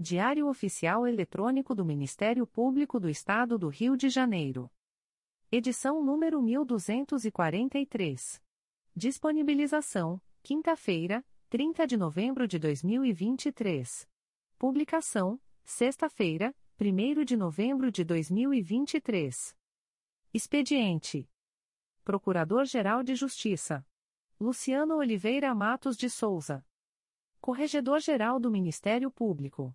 Diário Oficial Eletrônico do Ministério Público do Estado do Rio de Janeiro. Edição número 1243. Disponibilização: quinta-feira, 30 de novembro de 2023. Publicação: sexta-feira, 1 de novembro de 2023. Expediente: Procurador-Geral de Justiça Luciano Oliveira Matos de Souza. Corregedor-Geral do Ministério Público.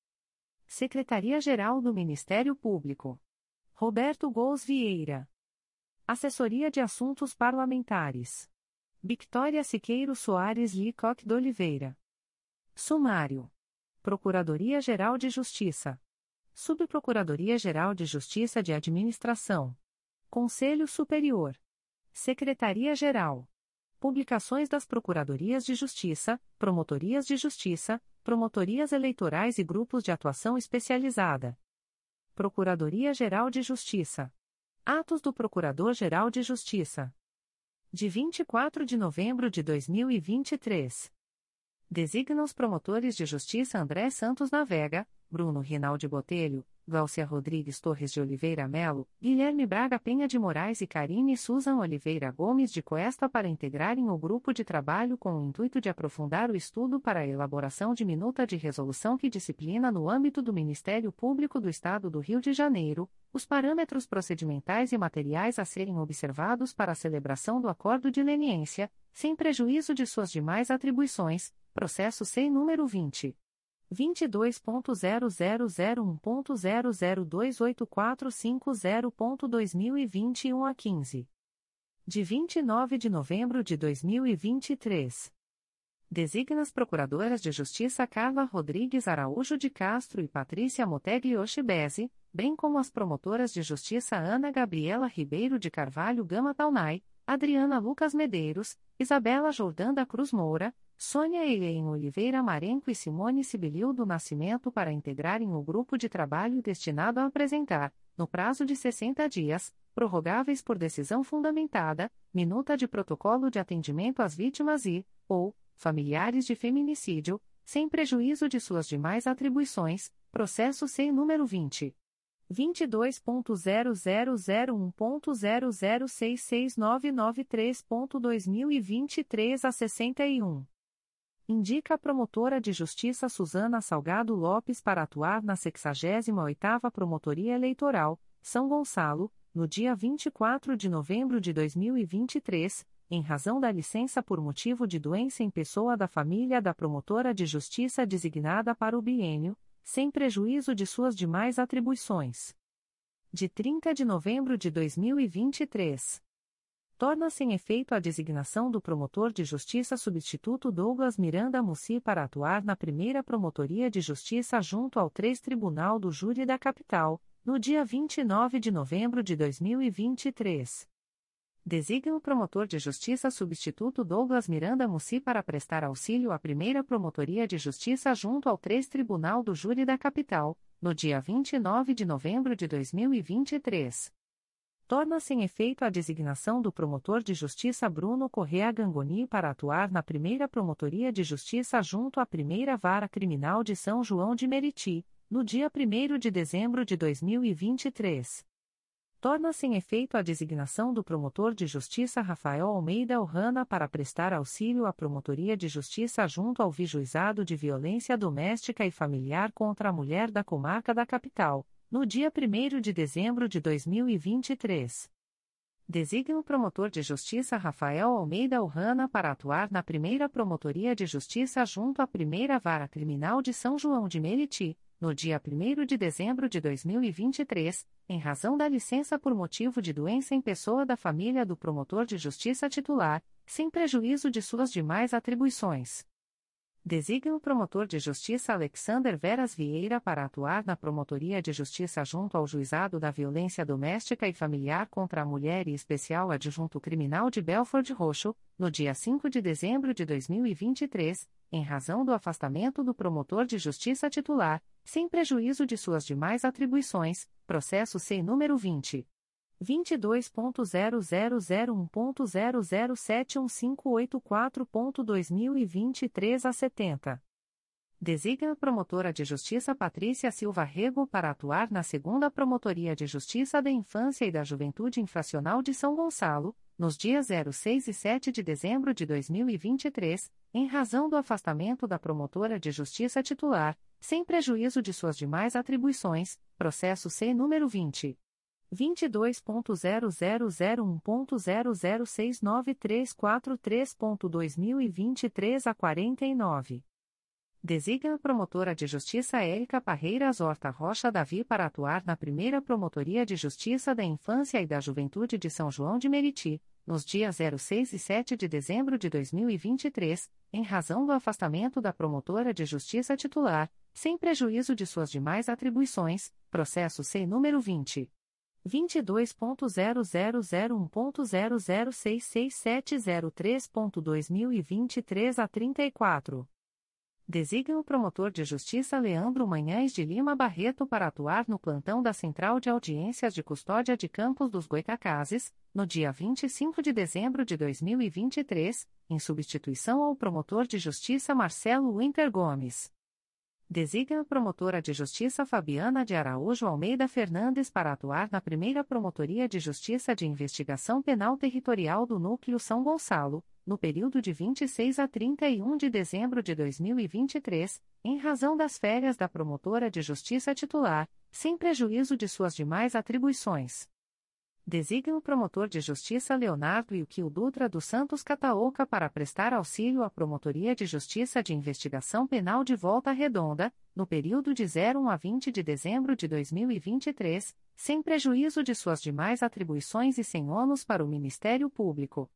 Secretaria-Geral do Ministério Público. Roberto Gous Vieira. Assessoria de Assuntos Parlamentares. Victoria Siqueiro Soares Licoque de Oliveira. Sumário. Procuradoria-Geral de Justiça. Subprocuradoria-Geral de Justiça de Administração. Conselho Superior. Secretaria-Geral. Publicações das Procuradorias de Justiça, Promotorias de Justiça, Promotorias Eleitorais e Grupos de Atuação Especializada. Procuradoria-Geral de Justiça. Atos do Procurador-Geral de Justiça. De 24 de novembro de 2023. Designa os promotores de justiça André Santos Navega, Bruno Rinaldi Botelho, Glaucia Rodrigues Torres de Oliveira Melo, Guilherme Braga Penha de Moraes e Karine Susan Oliveira Gomes de Coesta para integrarem o grupo de trabalho com o intuito de aprofundar o estudo para a elaboração de minuta de resolução que disciplina no âmbito do Ministério Público do Estado do Rio de Janeiro, os parâmetros procedimentais e materiais a serem observados para a celebração do acordo de leniência, sem prejuízo de suas demais atribuições, processo sem número 20. 22.0001.0028450.2021 a 15. De 29 de novembro de 2023. Designa as Procuradoras de Justiça Carla Rodrigues Araújo de Castro e Patrícia Motegli Oshibese, bem como as Promotoras de Justiça Ana Gabriela Ribeiro de Carvalho Gama Taunay, Adriana Lucas Medeiros, Isabela Jordanda Cruz Moura, Sônia Eileen Oliveira Marenco e Simone Sibilil do Nascimento para integrarem o grupo de trabalho destinado a apresentar, no prazo de 60 dias, prorrogáveis por decisão fundamentada, minuta de protocolo de atendimento às vítimas e, ou, familiares de feminicídio, sem prejuízo de suas demais atribuições, processo sem número 20. 22.0001.0066993.2023 a 61. Indica a promotora de justiça Susana Salgado Lopes para atuar na 68ª Promotoria Eleitoral, São Gonçalo, no dia 24 de novembro de 2023, em razão da licença por motivo de doença em pessoa da família da promotora de justiça designada para o biênio, sem prejuízo de suas demais atribuições. De 30 de novembro de 2023 torna-se em efeito a designação do promotor de justiça substituto Douglas Miranda Mussi para atuar na primeira Promotoria de Justiça junto ao 3 Tribunal do Júri da Capital, no dia 29 de novembro de 2023. Designa o promotor de justiça substituto Douglas Miranda Mussi para prestar auxílio à primeira Promotoria de Justiça junto ao 3 Tribunal do Júri da Capital, no dia 29 de novembro de 2023 torna-se em efeito a designação do promotor de justiça Bruno Correa Gangoni para atuar na primeira Promotoria de Justiça junto à primeira Vara Criminal de São João de Meriti, no dia 1 de dezembro de 2023. Torna-se em efeito a designação do promotor de justiça Rafael Almeida Ohana para prestar auxílio à Promotoria de Justiça junto ao Vijuizado de Violência Doméstica e Familiar contra a Mulher da Comarca da Capital no dia 1 de dezembro de 2023. Designa o promotor de justiça Rafael Almeida Urrana para atuar na primeira Promotoria de Justiça junto à primeira Vara Criminal de São João de Meriti, no dia 1 de dezembro de 2023, em razão da licença por motivo de doença em pessoa da família do promotor de justiça titular, sem prejuízo de suas demais atribuições. Designa o promotor de justiça Alexander Veras Vieira para atuar na Promotoria de Justiça junto ao Juizado da Violência Doméstica e Familiar contra a Mulher e Especial Adjunto Criminal de Belford Roxo, no dia 5 de dezembro de 2023, em razão do afastamento do promotor de justiça titular, sem prejuízo de suas demais atribuições, processo sem número 20. 22.0001.0071584.2023 a 70. Designa a promotora de justiça Patrícia Silva Rego para atuar na segunda Promotoria de Justiça da Infância e da Juventude Infracional de São Gonçalo, nos dias 06 e 7 de dezembro de 2023, em razão do afastamento da promotora de justiça titular, sem prejuízo de suas demais atribuições, processo C número 20. 22.0001.0069343.2023 a 49. Designa a promotora de justiça Érica Parreiras Horta Rocha Davi para atuar na primeira Promotoria de Justiça da Infância e da Juventude de São João de Meriti, nos dias 06 e 7 de dezembro de 2023, em razão do afastamento da promotora de justiça titular, sem prejuízo de suas demais atribuições, processo C número 20. 22.0001.0066703.2023 a 34. Designa o promotor de justiça Leandro Manhães de Lima Barreto para atuar no plantão da Central de Audiências de Custódia de Campos dos Goitacazes, no dia 25 de dezembro de 2023, em substituição ao promotor de justiça Marcelo Winter Gomes. Designa a promotora de justiça Fabiana de Araújo Almeida Fernandes para atuar na primeira Promotoria de Justiça de Investigação Penal Territorial do Núcleo São Gonçalo, no período de 26 a 31 de dezembro de 2023, em razão das férias da promotora de justiça titular, sem prejuízo de suas demais atribuições. Designa o promotor de justiça Leonardo Ilquil Dutra dos Santos Cataoca para prestar auxílio à Promotoria de Justiça de Investigação Penal de Volta Redonda, no período de 01 a 20 de dezembro de 2023, sem prejuízo de suas demais atribuições e sem ônus para o Ministério Público.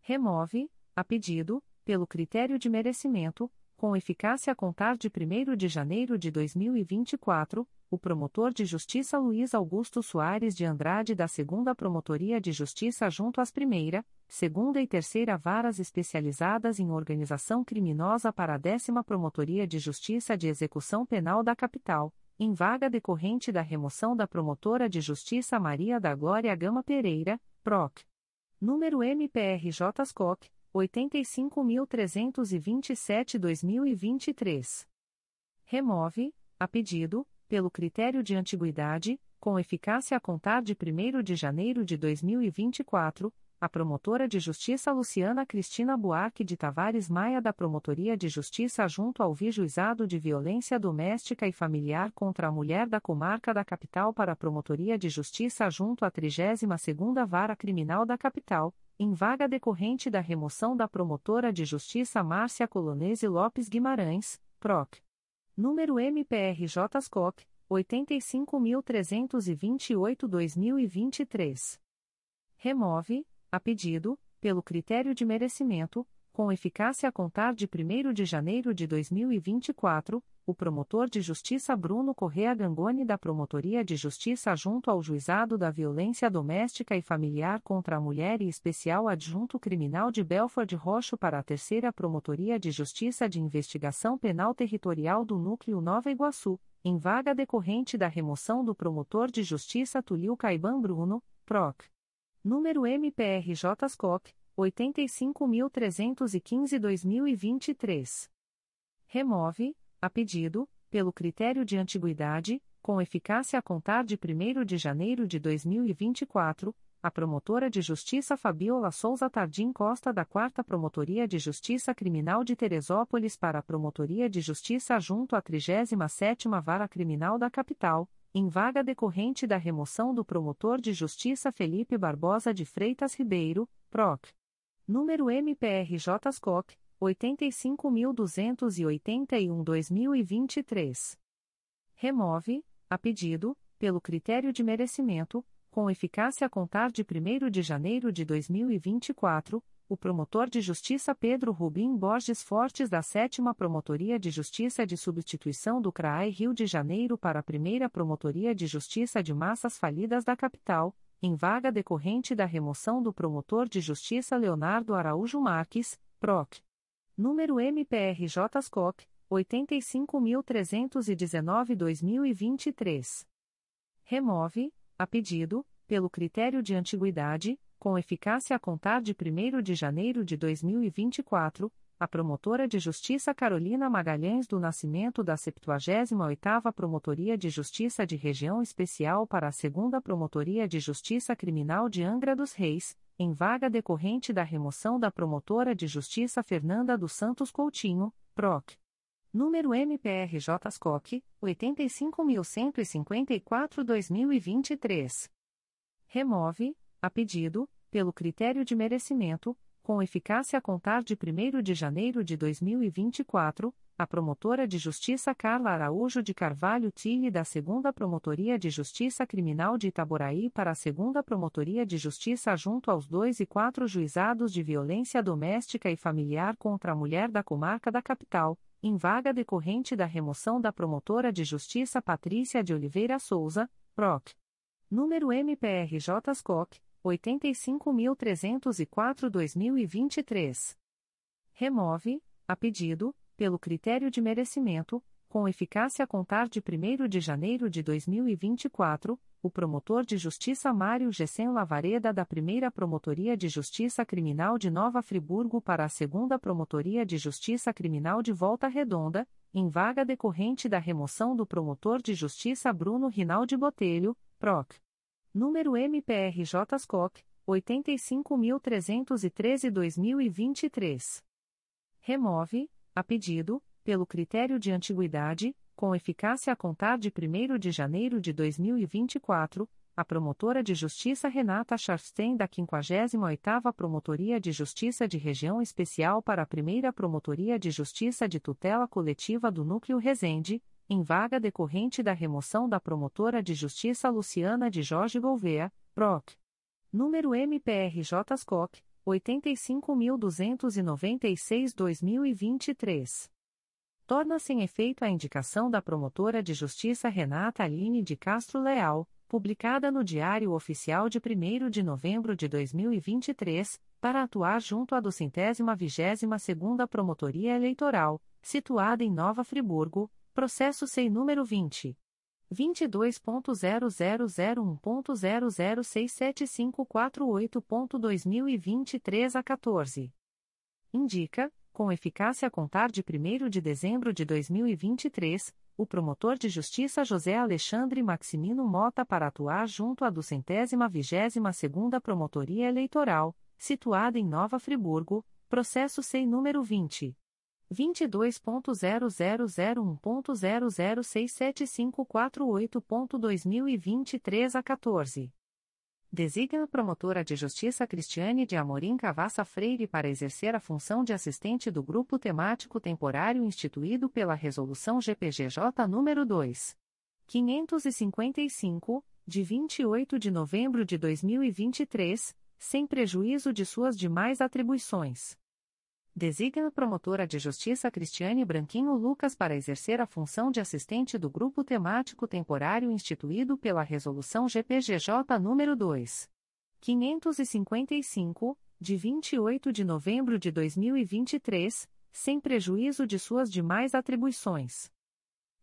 Remove, a pedido, pelo critério de merecimento, com eficácia a contar de 1 de janeiro de 2024, o promotor de justiça Luiz Augusto Soares de Andrade da Segunda Promotoria de Justiça junto às primeira, segunda e terceira varas especializadas em organização criminosa para a décima Promotoria de Justiça de Execução Penal da Capital, em vaga decorrente da remoção da promotora de justiça Maria da Glória Gama Pereira, PROC. Número MPRJ SCOC, 85.327-2023. Remove, a pedido, pelo critério de antiguidade, com eficácia a contar de 1 de janeiro de 2024, a promotora de justiça Luciana Cristina Buarque de Tavares Maia da Promotoria de Justiça junto ao Vijuizado de Violência Doméstica e Familiar contra a Mulher da Comarca da Capital para a Promotoria de Justiça junto à 32ª Vara Criminal da Capital, em vaga decorrente da remoção da promotora de justiça Márcia Colonese Lopes Guimarães, PROC. Número MPRJ SCOC, 85.328-2023. Remove, a pedido, pelo critério de merecimento, com eficácia a contar de 1 de janeiro de 2024, o promotor de justiça Bruno Correa Gangoni da Promotoria de Justiça junto ao Juizado da Violência Doméstica e Familiar contra a Mulher e Especial Adjunto Criminal de Belford Roxo para a Terceira Promotoria de Justiça de Investigação Penal Territorial do Núcleo Nova Iguaçu, em vaga decorrente da remoção do promotor de justiça Tulio Caiban Bruno, PROC. Número MPRJ SCOP, 85.315-2023. Remove, a pedido, pelo critério de antiguidade, com eficácia a contar de 1 de janeiro de 2024, a promotora de justiça Fabiola Souza Tardim Costa da 4 Promotoria de Justiça Criminal de Teresópolis para a Promotoria de Justiça junto à 37ª Vara Criminal da Capital, em vaga decorrente da remoção do promotor de justiça Felipe Barbosa de Freitas Ribeiro, PROC. Número MPRJ SCOP, 85.281-2023. Remove, a pedido, pelo critério de merecimento, com eficácia a contar de 1 de janeiro de 2024, o promotor de justiça Pedro Rubim Borges Fortes da 7 Promotoria de Justiça de Substituição do CRAI Rio de Janeiro para a Primeira Promotoria de Justiça de Massas Falidas da Capital, em vaga decorrente da remoção do promotor de justiça Leonardo Araújo Marques, PROC. Número MPRJ SCOP, 85.319-2023. Remove, a pedido, pelo critério de antiguidade, com eficácia a contar de 1 de janeiro de 2024, a promotora de justiça Carolina Magalhães do Nascimento da 78ª Promotoria de Justiça de Região Especial para a 2 Promotoria de Justiça Criminal de Angra dos Reis, em vaga decorrente da remoção da promotora de justiça Fernanda dos Santos Coutinho, PROC. Número MPRJ SCOC, 85.154-2023. Remove, a pedido, pelo critério de merecimento, com eficácia a contar de 1 de janeiro de 2024, a promotora de justiça Carla Araújo de Carvalho Tille da 2 Promotoria de Justiça Criminal de Itaboraí para a 2 Promotoria de Justiça junto aos 2 e 4 juizados de violência doméstica e familiar contra a mulher da comarca da capital em vaga decorrente da remoção da promotora de justiça Patrícia de Oliveira Souza, PROC. Número MPRJ SCOC, 85.304-2023. Remove, a pedido, pelo critério de merecimento, com eficácia a contar de 1 de janeiro de 2024, o promotor de justiça Mário Gessen Lavareda da Primeira Promotoria de Justiça Criminal de Nova Friburgo para a Segunda Promotoria de Justiça Criminal de Volta Redonda, em vaga decorrente da remoção do promotor de justiça Bruno Rinaldi Botelho, PROC. Número MPRJ SCOC, 85.313-2023. Remove, a pedido, pelo critério de antiguidade, com eficácia a contar de 1 de janeiro de 2024, a promotora de justiça Renata Scharfstein da 58ª Promotoria de Justiça de Região Especial para a Primeira Promotoria de Justiça de Tutela Coletiva do Núcleo Resende, em vaga decorrente da remoção da promotora de justiça Luciana de Jorge Gouveia, PROC. Número MPRJ SCOC, 85.296-2023 torna-se em efeito a indicação da promotora de justiça Renata Aline de Castro Leal, publicada no Diário Oficial de 1 de novembro de 2023, para atuar junto à do centésima vigésima Promotoria Eleitoral, situada em Nova Friburgo, processo SEI número 20. 22.0001.0067548.2023 a 14. Indica, com eficácia a contar de 1 de dezembro de 2023, o promotor de justiça José Alexandre Maximino Mota para atuar junto à do centésima vigésima segunda Promotoria Eleitoral, situada em Nova Friburgo, processo SEI número 20. 22.0001.0067548.2023 a 14. Designa promotora de justiça Cristiane de Amorim Cavassa Freire para exercer a função de assistente do grupo temático temporário instituído pela Resolução GPGJ nº 2. 555, de 28 de novembro de 2023, sem prejuízo de suas demais atribuições. Designa promotora de justiça Cristiane Branquinho Lucas para exercer a função de assistente do grupo temático temporário instituído pela Resolução GPGJ nº 2. 555, de 28 de novembro de 2023, sem prejuízo de suas demais atribuições.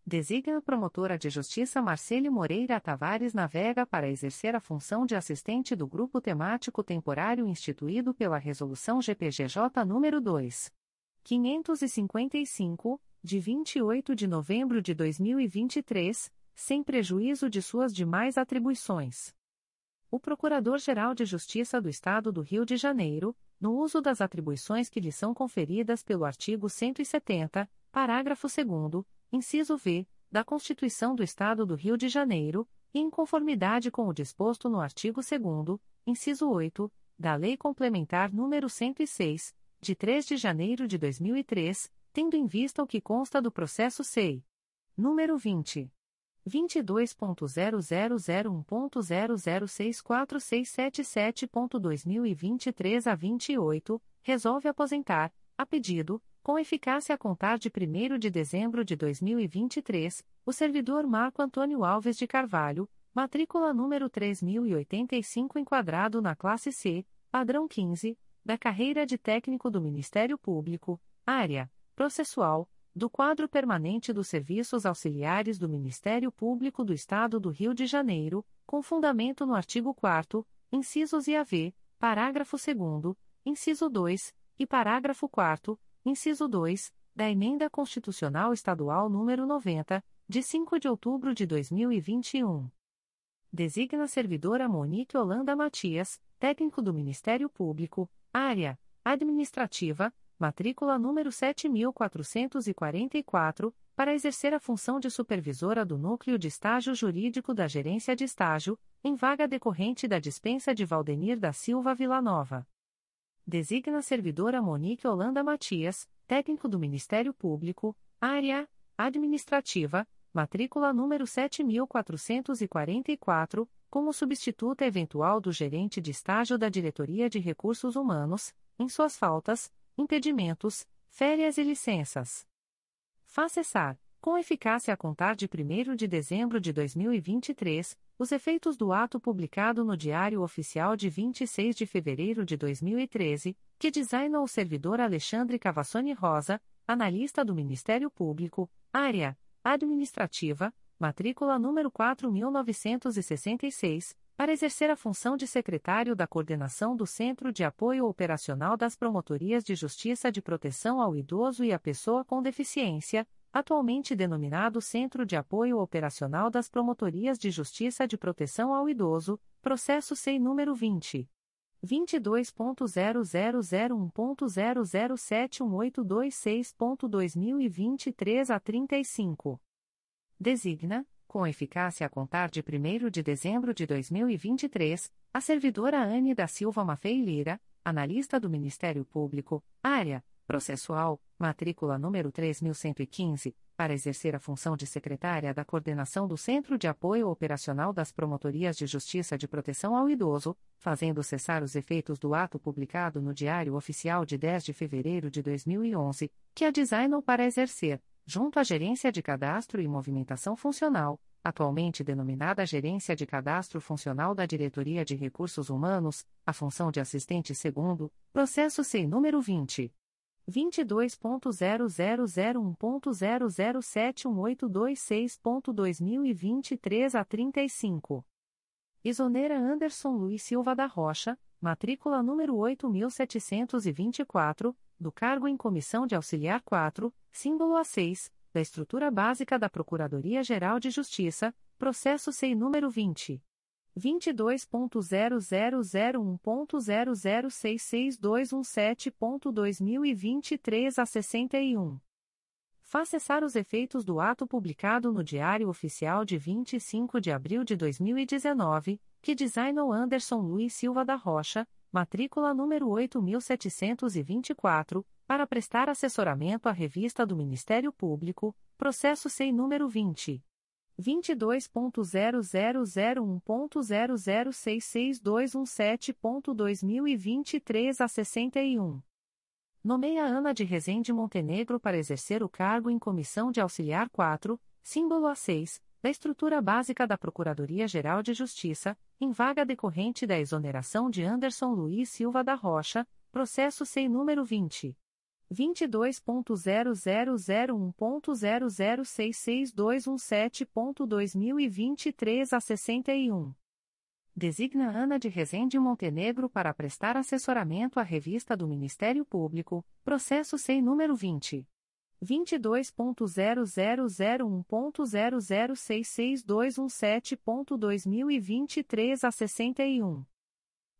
Designa a promotora de justiça Marcelo Moreira Tavares Navega para exercer a função de assistente do grupo temático temporário instituído pela Resolução GPGJ nº 2. 555, de 28 de novembro de 2023, sem prejuízo de suas demais atribuições. O Procurador-Geral de Justiça do Estado do Rio de Janeiro, no uso das atribuições que lhe são conferidas pelo artigo 170, parágrafo 2 inciso V, da Constituição do Estado do Rio de Janeiro, e em conformidade com o disposto no artigo 2 inciso 8, da Lei Complementar nº 106, de 3 de janeiro de 2003, tendo em vista o que consta do processo SEI. Número 20. 22.0001.0064677.2023 a 28, resolve aposentar, a pedido, com eficácia a contar de 1 de dezembro de 2023, o servidor Marco Antônio Alves de Carvalho, matrícula número 3085 enquadrado na classe C, padrão 15, da carreira de técnico do Ministério Público, área processual, do quadro permanente dos serviços auxiliares do Ministério Público do Estado do Rio de Janeiro, com fundamento no artigo 4 incisos IAV, parágrafo 2 inciso 2, e parágrafo 4 inciso 2, da Emenda Constitucional Estadual nº 90, de 5 de outubro de 2021. Designa servidora Monique Holanda Matias, técnico do Ministério Público, área administrativa, matrícula número 7444, para exercer a função de supervisora do Núcleo de Estágio Jurídico da Gerência de Estágio, em vaga decorrente da dispensa de Valdenir da Silva Villanova. Designa servidora Monique Holanda Matias, técnico do Ministério Público, área administrativa, matrícula número 7444, como substituta eventual do gerente de estágio da Diretoria de Recursos Humanos, em suas faltas, impedimentos, férias e licenças. Faz cessar, com eficácia a contar de 1 de dezembro de 2023, os efeitos do ato publicado no Diário Oficial de 26 de fevereiro de 2013, que designa o servidor Alexandre Cavassoni Rosa, analista do Ministério Público, área administrativa, matrícula número 4966, para exercer a função de secretário da coordenação do Centro de Apoio Operacional das Promotorias de Justiça de Proteção ao Idoso e à Pessoa com Deficiência, atualmente denominado Centro de Apoio Operacional das Promotorias de Justiça de Proteção ao Idoso, processo SEI número 20. 22.0001.0071826.2023 a 35. Designa, com eficácia a contar de 1 de dezembro de 2023, a servidora Anne da Silva Mafei Lira, analista do Ministério Público, área processual, matrícula número 3115, para exercer a função de secretária da coordenação do Centro de Apoio Operacional das Promotorias de Justiça de Proteção ao Idoso, fazendo cessar os efeitos do ato publicado no Diário Oficial de 10 de fevereiro de 2011, que a designou para exercer junto à Gerência de Cadastro e Movimentação Funcional, atualmente denominada Gerência de Cadastro Funcional da Diretoria de Recursos Humanos, a função de assistente segundo, processo sem número 20. 22.0001.0071826.2023 a 35. Isonera Anderson Luiz Silva da Rocha, matrícula número 8724, do cargo em comissão de auxiliar 4, símbolo A6, da estrutura básica da Procuradoria-Geral de Justiça, processo SEI número 20. 22.0001.0066217.2023 a 61. Faz cessar os efeitos do ato publicado no Diário Oficial de 25 de abril de 2019, que designou Anderson Luiz Silva da Rocha, matrícula número 8724, para prestar assessoramento à revista do Ministério Público, processo SEI número 20. 22.0001.0066217.2023 a 61. Nomeia Ana de Rezende Montenegro para exercer o cargo em Comissão de Auxiliar 4, símbolo A6, da estrutura básica da Procuradoria-Geral de Justiça, em vaga decorrente da exoneração de Anderson Luiz Silva da Rocha, processo SEI número 20. 22.0001.0066217.2023 a 61. Designa Ana de Rezende Montenegro para prestar assessoramento à revista do Ministério Público, processo sem número 20. 22.0001.0066217.2023 a 61.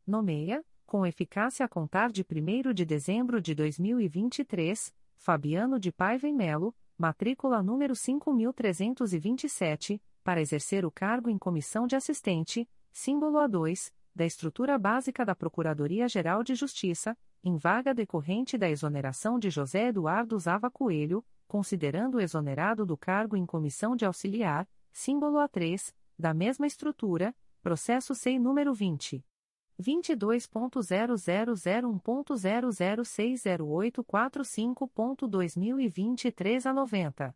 Nomeia, com eficácia a contar de 1 de dezembro de 2023, Fabiano de Paiva e Melo, matrícula número 5327, para exercer o cargo em comissão de assistente, símbolo A2, da estrutura básica da Procuradoria-Geral de Justiça, em vaga decorrente da exoneração de José Eduardo Zava Coelho, considerando exonerado do cargo em comissão de auxiliar, símbolo A3, da mesma estrutura, processo SEI número 20. 22.0001.0060845.2023 a 90.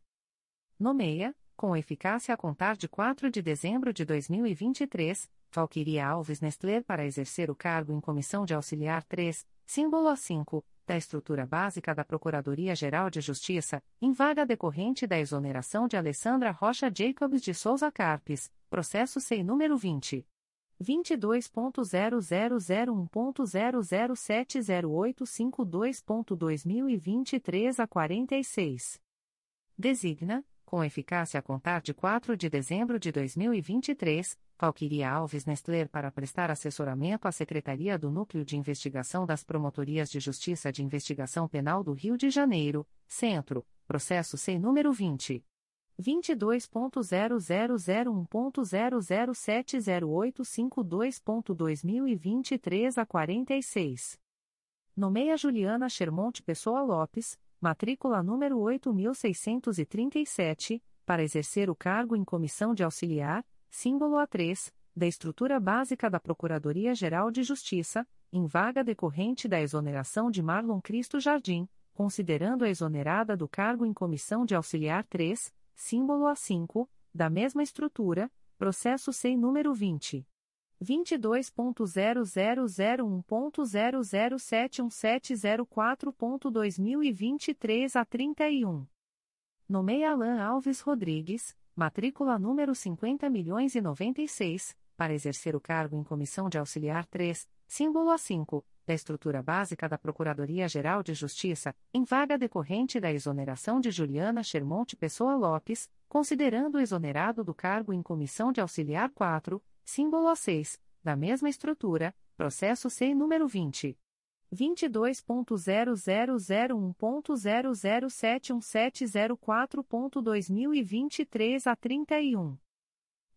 Nomeia, com eficácia a contar de 4 de dezembro de 2023, Valquiria Alves Nestler para exercer o cargo em Comissão de Auxiliar 3, símbolo A5, da estrutura básica da Procuradoria-Geral de Justiça, em vaga decorrente da exoneração de Alessandra Rocha Jacobs de Souza Carpes, processo SEI número 20. 22.0001.0070852.2023 a 46. Designa, com eficácia a contar de 4 de dezembro de 2023, Valquiria Alves Nestler para prestar assessoramento à Secretaria do Núcleo de Investigação das Promotorias de Justiça de Investigação Penal do Rio de Janeiro, Centro, processo sem número 20. 22.0001.0070852.2023 a 46. Nomeia Juliana Shermonte Pessoa Lopes, matrícula número 8637, para exercer o cargo em comissão de auxiliar, símbolo A3, da estrutura básica da Procuradoria-Geral de Justiça, em vaga decorrente da exoneração de Marlon Cristo Jardim, considerando a exonerada do cargo em comissão de auxiliar 3, símbolo A5, da mesma estrutura, processo SEI número 20. 22.0001.0071704.2023 a 31. Nomeia Alain Alves Rodrigues, matrícula número 50 milhões e 96, para exercer o cargo em comissão de auxiliar 3, símbolo A5, da estrutura básica da Procuradoria-Geral de Justiça, em vaga decorrente da exoneração de Juliana Shermonte Pessoa Lopes, considerando exonerado do cargo em comissão de auxiliar 4, símbolo A6, da mesma estrutura, processo SEI número 20. 22.0001.0071704.2023 a 31.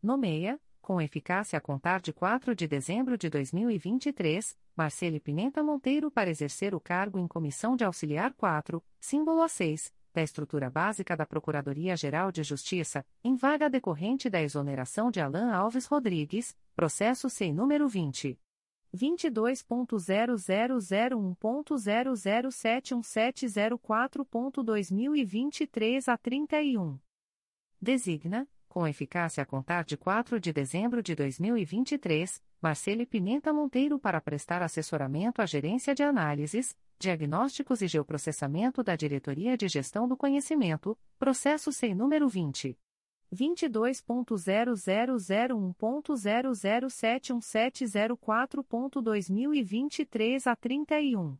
Nomeia, com eficácia a contar de 4 de dezembro de 2023, Marcele Pimenta Monteiro para exercer o cargo em Comissão de Auxiliar 4, símbolo A6, da estrutura básica da Procuradoria-Geral de Justiça, em vaga decorrente da exoneração de Alain Alves Rodrigues, processo sem número 20. 22.0001.0071704.2023 a 31. Designa, com eficácia a contar de 4 de dezembro de 2023, Marcele Pimenta Monteiro para prestar assessoramento à Gerência de Análises, Diagnósticos e Geoprocessamento da Diretoria de Gestão do Conhecimento, processo sem número 20. 22.0001.0071704.2023 a 31.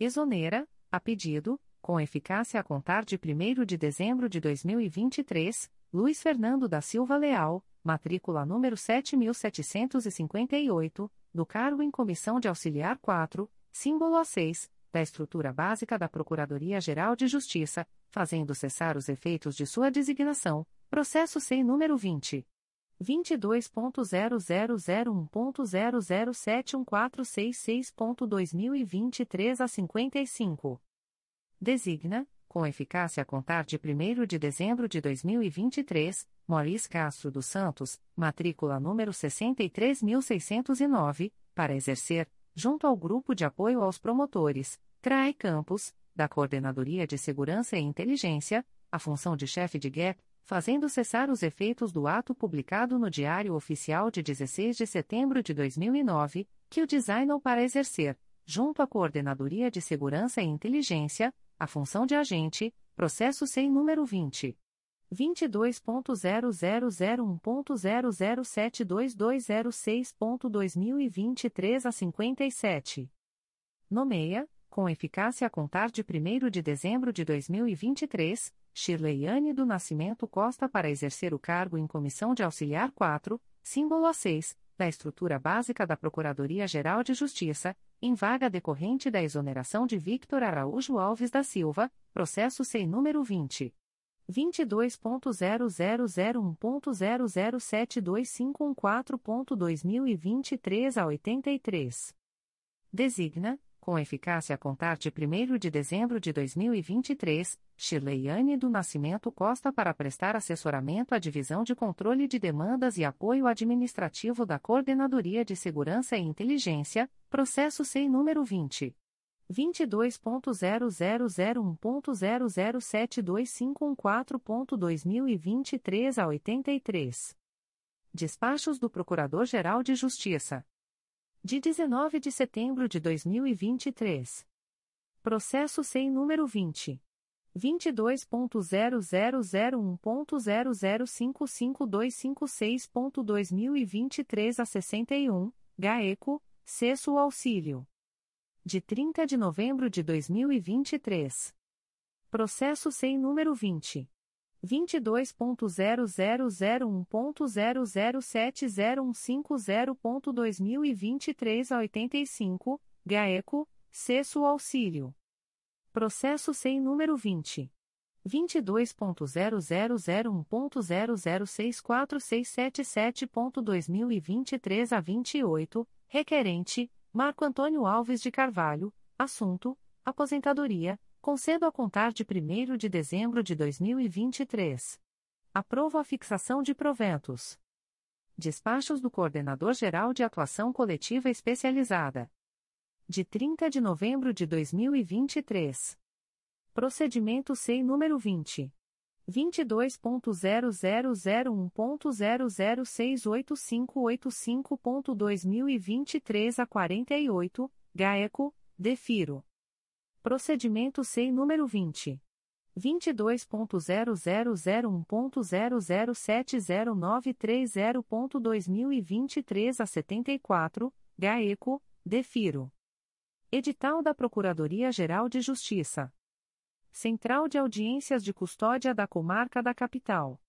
Exonera, a pedido, com eficácia a contar de 1 de dezembro de 2023, Luiz Fernando da Silva Leal, matrícula número 7758, do cargo em comissão de auxiliar 4, símbolo A6, da estrutura básica da Procuradoria-Geral de Justiça, fazendo cessar os efeitos de sua designação, processo sem número 20. 22.0001.0071466.2023 a 55. Designa, com eficácia a contar de 1 de dezembro de 2023, Maurice Castro dos Santos, matrícula número 63609, para exercer, junto ao Grupo de Apoio aos Promotores, CRAE Campos, da Coordenadoria de Segurança e Inteligência, a função de chefe de GEP, fazendo cessar os efeitos do ato publicado no Diário Oficial de 16 de setembro de 2009, que o designou para exercer, junto à Coordenadoria de Segurança e Inteligência, a função de agente, processo sem número 20. 22.0001.0072206.2023 a 57. Nomeia, com eficácia a contar de 1 de dezembro de 2023, Shirleyane do Nascimento Costa para exercer o cargo em Comissão de Auxiliar 4, símbolo A6, da estrutura básica da Procuradoria-Geral de Justiça, em vaga decorrente da exoneração de Victor Araújo Alves da Silva, processo sem número 20. 22.0001.0072514.2023 a 83. Designa, com eficácia a contar de 1 de dezembro de 2023, Shirleyane do Nascimento Costa para prestar assessoramento à Divisão de Controle de Demandas e Apoio Administrativo da Coordenadoria de Segurança e Inteligência, processo sem número 20. 22.0001.0072514.2023 a 83. Despachos do Procurador-Geral de Justiça de 19 de setembro de 2023. Processo sem número 20. 22.0001.0055256.2023 a 61, GAECO, Cesso Auxílio. De 30 de novembro de 2023. Processo sem número 20. 22.0001.0070150.2023 a 85, GAECO, Cesso Auxílio. Processo sem número 20. 22.0001.0064677.2023 a 28, requerente, Marco Antônio Alves de Carvalho, assunto, aposentadoria, Concedo a contar de 1 de dezembro de 2023. Aprovo a fixação de proventos. Despachos do Coordenador-Geral de Atuação Coletiva Especializada. De 30 de novembro de 2023. Procedimento SEI número 20. 22.0001.0068585.2023 a 48, GAECO, DEFIRO. Procedimento SEI número 20. 22.0001.0070930.2023 a 74, GAECO, DEFIRO. Edital da Procuradoria-Geral de Justiça. Central de Audiências de Custódia da Comarca da Capital.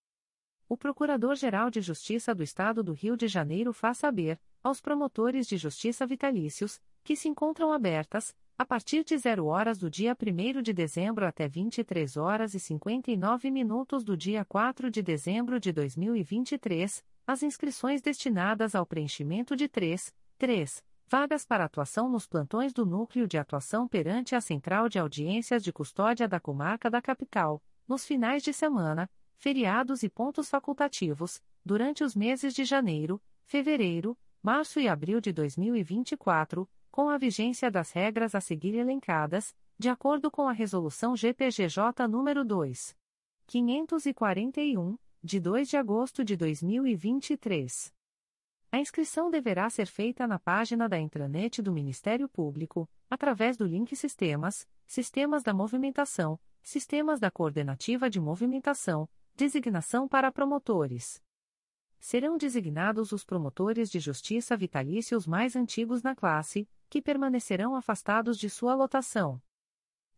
O Procurador-Geral de Justiça do Estado do Rio de Janeiro faz saber, aos promotores de justiça vitalícios, que se encontram abertas, a partir de 0 horas do dia 1 de dezembro até 23 horas e 59 minutos do dia 4 de dezembro de 2023, as inscrições destinadas ao preenchimento de 3, 3 vagas para atuação nos plantões do Núcleo de Atuação perante a Central de Audiências de Custódia da Comarca da Capital, nos finais de semana, feriados e pontos facultativos, durante os meses de janeiro, fevereiro, março e abril de 2024 com a vigência das regras a seguir elencadas, de acordo com a Resolução GPGJ nº 2. 541, de 2 de agosto de 2023. A inscrição deverá ser feita na página da intranet do Ministério Público, através do link Sistemas, Sistemas da Movimentação, Sistemas da Coordenativa de Movimentação, Designação para Promotores. Serão designados os promotores de justiça vitalícios mais antigos na classe, que permanecerão afastados de sua lotação.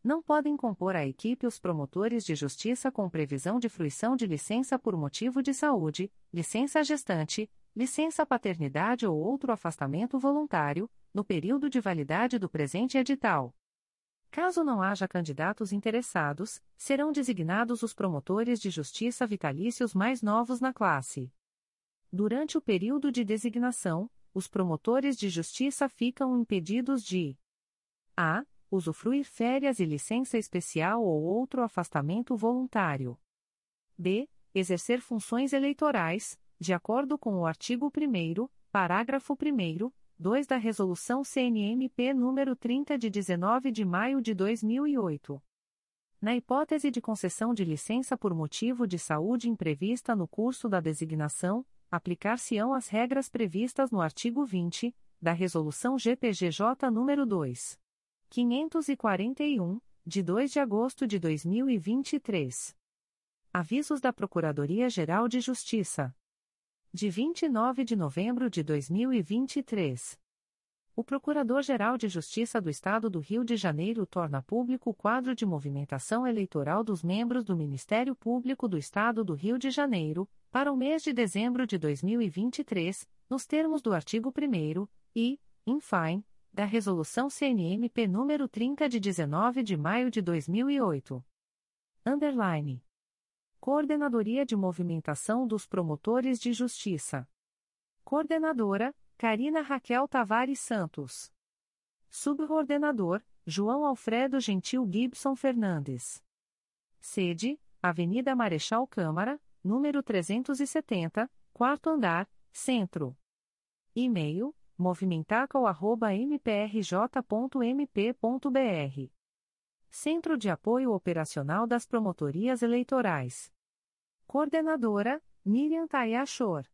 Não podem compor a equipe os promotores de justiça com previsão de fruição de licença por motivo de saúde, licença gestante, licença paternidade ou outro afastamento voluntário, no período de validade do presente edital. Caso não haja candidatos interessados, serão designados os promotores de justiça vitalícios mais novos na classe. Durante o período de designação, os promotores de justiça ficam impedidos de a. usufruir férias e licença especial ou outro afastamento voluntário. b. exercer funções eleitorais, de acordo com o artigo 1 parágrafo 1 2 da Resolução CNMP nº 30 de 19 de maio de 2008. Na hipótese de concessão de licença por motivo de saúde imprevista no curso da designação, aplicar-se-ão as regras previstas no artigo 20 da Resolução GPGJ nº 2. 541, de 2 de agosto de 2023. Avisos da Procuradoria-Geral de Justiça. De 29 de novembro de 2023. O Procurador-Geral de Justiça do Estado do Rio de Janeiro torna público o quadro de movimentação eleitoral dos membros do Ministério Público do Estado do Rio de Janeiro, para o mês de dezembro de 2023, nos termos do artigo 1 e, in fine, da Resolução CNMP nº 30 de 19 de maio de 2008. Underline. Coordenadoria de Movimentação dos Promotores de Justiça. Coordenadora, Karina Raquel Tavares Santos. Subcoordenador, João Alfredo Gentil Gibson Fernandes. Sede, Avenida Marechal Câmara, número 370, quarto andar, Centro. E-mail, movimentacal.mprj.mp.br. Centro de Apoio Operacional das Promotorias Eleitorais. Coordenadora, Miriam Tayachor.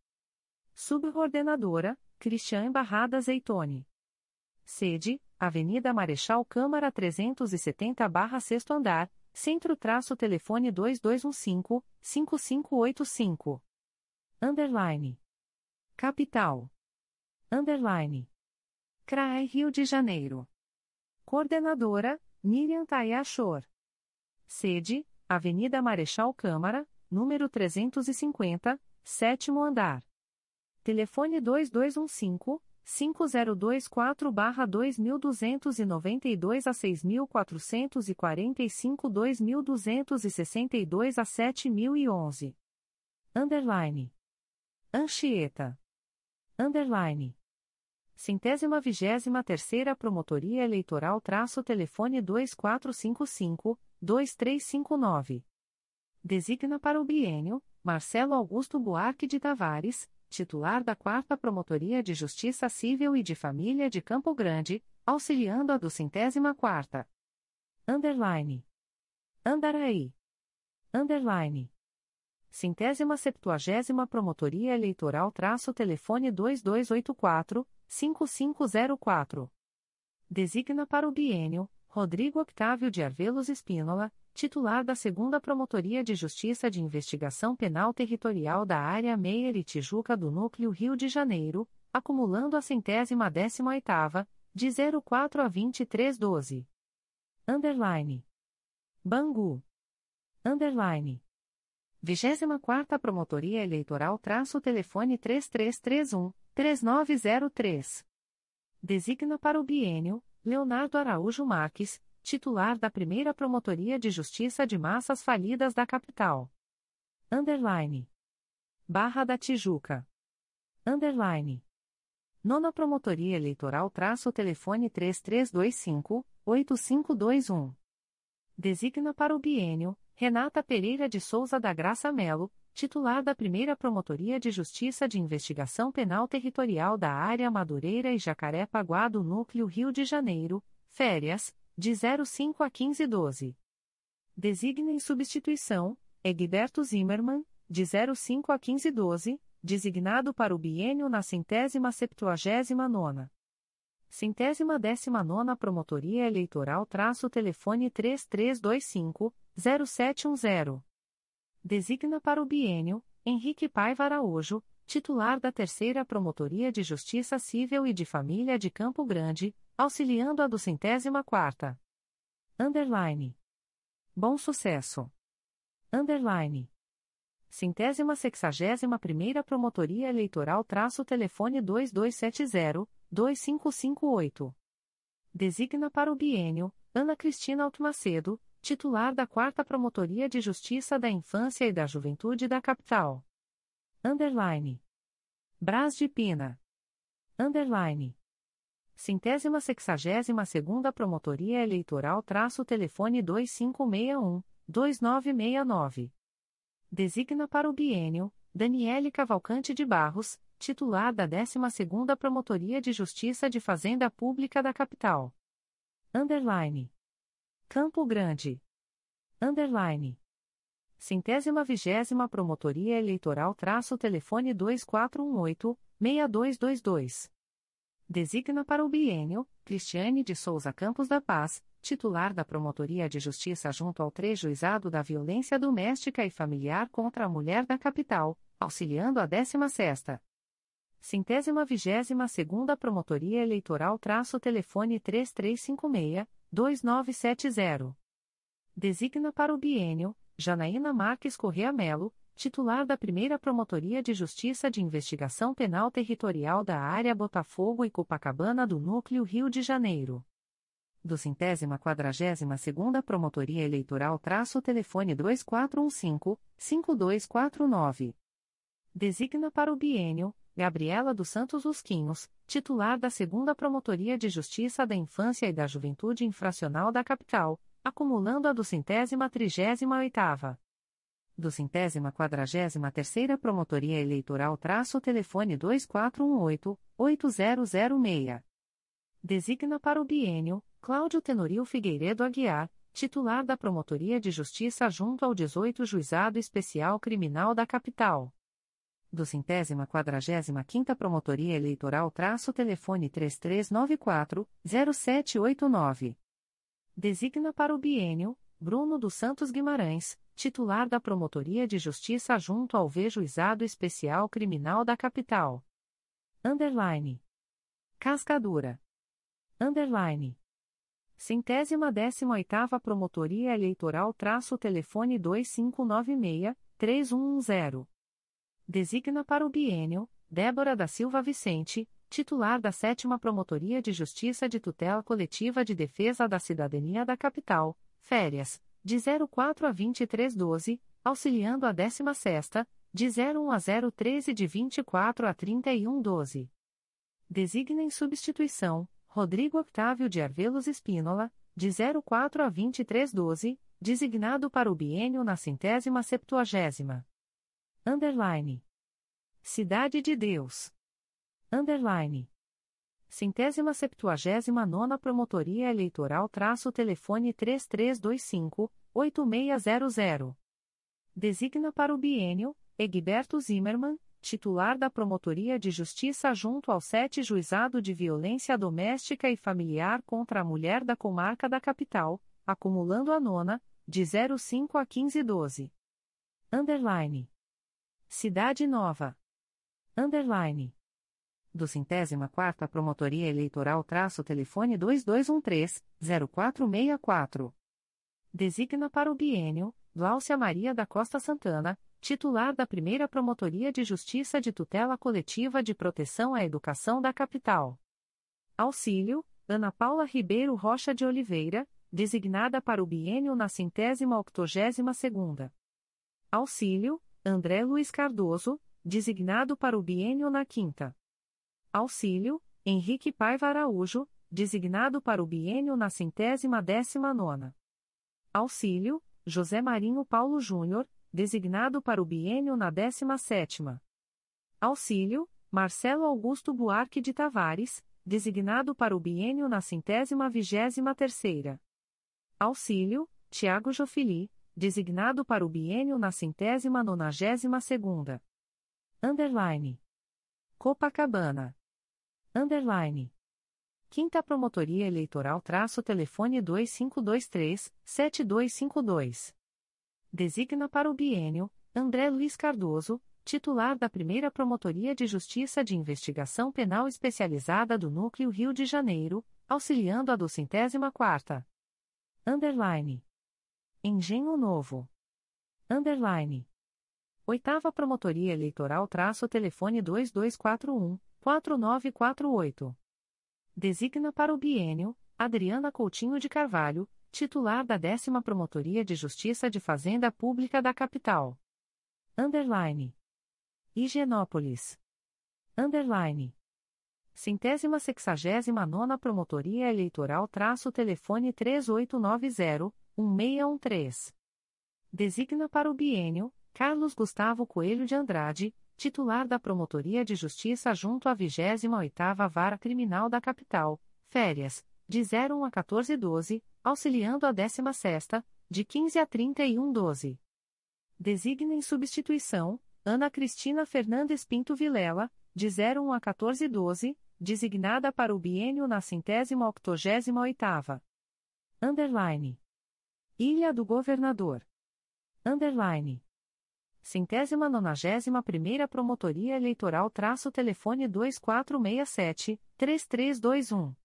Subcoordenadora, Cristian Barrada Zeitone. Sede, Avenida Marechal Câmara 370-6 andar, Centro-Telefone 2215-5585. Underline. Capital. Underline. CRAE Rio de Janeiro. Coordenadora, Miriam Tayachor. Sede, Avenida Marechal Câmara, número 350, sétimo andar. Telefone 2215 5024-2292 a 6445 2262 a 7011. Underline. Anchieta. Underline. Centésima vigésima terceira Promotoria Eleitoral traço telefone 2455-2359. Designa para o bienio, Marcelo Augusto Buarque de Tavares, titular da 4 Promotoria de Justiça Civil e de Família de Campo Grande, auxiliando a do centésima quarta. Underline. Andaraí. Underline. Centésima septuagésima Promotoria Eleitoral traço telefone 2284-5504. Designa para o bienio, Rodrigo Octávio de Arvelos Espínola, titular da Segunda Promotoria de Justiça de Investigação Penal Territorial da Área Meier e Tijuca do Núcleo Rio de Janeiro, acumulando a centésima décima oitava, de 04 a 2312. Underline. Bangu. Underline. 24 Promotoria Eleitoral traço telefone 3331-3903. Designa para o bienio, Leonardo Araújo Marques, titular da primeira Promotoria de Justiça de Massas Falidas da Capital. Underline. Barra da Tijuca. Underline. Nona Promotoria Eleitoral traço telefone 3325-8521. Designa para o bienio, Renata Pereira de Souza da Graça Melo, titular da primeira Promotoria de Justiça de Investigação Penal Territorial da Área Madureira e Jacaré-Paguá do Núcleo Rio de Janeiro, férias, de 05 a 1512. Designa em substituição, Egberto Zimmermann, de 05 a 1512, designado para o biênio na centésima septuagésima nona. Centésima décima nona Promotoria Eleitoral traço telefone 3325-0710. Designa para o biênio, Henrique Paiva Araújo, titular da Terceira Promotoria de Justiça Civil e de Família de Campo Grande, auxiliando a do centésima quarta. Underline. Bom sucesso. Underline. Centésima sexagésima primeira Promotoria Eleitoral traço telefone 2270-2558. Designa para o bienio, Ana Cristina Altmacedo, titular da quarta Promotoria de Justiça da Infância e da Juventude da Capital. Underline. Brás de Pina. Underline. Centésima sexagésima segunda Promotoria Eleitoral traço telefone 2561-2969. Designa para o bienio, Daniele Cavalcante de Barros, titular da 12ª Promotoria de Justiça de Fazenda Pública da Capital. Underline. Campo Grande. Underline. Centésima vigésima Promotoria Eleitoral traço telefone 2418-6222. Designa para o biênio Cristiane de Souza Campos da Paz, titular da Promotoria de Justiça junto ao Trejuizado da Violência Doméstica e Familiar contra a Mulher da Capital, auxiliando a 16ª. Centésima vigésima segunda Promotoria Eleitoral traço telefone 3356-2970. Designa para o biênio, Janaína Marques Correa Melo, titular da primeira Promotoria de Justiça de Investigação Penal Territorial da Área Botafogo e Copacabana do Núcleo Rio de Janeiro. Do centésima quadragésima segunda Promotoria Eleitoral traço telefone 2415-5249. Designa para o biênio, Gabriela dos Santos Usquinhos, titular da segunda Promotoria de Justiça da Infância e da Juventude Infracional da Capital, acumulando a do centésima trigésima oitava. Do centésima quadragésima terceira Promotoria Eleitoral traço telefone 2418-8006. Designa para o biênio, Cláudio Tenorio Figueiredo Aguiar, titular da Promotoria de Justiça junto ao 18 Juizado Especial Criminal da Capital do centésima quadragésima quinta Promotoria Eleitoral traço telefone 3394-0789. Designa para o biênio, Bruno dos Santos Guimarães, titular da Promotoria de Justiça junto ao Vejuizado Especial Criminal da Capital. Underline. Cascadura. Underline. Centésima décima oitava Promotoria Eleitoral traço telefone 2596-3110 designa para o biênio Débora da Silva Vicente, titular da 7 Promotoria de Justiça de Tutela Coletiva de Defesa da Cidadania da Capital, férias, de 04 a 2312, auxiliando a 16ª, de 01 a 013 de 24 a 3112. Designa em substituição, Rodrigo Octávio de Arvelos Espínola, de 04 a 2312, designado para o biênio na centésima septuagésima. Underline. Cidade de Deus. Underline. Centésima septuagésima nona Promotoria Eleitoral traço telefone 3325-8600. Designa para o biênio, Egberto Zimmermann, titular da Promotoria de Justiça junto ao 7 Juizado de Violência Doméstica e Familiar contra a Mulher da Comarca da Capital, acumulando a nona, de 05 a 1512. Underline. Cidade Nova. Underline. Do centésima quarta Promotoria Eleitoral traço telefone 2213-0464. Designa para o biênio, Gláucia Maria da Costa Santana, titular da primeira Promotoria de Justiça de Tutela Coletiva de Proteção à Educação da Capital. Auxílio, Ana Paula Ribeiro Rocha de Oliveira, designada para o biênio na centésima octogésima segunda. Auxílio, André Luiz Cardoso, designado para o biênio na quinta. Auxílio, Henrique Paiva Araújo, designado para o biênio na centésima décima nona. Auxílio, José Marinho Paulo Júnior, designado para o biênio na décima sétima. Auxílio, Marcelo Augusto Buarque de Tavares, designado para o biênio na centésima vigésima terceira. Auxílio, Tiago Jofili, designado para o biênio na centésima nonagésima segunda. Underline. Copacabana. Underline. Quinta Promotoria Eleitoral traço telefone 2523-7252. Designa para o biênio, André Luiz Cardoso, titular da primeira Promotoria de Justiça de Investigação Penal Especializada do Núcleo Rio de Janeiro, auxiliando a do centésima quarta. Underline. Engenho Novo. Underline. Oitava Promotoria Eleitoral traço telefone 2241-4948. Designa para o biênio, Adriana Coutinho de Carvalho, titular da décima Promotoria de Justiça de Fazenda Pública da Capital. Underline. Higienópolis. Underline. Centésima sexagésima nona Promotoria Eleitoral traço telefone 3890 1613. Designa para o biênio Carlos Gustavo Coelho de Andrade, titular da Promotoria de Justiça junto à 28ª Vara Criminal da Capital, férias, de 01 a 1412, auxiliando a 16ª, de 15 a 3112. Designa em substituição Ana Cristina Fernandes Pinto Vilela, de 01 a 1412, designada para o biênio na centésima octogésima oitava. Underline. Ilha do Governador. Underline. Centésima nonagésima primeira Promotoria Eleitoral traço telefone 2467-3321.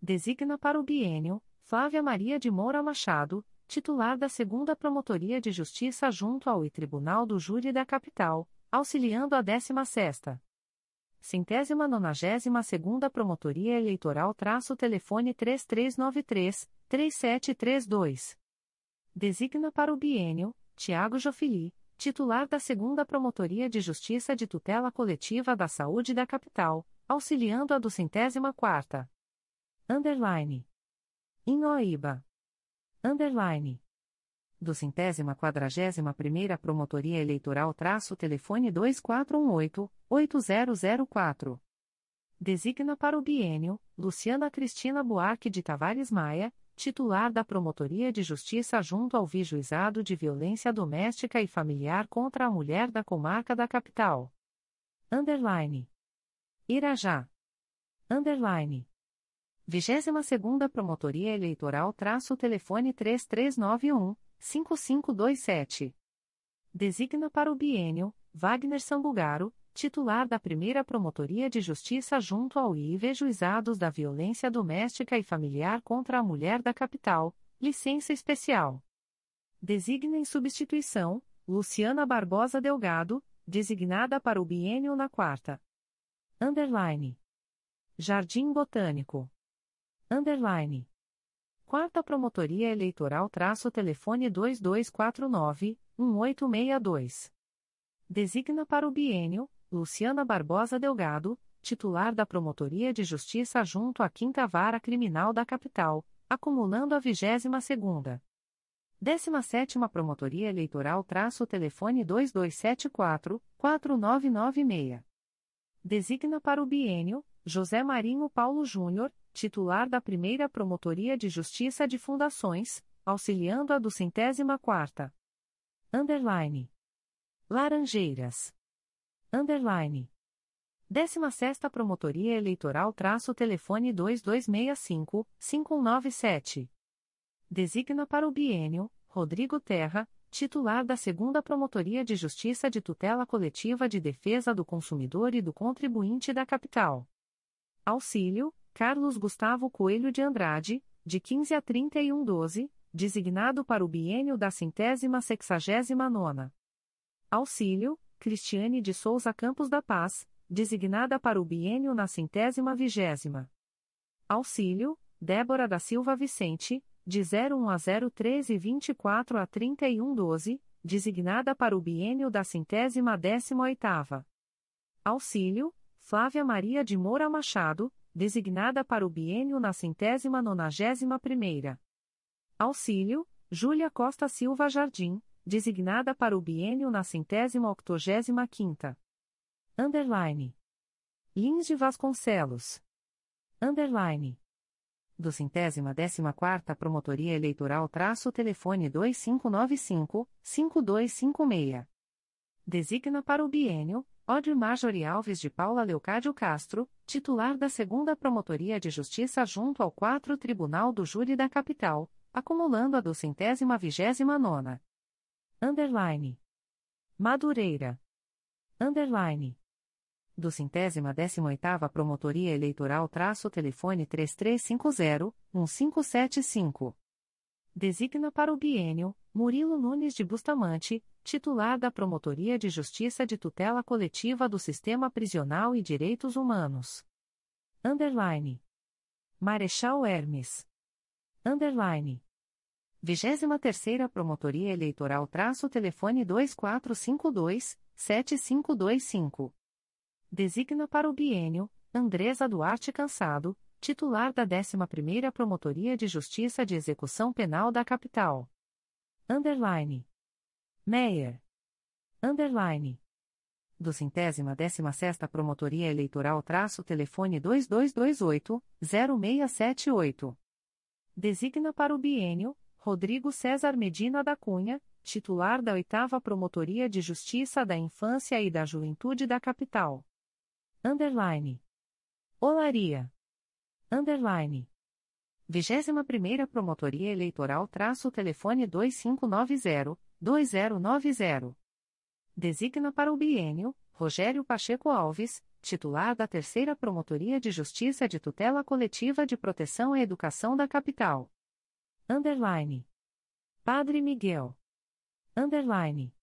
Designa para o biênio, Flávia Maria de Moura Machado, titular da segunda Promotoria de Justiça junto ao Tribunal do Júri da Capital, auxiliando a 16ª. Centésima nonagésima segunda Promotoria Eleitoral traço telefone 3393-3732. Designa para o biênio, Tiago Jofili, titular da segunda Promotoria de Justiça de Tutela Coletiva da Saúde da Capital, auxiliando a do centésima quarta. Underline. Inhoíba. Underline do centésima quadragésima primeira Promotoria Eleitoral traço telefone 2418-8004. Designa para o biênio, Luciana Cristina Buarque de Tavares Maia, titular da Promotoria de Justiça junto ao Vijuizado de Violência Doméstica e Familiar contra a Mulher da Comarca da Capital. Underline. Irajá. Underline. 22 segunda Promotoria Eleitoral traço telefone 3391 5527. Designa para o biênio Wagner Sambugaro, titular da primeira Promotoria de Justiça junto ao IVE Juizados da Violência Doméstica e Familiar contra a Mulher da Capital, licença especial. Designa em substituição Luciana Barbosa Delgado, designada para o biênio na quarta. Underline. Jardim Botânico. Underline. Quarta Promotoria Eleitoral traço telefone 2249-1862. Designa para o biênio, Luciana Barbosa Delgado, titular da Promotoria de Justiça junto à Quinta Vara Criminal da Capital, acumulando a 22ª. 17ª Promotoria Eleitoral traço telefone 2274-4996. Designa para o biênio, José Marinho Paulo Júnior, titular da primeira Promotoria de Justiça de Fundações, auxiliando a do centésima quarta. Underline. Laranjeiras. Underline. 16 Promotoria Eleitoral traço telefone 2265-5197. Designa para o biênio, Rodrigo Terra, titular da segunda Promotoria de Justiça de Tutela Coletiva de Defesa do Consumidor e do Contribuinte da Capital. Auxílio, Carlos Gustavo Coelho de Andrade, de 15 a 31 12, designado para o biênio da centésima sexagésima nona. Auxílio, Cristiane de Souza Campos da Paz, designada para o biênio na centésima vigésima. Auxílio, Débora da Silva Vicente, de 01 a 03 e 24 a 31 12, designada para o biênio da centésima décima oitava. Auxílio, Flávia Maria de Moura Machado, designada para o biênio na centésima nonagésima primeira. Auxílio, Júlia Costa Silva Jardim, designada para o biênio na centésima octogésima quinta. Underline. Lins de Vasconcelos. Underline. Do centésima décima quarta Promotoria Eleitoral traço telefone 2595-5256. Designa para o biênio, Odre Marjorie Alves de Paula Leocádio Castro, titular da Segunda Promotoria de Justiça junto ao 4 Tribunal do Júri da Capital, acumulando a do centésima vigésima nona. Underline. Madureira. Underline. Do centésima décima oitava Promotoria Eleitoral traço telefone 3350-1575. Designa para o biênio, Murilo Nunes de Bustamante, titular da Promotoria de Justiça de Tutela Coletiva do Sistema Prisional e Direitos Humanos. Underline. Marechal Hermes. Underline. 23ª Promotoria Eleitoral traço telefone 2452-7525. Designa para o biênio, Andresa Duarte Cansado, titular da 11ª Promotoria de Justiça de Execução Penal da Capital. Underline. Meyer. Underline. Do centésima décima sexta Promotoria Eleitoral traço telefone 2228-0678. Designa para o biênio, Rodrigo César Medina da Cunha, titular da oitava Promotoria de Justiça da Infância e da Juventude da Capital. Underline. Olaria. Underline. 21ª Promotoria Eleitoral traço telefone 2590-2090. Designa para o bienio, Rogério Pacheco Alves, titular da Terceira Promotoria de Justiça de Tutela Coletiva de Proteção à Educação da Capital. Underline. Padre Miguel. Underline.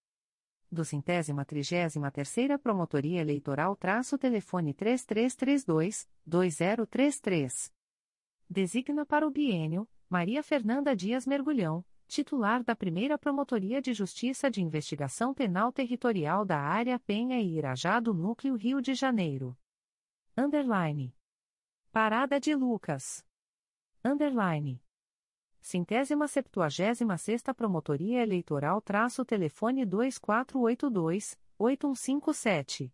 Do centésima trigésima terceira Promotoria Eleitoral traço telefone 3332-2033. Designa para o bienio, Maria Fernanda Dias Mergulhão, titular da primeira Promotoria de Justiça de Investigação Penal Territorial da Área Penha e Irajá do Núcleo Rio de Janeiro. Underline. Parada de Lucas. Underline. Centésima septuagésima sexta Promotoria Eleitoral traço telefone 2482-8157.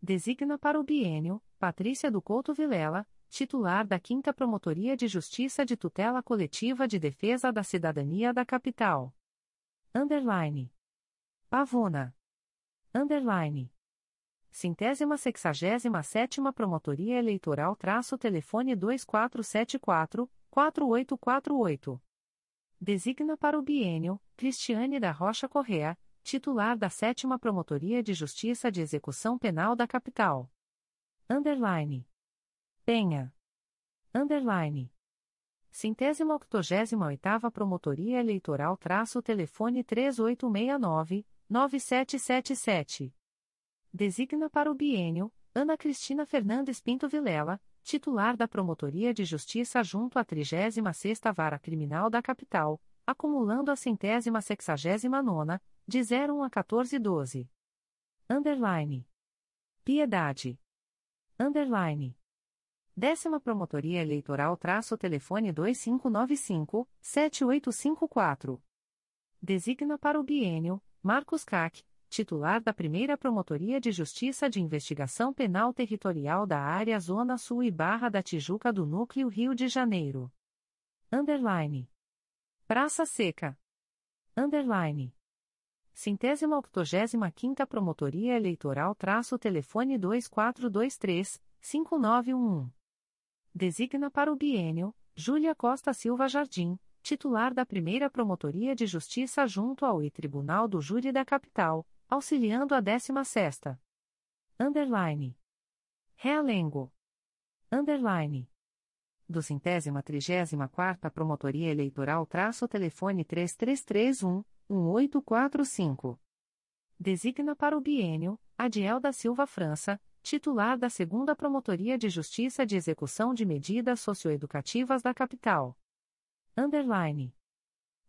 Designa para o bienio, Patrícia do Couto Vilela, titular da 5 Promotoria de Justiça de Tutela Coletiva de Defesa da Cidadania da Capital. Underline. Pavona. Underline. Centésima sexagésima sétima Promotoria Eleitoral traço telefone 2474-4848. Designa para o bienio, Cristiane da Rocha Correa, titular da sétima Promotoria de Justiça de Execução Penal da Capital. Underline. Penha. Underline. Centésima octogésima oitava Promotoria Eleitoral traço telefone 3869-9777. Designa para o bienio, Ana Cristina Fernandes Pinto Vilela, titular da Promotoria de Justiça junto à 36ª Vara Criminal da Capital, acumulando a centésima sexagésima nona, de 01 a 1412. Underline. Piedade. Underline. Décima Promotoria Eleitoral traço telefone 2595-7854. Designa para o bienio, Marcos Cac, titular da primeira Promotoria de Justiça de Investigação Penal Territorial da Área Zona Sul e Barra da Tijuca do Núcleo Rio de Janeiro. Underline. Praça Seca. Underline. Centésima octogésima quinta Promotoria Eleitoral traço telefone 2423 5911. Designa para o bienio Júlia Costa Silva Jardim, titular da primeira Promotoria de Justiça junto ao I-Tribunal do Júri da Capital, auxiliando a 16 Underline. Realengo. Underline. Do centésima trigésima quarta Promotoria Eleitoral traço telefone 3331-1845. Designa para o bienio Adiel da Silva França, titular da Segunda Promotoria de Justiça de Execução de Medidas Socioeducativas da Capital. Underline.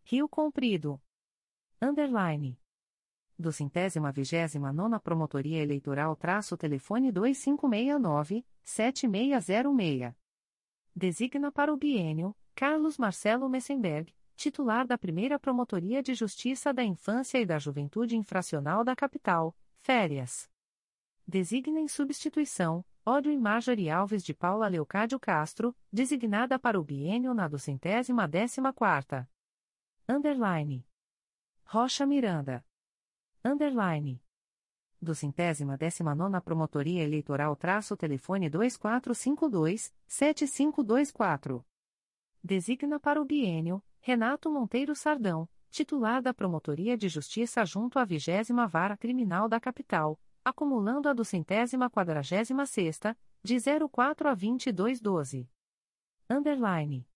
Rio Comprido. Underline. Do centésima vigésima nona Promotoria Eleitoral traço telefone 2569-7606. Designa para o bienio, Carlos Marcelo Messenberg, titular da Primeira Promotoria de Justiça da Infância e da Juventude Infracional da Capital, Férias. Designa em substituição, Ódio e Marjorie Alves de Paula Leocádio Castro, designada para o biênio na duzentésima décima quarta. Underline. Rocha Miranda. Underline. Do centésima décima nona Promotoria Eleitoral traço telefone 2452-7524. Designa para o biênio, Renato Monteiro Sardão, titular da Promotoria de Justiça junto à vigésima Vara Criminal da Capital, acumulando a do centésima quadragésima sexta, de 04 a 2212. Underline.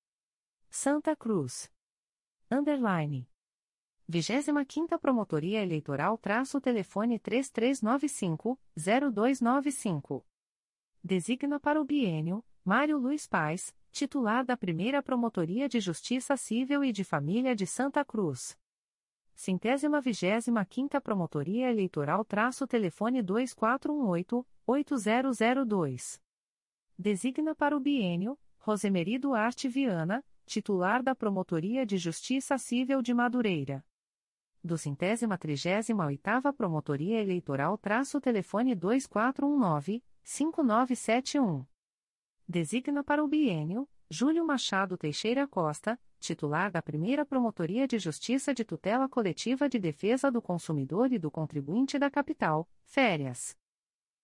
Santa Cruz. Underline. 25 Promotoria Eleitoral traço telefone 3395-0295. Designa para o bienio, Mário Luiz Pais, titular da primeira Promotoria de Justiça Civil e de Família de Santa Cruz. Centésima vigésima quinta Promotoria Eleitoral traço telefone 2418-8002. Designa para o bienio, Rosemary Duarte Viana, titular da Promotoria de Justiça Civil de Madureira. Do centésima trigésima oitava Promotoria Eleitoral traço telefone 2419-5971. Designa para o bienio, Júlio Machado Teixeira Costa, titular da primeira Promotoria de Justiça de Tutela Coletiva de Defesa do Consumidor e do Contribuinte da Capital, Férias.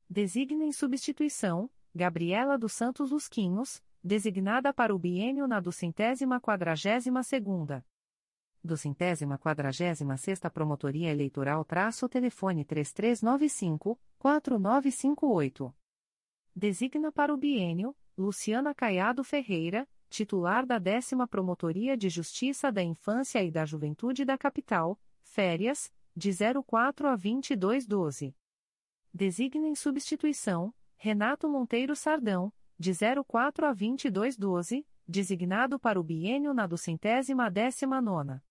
Designa em substituição, Gabriela dos Santos Lusquinhos, designada para o biênio na duzentésima quadragésima segunda. Duzentésima quadragésima sexta Promotoria Eleitoral traço telefone 3395-4958. Designa para o biênio, Luciana Caiado Ferreira, titular da décima Promotoria de Justiça da Infância e da Juventude da Capital, férias, de 04 a 2212. Designa em substituição, Renato Monteiro Sardão, de 04 a 2212, designado para o biênio na duzentésima décima nona.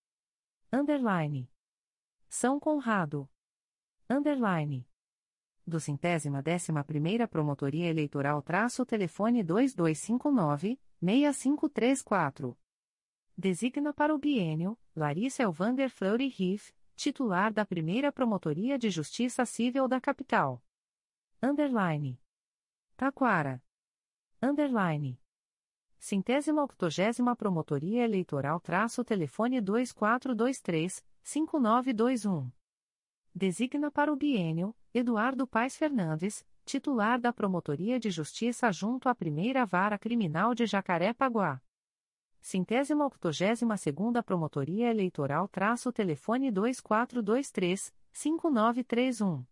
Underline. São Conrado. Underline. Duzentésima décima primeira Promotoria Eleitoral traço telefone 2259-6534. Designa para o biênio, Larissa Elvander Fleury Riff, titular da primeira Promotoria de Justiça Civil da Capital. Underline. Taquara. Underline. Centésima octogésima Promotoria Eleitoral traço telefone 2423-5921. Designa para o biênio, Eduardo Paes Fernandes, titular da Promotoria de Justiça junto à Primeira Vara Criminal de Jacaré-Paguá. Centésima octogésima segunda Promotoria Eleitoral traço telefone 2423-5931.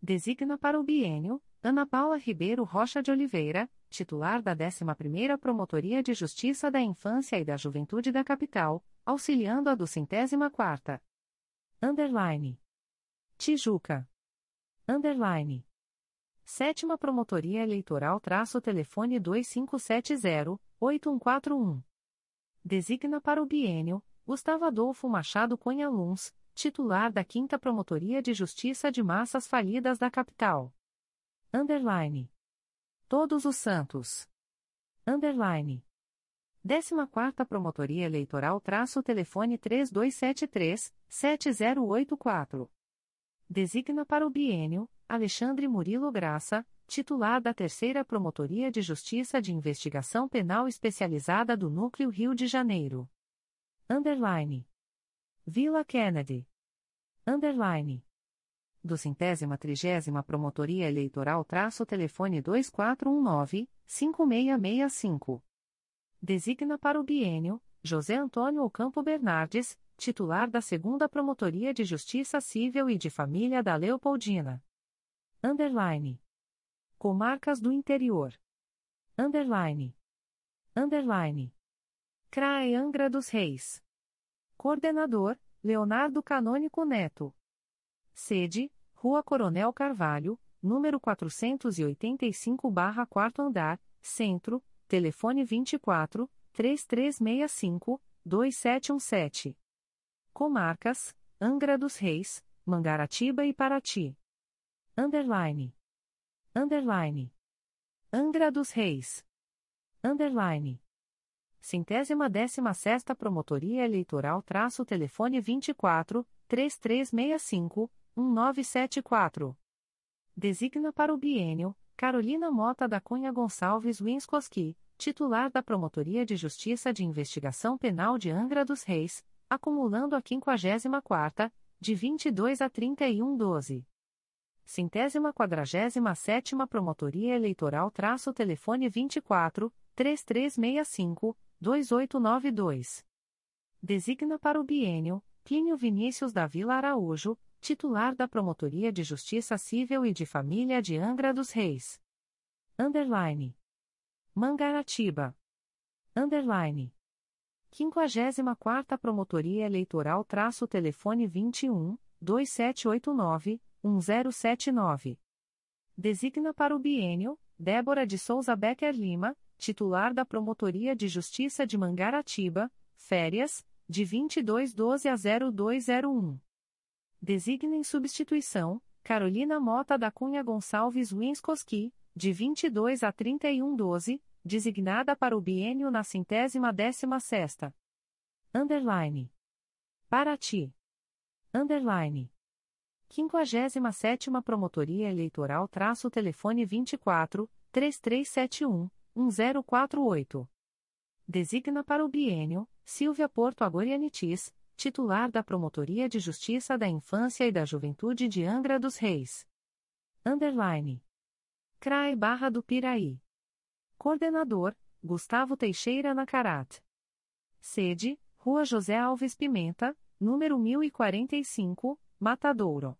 Designa para o biênio, Ana Paula Ribeiro Rocha de Oliveira, titular da 11ª Promotoria de Justiça da Infância e da Juventude da Capital, auxiliando a do centésima quarta. Underline. Tijuca. Underline. Sétima Promotoria Eleitoral traço telefone 2570-8141. Designa para o biênio, Gustavo Adolfo Machado Cunha Luns, titular da 5 Promotoria de Justiça de Massas Falidas da Capital. Underline. Todos os Santos. Underline. 14ª Promotoria Eleitoral traço telefone 3273-7084. Designa para o biênio, Alexandre Murilo Graça, titular da Terceira Promotoria de Justiça de Investigação Penal Especializada do Núcleo Rio de Janeiro. Underline. Vila Kennedy. Underline do centésima trigésima Promotoria Eleitoral traço telefone 2419-5665. Designa para o biênio, José Antônio Ocampo Bernardes, titular da segunda Promotoria de Justiça Civil e de Família da Leopoldina. Underline. Comarcas do Interior. Underline. Underline. CRAE Angra dos Reis. Coordenador, Leonardo Canônico Neto. Sede, Rua Coronel Carvalho, número 485-4 andar, Centro, telefone 24 3365 2717. Comarcas: Angra dos Reis, Mangaratiba e Paraty. Underline. Underline. Angra dos Reis. Underline. Centésima décima sexta Promotoria Eleitoral traço telefone 24 3365 1974. Designa para o biênio Carolina Mota da Cunha Gonçalves Winskoski, titular da Promotoria de Justiça de Investigação Penal de Angra dos Reis, acumulando a 54ª, de 22 a 31 12. Centésima quadragésima sétima Promotoria Eleitoral traço telefone 24 3365 2892. Designa para o biênio Clínio Vinícius da Vila Araújo, titular da Promotoria de Justiça Civil e de Família de Angra dos Reis. Underline. Mangaratiba. Underline. 54 Promotoria Eleitoral traço telefone 21 2789 1079. Designa para o biênio Débora de Souza Becker Lima, titular da Promotoria de Justiça de Mangaratiba, férias, de 2212 a 0201. Designa em substituição, Carolina Mota da Cunha Gonçalves Winskoski, de 22 a 3112, designada para o biênio na centésima décima sexta. Underline. Paraty. Underline. 57 Promotoria Eleitoral traço telefone 24 3371 1048. Designa para o biênio, Silvia Porto Agorianitis, titular da Promotoria de Justiça da Infância e da Juventude de Angra dos Reis. Underline. CRAE Barra do Piraí. Coordenador, Gustavo Teixeira Nacarat. Sede, Rua José Alves Pimenta, número 1045, Matadouro.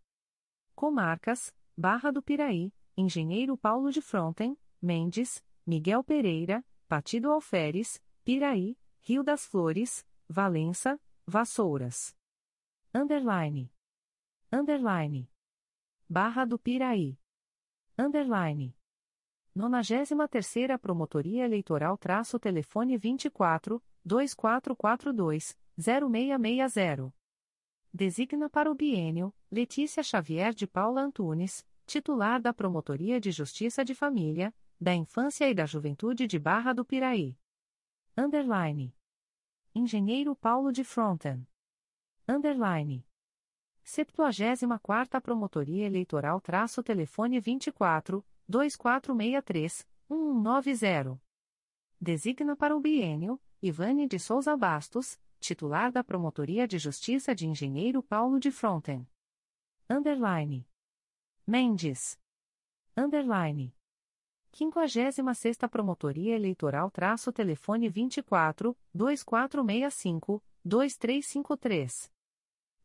Comarcas, Barra do Piraí, Engenheiro Paulo de Fronten, Mendes, Miguel Pereira, Partido Alferes, Piraí, Rio das Flores, Valença, Vassouras. Underline. Underline. Barra do Piraí. Underline. 93ª Promotoria Eleitoral traço telefone 24 2442 0660. Designa para o biênio Letícia Xavier de Paula Antunes, titular da Promotoria de Justiça de Família, da Infância e da Juventude de Barra do Piraí. Underline. Engenheiro Paulo de Fronten. Underline. 74ª Promotoria Eleitoral traço telefone 24 2463 1190. Designa para o biênio Ivane de Souza Bastos, titular da Promotoria de Justiça de Engenheiro Paulo de Fronten. Underline. Mendes. Underline. 56 Promotoria Eleitoral traço telefone 24 2465 2353.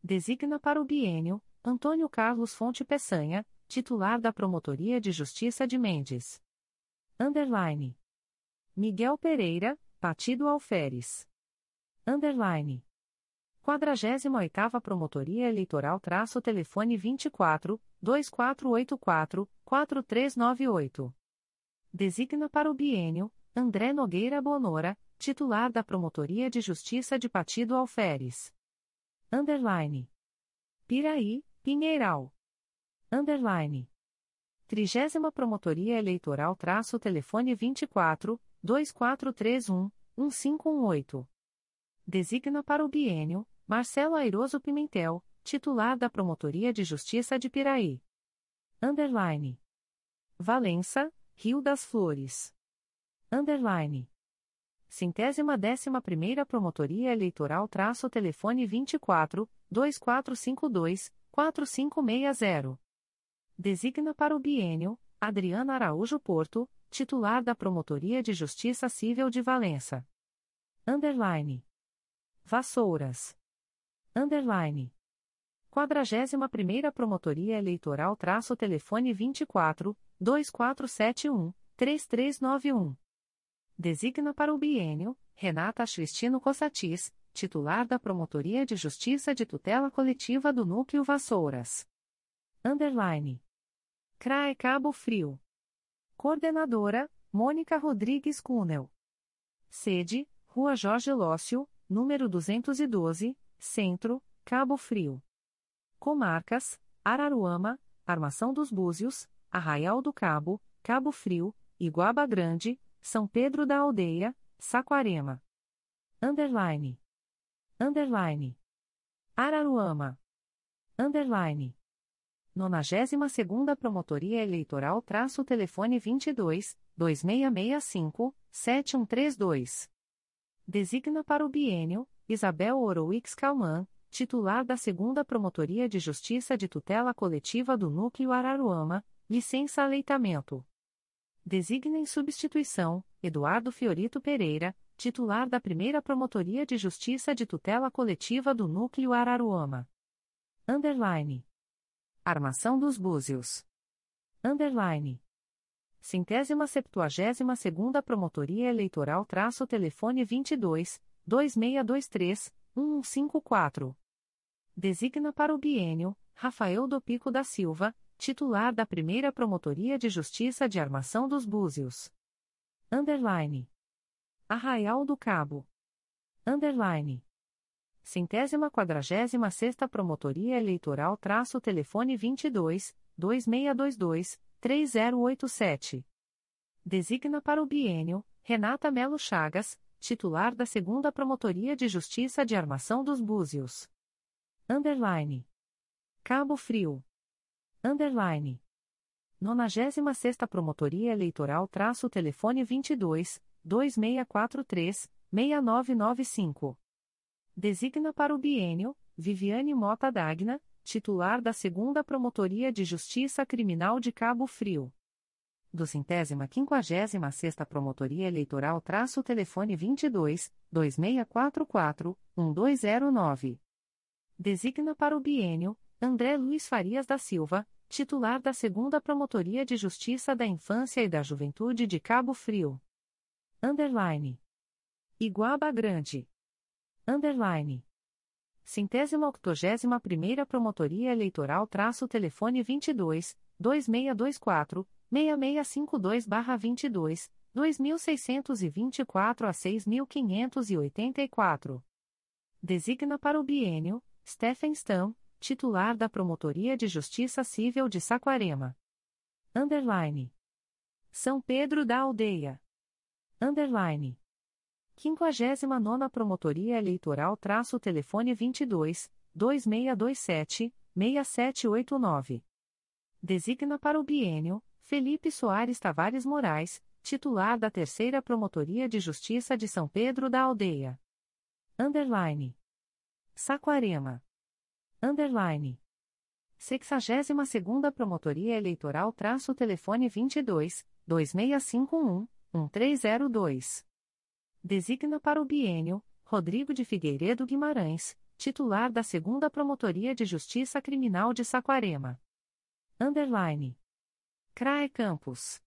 Designa para o biênio Antônio Carlos Fonte Peçanha, titular da Promotoria de Justiça de Mendes. Underline. Miguel Pereira, Partido Alferes. Underline. 48ª Promotoria Eleitoral traço telefone 24 2484 4398. Designa para o biênio André Nogueira Bonora, titular da Promotoria de Justiça de Partido Alferes. Underline. Piraí, Pinheiral. Underline. Trigésima Promotoria Eleitoral traço telefone 24 2431 1518. Designa para o biênio Marcelo Airoso Pimentel, titular da Promotoria de Justiça de Piraí. Underline. Valença, Rio das Flores. Underline. Centésima décima primeira Promotoria Eleitoral traço telefone 24 2452 4560. Designa para o biênio Adriana Araújo Porto, titular da Promotoria de Justiça Civil de Valença. Underline. Vassouras. Underline. 41ª Promotoria Eleitoral traço telefone 24 2471 3391. Designa para o biênio Renata Cristino Cossatis, titular da Promotoria de Justiça de Tutela Coletiva do Núcleo Vassouras. Underline. CRAE Cabo Frio. Coordenadora, Mônica Rodrigues Cunel. Sede, Rua Jorge Lócio, número 212, Centro, Cabo Frio. Comarcas, Araruama, Armação dos Búzios, Arraial do Cabo, Cabo Frio, Iguaba Grande, São Pedro da Aldeia, Saquarema. Underline. Underline. Araruama. Underline. 92ª Promotoria Eleitoral traço telefone 22 2665 7132. Designa para o biênio Isabel Orowix Calman, titular da 2 Promotoria de Justiça de Tutela Coletiva do Núcleo Araruama, licença aleitamento. Designa em substituição Eduardo Fiorito Pereira, titular da 1 Promotoria de Justiça de Tutela Coletiva do Núcleo Araruama. Underline. Armação dos Búzios. Underline. Centésima septuagésima segunda Promotoria Eleitoral traço telefone 22 2623 1154. Designa para o biênio Rafael do Pico da Silva, titular da primeira Promotoria de Justiça de Armação dos Búzios. Underline. Arraial do Cabo. Underline. Centésima quadragésima sexta Promotoria Eleitoral traço telefone 22 2622 3087. Designa para o biênio Renata Melo Chagas, titular da segunda Promotoria de Justiça de Armação dos Búzios. Underline. Cabo Frio. Underline. 96 Promotoria Eleitoral traço telefone 22 2643 6995. Designa para o biênio Viviane Mota Dagna, titular da Segunda Promotoria de Justiça Criminal de Cabo Frio. do centésima quinquagésima sexta Promotoria Eleitoral traço telefone 22, 2644, 1209. Designa para o bienio, André Luiz Farias da Silva, titular da segunda Promotoria de Justiça da Infância e da Juventude de Cabo Frio. Underline. Iguaba Grande. Underline. Centésima octogésima primeira Promotoria Eleitoral traço telefone 22, 2624, 6652-22, 2624 a 6584. Designa para o bienio, Stephen Stam, titular da Promotoria de Justiça Civil de Saquarema. Underline. São Pedro da Aldeia. Underline. 59 Promotoria Eleitoral traço telefone 22, 2627, 6789. Designa para o bienio, Felipe Soares Tavares Moraes, titular da Terceira Promotoria de Justiça de São Pedro da Aldeia. Underline. Saquarema. Underline. 62ª Promotoria Eleitoral traço telefone 22, 2651, 1302. Designa para o bienio, Rodrigo de Figueiredo Guimarães, titular da 2 Promotoria de Justiça Criminal de Saquarema. Underline. CRAE Campos.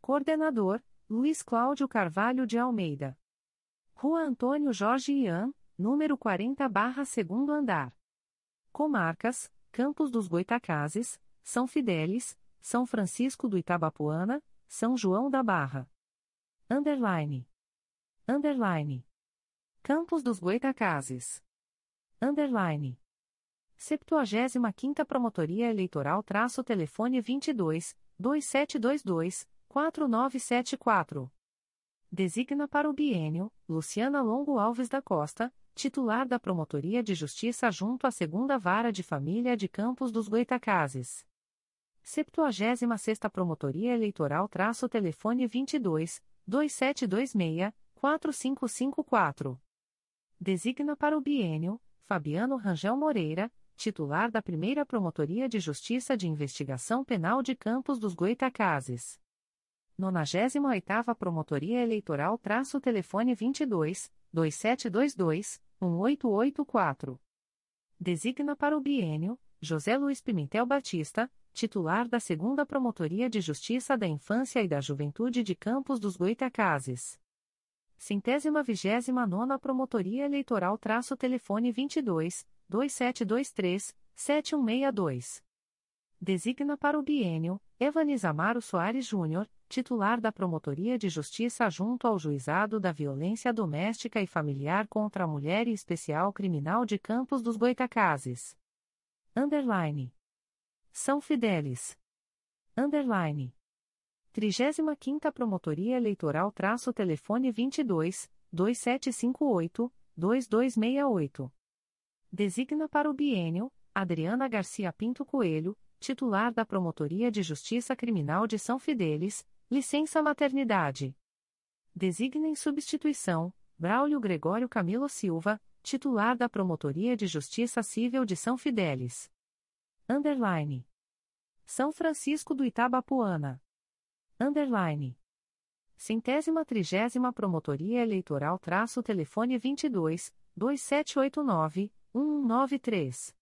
Coordenador, Luiz Cláudio Carvalho de Almeida. Rua Antônio Jorge Ian, número 40 barra segundo andar. Comarcas, Campos dos Goitacazes, São Fidélis, São Francisco do Itabapuana, São João da Barra. Underline. Underline. Campos dos Goitacazes. Underline. 75ª Promotoria Eleitoral traço telefone 22, 2722, 4974. Designa para o bienio, Luciana Longo Alves da Costa, titular da Promotoria de Justiça junto à Segunda Vara de Família de Campos dos Goitacazes. 76 Promotoria Eleitoral traço telefone 22, 2726, 4554. Designa para o bienio, Fabiano Rangel Moreira, titular da primeira Promotoria de Justiça de Investigação Penal de Campos dos Goitacazes. 98ª Promotoria Eleitoral traço telefone 22 2722 1884. Designa para o bienio José Luiz Pimentel Batista, titular da 2 Promotoria de Justiça da Infância e da Juventude de Campos dos Goitacazes. Centésima vigésima nona Promotoria Eleitoral traço telefone 22 2723, 7162. Designa para o bienio, Evanis Amaro Soares Júnior, titular da Promotoria de Justiça junto ao Juizado da Violência Doméstica e Familiar contra a Mulher e Especial Criminal de Campos dos Goitacazes. Underline. São Fidélis. Underline. 35ª Promotoria Eleitoral traço telefone 22, 2758, 2268. Designa para o bienio Adriana Garcia Pinto Coelho, titular da Promotoria de Justiça Criminal de São Fidélis, licença maternidade. Designa em substituição Braulio Gregório Camilo Silva, titular da Promotoria de Justiça Civil de São Fidélis. Underline. São Francisco do Itabapuana. Underline. Centésima trigésima Promotoria Eleitoral traço telefone 22, 2789, 1193.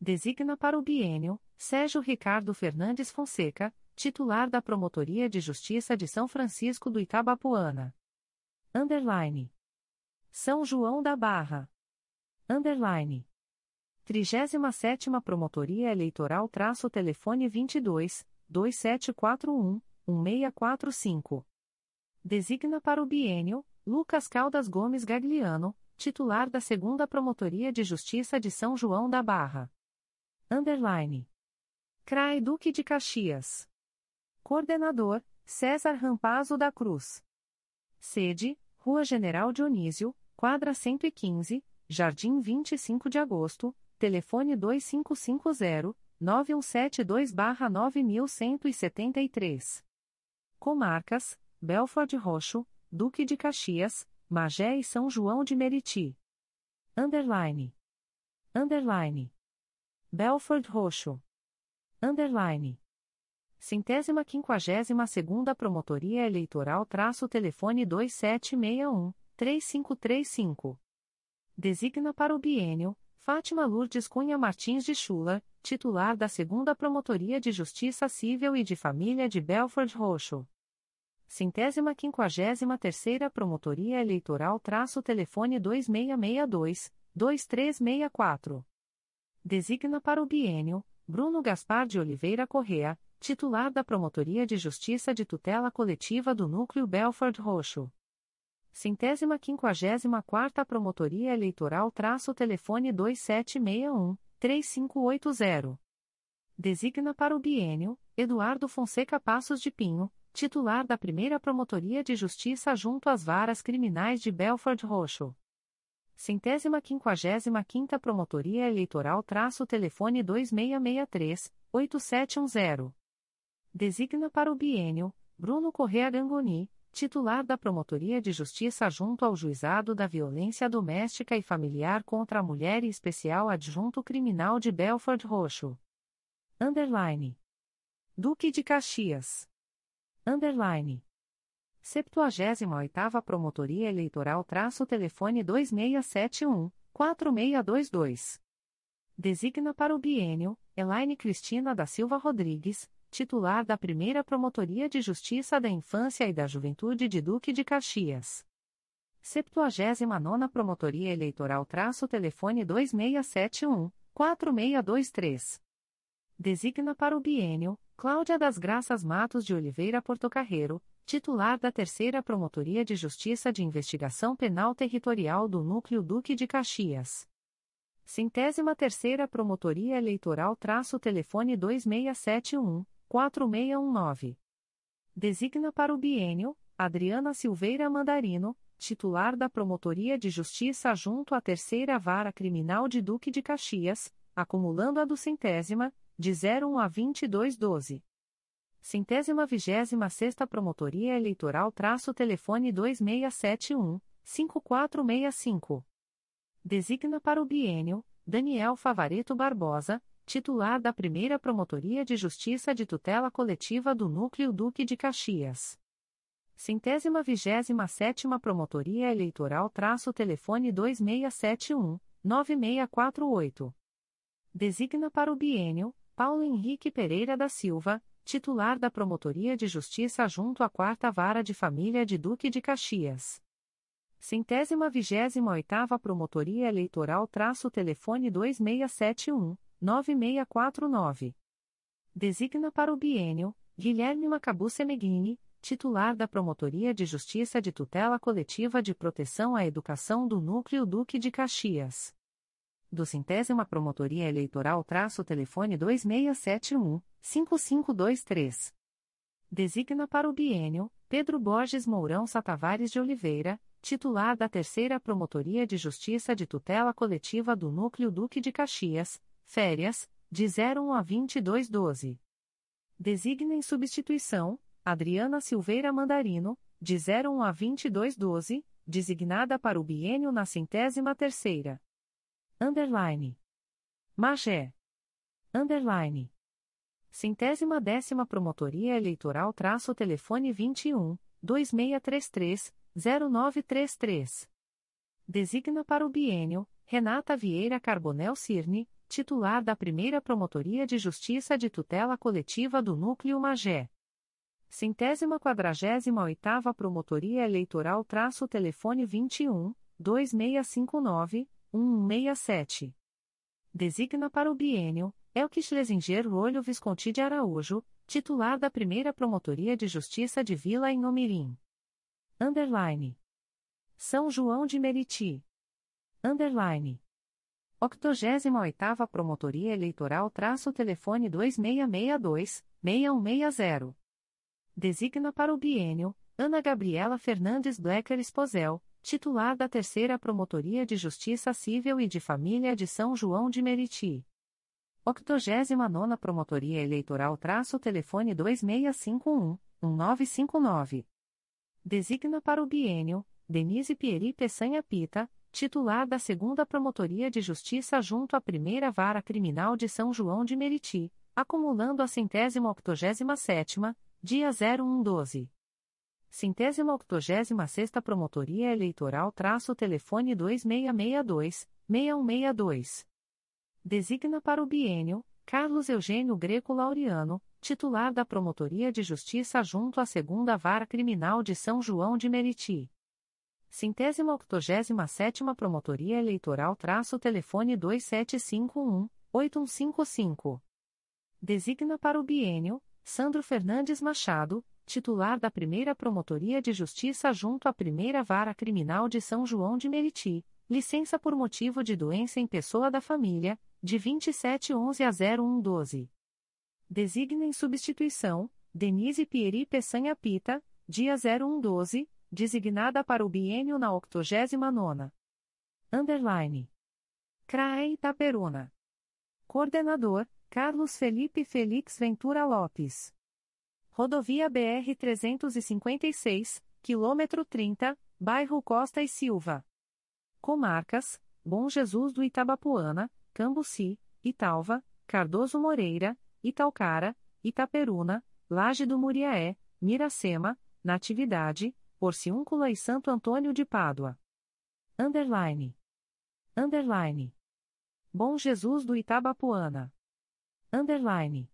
Designa para o bienio Sérgio Ricardo Fernandes Fonseca, titular da Promotoria de Justiça de São Francisco do Itabapuana. Underline. São João da Barra. Underline. 37 Promotoria Eleitoral traço telefone 22 2741 1645. Designa para o bienio Lucas Caldas Gomes Gagliano, titular da Segunda Promotoria de Justiça de São João da Barra. Underline. CRAE Duque de Caxias. Coordenador, César Rampazo da Cruz. Sede, Rua General Dionísio, quadra 115, Jardim 25 de Agosto, telefone 250-9172-9173. Comarcas, Belford Roxo, Duque de Caxias, Magé e São João de Meriti. Underline. Underline. Belford Roxo. Underline. Centésima quinquagésima segunda Promotoria Eleitoral traço telefone 2761, 3535. Designa para o bienio, Fátima Lourdes Cunha Martins de Chula, titular da segunda Promotoria de Justiça Civil e de Família de Belford Roxo. Centésima quinquagésima terceira Promotoria Eleitoral traço telefone 2662, 2364. Designa para o bienio, Bruno Gaspar de Oliveira Correa, titular da Promotoria de Justiça de Tutela Coletiva do Núcleo Belford Roxo. Centésima quinquagésima quarta Promotoria Eleitoral traço telefone 2761, 3580. Designa para o bienio, Eduardo Fonseca Passos de Pinho, titular da primeira Promotoria de Justiça junto às varas criminais de Belford Roxo. Centésima quinquagésima quinta Promotoria Eleitoral traço telefone 2663, 8710. Designa para o bienio Bruno Correa Gangoni, titular da Promotoria de Justiça junto ao Juizado da Violência Doméstica e Familiar contra a Mulher e Especial Adjunto Criminal de Belford Roxo. Underline. Duque de Caxias. Underline. 78ª Promotoria Eleitoral traço telefone 2671, 4622. Designa para o bienio Elaine Cristina da Silva Rodrigues, titular da primeira Promotoria de Justiça da Infância e da Juventude de Duque de Caxias. 79 Promotoria Eleitoral traço telefone 2671 4623. Designa para o bienio Cláudia das Graças Matos de Oliveira Portocarreiro, titular da Terceira Promotoria de Justiça de Investigação Penal Territorial do Núcleo Duque de Caxias. Centésima Terceira Promotoria Eleitoral traço telefone 2671 4619. Designa para o bienio Adriana Silveira Mandarino, titular da Promotoria de Justiça junto à Terceira Vara Criminal de Duque de Caxias, acumulando a do centésima, de 01 a 2212. Centésima vigésima sexta Promotoria Eleitoral traço telefone 2671, 5465. Designa para o bienio Daniel Favareto Barbosa, titular da primeira Promotoria de Justiça de Tutela Coletiva do Núcleo Duque de Caxias. Centésima vigésima sétima Promotoria Eleitoral traço telefone 2671, 9648. Designa para o bienio, Paulo Henrique Pereira da Silva, titular da Promotoria de Justiça junto à Quarta Vara de Família de Duque de Caxias. Centésima vigésima oitava Promotoria Eleitoral traço telefone 2671, 9649. Designa para o bienio Guilherme Macabu Semeghini, titular da Promotoria de Justiça de Tutela Coletiva de Proteção à Educação do Núcleo Duque de Caxias. Do Centésima Promotoria Eleitoral traço telefone 2671 5523. Designa para o bienio Pedro Borges Mourão Satavares de Oliveira, titular da Terceira Promotoria de Justiça de Tutela Coletiva do Núcleo Duque de Caxias, Férias, de 01 a 2212. Designa em substituição, Adriana Silveira Mandarino, de 01 a 2212, designada para o biênio na centésima terceira. Underline. Magé. Underline. Centésima décima Promotoria Eleitoral traço telefone 21, 2633, 0933. Designa para o biênio, Renata Vieira Carbonel Cirne, titular da primeira Promotoria de Justiça de Tutela Coletiva do Núcleo Magé. Centésima quadragésima oitava Promotoria Eleitoral traço telefone 21, 2659, 1167. Designa para o bienio, Elke Schlesinger Olho Visconti de Araújo, titular da primeira Promotoria de Justiça de Vila em Omirim. Underline. São João de Meriti. Underline. 88ª Promotoria Eleitoral traço telefone 2662-6160. Designa para o bienio, Ana Gabriela Fernandes Blecker Esposel, titular da Terceira Promotoria de Justiça Civil e de Família de São João de Meriti. 89ª Promotoria Eleitoral traço telefone 2651-1959. Designa para o bienio, Denise Pieri Peçanha Pita, titular da Segunda Promotoria de Justiça junto à Primeira Vara Criminal de São João de Meriti, acumulando a centésima octogésima sétima, dia 0112. Centésima octogésima sexta Promotoria Eleitoral traço telefone 2662-6162. Designa para o bienio, Carlos Eugênio Greco Laureano, titular da Promotoria de Justiça junto à Segunda Vara Criminal de São João de Meriti. Centésima octogésima sétima Promotoria Eleitoral traço telefone 2751-8155. Designa para o bienio, Sandro Fernandes Machado, titular da Primeira Promotoria de Justiça junto à Primeira Vara Criminal de São João de Meriti, licença por motivo de doença em pessoa da família, de 2711 a 0112. Designa em substituição, Denise Pieri Peçanha Pita, dia 0112, designada para o biênio na 89ª. Underline. CRAE Itaperuna. Coordenador, Carlos Felipe Felix Ventura Lopes. Rodovia BR-356, quilômetro 30, bairro Costa e Silva. Comarcas, Bom Jesus do Itabapuana, Cambuci, Italva, Cardoso Moreira, Italcara, Itaperuna, Laje do Muriaé, Miracema, Natividade, Porciúncula e Santo Antônio de Pádua. Underline. Underline. Bom Jesus do Itabapuana. Underline.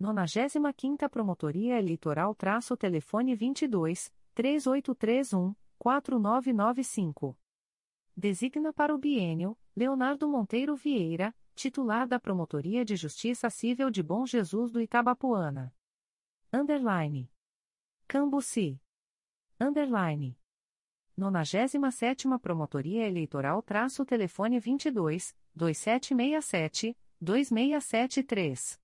95ª Promotoria Eleitoral traço telefone 22 3831 4995. Designa para o bienio Leonardo Monteiro Vieira, titular da Promotoria de Justiça Civil de Bom Jesus do Itabapuana. Underline. Cambuci. Underline. 97 Promotoria Eleitoral traço telefone 22 2767 2673.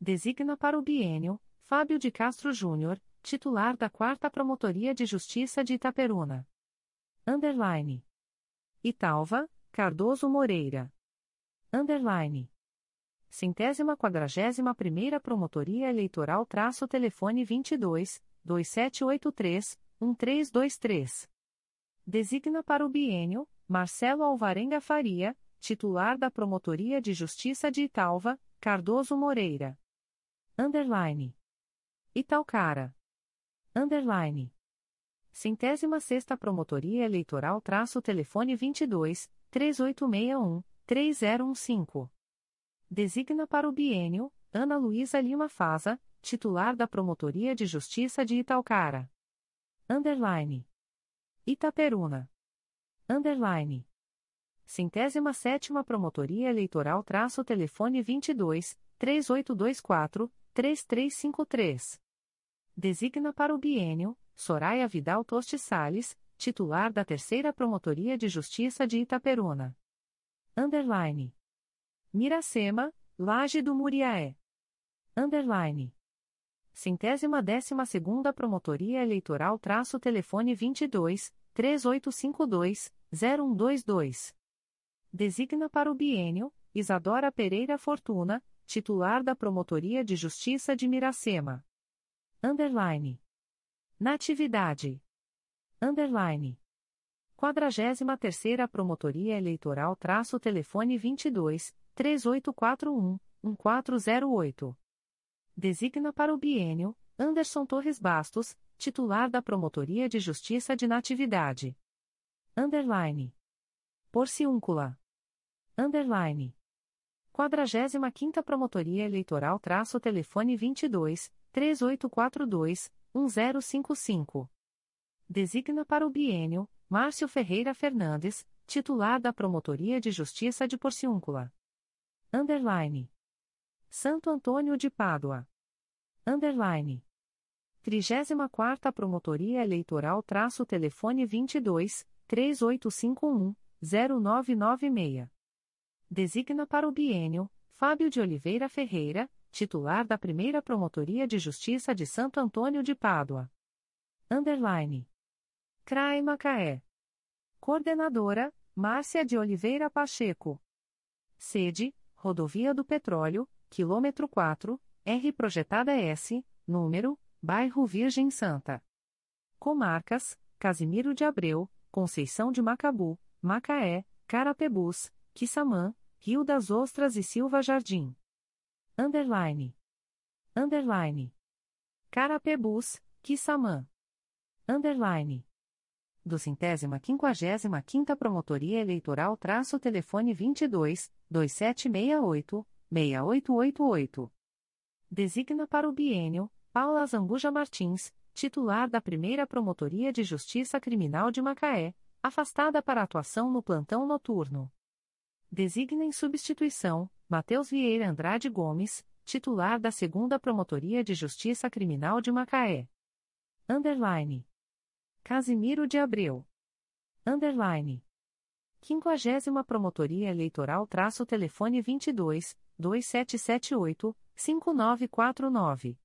Designa para o bienio Fábio de Castro Júnior, titular da 4 Promotoria de Justiça de Itaperuna. Underline. Italva, Cardoso Moreira. Underline. Centésima quadragésima primeira Promotoria Eleitoral traço telefone 22 2783 1323. Designa para o bienio Marcelo Alvarenga Faria, titular da Promotoria de Justiça de Italva, Cardoso Moreira. Underline. Italcara. Underline. Centésima sexta Promotoria Eleitoral traço telefone 22 3861 3015. Designa para o bienio Ana Luísa Lima Faza, titular da Promotoria de Justiça de Italcara. Underline. Itaperuna. Underline. Centésima sétima Promotoria Eleitoral traço telefone 22 3824 3353. Designa para o bienio Soraya Vidal Toste Sales, titular da Terceira Promotoria de Justiça de Itaperuna. Underline. Miracema, Laje do Muriaé. Underline. Centésima décima segunda Promotoria Eleitoral traço telefone 22 3852 0122. Designa para o bienio Isadora Pereira Fortuna, titular da Promotoria de Justiça de Miracema. Underline. Natividade. Underline. 43 terceira Promotoria Eleitoral traço telefone 22 3841 1408. Designa para o bienio Anderson Torres Bastos, titular da Promotoria de Justiça de Natividade. Underline. Porciúncula. Underline. 45ª Promotoria Eleitoral traço telefone 22 3842 1055. Designa para o bienio Márcio Ferreira Fernandes, titular da Promotoria de Justiça de Porciúncula. Underline. Santo Antônio de Pádua. Underline. 34ª Promotoria Eleitoral traço telefone 22 3851 0996. Designa para o bienio Fábio de Oliveira Ferreira, titular da Primeira Promotoria de Justiça de Santo Antônio de Pádua. Underline. CRAE Macaé. Coordenadora, Márcia de Oliveira Pacheco. Sede, Rodovia do Petróleo, quilômetro 4, R Projetada S, número, Bairro Virgem Santa. Comarcas, Casimiro de Abreu, Conceição de Macabu, Macaé, Carapebus, Quissamã, Rio das Ostras e Silva Jardim. underline, underline, Carapebus, Quissamã, underline, do centésima quinquagésima quinta Promotoria Eleitoral traço telefone 22, 2768, 6888. Designa para o bienio, Paula Zambuja Martins, titular da primeira Promotoria de Justiça Criminal de Macaé, afastada para atuação no plantão noturno. Designa em substituição, Matheus Vieira Andrade Gomes, titular da segunda Promotoria de Justiça Criminal de Macaé. Underline. Casimiro de Abreu. Underline. 50 Promotoria Eleitoral traço telefone 22 2778 5949.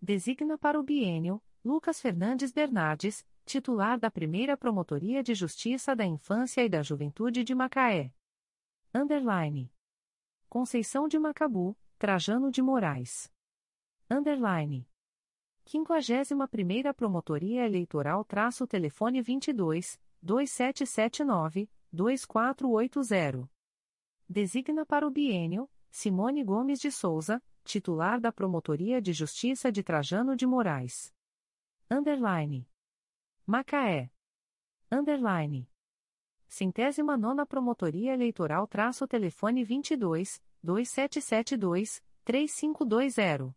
Designa para o bienio Lucas Fernandes Bernardes, titular da primeira Promotoria de Justiça da Infância e da Juventude de Macaé. Underline. Conceição de Macabu, Trajano de Moraes. Underline. 51ª Promotoria Eleitoral traço telefone 22 2779 2480. Designa para o bienio Simone Gomes de Souza, titular da Promotoria de Justiça de Trajano de Moraes. Underline. Macaé. Underline. Centésima nona Promotoria Eleitoral traço telefone 22 2772 3520.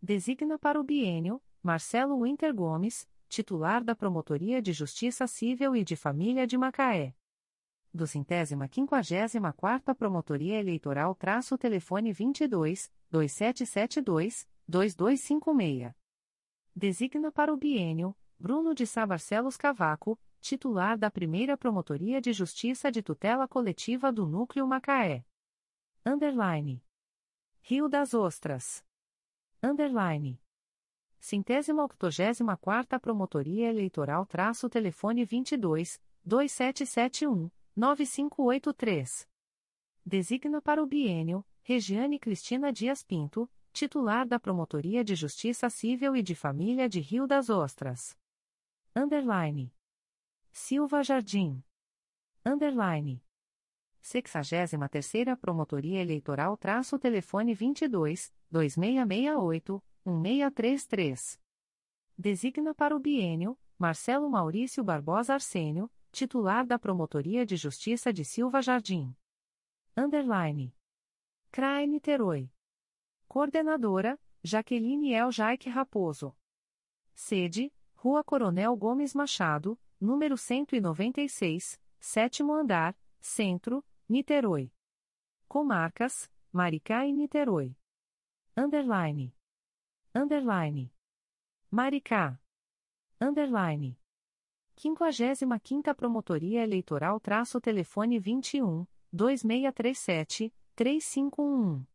Designa para o bienio Marcelo Winter Gomes, titular da Promotoria de Justiça Civil e de Família de Macaé. Do centésima quinquagésima quarta Promotoria Eleitoral traço telefone 22 2772 2256. Designa para o bienio Bruno de Sá Barcelos Cavaco, titular da primeira Promotoria de Justiça de Tutela Coletiva do Núcleo Macaé. Underline. Rio das Ostras. Underline. Centésima octogésima quarta Promotoria Eleitoral traço telefone 22 2771 9583. Designa para o bienio Regiane Cristina Dias Pinto, titular da Promotoria de Justiça Civil e de Família de Rio das Ostras. Underline. Silva Jardim. Underline. 63ª Promotoria Eleitoral traço telefone 22 2668 1633. Designa para o bienio Marcelo Maurício Barbosa Arsênio, titular da Promotoria de Justiça de Silva Jardim. Underline. CRAE Niterói. Coordenadora, Jaqueline El Jaique Raposo. Sede, Rua Coronel Gomes Machado, número 196, sétimo andar, Centro, Niterói. Comarcas, Maricá e Niterói. Underline. Underline. Maricá. Underline. 55ª Promotoria Eleitoral traço telefone 21 2637 3511.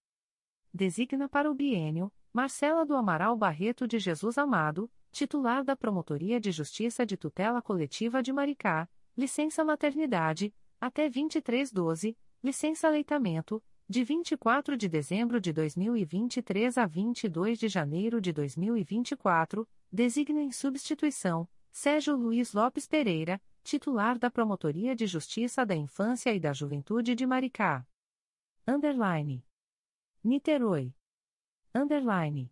Designa para o bienio Marcela do Amaral Barreto de Jesus Amado, titular da Promotoria de Justiça de Tutela Coletiva de Maricá, licença maternidade, até 2312, licença aleitamento, de 24 de dezembro de 2023 a 22 de janeiro de 2024, designa em substituição, Sérgio Luiz Lopes Pereira, titular da Promotoria de Justiça da Infância e da Juventude de Maricá. Underline. Niterói. Underline.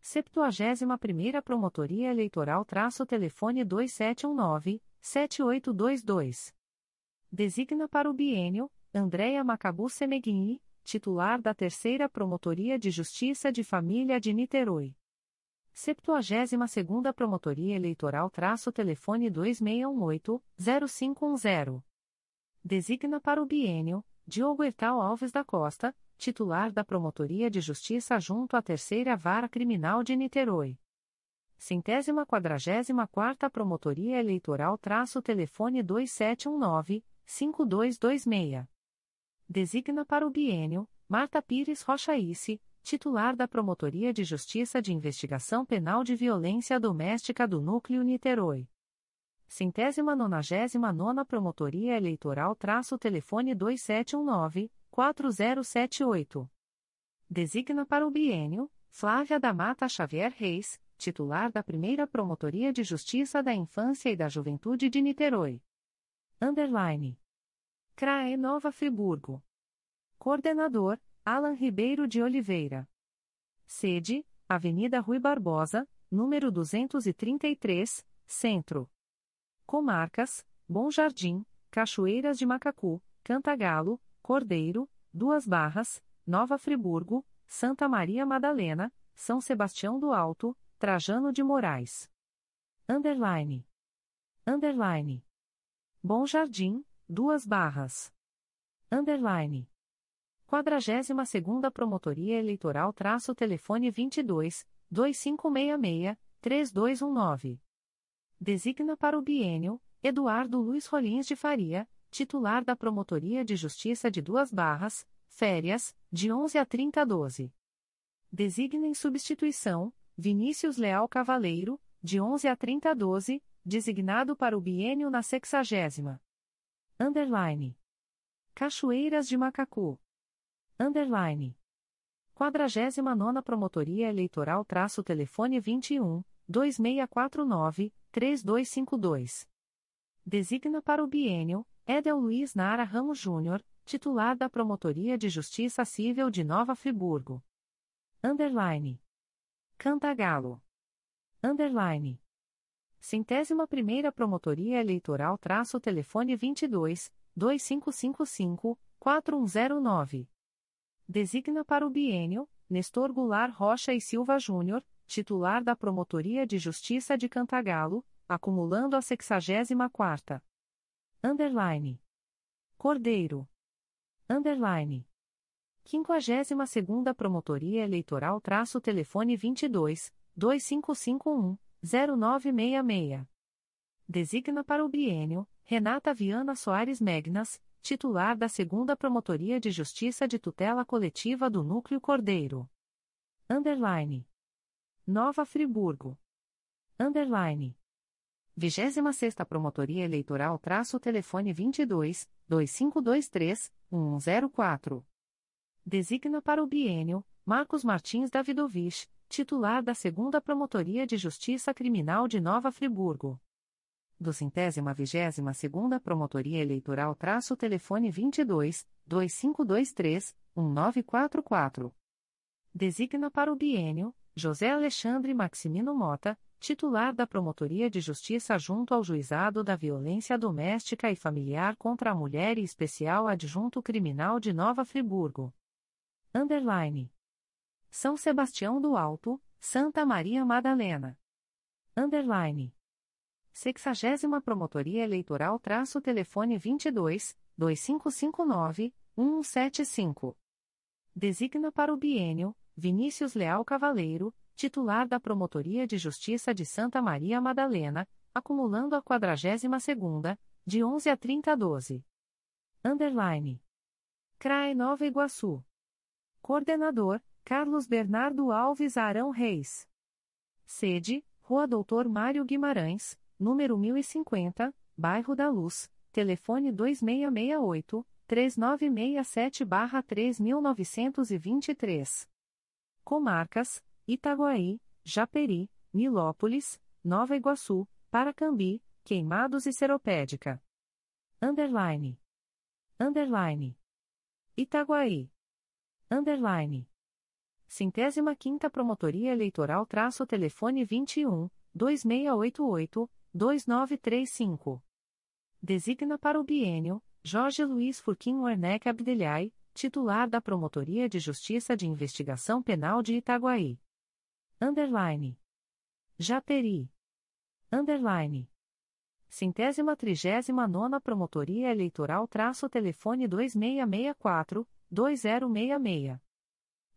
71ª Promotoria Eleitoral traço telefone 2719-7822. Designa para o bienio, Andréa Macabu Semeghini, titular da Terceira Promotoria de Justiça de Família de Niterói. 72ª Promotoria Eleitoral traço telefone 2618-0510. Designa para o bienio, Diogo Hertal Alves da Costa, titular da Promotoria de Justiça junto à Terceira Vara Criminal de Niterói. Centésima quadragésima quarta Promotoria Eleitoral traço telefone 2719-5226. Designa para o bienio, Marta Pires Rochaíce, titular da Promotoria de Justiça de Investigação Penal de Violência Doméstica do Núcleo Niterói. Centésima nonagésima nona Promotoria Eleitoral traço telefone 2719 4078. Designa para o bienio Flávia da Mata Xavier Reis, titular da primeira Promotoria de Justiça da Infância e da Juventude de Niterói. Underline. CRAE Nova Friburgo. Coordenador, Alan Ribeiro de Oliveira. Sede: Avenida Rui Barbosa, número 233, Centro. Comarcas: Bom Jardim, Cachoeiras de Macacu, Cantagalo, Cordeiro, Duas Barras, Nova Friburgo, Santa Maria Madalena, São Sebastião do Alto, Trajano de Moraes. Underline. Underline. Bom Jardim, Duas Barras. Underline. 42ª Promotoria Eleitoral traço telefone 22 2566 3219. Designa para o biênio Eduardo Luiz Rolins de Faria, titular da Promotoria de Justiça de Duas Barras, férias, de 11 a 30 12. Designa em substituição Vinícius Leal Cavaleiro, de 11 a 30 12, designado para o biênio na 60 Underline. Cachoeiras de Macacu. Underline. 49 Promotoria Eleitoral traço telefone 21 2649 3252. Designa para o biênio Edel Luiz Nara Ramos Júnior, titular da Promotoria de Justiça Civil de Nova Friburgo. Underline. Cantagalo. Underline. Centésima primeira Promotoria Eleitoral traço telefone 22 2555 4109. Designa para o biênio Nestor Goulart Rocha e Silva Júnior, titular da Promotoria de Justiça de Cantagalo, acumulando a 64ª. Underline. Cordeiro. Underline. 52ª Promotoria Eleitoral traço telefone 22 2551 0966. Designa para o biênio Renata Viana Soares Megnas, titular da Segunda Promotoria de Justiça de Tutela Coletiva do Núcleo Cordeiro. Underline. Nova Friburgo. Underline. 26 Promotoria Eleitoral traço telefone 22 2523 1104. Designa para o biênio Marcos Martins Davidovich, titular da Segunda Promotoria de Justiça Criminal de Nova Friburgo do centésima vigésima segunda Promotoria Eleitoral traço telefone 22 2523 1944. Designa para o biênio José Alexandre Maximino Mota, titular da Promotoria de Justiça junto ao Juizado da Violência Doméstica e Familiar contra a Mulher e Especial Adjunto Criminal de Nova Friburgo. Underline. São Sebastião do Alto, Santa Maria Madalena. Underline. Sexagésima Promotoria Eleitoral traço telefone 22 2559 175. Designa para o biênio Vinícius Leal Cavaleiro, titular da Promotoria de Justiça de Santa Maria Madalena, acumulando a 42ª, de 11 a 30 12. Underline. CRAE Nova Iguaçu. Coordenador, Carlos Bernardo Alves Arão Reis. Sede, Rua Doutor Mário Guimarães, número 1050, Bairro da Luz, telefone 2668 3967-3923. Comarcas: Itaguaí, Japeri, Nilópolis, Nova Iguaçu, Paracambi, Queimados e Seropédica. Underline. Underline. Itaguaí. Underline. Centésima quinta Promotoria Eleitoral traço telefone 21 2688 2935. Designa para o biênio Jorge Luiz Furquim Werneck Abdelhai, titular da Promotoria de Justiça de Investigação Penal de Itaguaí. Underline. Japeri. Underline. Centésima trigésima nona Promotoria Eleitoral traço telefone 2664 2066.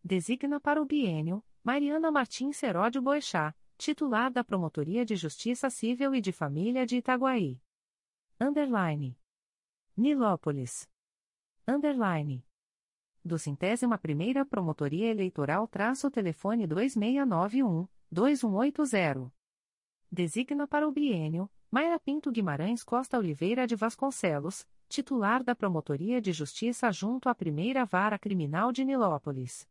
Designa para o biênio Mariana Martins Seródio Boechat, titular da Promotoria de Justiça Civil e de Família de Itaguaí. Underline. Nilópolis. Underline. Do centésima primeira Promotoria Eleitoral traço telefone 2691-2180. Designa para o biênio, Mayra Pinto Guimarães Costa Oliveira de Vasconcelos, titular da Promotoria de Justiça junto à Primeira Vara Criminal de Nilópolis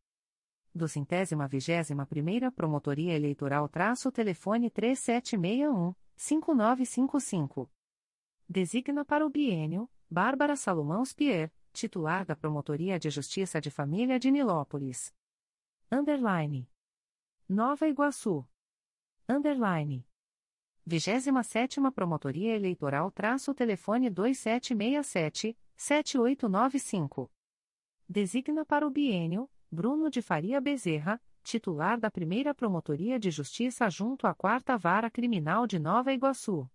do centésima vigésima primeira Promotoria Eleitoral traço telefone 3761-5955. Designa para o biênio, Bárbara Salomão Spier, titular da Promotoria de Justiça de Família de Nilópolis. Underline. Nova Iguaçu. Underline. 27 Promotoria Eleitoral traço telefone 2767-7895. Designa para o bienio, Bruno de Faria Bezerra, titular da Primeira Promotoria de Justiça junto à Quarta Vara Criminal de Nova Iguaçu.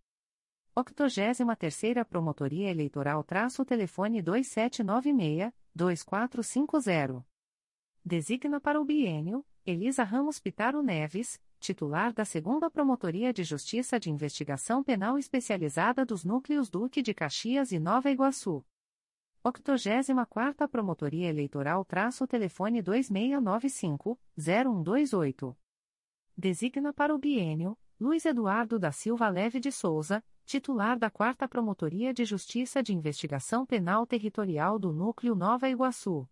83ª Promotoria Eleitoral traço telefone 2796-2450. Designa para o bienio, Elisa Ramos Pitaro Neves, titular da Segunda Promotoria de Justiça de Investigação Penal Especializada dos Núcleos Duque de Caxias e Nova Iguaçu. 84ª Promotoria Eleitoral traço telefone 2695-0128. Designa para o bienio, Luiz Eduardo da Silva Leve de Souza, titular da 4 Promotoria de Justiça de Investigação Penal Territorial do Núcleo Nova Iguaçu.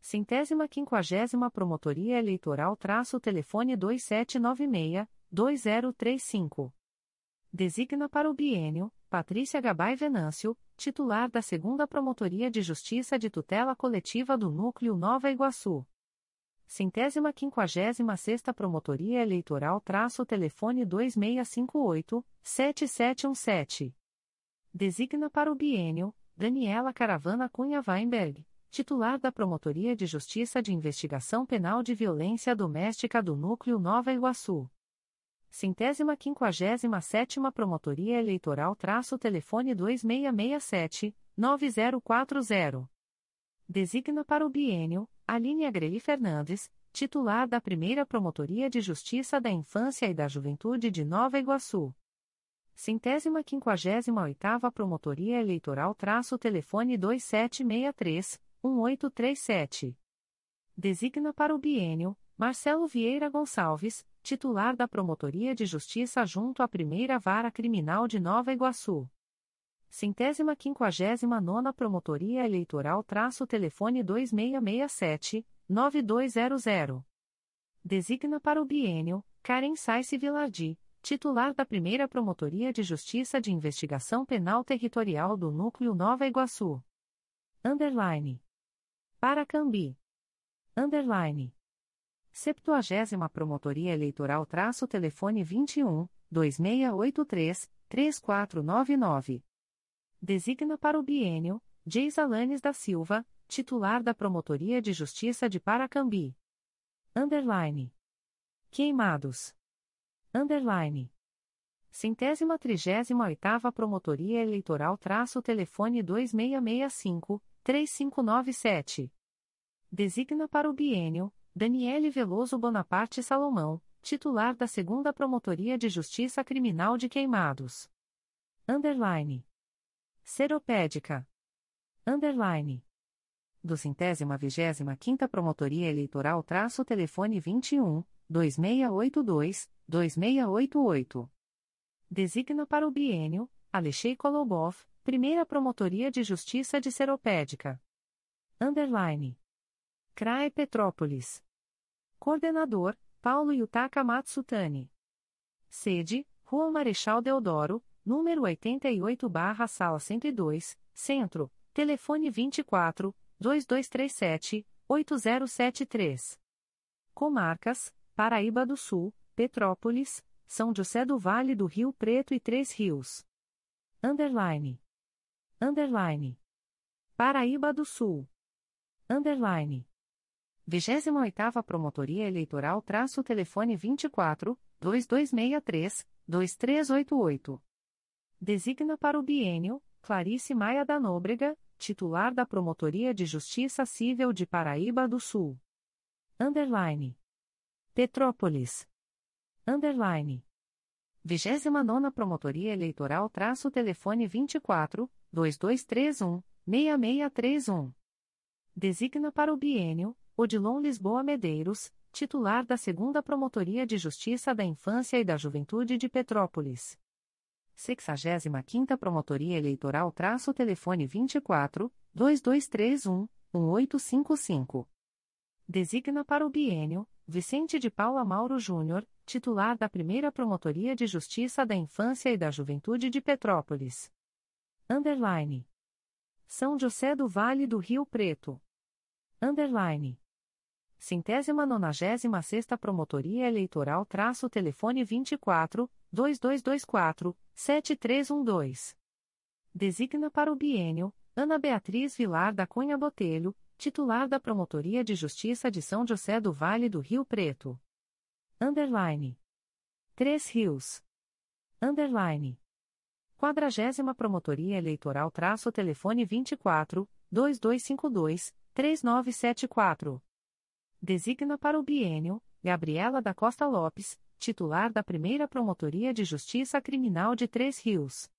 Centésima quinquagésima Promotoria Eleitoral traço telefone 2796-2035. Designa para o bienio, Patrícia Gabay Venâncio, titular da Segunda Promotoria de Justiça de Tutela Coletiva do Núcleo Nova Iguaçu. Centésima quinquagésima sexta Promotoria Eleitoral traço telefone 2658-7717. Designa para o bienio, Daniela Caravana Cunha Weinberg titular da Promotoria de Justiça de Investigação Penal de Violência Doméstica do Núcleo Nova Iguaçu. Centésima quinquagésima sétima Promotoria Eleitoral traço telefone 2667-9040. Designa para o bienio, Aline Agreli Fernandes, titular da Primeira Promotoria de Justiça da Infância e da Juventude de Nova Iguaçu. Centésima quinquagésima oitava Promotoria Eleitoral traço telefone 2763 1837. Designa para o bienio Marcelo Vieira Gonçalves, titular da Promotoria de Justiça junto à Primeira Vara Criminal de Nova Iguaçu. Centésima quinquagésima nona Promotoria Eleitoral traço telefone 2667-9200. Designa para o bienio Karen Saice Vilardi, titular da Primeira Promotoria de Justiça de Investigação Penal Territorial do Núcleo Nova Iguaçu. Underline. Paracambi. Underline. 70 Promotoria Eleitoral traço telefone 21 2683 3499. Designa para o bienio Geis Alanes da Silva, titular da Promotoria de Justiça de Paracambi. Underline. Queimados. Underline. Centésima trigésima oitava Promotoria Eleitoral traço telefone 2665 3597. Designa para o bienio Daniele Veloso Bonaparte Salomão, titular da Segunda Promotoria de Justiça Criminal de Queimados. Underline. Seropédica. Underline. Do centésima vigésima quinta Promotoria Eleitoral traço telefone 21 2682 2688. Designa para o bienio Alexei Kolobov, Primeira Promotoria de Justiça de Seropédica. Underline. CRAE Petrópolis. Coordenador, Paulo Yutaka Matsutani. Sede, Rua Marechal Deodoro, número 88 barra Sala 102, Centro, telefone 24 2237 8073. Comarcas, Paraíba do Sul, Petrópolis, São José do Vale do Rio Preto e Três Rios. Underline. Underline. Paraíba do Sul. Underline. 28ª Promotoria Eleitoral traço telefone 24 2263 2388. Designa para o bienio Clarice Maia da Nóbrega, titular da Promotoria de Justiça Civil de Paraíba do Sul. Underline. Petrópolis. Underline. 29 Promotoria Eleitoral traço telefone 24 2231 6631. Designa para o bienio Odilon Lisboa Medeiros, titular da Segunda Promotoria de Justiça da Infância e da Juventude de Petrópolis. 65ª Promotoria Eleitoral traço telefone 24 2231 1855. Designa para o bienio Vicente de Paula Mauro Júnior, titular da Primeira Promotoria de Justiça da Infância e da Juventude de Petrópolis. Underline. São José do Vale do Rio Preto. Underline. Centésima nonagésima sexta Promotoria Eleitoral traço telefone 24 2224 7312. Designa para o bienio Ana Beatriz Vilar da Cunha Botelho, titular da Promotoria de Justiça de São José do Vale do Rio Preto. Underline. Três Rios. Underline. Quadragésima Promotoria Eleitoral traço telefone 24 2252 3974. Designa para o bienio Gabriela da Costa Lopes, titular da Primeira Promotoria de Justiça Criminal de Três Rios.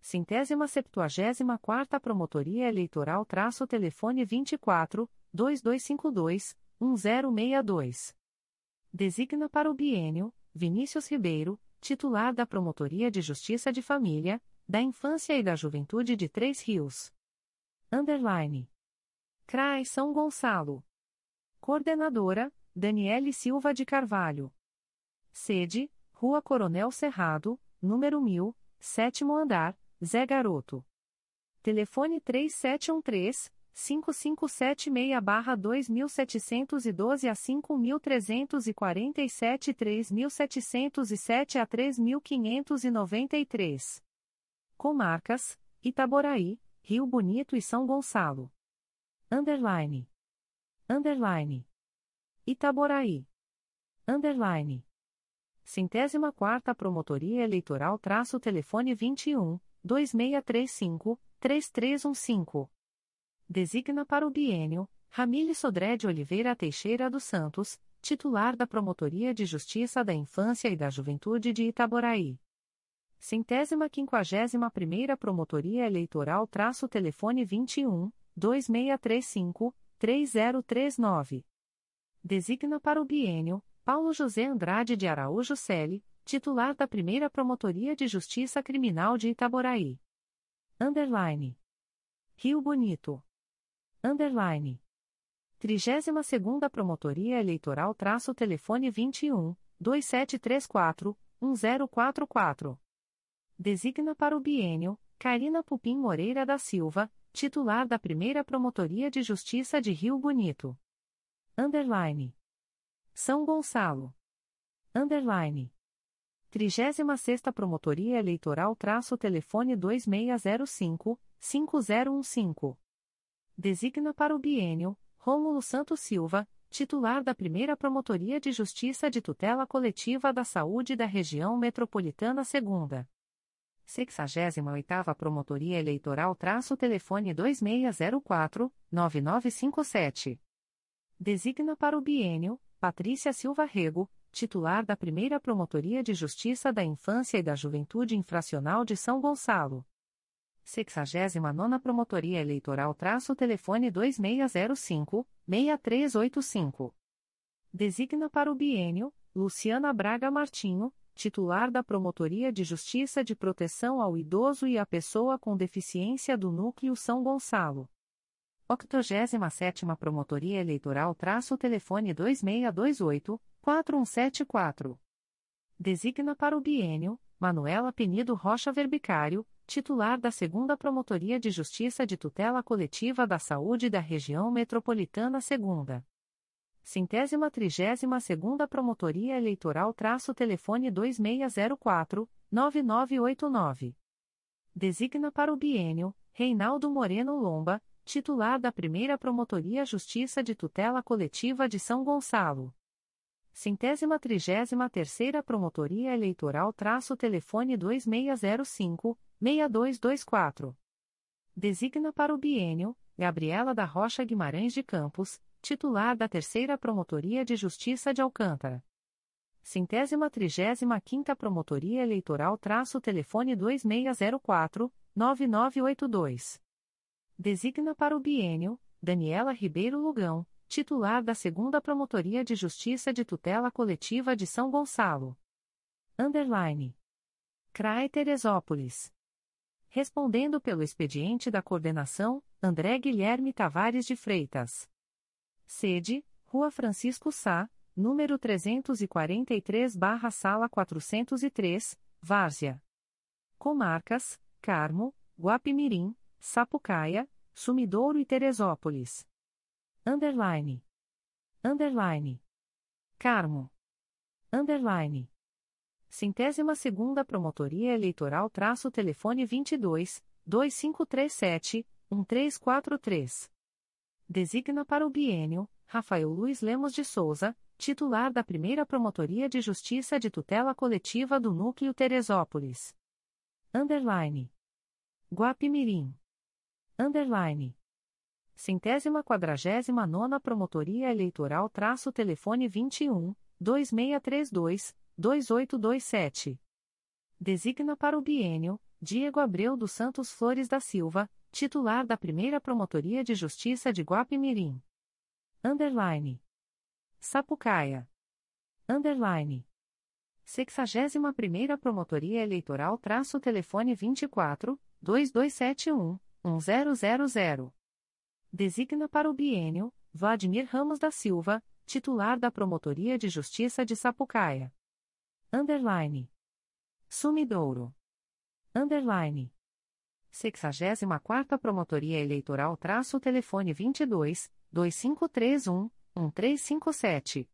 Centésima septuagésima quarta Promotoria Eleitoral traço telefone 24 2252 1062. Designa para o bienio Vinícius Ribeiro, titular da Promotoria de Justiça de Família, da Infância e da Juventude de Três Rios. Underline. CRAI São Gonçalo. Coordenadora, Daniele Silva de Carvalho. Sede, Rua Coronel Cerrado, número 1000, sétimo andar, Zé Garoto. Telefone 3713 5576-2712 a 5347 3707 a 3593. Comarcas: Itaboraí, Rio Bonito e São Gonçalo. Underline. Underline. Itaboraí. Underline. Centésima quarta Promotoria Eleitoral traço telefone 21 2635 3315. Designa para o bienio Ramile Sodré de Oliveira Teixeira dos Santos, titular da Promotoria de Justiça da Infância e da Juventude de Itaboraí. Centésima quinquagésima primeira Promotoria Eleitoral traço telefone 21 2635 3039. Designa para o bienio Paulo José Andrade de Araújo Celi, titular da primeira Promotoria de Justiça Criminal de Itaboraí. Underline. Rio Bonito. Underline. 32ª Promotoria Eleitoral traço telefone 21 2734 1044. Designa para o bienio Karina Pupim Moreira da Silva, titular da Primeira Promotoria de Justiça de Rio Bonito. Underline. São Gonçalo. Underline. 36 Promotoria Eleitoral traço telefone 2605 5015. Designa para o bienio Rômulo Santos Silva, titular da Primeira Promotoria de Justiça de Tutela Coletiva da Saúde da Região Metropolitana II. 68ª Promotoria Eleitoral traço telefone 2604-9957. Designa para o bienio Patrícia Silva Rego, titular da Primeira Promotoria de Justiça da Infância e da Juventude Infracional de São Gonçalo. 69 Promotoria Eleitoral traço telefone 2605-6385. Designa para o bienio, Luciana Braga Martinho, titular da Promotoria de Justiça de Proteção ao Idoso e à Pessoa com Deficiência do Núcleo São Gonçalo. 87 Promotoria Eleitoral traço telefone 2628-4174. Designa para o bienio, Manuela Penido Rocha Verbicário, titular da Segunda Promotoria de Justiça de Tutela Coletiva da Saúde da Região Metropolitana Segunda. Centésima trigésima segunda Promotoria Eleitoral traço telefone 2604-9989. Designa para o bienio, Reinaldo Moreno Lomba, titular da Primeira Promotoria Justiça de Tutela Coletiva de São Gonçalo. Centésima trigésima terceira Promotoria Eleitoral traço telefone 2605-6224. Designa para o bienio, Gabriela da Rocha Guimarães de Campos, titular da Terceira Promotoria de Justiça de Alcântara. Centésima trigésima quinta Promotoria Eleitoral traço telefone 2604-9982. Designa para o bienio, Daniela Ribeiro Lugão, titular da Segunda Promotoria de Justiça de Tutela Coletiva de São Gonçalo. Underline. CRAE Teresópolis. Respondendo pelo expediente da coordenação, André Guilherme Tavares de Freitas. Sede, Rua Francisco Sá, número 343-Sala 403, Várzea. Comarcas, Carmo, Guapimirim, Sapucaia, Sumidouro e Teresópolis. Underline. Underline. Carmo. Underline. Centésima segunda Promotoria Eleitoral traço telefone 22, 2537, 1343. Designa para o bienio, Rafael Luiz Lemos de Souza, titular da primeira Promotoria de Justiça de Tutela Coletiva do Núcleo Teresópolis. Underline. Guapimirim. Underline. Centésima quadragésima nona Promotoria Eleitoral traço telefone 21, 2632, 2827. Designa para o bienio, Diego Abreu dos Santos Flores da Silva, titular da primeira Promotoria de Justiça de Guapimirim. Underline. Sapucaia. Underline. 61 primeira Promotoria Eleitoral traço telefone 24, 2271, 1000. Designa para o bienio, Vladimir Ramos da Silva, titular da Promotoria de Justiça de Sapucaia. Underline. Sumidouro. Underline. 64 Promotoria Eleitoral traço telefone 22, 2531, 1357.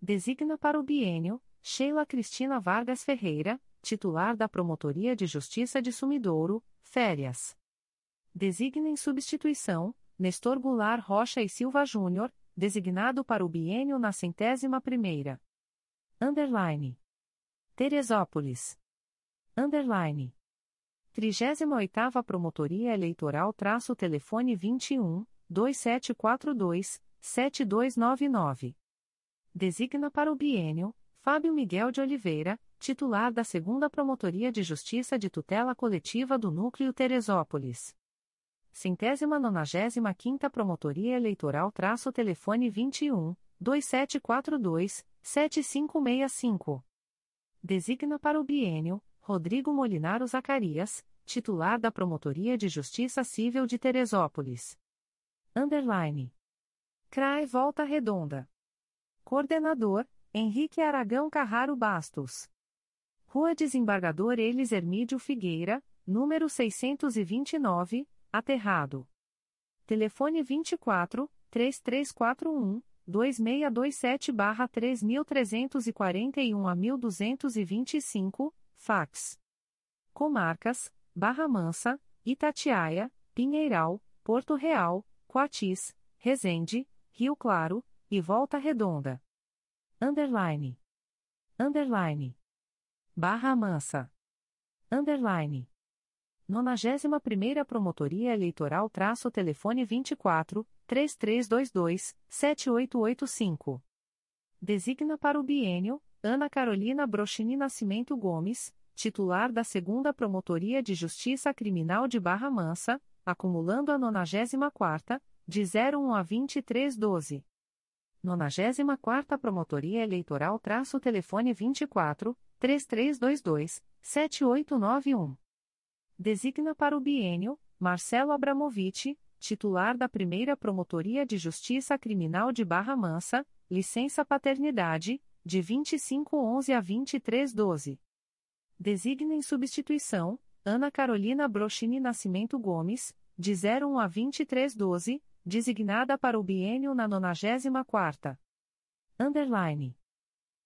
Designa para o bienio, Sheila Cristina Vargas Ferreira, titular da Promotoria de Justiça de Sumidouro, férias. Designa em substituição, Nestor Goulart Rocha e Silva Júnior, designado para o bienio na centésima primeira. Underline. Teresópolis. Underline. 38ª Promotoria Eleitoral traço telefone 21, 2742, 7299. Designa para o bienio, Fábio Miguel de Oliveira, titular da 2 Promotoria de Justiça de Tutela Coletiva do Núcleo Teresópolis. Centésima nonagésima quinta Promotoria Eleitoral traço telefone 21, 2742, 7565. Designa para o bienio, Rodrigo Molinaro Zacarias, titular da Promotoria de Justiça Civil de Teresópolis. Underline. CRAE Volta Redonda. Coordenador, Henrique Aragão Carraro Bastos. Rua Desembargador Elis Hermídio Figueira, número 629, Aterrado. Telefone 24 3341 2627-3341 a 1225, fax. Comarcas, Barra Mansa, Itatiaia, Pinheiral, Porto Real, Coatis, Resende, Rio Claro, e Volta Redonda. Underline. Underline. Barra Mansa. Underline. 91ª Promotoria Eleitoral traço telefone 24 3322 7885. Designa para o bienio Ana Carolina Brochini Nascimento Gomes, titular da 2 Promotoria de Justiça Criminal de Barra Mansa, acumulando a 94ª, de 01 a 2312. 94ª Promotoria Eleitoral traço telefone 24 3322 7891. Designa para o bienio Marcelo Abramovich, titular da primeira Promotoria de Justiça Criminal de Barra Mansa, licença paternidade, de 2511 a 2312. Designa em substituição Ana Carolina Brochini Nascimento Gomes, de 01 a 2312, designada para o bienio na 94ª. Underline.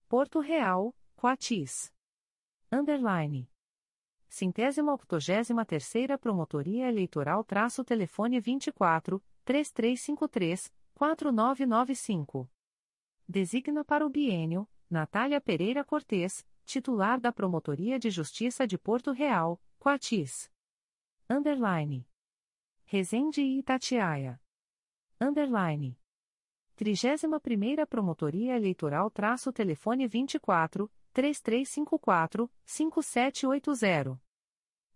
Porto Real, Coatis. Underline. Centésima octogésima terceira Promotoria Eleitoral traço telefone 24, 3353, 4995. Designa para o bienio, Natália Pereira Cortes, titular da Promotoria de Justiça de Porto Real, Coatis. Underline. Resende e Itatiaia. Underline. 31ª Promotoria Eleitoral traço telefone 24, 3354, 5780.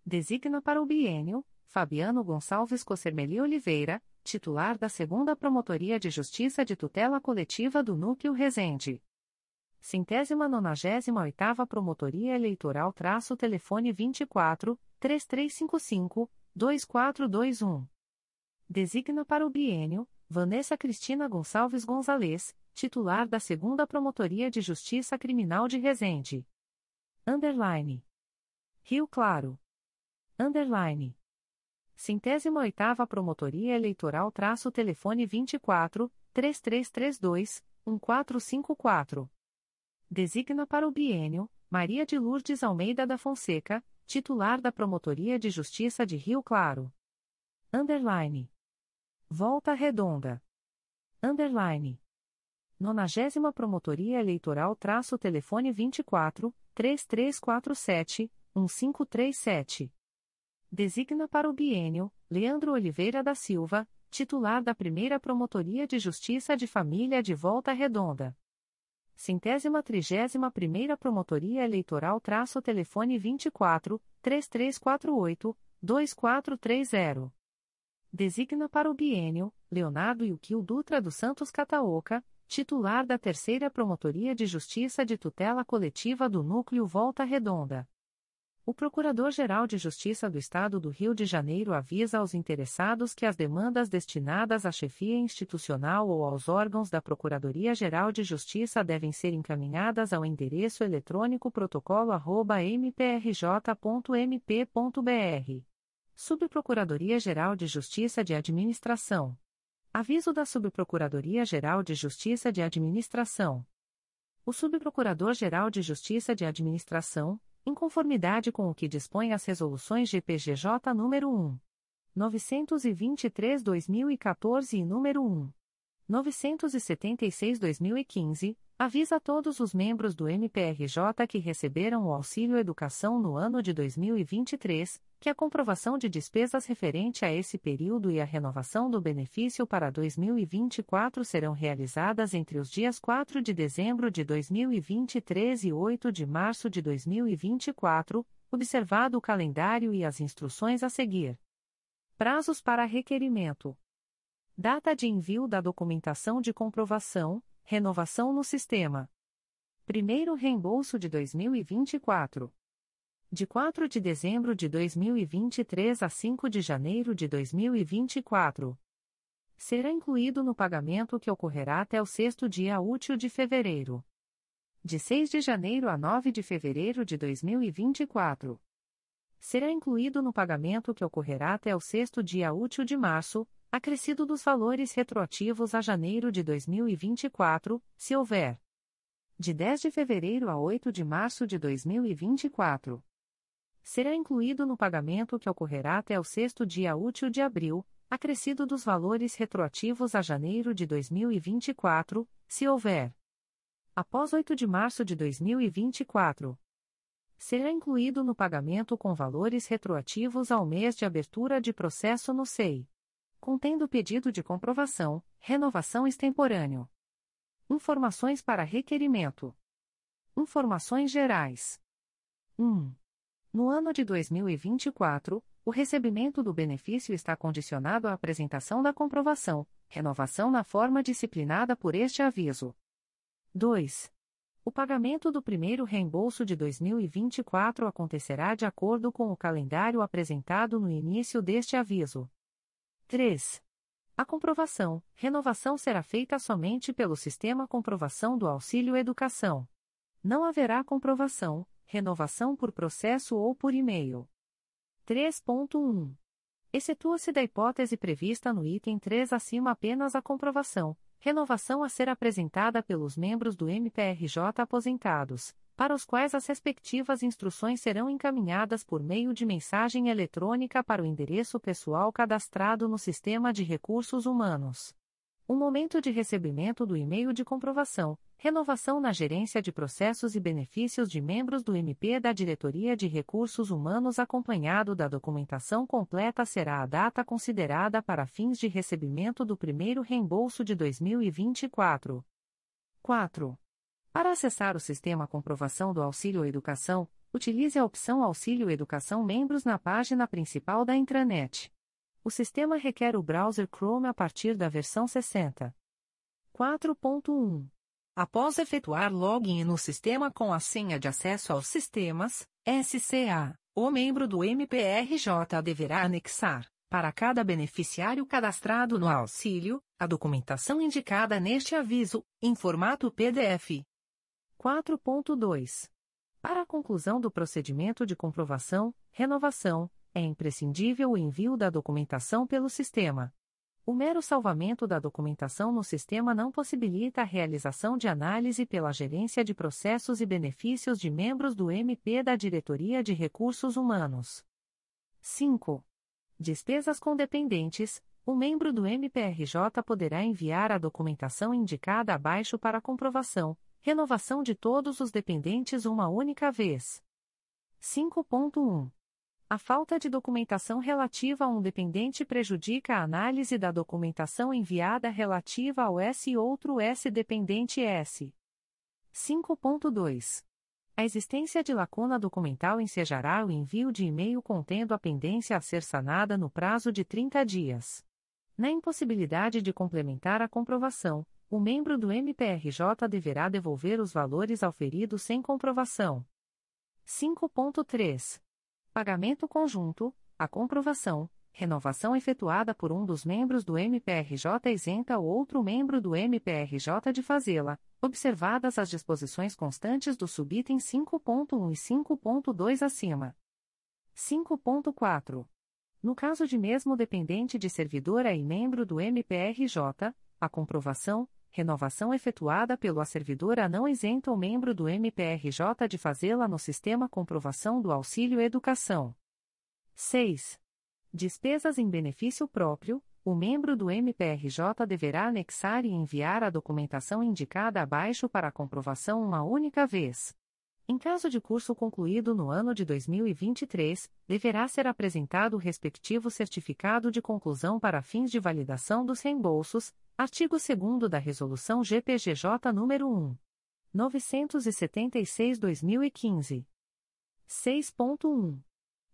Designa para o bienio, Fabiano Gonçalves Cossermeli Oliveira, titular da 2 Promotoria de Justiça de Tutela Coletiva do Núcleo Resende. Centésima nonagésima oitava Promotoria Eleitoral traço telefone 24, 3355, 2421. Designa para o bienio, Vanessa Cristina Gonçalves Gonzalez, titular da 2 Promotoria de Justiça Criminal de Resende. Underline. Rio Claro. Underline. Centésima oitava Promotoria Eleitoral traço telefone 24, 3332, 1454. Designa para o bienio, Maria de Lourdes Almeida da Fonseca, titular da Promotoria de Justiça de Rio Claro. Underline. Volta Redonda. Underline. Nonagésima Promotoria Eleitoral traço telefone 24, 3347, 1537. Designa para o biênio, Leandro Oliveira da Silva, titular da Primeira Promotoria de Justiça de Família de Volta Redonda. Centésima trigésima primeira Promotoria Eleitoral traço telefone 24, 3348, 2430. Designa para o biênio, Leonardo Yuquil Dutra dos Santos Cataoca, titular da Terceira Promotoria de Justiça de Tutela Coletiva do Núcleo Volta Redonda. O Procurador-Geral de Justiça do Estado do Rio de Janeiro avisa aos interessados que as demandas destinadas à chefia institucional ou aos órgãos da Procuradoria-Geral de Justiça devem ser encaminhadas ao endereço eletrônico protocolo@mprj.mp.br. Subprocuradoria-Geral de Justiça de Administração. Aviso da Subprocuradoria-Geral de Justiça de Administração. O Subprocurador-Geral de Justiça de Administração em conformidade com o que dispõe as resoluções GPGJ nº 1. 923-2014 e número 1. 976-2015, avisa todos os membros do MPRJ que receberam o auxílio educação no ano de 2023, que a comprovação de despesas referente a esse período e a renovação do benefício para 2024 serão realizadas entre os dias 4 de dezembro de 2023 e 8 de março de 2024, observado o calendário e as instruções a seguir. Prazos para requerimento. Data de envio da documentação de comprovação, renovação no sistema. Primeiro reembolso de 2024. De 4 de dezembro de 2023 a 5 de janeiro de 2024. Será incluído no pagamento que ocorrerá até o sexto dia útil de fevereiro. De 6 de janeiro a 9 de fevereiro de 2024. Será incluído no pagamento que ocorrerá até o sexto dia útil de março, acrescido dos valores retroativos a janeiro de 2024, se houver. De 10 de fevereiro a 8 de março de 2024. Será incluído no pagamento que ocorrerá até o sexto dia útil de abril, acrescido dos valores retroativos a janeiro de 2024, se houver. Após 8 de março de 2024. Será incluído no pagamento com valores retroativos ao mês de abertura de processo no SEI contendo pedido de comprovação, renovação extemporâneo. Informações para requerimento. Informações gerais. 1. No ano de 2024, o recebimento do benefício está condicionado à apresentação da comprovação, renovação na forma disciplinada por este aviso. 2. O pagamento do primeiro reembolso de 2024 acontecerá de acordo com o calendário apresentado no início deste aviso. 3. A comprovação, renovação será feita somente pelo Sistema Comprovação do Auxílio Educação. Não haverá comprovação, renovação por processo ou por e-mail. 3.1. Excetua-se da hipótese prevista no item 3 acima apenas a comprovação, renovação a ser apresentada pelos membros do MPRJ aposentados, para os quais as respectivas instruções serão encaminhadas por meio de mensagem eletrônica para o endereço pessoal cadastrado no Sistema de Recursos Humanos. O momento de recebimento do e-mail de comprovação, renovação na gerência de processos e benefícios de membros do MP da Diretoria de Recursos Humanos acompanhado da documentação completa será a data considerada para fins de recebimento do primeiro reembolso de 2024. 4. Para acessar o sistema Comprovação do Auxílio Educação, utilize a opção Auxílio Educação Membros na página principal da intranet. O sistema requer o browser Chrome a partir da versão 60. 4.1. Após efetuar login no sistema com a senha de acesso aos sistemas, SCA, o membro do MPRJ deverá anexar, para cada beneficiário cadastrado no auxílio, a documentação indicada neste aviso, em formato PDF. 4.2. Para a conclusão do procedimento de comprovação, renovação, É imprescindível o envio da documentação pelo sistema. O mero salvamento da documentação no sistema não possibilita a realização de análise pela Gerência de Processos e Benefícios de membros do MP da Diretoria de Recursos Humanos. 5. Despesas com dependentes. O membro do MPRJ poderá enviar a documentação indicada abaixo para comprovação, renovação de todos os dependentes uma única vez. 5.1. A falta de documentação relativa a um dependente prejudica a análise da documentação enviada relativa ao S e outro S dependente S. 5.2. A existência de lacuna documental ensejará o envio de e-mail contendo a pendência a ser sanada no prazo de 30 dias. Na impossibilidade de complementar a comprovação, o membro do MPRJ deverá devolver os valores auferidos sem comprovação. 5.3. Pagamento conjunto, a comprovação, renovação efetuada por um dos membros do MPRJ isenta o outro membro do MPRJ de fazê-la, observadas as disposições constantes do subitem 5.1 e 5.2 acima. 5.4. No caso de mesmo dependente de servidora e membro do MPRJ, a comprovação, renovação efetuada pelo a servidora não isenta o membro do MPRJ de fazê-la no sistema comprovação do auxílio educação. 6. Despesas em benefício próprio, o membro do MPRJ deverá anexar e enviar a documentação indicada abaixo para comprovação uma única vez. Em caso de curso concluído no ano de 2023, deverá ser apresentado o respectivo certificado de conclusão para fins de validação dos reembolsos, artigo 2 da Resolução GPGJ nº 1. 976-2015. 6.1.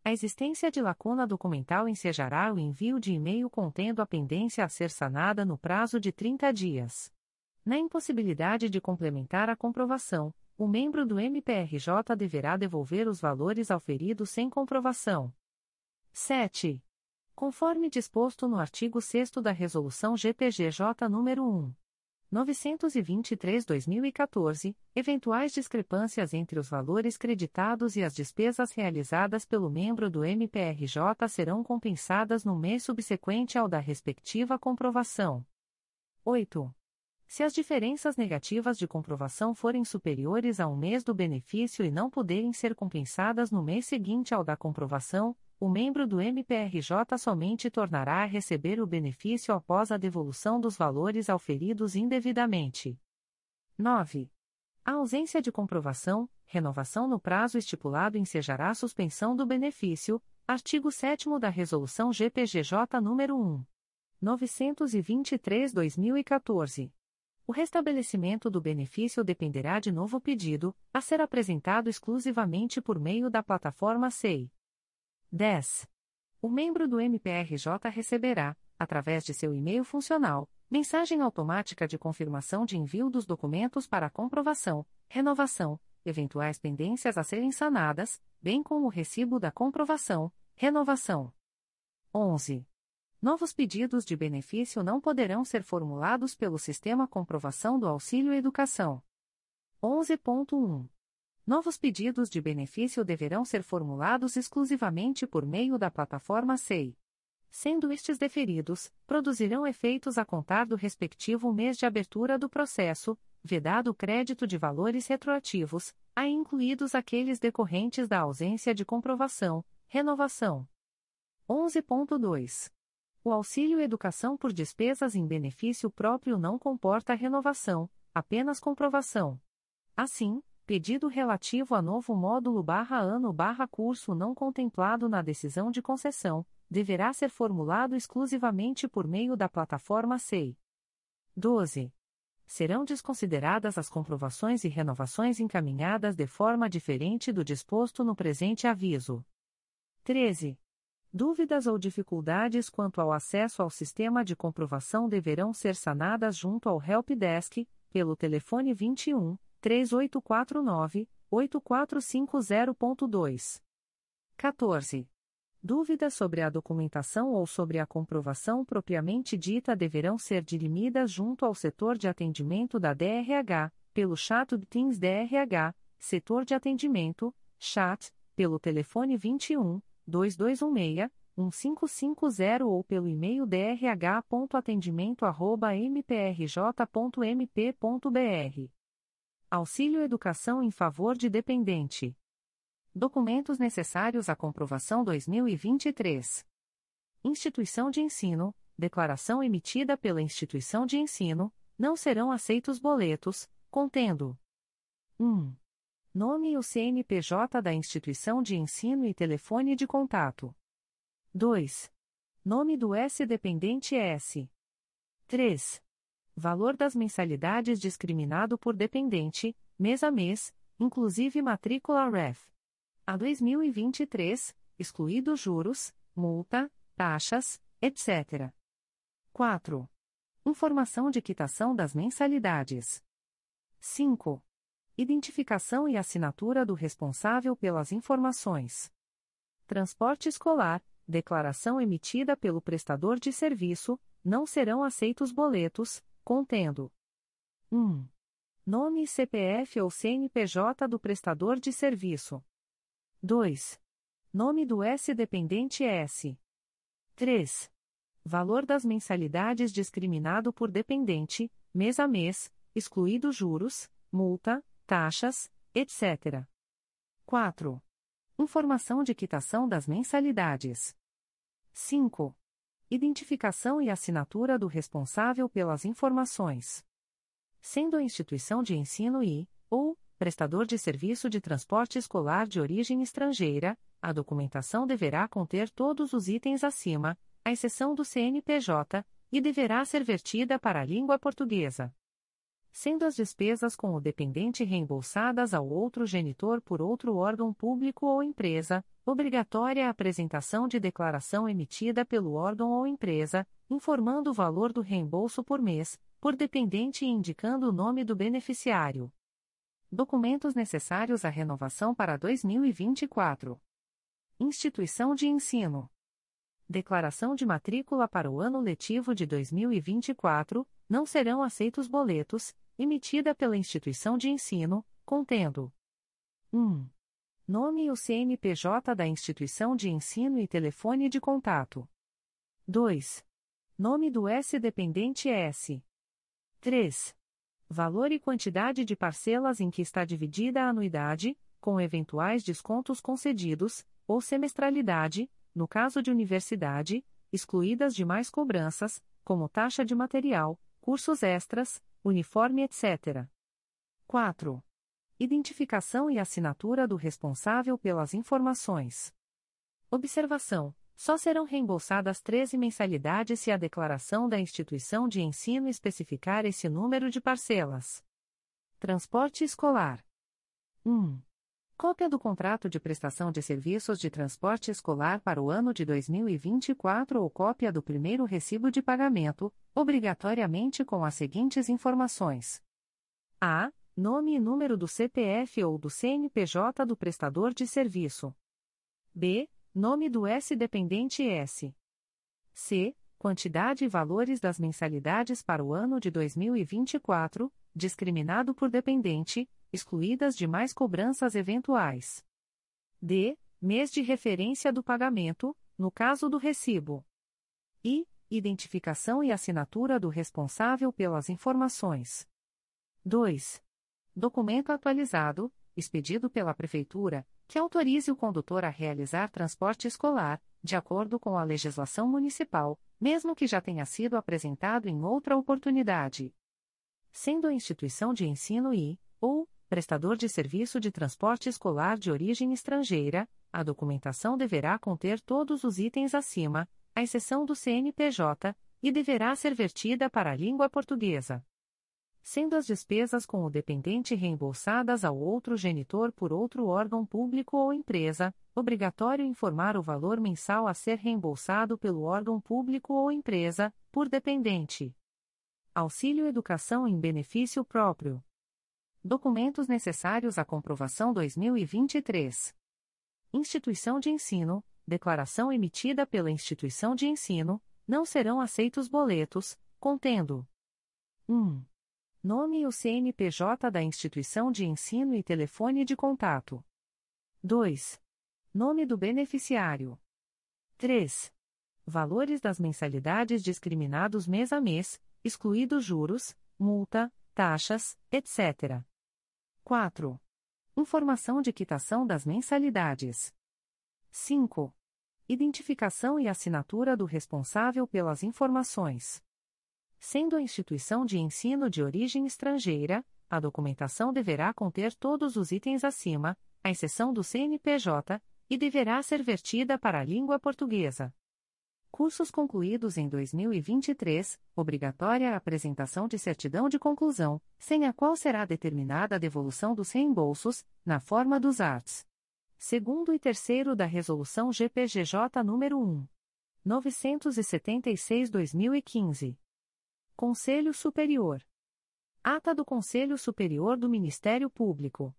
A existência de lacuna documental ensejará o envio de e-mail contendo a pendência a ser sanada no prazo de 30 dias. Na impossibilidade de complementar a comprovação, o membro do MPRJ deverá devolver os valores auferidos sem comprovação. 7. Conforme disposto no artigo 6 da Resolução GPGJ nº 1. 923-2014, eventuais discrepâncias entre os valores creditados e as despesas realizadas pelo membro do MPRJ serão compensadas no mês subsequente ao da respectiva comprovação. 8. Se as diferenças negativas de comprovação forem superiores a um mês do benefício e não puderem ser compensadas no mês seguinte ao da comprovação, o membro do MPRJ somente tornará a receber o benefício após a devolução dos valores auferidos indevidamente. 9. A ausência de comprovação, renovação no prazo estipulado ensejará a suspensão do benefício, artigo 7 da Resolução GPGJ nº 1. 923-2014. O restabelecimento do benefício dependerá de novo pedido, a ser apresentado exclusivamente por meio da plataforma SEI. 10. O membro do MPRJ receberá, através de seu e-mail funcional, mensagem automática de confirmação de envio dos documentos para comprovação, renovação, eventuais pendências a serem sanadas, bem como o recibo da comprovação, renovação. 11. Novos pedidos de benefício não poderão ser formulados pelo Sistema Comprovação do Auxílio Educação. 11.1. Novos pedidos de benefício deverão ser formulados exclusivamente por meio da plataforma SEI. Sendo estes deferidos, produzirão efeitos a contar do respectivo mês de abertura do processo, vedado o crédito de valores retroativos, a incluídos aqueles decorrentes da ausência de comprovação, renovação. 11.2. O auxílio educação por despesas em benefício próprio não comporta renovação, apenas comprovação. Assim, pedido relativo a novo módulo barra ano barra curso não contemplado na decisão de concessão, deverá ser formulado exclusivamente por meio da plataforma SEI. 12. Serão desconsideradas as comprovações e renovações encaminhadas de forma diferente do disposto no presente aviso. 13. Dúvidas ou dificuldades quanto ao acesso ao sistema de comprovação deverão ser sanadas junto ao Help Desk, pelo telefone 21 3849-8450.2. 14. Dúvidas sobre a documentação ou sobre a comprovação propriamente dita deverão ser dirimidas junto ao setor de atendimento da DRH, pelo chat do Teams DRH, setor de atendimento, chat, pelo telefone 21 2216, 1550 ou pelo e-mail drh.atendimento@mprj.mp.br. Auxílio Educação em favor de dependente. Documentos necessários à comprovação 2023. Instituição de ensino, declaração emitida pela instituição de ensino, não serão aceitos boletos, contendo 1. Nome e o CNPJ da instituição de ensino e telefone de contato. 2. Nome do S-dependente S. 3. Valor das mensalidades discriminado por dependente, mês a mês, inclusive matrícula REF. A 2023, excluídos juros, multa, taxas, etc. 4. Informação de quitação das mensalidades. 5. Identificação e assinatura do responsável pelas informações. Transporte escolar, declaração emitida pelo prestador de serviço, não serão aceitos boletos, contendo 1. Nome CPF ou CNPJ do prestador de serviço. 2. Nome do S-dependente S. 3. Valor das mensalidades discriminado por dependente, mês a mês, excluídos juros, multa, taxas, etc. 4. Informação de quitação das mensalidades. 5. Identificação e assinatura do responsável pelas informações. Sendo a instituição de ensino e, ou, prestador de serviço de transporte escolar de origem estrangeira, a documentação deverá conter todos os itens acima, à exceção do CNPJ, e deverá ser vertida para a língua portuguesa sendo as despesas com o dependente reembolsadas ao outro genitor por outro órgão público ou empresa, obrigatória a apresentação de declaração emitida pelo órgão ou empresa, informando o valor do reembolso por mês, por dependente e indicando o nome do beneficiário. Documentos necessários à renovação para 2024. Instituição de ensino. Declaração de matrícula para o ano letivo de 2024, não serão aceitos boletos, emitida pela instituição de ensino, contendo 1. Nome e o CNPJ da instituição de ensino e telefone de contato. 2. Nome do S-dependente S. 3. Valor e quantidade de parcelas em que está dividida a anuidade, com eventuais descontos concedidos, ou semestralidade, no caso de universidade, excluídas demais cobranças, como taxa de material, cursos extras, uniforme, etc. 4. Identificação e assinatura do responsável pelas informações. Observação: só serão reembolsadas 13 mensalidades se a declaração da instituição de ensino especificar esse número de parcelas. Transporte escolar. 1. Cópia do contrato de prestação de serviços de transporte escolar para o ano de 2024 ou cópia do primeiro recibo de pagamento, obrigatoriamente com as seguintes informações: a. Nome e número do CPF ou do CNPJ do prestador de serviço. b. Nome do S-dependente S. c. Quantidade e valores das mensalidades para o ano de 2024, discriminado por dependente, excluídas demais cobranças eventuais. D. Mês de referência do pagamento, no caso do recibo. I. Identificação e assinatura do responsável pelas informações. 2. Documento atualizado, expedido pela Prefeitura, que autorize o condutor a realizar transporte escolar, de acordo com a legislação municipal, mesmo que já tenha sido apresentado em outra oportunidade. Sendo a instituição de ensino e, ou, prestador de serviço de transporte escolar de origem estrangeira, a documentação deverá conter todos os itens acima, à exceção do CNPJ, e deverá ser vertida para a língua portuguesa. Sendo as despesas com o dependente reembolsadas ao outro genitor por outro órgão público ou empresa, obrigatório informar o valor mensal a ser reembolsado pelo órgão público ou empresa, por dependente. Auxílio Educação em benefício próprio. Documentos necessários à comprovação 2023. Instituição de ensino, declaração emitida pela instituição de ensino, não serão aceitos boletos, contendo 1. Nome e o CNPJ da instituição de ensino e telefone de contato. 2. Nome do beneficiário. 3. Valores das mensalidades discriminados mês a mês, excluídos juros, multa, taxas, etc. 4. Informação de quitação das mensalidades. 5. Identificação e assinatura do responsável pelas informações. Sendo a instituição de ensino de origem estrangeira, a documentação deverá conter todos os itens acima, à exceção do CNPJ, e deverá ser vertida para a língua portuguesa. Cursos concluídos em 2023, obrigatória a apresentação de certidão de conclusão, sem a qual será determinada a devolução dos reembolsos, na forma dos arts. Segundo e terceiro da Resolução GPGJ nº 1. 976-2015. Conselho Superior. Ata do Conselho Superior do Ministério Público.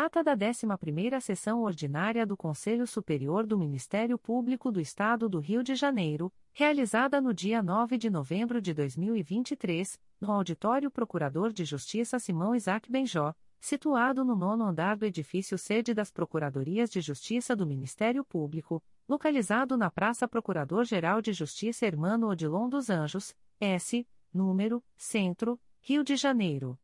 Ata da 11ª Sessão Ordinária do Conselho Superior do Ministério Público do Estado do Rio de Janeiro, realizada no dia 9 de novembro de 2023, no Auditório Procurador de Justiça Simão Isaac Benjó, situado no nono andar do edifício sede das Procuradorias de Justiça do Ministério Público, localizado na Praça Procurador-Geral de Justiça Hermano Odilon dos Anjos, S, número, Centro, Rio de Janeiro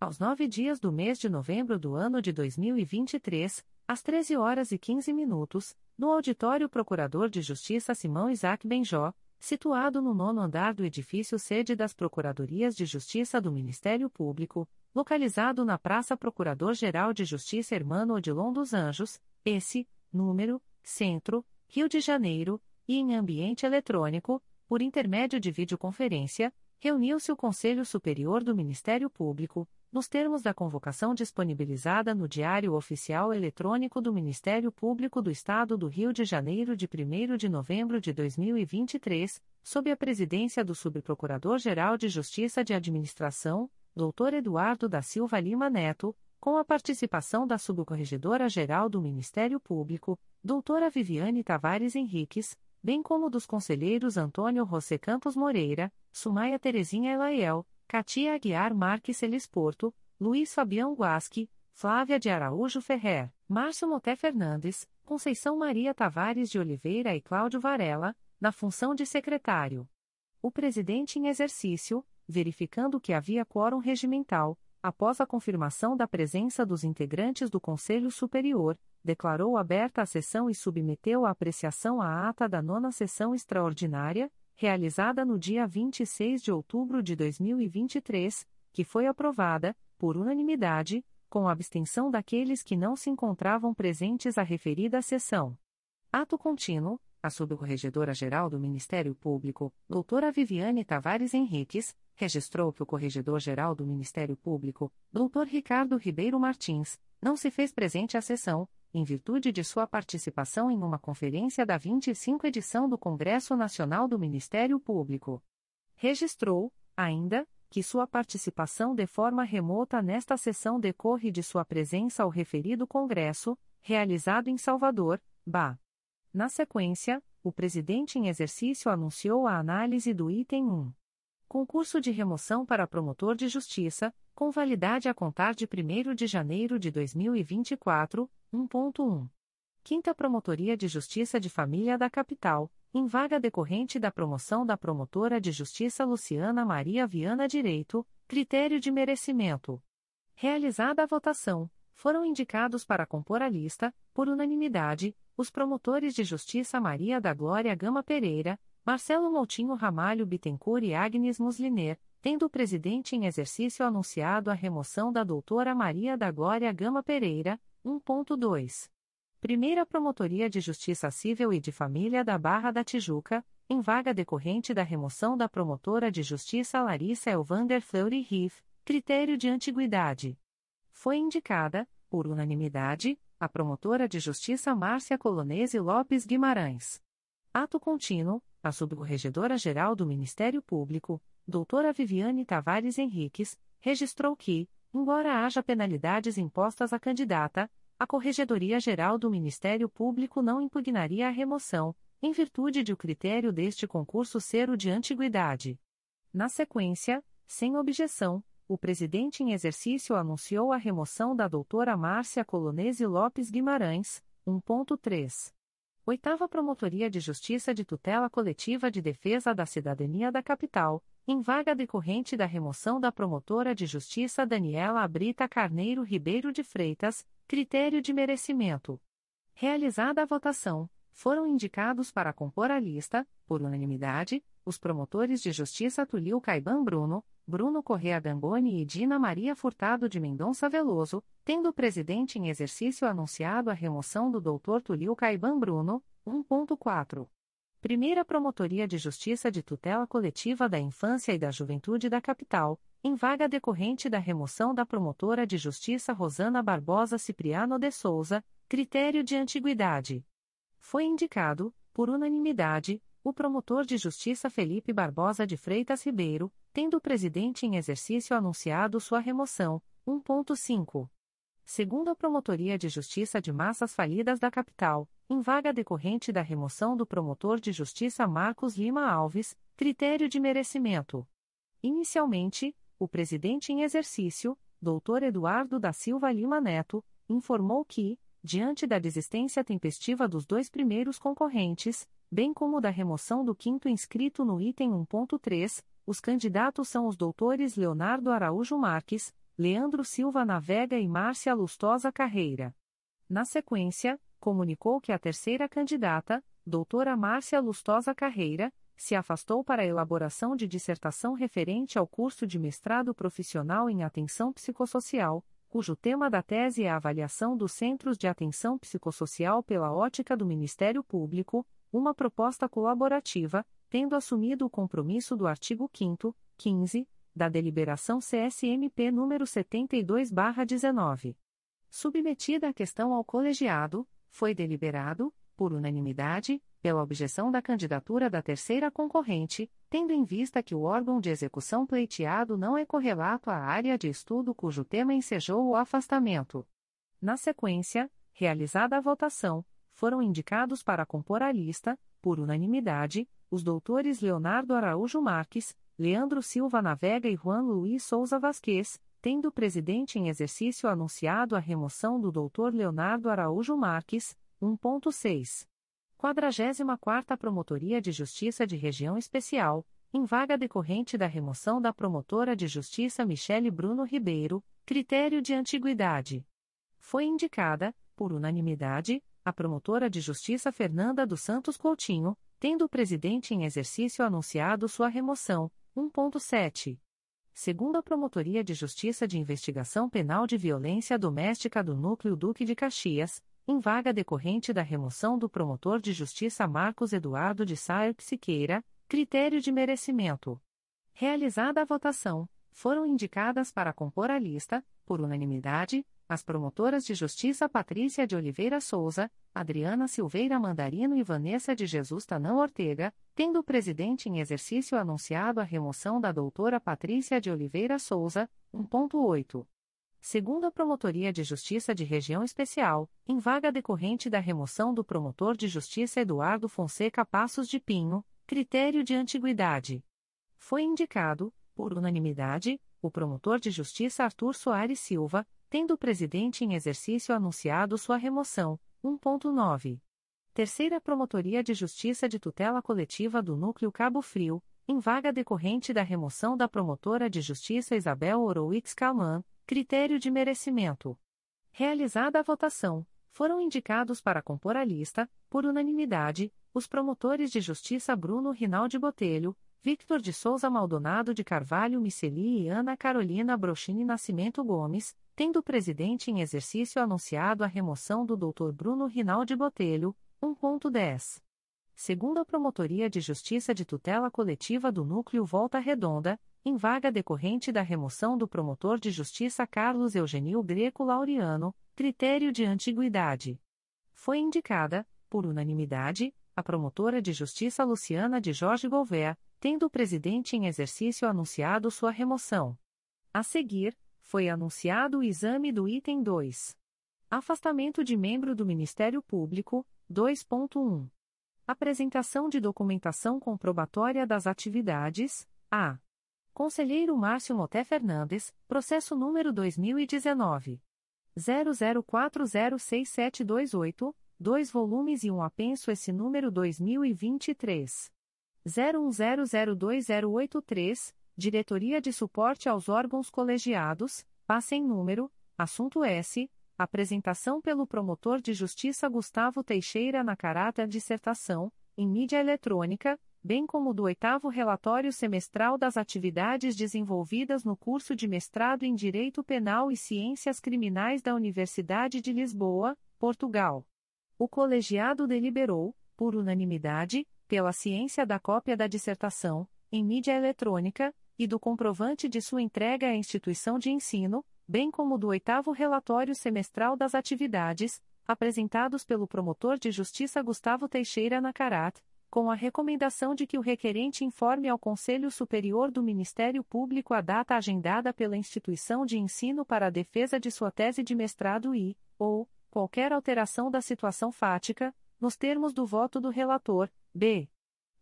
aos nove dias do mês de novembro do ano de 2023, às 13 horas e 15 minutos, no Auditório Procurador de Justiça Simão Isaac Benjó, situado no nono andar do edifício sede das Procuradorias de Justiça do Ministério Público, localizado na Praça Procurador-Geral de Justiça Hermano Odilon dos Anjos, esse, número, Centro, Rio de Janeiro, e em ambiente eletrônico, por intermédio de videoconferência, reuniu-se o Conselho Superior do Ministério Público, nos termos da convocação disponibilizada no Diário Oficial Eletrônico do Ministério Público do Estado do Rio de Janeiro de 1 de novembro de 2023, sob a presidência do Subprocurador-Geral de Justiça de Administração, Dr. Eduardo da Silva Lima Neto, com a participação da Subcorregedora-Geral do Ministério Público, doutora Viviane Tavares Henriques, bem como dos conselheiros Antônio José Campos Moreira, Sumaia Terezinha Elaiel, Katia Aguiar Marques Celis Porto, Luiz Fabião Guasque, Flávia de Araújo Ferrer, Márcio Moté Fernandes, Conceição Maria Tavares de Oliveira e Cláudio Varela, na função de secretário. O presidente em exercício, verificando que havia quórum regimental, após a confirmação da presença dos integrantes do Conselho Superior, declarou aberta a sessão e submeteu à apreciação a ata da nona sessão extraordinária, realizada no dia 26 de outubro de 2023, que foi aprovada, por unanimidade, com abstenção daqueles que não se encontravam presentes à referida sessão. Ato contínuo, a Subcorregedora-Geral do Ministério Público, doutora Viviane Tavares Henriques, registrou que o Corregedor-Geral do Ministério Público, doutor Ricardo Ribeiro Martins, não se fez presente à sessão, em virtude de sua participação em uma conferência da 25 edição do Congresso Nacional do Ministério Público. Registrou, ainda, que sua participação de forma remota nesta sessão decorre de sua presença ao referido Congresso, realizado em Salvador, BA. Na sequência, o presidente em exercício anunciou a análise do item 1. Concurso de remoção para promotor de justiça, com validade a contar de 1 de janeiro de 2024, 1.1. Quinta Promotoria de Justiça de Família da Capital, em vaga decorrente da promoção da promotora de justiça Luciana Maria Viana Direito, critério de merecimento. Realizada a votação, foram indicados para compor a lista, por unanimidade, os promotores de justiça Maria da Glória Gama Pereira, Marcelo Moutinho Ramalho Bittencourt e Agnes Musliner, tendo o presidente em exercício anunciado a remoção da doutora Maria da Glória Gama Pereira, 1.2. Primeira Promotoria de Justiça Civil e de Família da Barra da Tijuca, em vaga decorrente da remoção da promotora de justiça Larissa Elvander Fleury Riff, critério de antiguidade. Foi indicada, por unanimidade, a promotora de justiça Márcia Colonese Lopes Guimarães. Ato contínuo, a Subcorregedora-Geral do Ministério Público, doutora Viviane Tavares Henriques, registrou que, embora haja penalidades impostas à candidata, a Corregedoria-Geral do Ministério Público não impugnaria a remoção, em virtude de o critério deste concurso ser o de antiguidade. Na sequência, sem objeção, o presidente em exercício anunciou a remoção da doutora Márcia Colonese Lopes Guimarães, 1.3. Oitava Promotoria de Justiça de Tutela Coletiva de Defesa da Cidadania da Capital, em vaga decorrente da remoção da promotora de justiça Daniela Abrita Carneiro Ribeiro de Freitas, critério de merecimento. Realizada a votação, foram indicados para compor a lista, por unanimidade, os promotores de justiça Tulio Caiban Bruno, Bruno Correa Gangoni e Dina Maria Furtado de Mendonça Veloso, tendo o presidente em exercício anunciado a remoção do Dr. Tulio Caiban Bruno, 1.4. Primeira Promotoria de Justiça de Tutela Coletiva da Infância e da Juventude da Capital, em vaga decorrente da remoção da promotora de justiça Rosana Barbosa Cipriano de Souza, critério de antiguidade. Foi indicado, por unanimidade, o promotor de justiça Felipe Barbosa de Freitas Ribeiro, tendo o presidente em exercício anunciado sua remoção. 1.5. Segundo a Promotoria de Justiça de Massas Falidas da Capital, em vaga decorrente da remoção do promotor de justiça Marcos Lima Alves, critério de merecimento. Inicialmente, o presidente em exercício, Dr. Eduardo da Silva Lima Neto, informou que, diante da desistência tempestiva dos dois primeiros concorrentes, bem como da remoção do quinto inscrito no item 1.3, os candidatos são os doutores Leonardo Araújo Marques, Leandro Silva Navega e Márcia Lustosa Carreira. Na sequência, comunicou que a terceira candidata, doutora Márcia Lustosa Carreira, se afastou para a elaboração de dissertação referente ao curso de mestrado profissional em atenção psicossocial, cujo tema da tese é a avaliação dos centros de atenção psicossocial pela ótica do Ministério Público, uma proposta colaborativa, tendo assumido o compromisso do artigo 5 15, da deliberação CSMP número 72/19. Submetida a questão ao colegiado, foi deliberado, por unanimidade, pela objeção da candidatura da terceira concorrente, tendo em vista que o órgão de execução pleiteado não é correlato à área de estudo cujo tema ensejou o afastamento. Na sequência, realizada a votação, foram indicados para compor a lista, por unanimidade, os doutores Leonardo Araújo Marques, Leandro Silva Navega e Juan Luiz Souza Vasquez, tendo o presidente em exercício anunciado a remoção do doutor Leonardo Araújo Marques, 1.6. 44ª Promotoria de Justiça de Região Especial, em vaga decorrente da remoção da promotora de justiça Michele Bruno Ribeiro, critério de antiguidade. Foi indicada, por unanimidade, a promotora de justiça Fernanda dos Santos Coutinho, tendo o presidente em exercício anunciado sua remoção. 1.7. Segundo a Promotoria de Justiça de Investigação Penal de Violência Doméstica do Núcleo Duque de Caxias, em vaga decorrente da remoção do promotor de justiça Marcos Eduardo de Saer Siqueira, critério de merecimento. Realizada a votação, foram indicadas para compor a lista, por unanimidade, as promotoras de justiça Patrícia de Oliveira Souza, Adriana Silveira Mandarino e Vanessa de Jesus Tanão Ortega, tendo o presidente em exercício anunciado a remoção da doutora Patrícia de Oliveira Souza, 1.8 segundo a Promotoria de Justiça de Região Especial, em vaga decorrente da remoção do promotor de justiça Eduardo Fonseca Passos de Pinho, critério de antiguidade. Foi indicado, por unanimidade, o promotor de justiça Arthur Soares Silva, tendo o presidente em exercício anunciado sua remoção. 1.9. Terceira Promotoria de Justiça de Tutela Coletiva do Núcleo Cabo Frio, em vaga decorrente da remoção da promotora de justiça Isabel Orowitz Calman, Critério de merecimento. Realizada a votação, foram indicados para compor a lista, por unanimidade, os promotores de justiça Bruno Rinaldi Botelho, Victor de Souza Maldonado de Carvalho Miceli e Ana Carolina Brochini Nascimento Gomes, tendo o presidente em exercício anunciado a remoção do Dr. Bruno Rinaldi Botelho, 1.10. Segundo a Promotoria de Justiça de Tutela Coletiva do Núcleo Volta Redonda, em vaga decorrente da remoção do promotor de justiça Carlos Eugenio Greco Laureano, critério de antiguidade. Foi indicada, por unanimidade, a promotora de justiça Luciana de Jorge Gouveia, tendo o presidente em exercício anunciado sua remoção. A seguir, foi anunciado o exame do item 2. Afastamento de membro do Ministério Público, 2.1. Apresentação de documentação comprobatória das atividades, a. Conselheiro Márcio Moté Fernandes, processo número 2019. 00406728, dois volumes e um apenso esse número 2023. 01002083, Diretoria de Suporte aos Órgãos Colegiados, passa em número, assunto S, apresentação pelo promotor de justiça Gustavo Teixeira na caráter dissertação, em mídia eletrônica, bem como do oitavo relatório semestral das atividades desenvolvidas no curso de mestrado em Direito Penal e Ciências Criminais da Universidade de Lisboa, Portugal. O colegiado deliberou, por unanimidade, pela ciência da cópia da dissertação, em mídia eletrônica, e do comprovante de sua entrega à instituição de ensino, bem como do oitavo relatório semestral das atividades, apresentados pelo promotor de justiça Gustavo Teixeira Nacarat, com a recomendação de que o requerente informe ao Conselho Superior do Ministério Público a data agendada pela instituição de ensino para a defesa de sua tese de mestrado e, ou, qualquer alteração da situação fática, nos termos do voto do relator, b.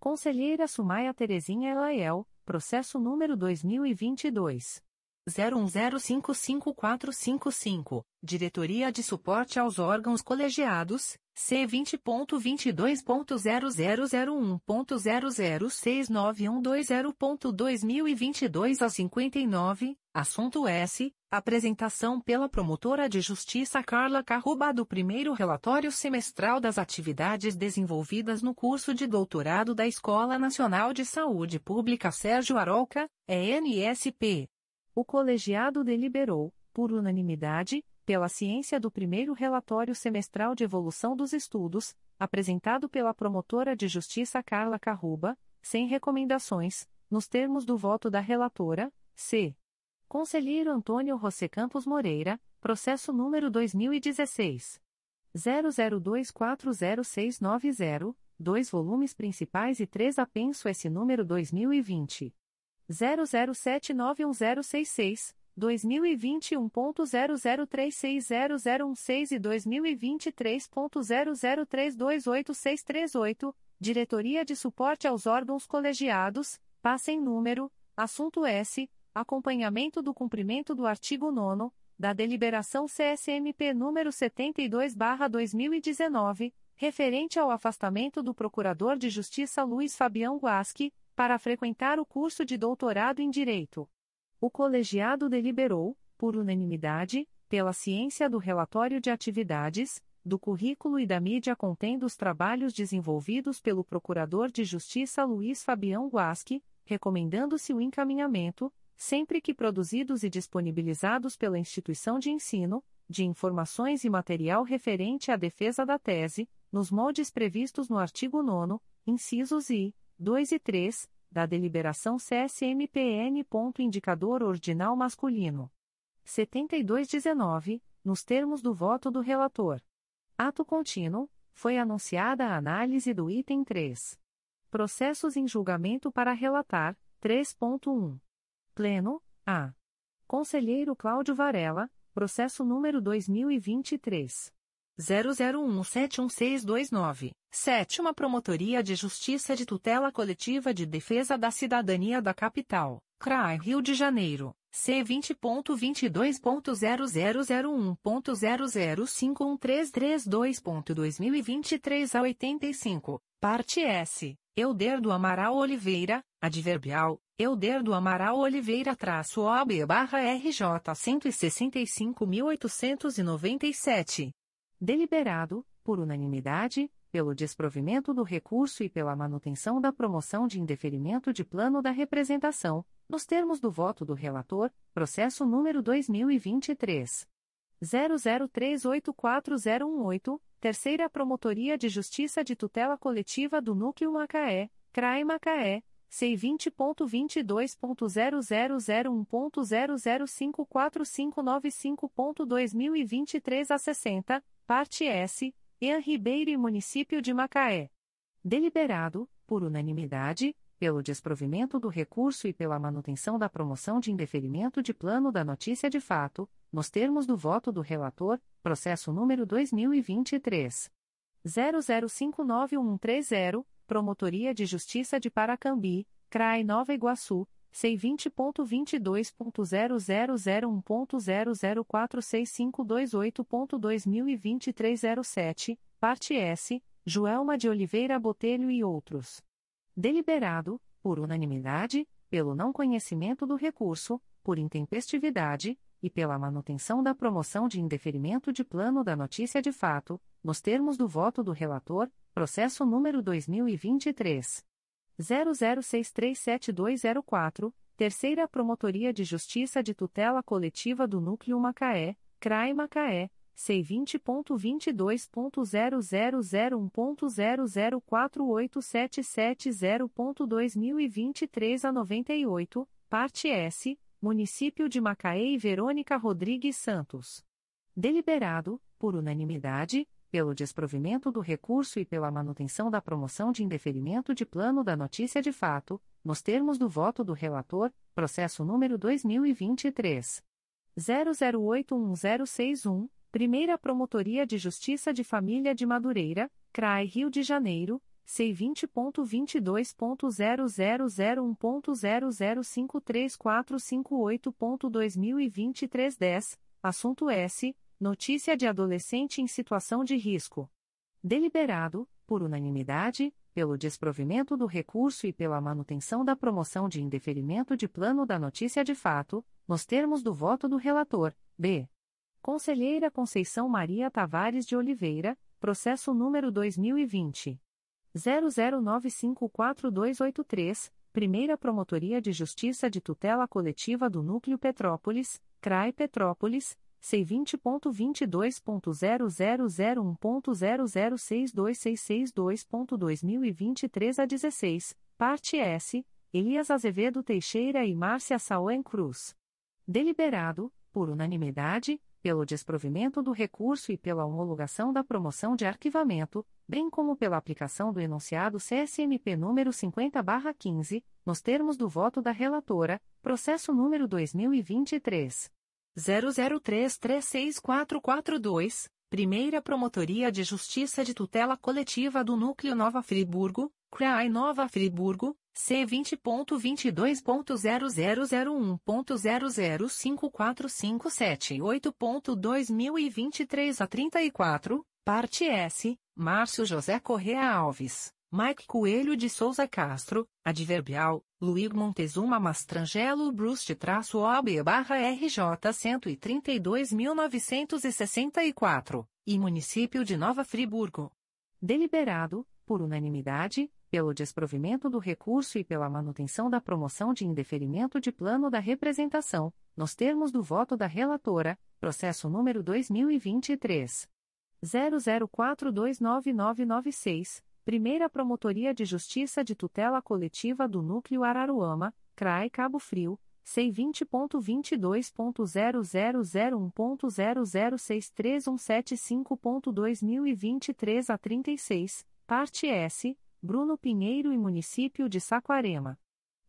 Conselheira Sumaia Terezinha Elaiel, processo número 2022. 01055455, Diretoria de Suporte aos Órgãos Colegiados, C20.22.0001.0069120.2022 a 59, assunto S. Apresentação pela Promotora de Justiça Carla Carruba do primeiro relatório semestral das atividades desenvolvidas no curso de doutorado da Escola Nacional de Saúde Pública Sérgio Aroca, ENSP. O colegiado deliberou, por unanimidade, pela ciência do primeiro relatório semestral de evolução dos estudos, apresentado pela promotora de justiça Carla Carruba, sem recomendações, nos termos do voto da relatora, C. Conselheiro Antônio José Campos Moreira, processo número 2016. 00240690, dois volumes principais e três apenso S número 2020. 00791066, 2021.00360016 e 2023.00328638, Diretoria de Suporte aos Órgãos Colegiados, passa em número, assunto S, acompanhamento do cumprimento do artigo 9 da Deliberação CSMP número 72/2019, referente ao afastamento do Procurador de Justiça Luiz Fabião Guasque, para frequentar o curso de doutorado em Direito. O colegiado deliberou, por unanimidade, pela ciência do relatório de atividades, do currículo e da mídia contendo os trabalhos desenvolvidos pelo Procurador de Justiça Luiz Fabião Guasque, recomendando-se o encaminhamento, sempre que produzidos e disponibilizados pela instituição de ensino, de informações e material referente à defesa da tese, nos moldes previstos no artigo 9, incisos I, 2 e 3, da deliberação CSMPN. Indicador ordinal masculino. 7219, nos termos do voto do relator. Ato contínuo, foi anunciada a análise do item 3. Processos em julgamento para relatar, 3.1. Pleno, A. Conselheiro Cláudio Varela, processo número 2023. 00171629, Sétima Promotoria de Justiça de Tutela Coletiva de Defesa da Cidadania da Capital, CRAI Rio de Janeiro, C20.22.0001.0051332.2023 a 85, parte S, Euder do Amaral Oliveira, adverbial, Euder do Amaral Oliveira traço OB barra RJ 165.897. Deliberado, por unanimidade, pelo desprovimento do recurso e pela manutenção da promoção de indeferimento de plano da representação, nos termos do voto do relator, processo número 2023. 00384018, Terceira Promotoria de Justiça de Tutela Coletiva do Núcleo Macaé, CRAI Macaé, C20.22.0001.0054595.2023 a 60, Parte S, Ian Ribeiro e Município de Macaé. Deliberado, por unanimidade, pelo desprovimento do recurso e pela manutenção da promoção de indeferimento de plano da notícia de fato, nos termos do voto do relator, processo número 2023. 00591130, Promotoria de Justiça de Paracambi, CRAI Nova Iguaçu, C20.22.0001.0046528.2023 a 07, parte S, Joelma de Oliveira Botelho e outros. Deliberado, por unanimidade, pelo não conhecimento do recurso, por intempestividade, e pela manutenção da promoção de indeferimento de plano da notícia de fato, nos termos do voto do relator, processo número 2023. 00637204, Terceira Promotoria de Justiça de Tutela Coletiva do Núcleo Macaé, CRAI Macaé, C20.22.0001.0048770.2023 a 98, parte S, Município de Macaé e Verônica Rodrigues Santos. Deliberado, por unanimidade, pelo desprovimento do recurso e pela manutenção da promoção de indeferimento de plano da notícia de fato, nos termos do voto do relator, processo número 2023 00811061 Primeira Promotoria de Justiça de Família de Madureira, CRAI Rio de Janeiro, C20.22.0001.0053458.2023 10, assunto S. Notícia de adolescente em situação de risco. Deliberado, por unanimidade, pelo desprovimento do recurso e pela manutenção da promoção de indeferimento de plano da notícia de fato, nos termos do voto do relator, B. Conselheira Conceição Maria Tavares de Oliveira, processo número 2020. 00954283, Primeira Promotoria de Justiça de Tutela Coletiva do Núcleo Petrópolis, CRAI Petrópolis, C20.22.0001.0062662.2023 a 16, parte S, Elias Azevedo Teixeira e Márcia Sauen Cruz. Deliberado, por unanimidade, pelo desprovimento do recurso e pela homologação da promoção de arquivamento, bem como pela aplicação do enunciado CSMP número 50/15, nos termos do voto da relatora, processo número 2023 00336442, Primeira Promotoria de Justiça de Tutela Coletiva do Núcleo Nova Friburgo, CRAI Nova Friburgo, C20.22.0001.0054578.2023 a 34, parte S, Márcio José Correa Alves, Mike Coelho de Souza Castro, adverbial, Luiz Montezuma Mastrangelo Bruce traço OB barra RJ 132.964, e Município de Nova Friburgo. Deliberado, por unanimidade, pelo desprovimento do recurso e pela manutenção da promoção de indeferimento de plano da representação, nos termos do voto da relatora, processo número 2023 00429996, Primeira Promotoria de Justiça de Tutela Coletiva do Núcleo Araruama, CRAE Cabo Frio, C20.22.0001.0063175.2023 a 36, parte S Bruno Pinheiro e Município de Saquarema.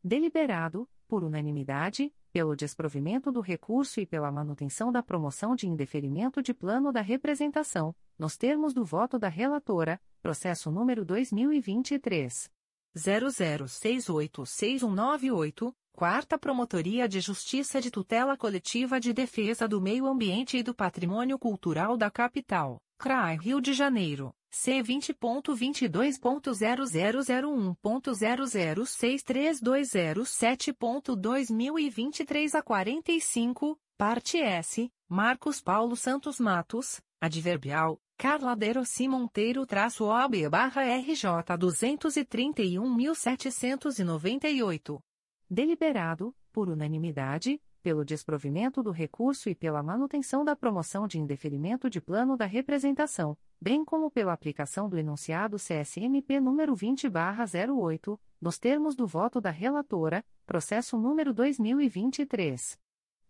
Deliberado, por unanimidade, pelo desprovimento do recurso e pela manutenção da promoção de indeferimento de plano da representação, nos termos do voto da relatora, processo número 2023 00686198, Quarta Promotoria de Justiça de Tutela Coletiva de Defesa do Meio Ambiente e do Patrimônio Cultural da Capital, CRAI Rio de Janeiro. C vinte ponto vinte dois ponto zero zero zero um ponto zero zero seis três dois zero sete ponto dois mil e vinte três a quarenta e cinco parte S Marcos Paulo Santos Matos adverbial Carla Derossi Monteiro traço OB barra RJ duzentos e trinta e um mil setecentos e noventa e oito. Deliberado por unanimidade pelo desprovimento do recurso e pela manutenção da promoção de indeferimento de plano da representação, bem como pela aplicação do enunciado CSMP número 20/08, nos termos do voto da relatora, processo número 2023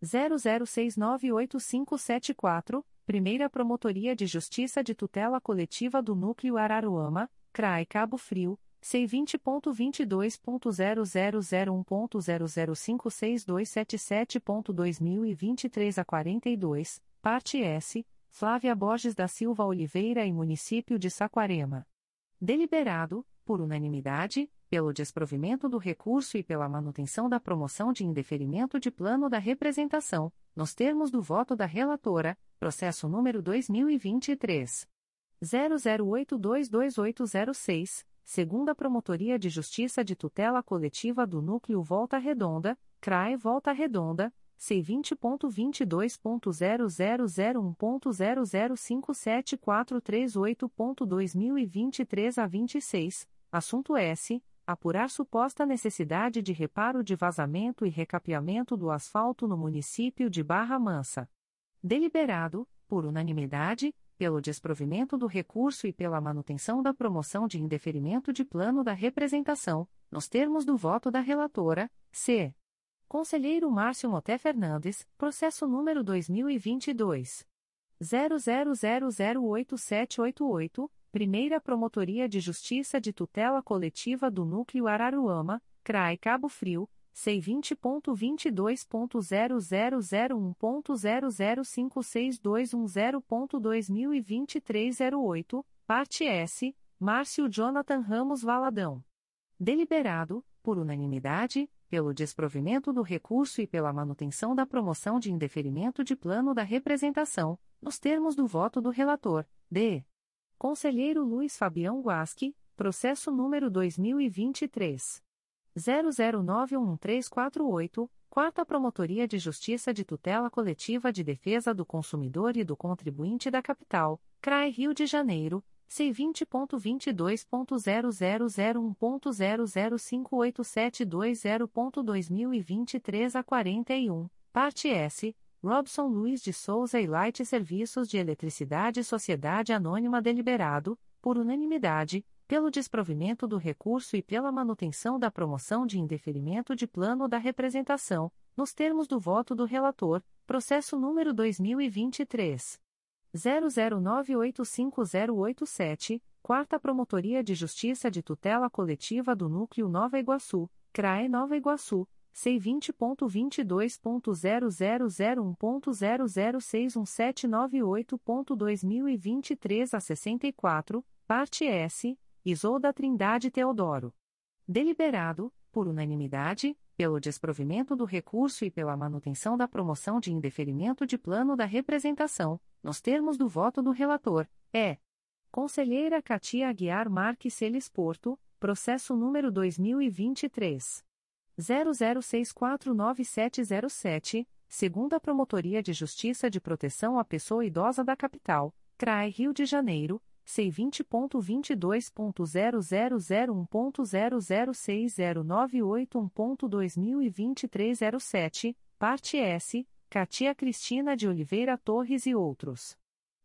00698574, Primeira Promotoria de Justiça de Tutela Coletiva do Núcleo Araruama, CRAI Cabo Frio C20.22.0001.0056277.2023 a 42, parte S, Flávia Borges da Silva Oliveira e Município de Saquarema. Deliberado, por unanimidade, pelo desprovimento do recurso e pela manutenção da promoção de indeferimento de plano da representação, nos termos do voto da relatora, processo número 2023 00822806, segunda Promotoria de Justiça de Tutela Coletiva do Núcleo Volta Redonda, CRAE Volta Redonda, C20.22.0001.0057438.2023 a 26, assunto S. Apurar suposta necessidade de reparo de vazamento e recapeamento do asfalto no município de Barra Mansa. Deliberado, por unanimidade, pelo desprovimento do recurso e pela manutenção da promoção de indeferimento de plano da representação, nos termos do voto da relatora, C. Conselheiro Márcio Moté Fernandes, processo número 2022. 00008788, Primeira Promotoria de Justiça de Tutela Coletiva do Núcleo Araruama, CRAI Cabo Frio, C20.22.0001.0056210.2023 08, parte S, Márcio Jonathan Ramos Valadão. Deliberado, por unanimidade, pelo desprovimento do recurso e pela manutenção da promoção de indeferimento de plano da representação, nos termos do voto do relator, D. Conselheiro Luiz Fabião Guasque, processo número 2023 00911348, Quarta Promotoria de Justiça de Tutela Coletiva de Defesa do Consumidor e do Contribuinte da Capital, CRAE Rio de Janeiro, C20.22.0001.0058720.2023 a 41, parte S, Robson Luiz de Souza e Light Serviços de Eletricidade Sociedade Anônima Deliberado, por unanimidade, pelo desprovimento do recurso e pela manutenção da promoção de indeferimento de plano da representação, nos termos do voto do relator, processo número 2023 00985087, Quarta Promotoria de Justiça de Tutela Coletiva do Núcleo Nova Iguaçu, CRAE Nova Iguaçu, C20.22.0001.0061798.2023 a 64, parte S, Isolda Trindade Teodoro. Deliberado, por unanimidade, pelo desprovimento do recurso e pela manutenção da promoção de indeferimento de plano da representação, nos termos do voto do relator, é. Conselheira Katia Aguiar Marques Celes Porto, processo número 2023. 00649707, segunda Promotoria de Justiça de Proteção à Pessoa Idosa da Capital, CRAE Rio de Janeiro, C20.22.0001.0060981.2023 07, parte S, Katia Cristina de Oliveira Torres e outros.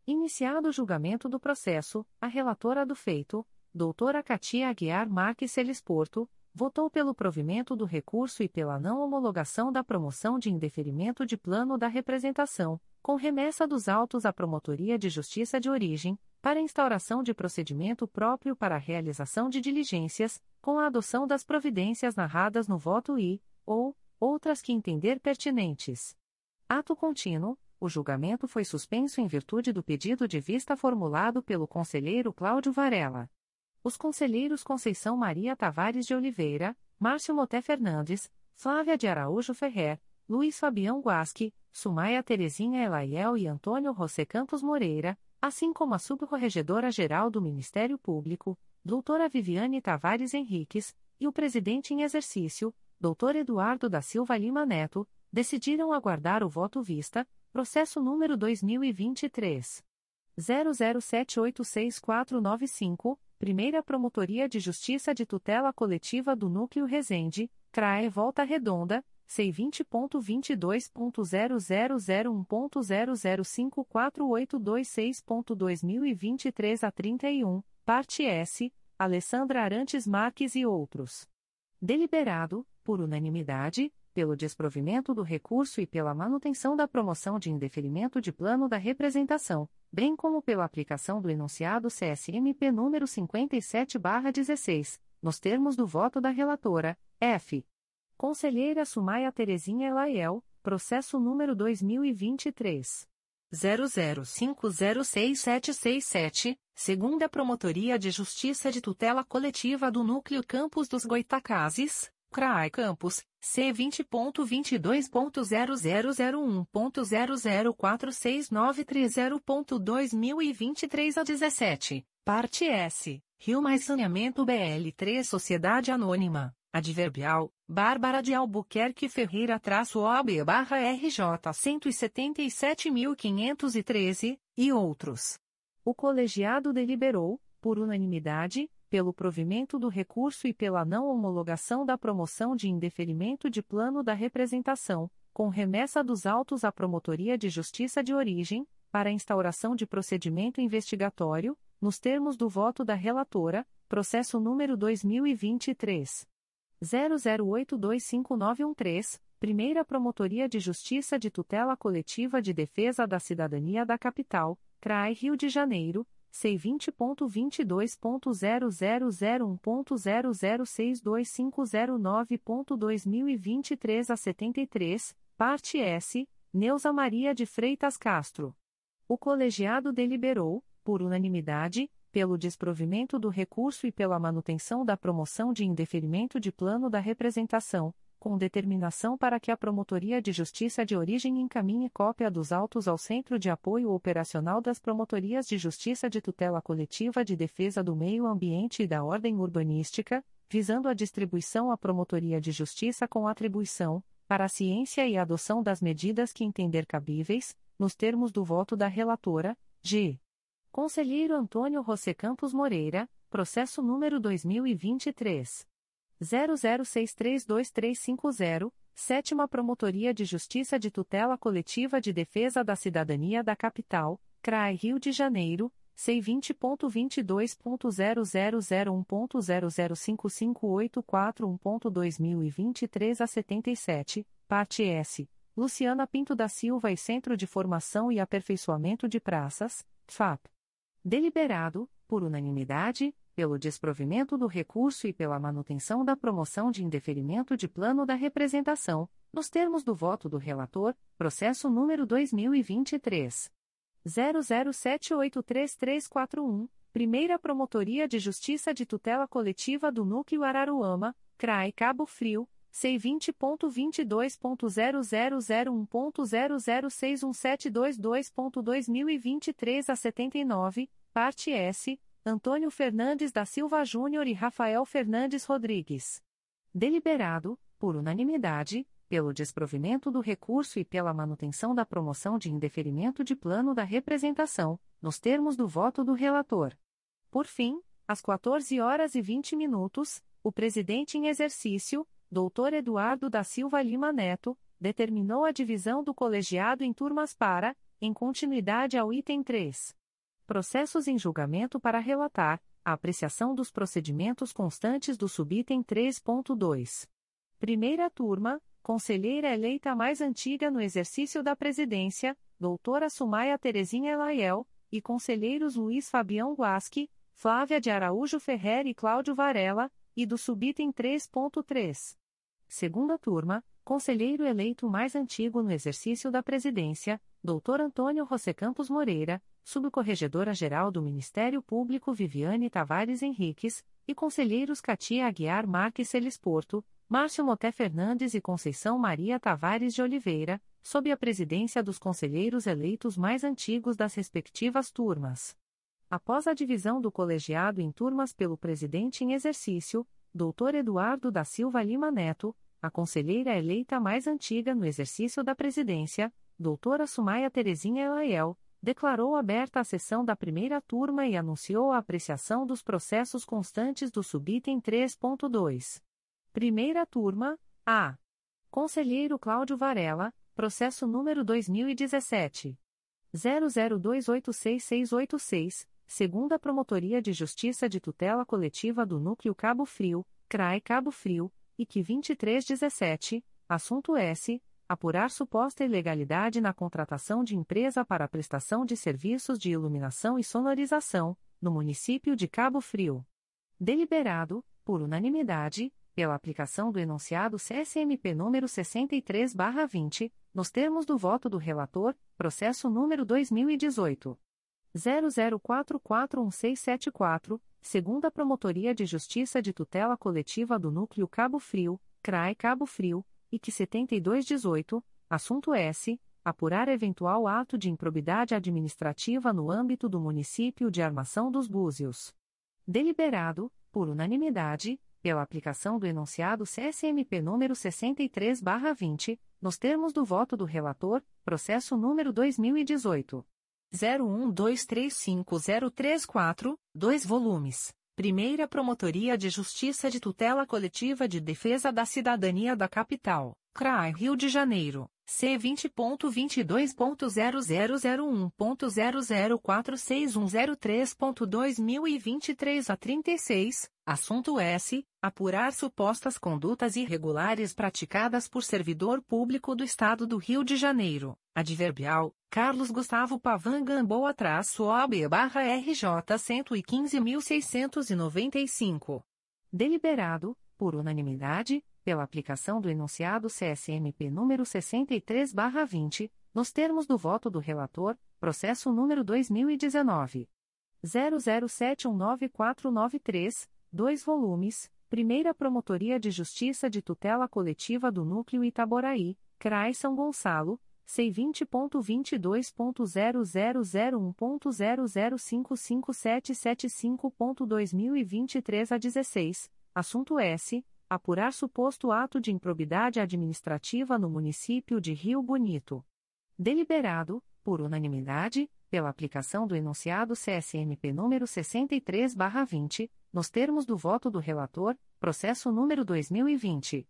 Iniciado o julgamento do processo, a relatora do feito, doutora Katia Aguiar Marques Celisporto, votou pelo provimento do recurso e pela não homologação da promoção de indeferimento de plano da representação, com remessa dos autos à Promotoria de Justiça de Origem, para instauração de procedimento próprio para a realização de diligências, com a adoção das providências narradas no voto e, ou, outras que entender pertinentes. Ato contínuo, o julgamento foi suspenso em virtude do pedido de vista formulado pelo conselheiro Cláudio Varela. Os conselheiros Conceição Maria Tavares de Oliveira, Márcio Moté Fernandes, Flávia de Araújo Ferrer, Luiz Fabião Guasque, Sumaia Terezinha Elaiel e Antônio José Campos Moreira, assim como a Subcorregedora-Geral do Ministério Público, doutora Viviane Tavares Henriques, e o presidente em exercício, doutor Eduardo da Silva Lima Neto, decidiram aguardar o voto vista, processo número 2023. 00786495, Primeira Promotoria de Justiça de Tutela Coletiva do Núcleo Resende, CRAE Volta Redonda, C20.22.0001.0054826.2023 a 31, parte S, Alessandra Arantes Marques e outros. Deliberado, por unanimidade, pelo desprovimento do recurso e pela manutenção da promoção de indeferimento de plano da representação, bem como pela aplicação do enunciado CSMP número 57/16, nos termos do voto da relatora, F. Conselheira Sumaia Terezinha Elaiel, processo número 2023. 00506767, segunda Promotoria de Justiça de Tutela Coletiva do Núcleo Campos dos Goitacazes, CRAI Campus, C20.22.0001.0046930.2023 a 17, parte S, Rio Mais Saneamento BL3 Sociedade Anônima, Adverbial, Bárbara de Albuquerque Ferreira traço OAB barra RJ 177.513, e outros. O colegiado deliberou, por unanimidade, pelo provimento do recurso e pela não homologação da promoção de indeferimento de plano da representação, com remessa dos autos à Promotoria de Justiça de Origem, para instauração de procedimento investigatório, nos termos do voto da relatora, processo número 2023 00825913, Primeira Promotoria de Justiça de Tutela Coletiva de Defesa da Cidadania da Capital, CRAI Rio de Janeiro C20.22.0001.0062509.2023 a 73, parte S, Neuza Maria de Freitas Castro. O colegiado deliberou, por unanimidade, pelo desprovimento do recurso e pela manutenção da promoção de indeferimento de plano da representação, com determinação para que a Promotoria de Justiça de Origem encaminhe cópia dos autos ao Centro de Apoio Operacional das Promotorias de Justiça de Tutela Coletiva de Defesa do Meio Ambiente e da Ordem Urbanística, visando a distribuição à Promotoria de Justiça com atribuição, para a ciência e adoção das medidas que entender cabíveis, nos termos do voto da relatora, G. Conselheiro Antônio José Campos Moreira, processo número 2023 00632350, Sétima Promotoria de Justiça de Tutela Coletiva de Defesa da Cidadania da Capital, CRAI Rio de Janeiro, C20.22.0001.0055841.2023 a 77, parte S, Luciana Pinto da Silva e Centro de Formação e Aperfeiçoamento de Praças, FAP. Deliberado, por unanimidade, pelo desprovimento do recurso e pela manutenção da promoção de indeferimento de plano da representação, nos termos do voto do relator, processo número 2023 00783341, Primeira Promotoria de Justiça de Tutela Coletiva do Núcleo Araruama, CRAE Cabo Frio, C20.22.0001.0061722.2023 a 79, parte S Antônio Fernandes da Silva Júnior e Rafael Fernandes Rodrigues. Deliberado, por unanimidade, pelo desprovimento do recurso e pela manutenção da promoção de indeferimento de plano da representação, nos termos do voto do relator. Por fim, às 14 horas e 20 minutos, o presidente em exercício, Dr. Eduardo da Silva Lima Neto, determinou a divisão do colegiado em turmas para, em continuidade ao item 3. Processos em julgamento para relatar a apreciação dos procedimentos constantes do subitem 3.2. Primeira turma, conselheira eleita mais antiga no exercício da presidência, doutora Sumaia Terezinha Elaiel, e conselheiros Luiz Fabião Guasque, Flávia de Araújo Ferrer e Cláudio Varela, e do subitem 3.3. Segunda turma, conselheiro eleito mais antigo no exercício da presidência, doutor Antônio José Campos Moreira, Subcorregedora-Geral do Ministério Público Viviane Tavares Henriques, e conselheiros Katia Aguiar Marques Celisporto, Márcio Moté Fernandes e Conceição Maria Tavares de Oliveira, sob a presidência dos conselheiros eleitos mais antigos das respectivas turmas. Após a divisão do colegiado em turmas pelo presidente em exercício, Dr. Eduardo da Silva Lima Neto, a conselheira eleita mais antiga no exercício da presidência, doutora Sumaia Terezinha Elaiel, declarou aberta a sessão da primeira turma e anunciou a apreciação dos processos constantes do subitem 3.2. Primeira turma, A. Conselheiro Cláudio Varela, processo número 2017 00286686, segunda Promotoria de Justiça de Tutela Coletiva do Núcleo Cabo Frio, CRAE Cabo Frio, e que 2317, assunto S apurar suposta ilegalidade na contratação de empresa para prestação de serviços de iluminação e sonorização, no município de Cabo Frio. Deliberado, por unanimidade, pela aplicação do enunciado CSMP número 63/20, nos termos do voto do relator, processo número 2018 00441674, segunda Promotoria de Justiça de Tutela Coletiva do Núcleo Cabo Frio CRAE Cabo Frio, IC 7218, assunto S. Apurar eventual ato de improbidade administrativa no âmbito do município de Armação dos Búzios. Deliberado, por unanimidade, pela aplicação do enunciado CSMP número 63/20, nos termos do voto do relator, processo número 2018 01235034, 2 volumes. Primeira Promotoria de Justiça de Tutela Coletiva de Defesa da Cidadania da Capital, CRAI Rio de Janeiro. C vinte ponto vinte dois ponto zero zero zero um ponto zero zero quatro seis um zero três ponto dois mil e vinte três a trinta e seis. Assunto S. Apurar supostas condutas irregulares praticadas por servidor público do Estado do Rio de Janeiro. Adverbial Carlos Gustavo Pavan Gamboa traço OB barra RJ cento quinze mil seiscentos noventa e cinco. Deliberado por unanimidade pela aplicação do enunciado CSMP número 63/20, nos termos do voto do relator, processo número 2019 00719493, 2 volumes, Primeira Promotoria de Justiça de Tutela Coletiva do Núcleo Itaboraí, CRAI São Gonçalo, C20.22.0001.0055775.2023 a 16, assunto S apurar suposto ato de improbidade administrativa no município de Rio Bonito. Deliberado, por unanimidade, pela aplicação do enunciado CSMP número 63/20, nos termos do voto do relator, processo número 2020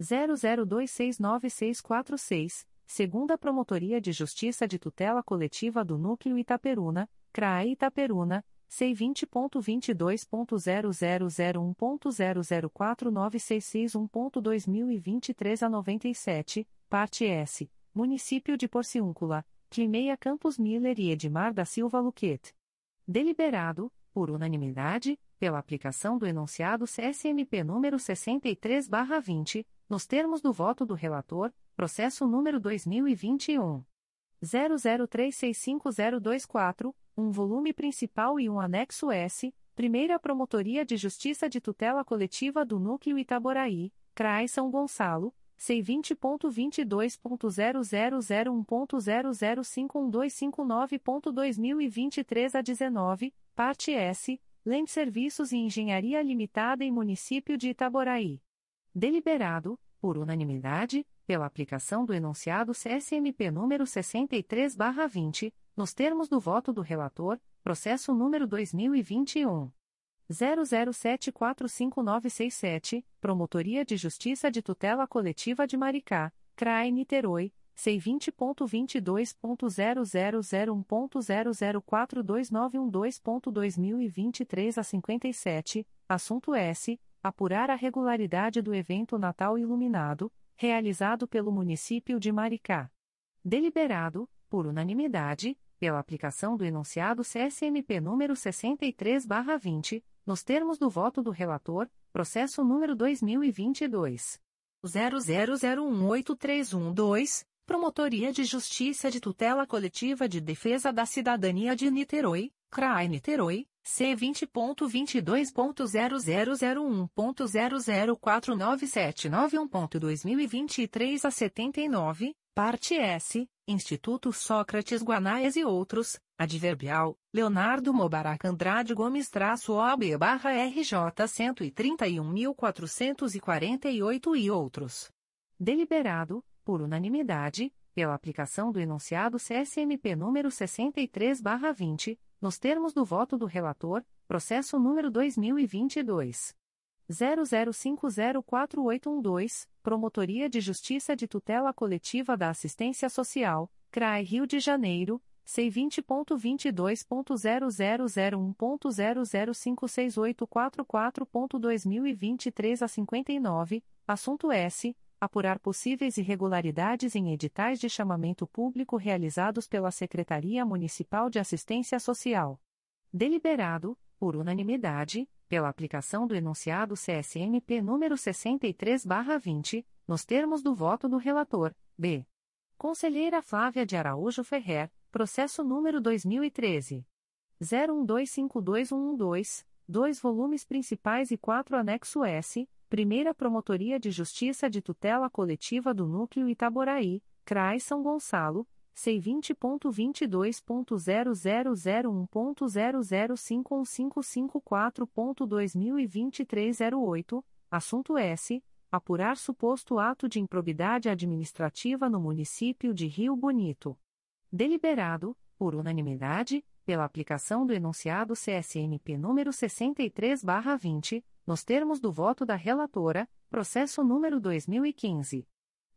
00269646, segunda Promotoria de Justiça de Tutela Coletiva do Núcleo Itaperuna, CRAE Itaperuna C vinte ponto vinte dois ponto zero zero zero um ponto zero zero quatro nove seis seis um ponto dois mil e vinte três a noventa e sete parte S Município de Porciúncula Climeia Campos Miller e Edmar da Silva Luquet. Deliberado por unanimidade pela aplicação do enunciado CSMP número sessenta e três barra vinte nos termos do voto do relator processo número dois mil e vinte e um um volume principal e um anexo S, Primeira Promotoria de Justiça de Tutela Coletiva do Núcleo Itaboraí, CRAI São Gonçalo, C20.22.0001.0051259.2023 a 19, parte S, Lem Serviços e Engenharia Limitada em Município de Itaboraí. Deliberado, por unanimidade, pela aplicação do enunciado CSMP número 63/20, nos termos do voto do relator, processo número 2021 00745967, Promotoria de Justiça de Tutela Coletiva de Maricá, CRAE Niterói, C20.22.0001.0042912.2023 a 57, assunto S. Apurar a regularidade do evento Natal Iluminado, realizado pelo município de Maricá. Deliberado, por unanimidade, pela aplicação do enunciado CSMP número 63/20, nos termos do voto do relator, processo número 2022 00018312, Promotoria de Justiça de Tutela Coletiva de Defesa da Cidadania de Niterói, CRAI Niterói, C20.22.0001.0049791.2023 a 79, parte S Instituto Sócrates Guanais e outros, adverbial, Leonardo Mobarak Andrade Gomes traço OB barra RJ 131.448 e outros. Deliberado, por unanimidade, pela aplicação do enunciado CSMP número 63 barra 20, nos termos do voto do relator, processo número 2022. 00504812, Promotoria de Justiça de Tutela Coletiva da Assistência Social, CRAE Rio de Janeiro, C20.22.0001.0056844.2023 a 59, assunto S. Apurar possíveis irregularidades em editais de chamamento público realizados pela Secretaria Municipal de Assistência Social. Deliberado, por unanimidade, pela aplicação do enunciado CSMP número 63/20, nos termos do voto do relator, B. Conselheira Flávia de Araújo Ferrer, processo número 2013 01252112, dois volumes principais e quatro anexo S, Primeira Promotoria de Justiça de Tutela Coletiva do Núcleo Itaboraí, CRAI São Gonçalo, C20.22.0001.0051554.2023 08, assunto S. Apurar suposto ato de improbidade administrativa no município de Rio Bonito. Deliberado, por unanimidade, pela aplicação do enunciado CSMP número 63/20, nos termos do voto da relatora, processo número 2015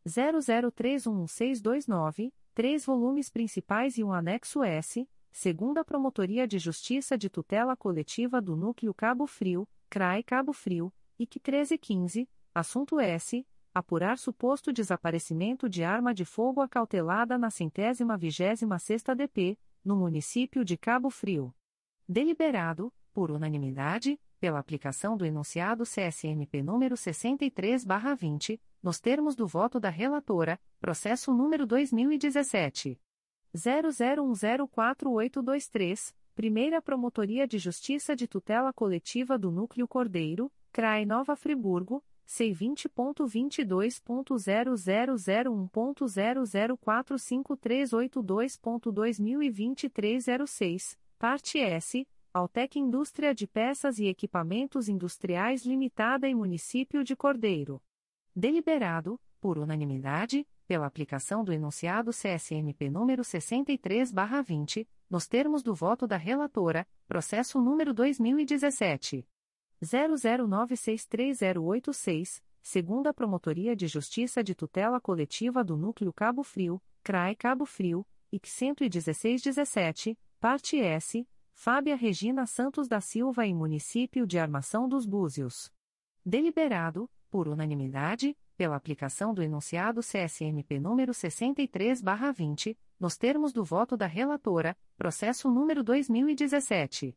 00311629, três volumes principais e um anexo S, segunda Promotoria de Justiça de Tutela Coletiva do Núcleo Cabo Frio, CRAI Cabo Frio, IC 1315, assunto S apurar suposto desaparecimento de arma de fogo acautelada na centésima vigésima sexta DP, no município de Cabo Frio. Deliberado, por unanimidade, pela aplicação do enunciado CSMP número 63/20, nos termos do voto da relatora, processo número 2017 00104823, Primeira Promotoria de Justiça de Tutela Coletiva do Núcleo Cordeiro, CRAE Nova Friburgo, C vinte ponto vinte dois ponto zero zero zero um ponto zero zero quatro cinco três oito dois ponto dois mil e vinte três zero seis parte S Altec Indústria de Peças e Equipamentos Industriais Limitada e Município de Cordeiro deliberado por unanimidade pela aplicação do enunciado CSMP número sessenta e três barra vinte nos termos do voto da relatora processo número dois mil e dezessete 00963086, segunda Promotoria de Justiça de Tutela Coletiva do Núcleo Cabo Frio, CRAE Cabo Frio, IC 11617, parte S, Fábia Regina Santos da Silva e Município de Armação dos Búzios. Deliberado, por unanimidade, pela aplicação do enunciado CSMP número 63/20, nos termos do voto da relatora, processo número 2017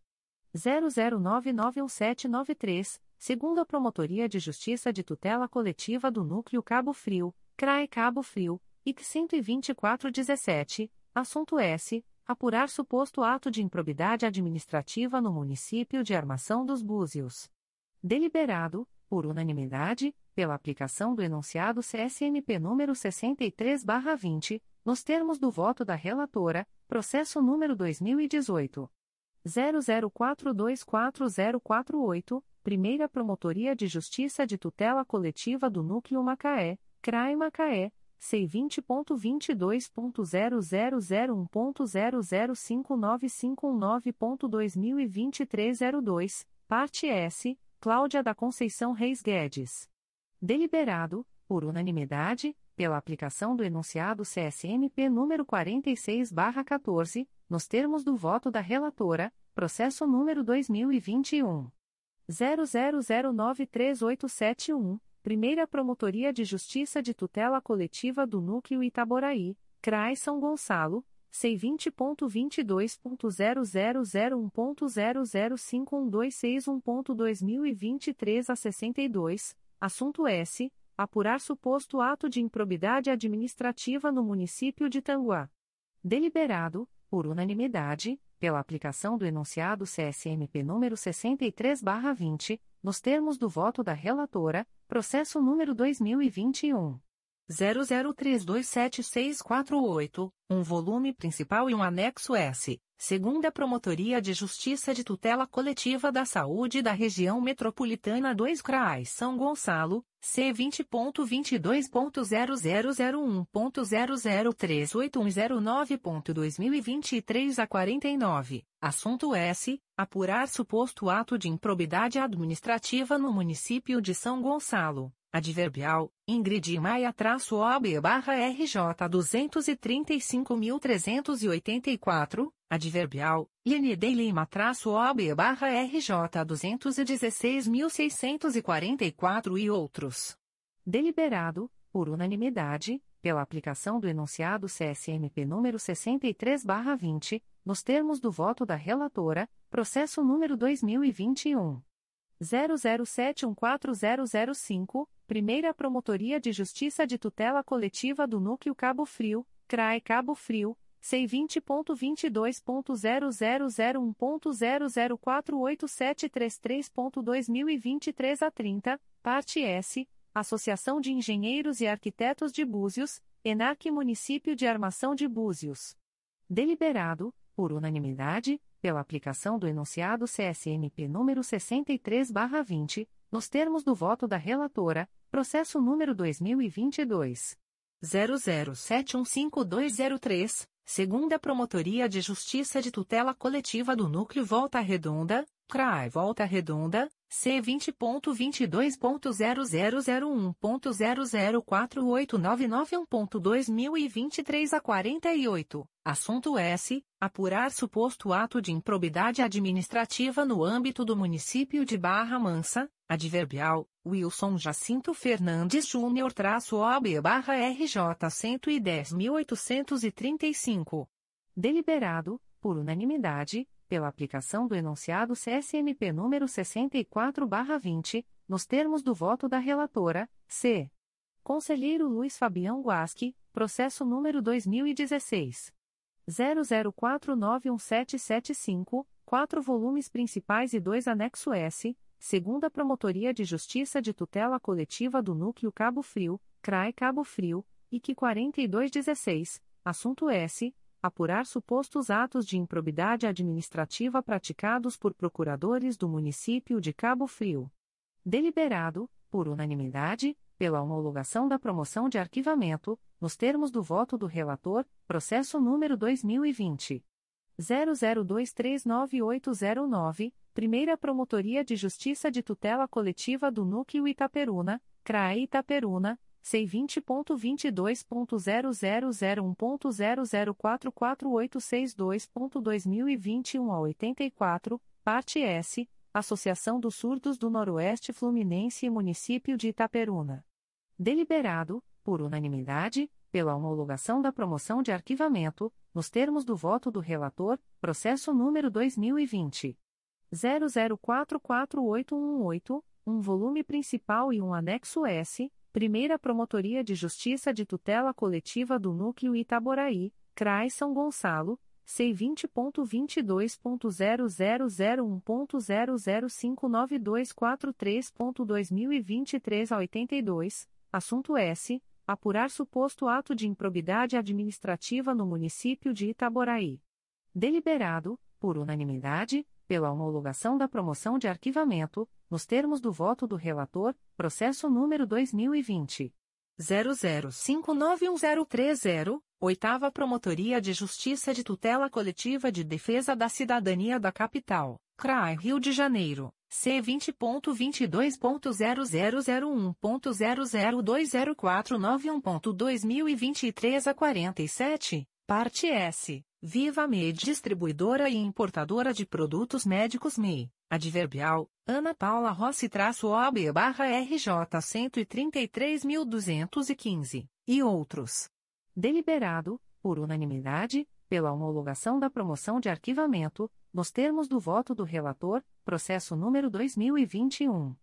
00991793, segundo a Promotoria de Justiça de Tutela Coletiva do Núcleo Cabo Frio, CRAE Cabo Frio, IC 12417, assunto S. Apurar suposto ato de improbidade administrativa no município de Armação dos Búzios. Deliberado, por unanimidade, pela aplicação do enunciado CSMP número 63/20, nos termos do voto da relatora, processo número 2018 00424048, Primeira Promotoria de Justiça de Tutela Coletiva do Núcleo Macaé, CRAE Macaé, C20.22.0001.0059519.2023 02, parte S, Cláudia da Conceição Reis Guedes. Deliberado, por unanimidade, pela aplicação do enunciado CSMP número 46/14, nos termos do voto da relatora, processo número 2021 00093871, Primeira Promotoria de Justiça de Tutela Coletiva do Núcleo Itaboraí, CRAI São Gonçalo, C20.22.0001.0051261.2023 a 62, assunto S. Apurar suposto ato de improbidade administrativa no município de Tanguá. Deliberado, por unanimidade, pela aplicação do enunciado CSMP número 63/20, nos termos do voto da relatora, processo número 2021 00327648, um volume principal e um anexo S, segunda Promotoria de Justiça de Tutela Coletiva da Saúde da Região Metropolitana 2 CRAI São Gonçalo, C20.22.0001.0038109.2023 a 49, assunto S. Apurar suposto ato de improbidade administrativa no município de São Gonçalo. Adverbial, Ingrid Maia-OB barra RJ 235.384, Adverbial, Linide Lima-OB barra RJ 216.644 e outros. Deliberado, por unanimidade, pela aplicação do enunciado CSMP número 63 barra 20, nos termos do voto da relatora, processo número 2021. 00714005, Primeira Promotoria de Justiça de Tutela Coletiva do Núcleo Cabo Frio, CRAE Cabo Frio, C20.22.0001.0048733.2023 a 30, parte S, Associação de Engenheiros e Arquitetos de Búzios, ENAC Município de Armação de Búzios. Deliberado, por unanimidade, pela aplicação do enunciado CSMP número 63/20, nos termos do voto da relatora, processo número 2022 00715203, segunda Promotoria de Justiça de Tutela Coletiva do Núcleo Volta Redonda, CRAI Volta Redonda, C20.22.0001.0048991.2023 a 48, assunto S. Apurar suposto ato de improbidade administrativa no âmbito do município de Barra Mansa, adverbial, Wilson Jacinto Fernandes Júnior traço OB barra RJ 110.835. Deliberado, por unanimidade, pela aplicação do enunciado CSMP número 64/20, nos termos do voto da relatora, C. Conselheiro Luiz Fabião Guasque, processo número 2016 00491775, quatro volumes principais e dois anexo S, segunda Promotoria de Justiça de Tutela Coletiva do Núcleo Cabo Frio, CRAE Cabo Frio, IC 4216, assunto S apurar supostos atos de improbidade administrativa praticados por procuradores do município de Cabo Frio. Deliberado, por unanimidade, pela homologação da promoção de arquivamento, nos termos do voto do relator, processo número 2020 00239809, Primeira Promotoria de Justiça de Tutela Coletiva do Núcleo Itaperuna, CRAE Itaperuna, C20.22.0001.0044862.2021 a 84, parte S, Associação dos Surdos do Noroeste Fluminense e Município de Itaperuna. Deliberado, por unanimidade, pela homologação da promoção de arquivamento, nos termos do voto do relator, processo número 2020 00448118, um volume principal e um anexo S Primeira Promotoria de Justiça de Tutela Coletiva do Núcleo Itaboraí, CRAI São Gonçalo, C20.22.0001.0059243.2023 a 82, assunto S. Apurar suposto ato de improbidade administrativa no município de Itaboraí. Deliberado, por unanimidade, pela homologação da promoção de arquivamento, nos termos do voto do relator, processo número 2020 00591030, Oitava Promotoria de Justiça de Tutela Coletiva de Defesa da Cidadania da Capital, CRAI Rio de Janeiro. C20.22.0001.0020491.2023 a 47, parte S. Viva Med Distribuidora e Importadora de Produtos Médicos MEI. Adverbial, Ana Paula Rossi traço OB barra RJ 133.215, e outros. Deliberado, por unanimidade, pela homologação da promoção de arquivamento, nos termos do voto do relator, processo número 2021.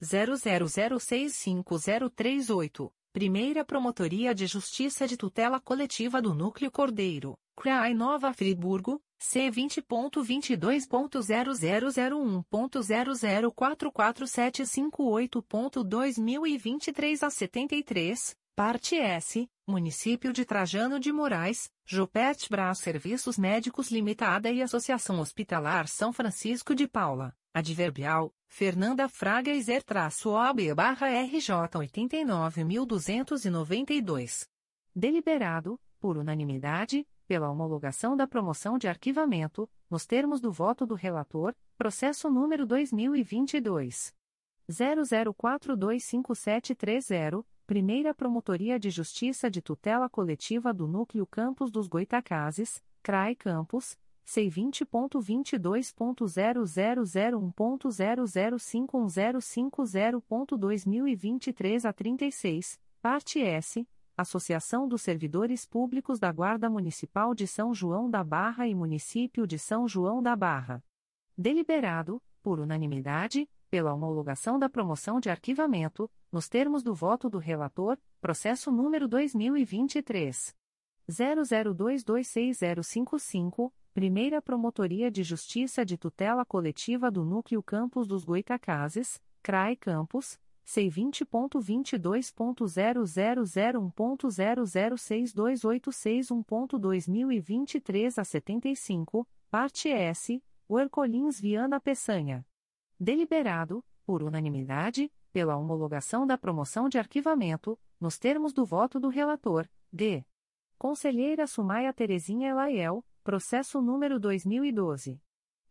00065038, Primeira Promotoria de Justiça de Tutela Coletiva do Núcleo Cordeiro. CRAI Nova Friburgo, C20.22.0001.0044758.2023 a 73, parte S, Município de Trajano de Moraes, Jopet Bras Serviços Médicos Limitada e Associação Hospitalar São Francisco de Paula, Adverbial, Fernanda Fraga Iser-OB barra RJ 89.292. Deliberado, por unanimidade, pela homologação da promoção de arquivamento, nos termos do voto do relator, processo número 2022 00425730, Primeira Promotoria de Justiça de Tutela Coletiva do Núcleo Campos dos Goitacazes, CRAE Campos, C20.22.0001.0051050.2023 a 36, parte S Associação dos Servidores Públicos da Guarda Municipal de São João da Barra e Município de São João da Barra. Deliberado, por unanimidade, pela homologação da promoção de arquivamento, nos termos do voto do relator, processo número 2023 00226055, Primeira Promotoria de Justiça de Tutela Coletiva do Núcleo Campos dos Goitacazes, CRAE Campos, C20.22.0001.0062861.2023 a 75, parte S, o Ercolins Viana Peçanha. Deliberado, por unanimidade, pela homologação da promoção de arquivamento, nos termos do voto do relator, D. Conselheira Sumaia Terezinha Elaiel, processo número 2012.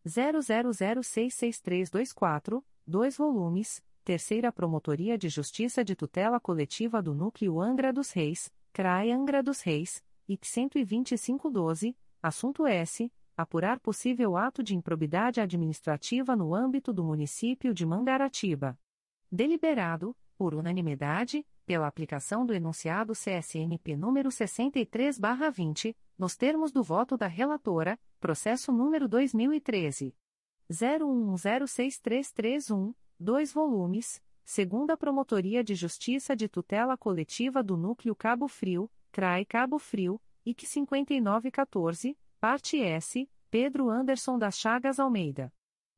00066324, 2 volumes, Terceira Promotoria de Justiça de Tutela Coletiva do Núcleo Angra dos Reis, CRAE Angra dos Reis, IC 12512, assunto S. Apurar possível ato de improbidade administrativa no âmbito do município de Mangaratiba. Deliberado, por unanimidade, pela aplicação do enunciado CSNP número 63/20, nos termos do voto da relatora, processo número 2013 01106331, 2 volumes, segunda Promotoria de Justiça de Tutela Coletiva do Núcleo Cabo Frio, CRAI Cabo Frio, IC 5914, parte S, Pedro Anderson das Chagas Almeida.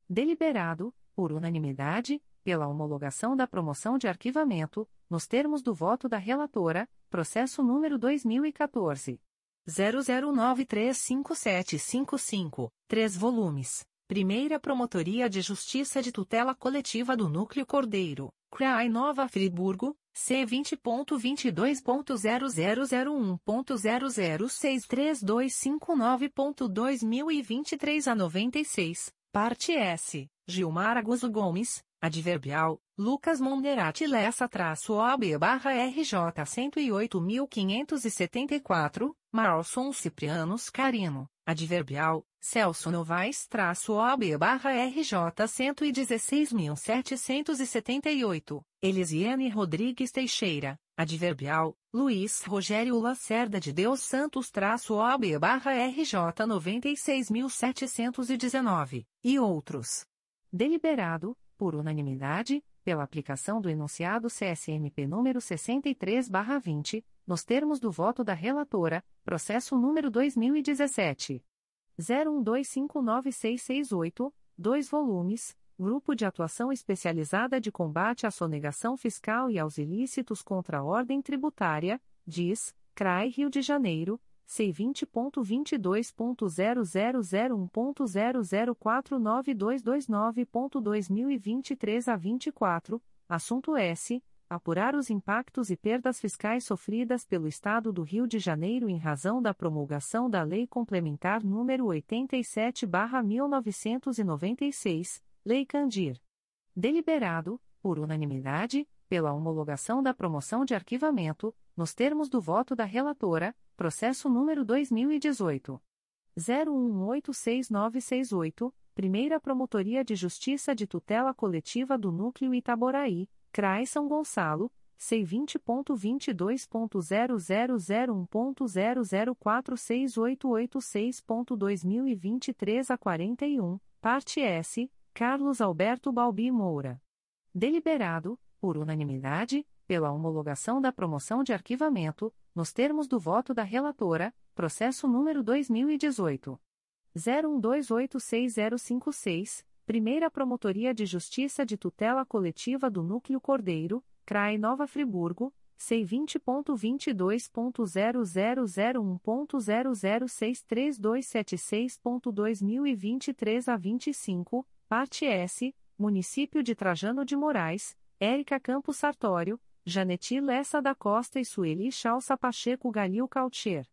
Deliberado, por unanimidade, pela homologação da promoção de arquivamento, nos termos do voto da relatora, processo número 2014. 00935755, 3 volumes. Primeira Promotoria de Justiça de Tutela Coletiva do Núcleo Cordeiro, CRAI Nova Friburgo, C20.22.0001.0063259.2023 a 96, parte S, Gilmar Aguzo Gomes, Adverbial, Lucas Monderati Lessa-OB barra RJ 108.574, Marlson Ciprianos Carino, Adverbial, Celso Novaes-OB barra RJ 116.778, Elisiane Rodrigues Teixeira, Adverbial, Luiz Rogério Lacerda de Deus Santos-OB barra RJ 96.719, e outros. Deliberado, por unanimidade, pela aplicação do enunciado CSMP número 63/20, nos termos do voto da relatora, processo número 2017 01259668, 2 volumes, Grupo de Atuação Especializada de Combate à Sonegação Fiscal e aos Ilícitos contra a Ordem Tributária, DIS, CRAI Rio de Janeiro, C20.22.0001.0049229.2023 a 24, assunto S. Apurar os impactos e perdas fiscais sofridas pelo Estado do Rio de Janeiro em razão da promulgação da Lei Complementar nº 87-1996, Lei Candir. Deliberado, por unanimidade, pela homologação da promoção de arquivamento, nos termos do voto da relatora, Processo número 2018. 01186968, Primeira Promotoria de Justiça de Tutela Coletiva do Núcleo Itaboraí, CRAI São Gonçalo, C20.22.0001.0046886.2023 a 41, parte S, Carlos Alberto Balbi Moura. Deliberado, por unanimidade, pela homologação da promoção de arquivamento, nos termos do voto da relatora, processo número 2018 01286056, Primeira Promotoria de Justiça de Tutela Coletiva do Núcleo Cordeiro, CRAE Nova Friburgo, C20.22.0001.0063276.2023 a 25, parte S, Município de Trajano de Moraes, Érica Campos Sartório, Janeti Lessa da Costa e Sueli Chalça Pacheco Galil Cautier.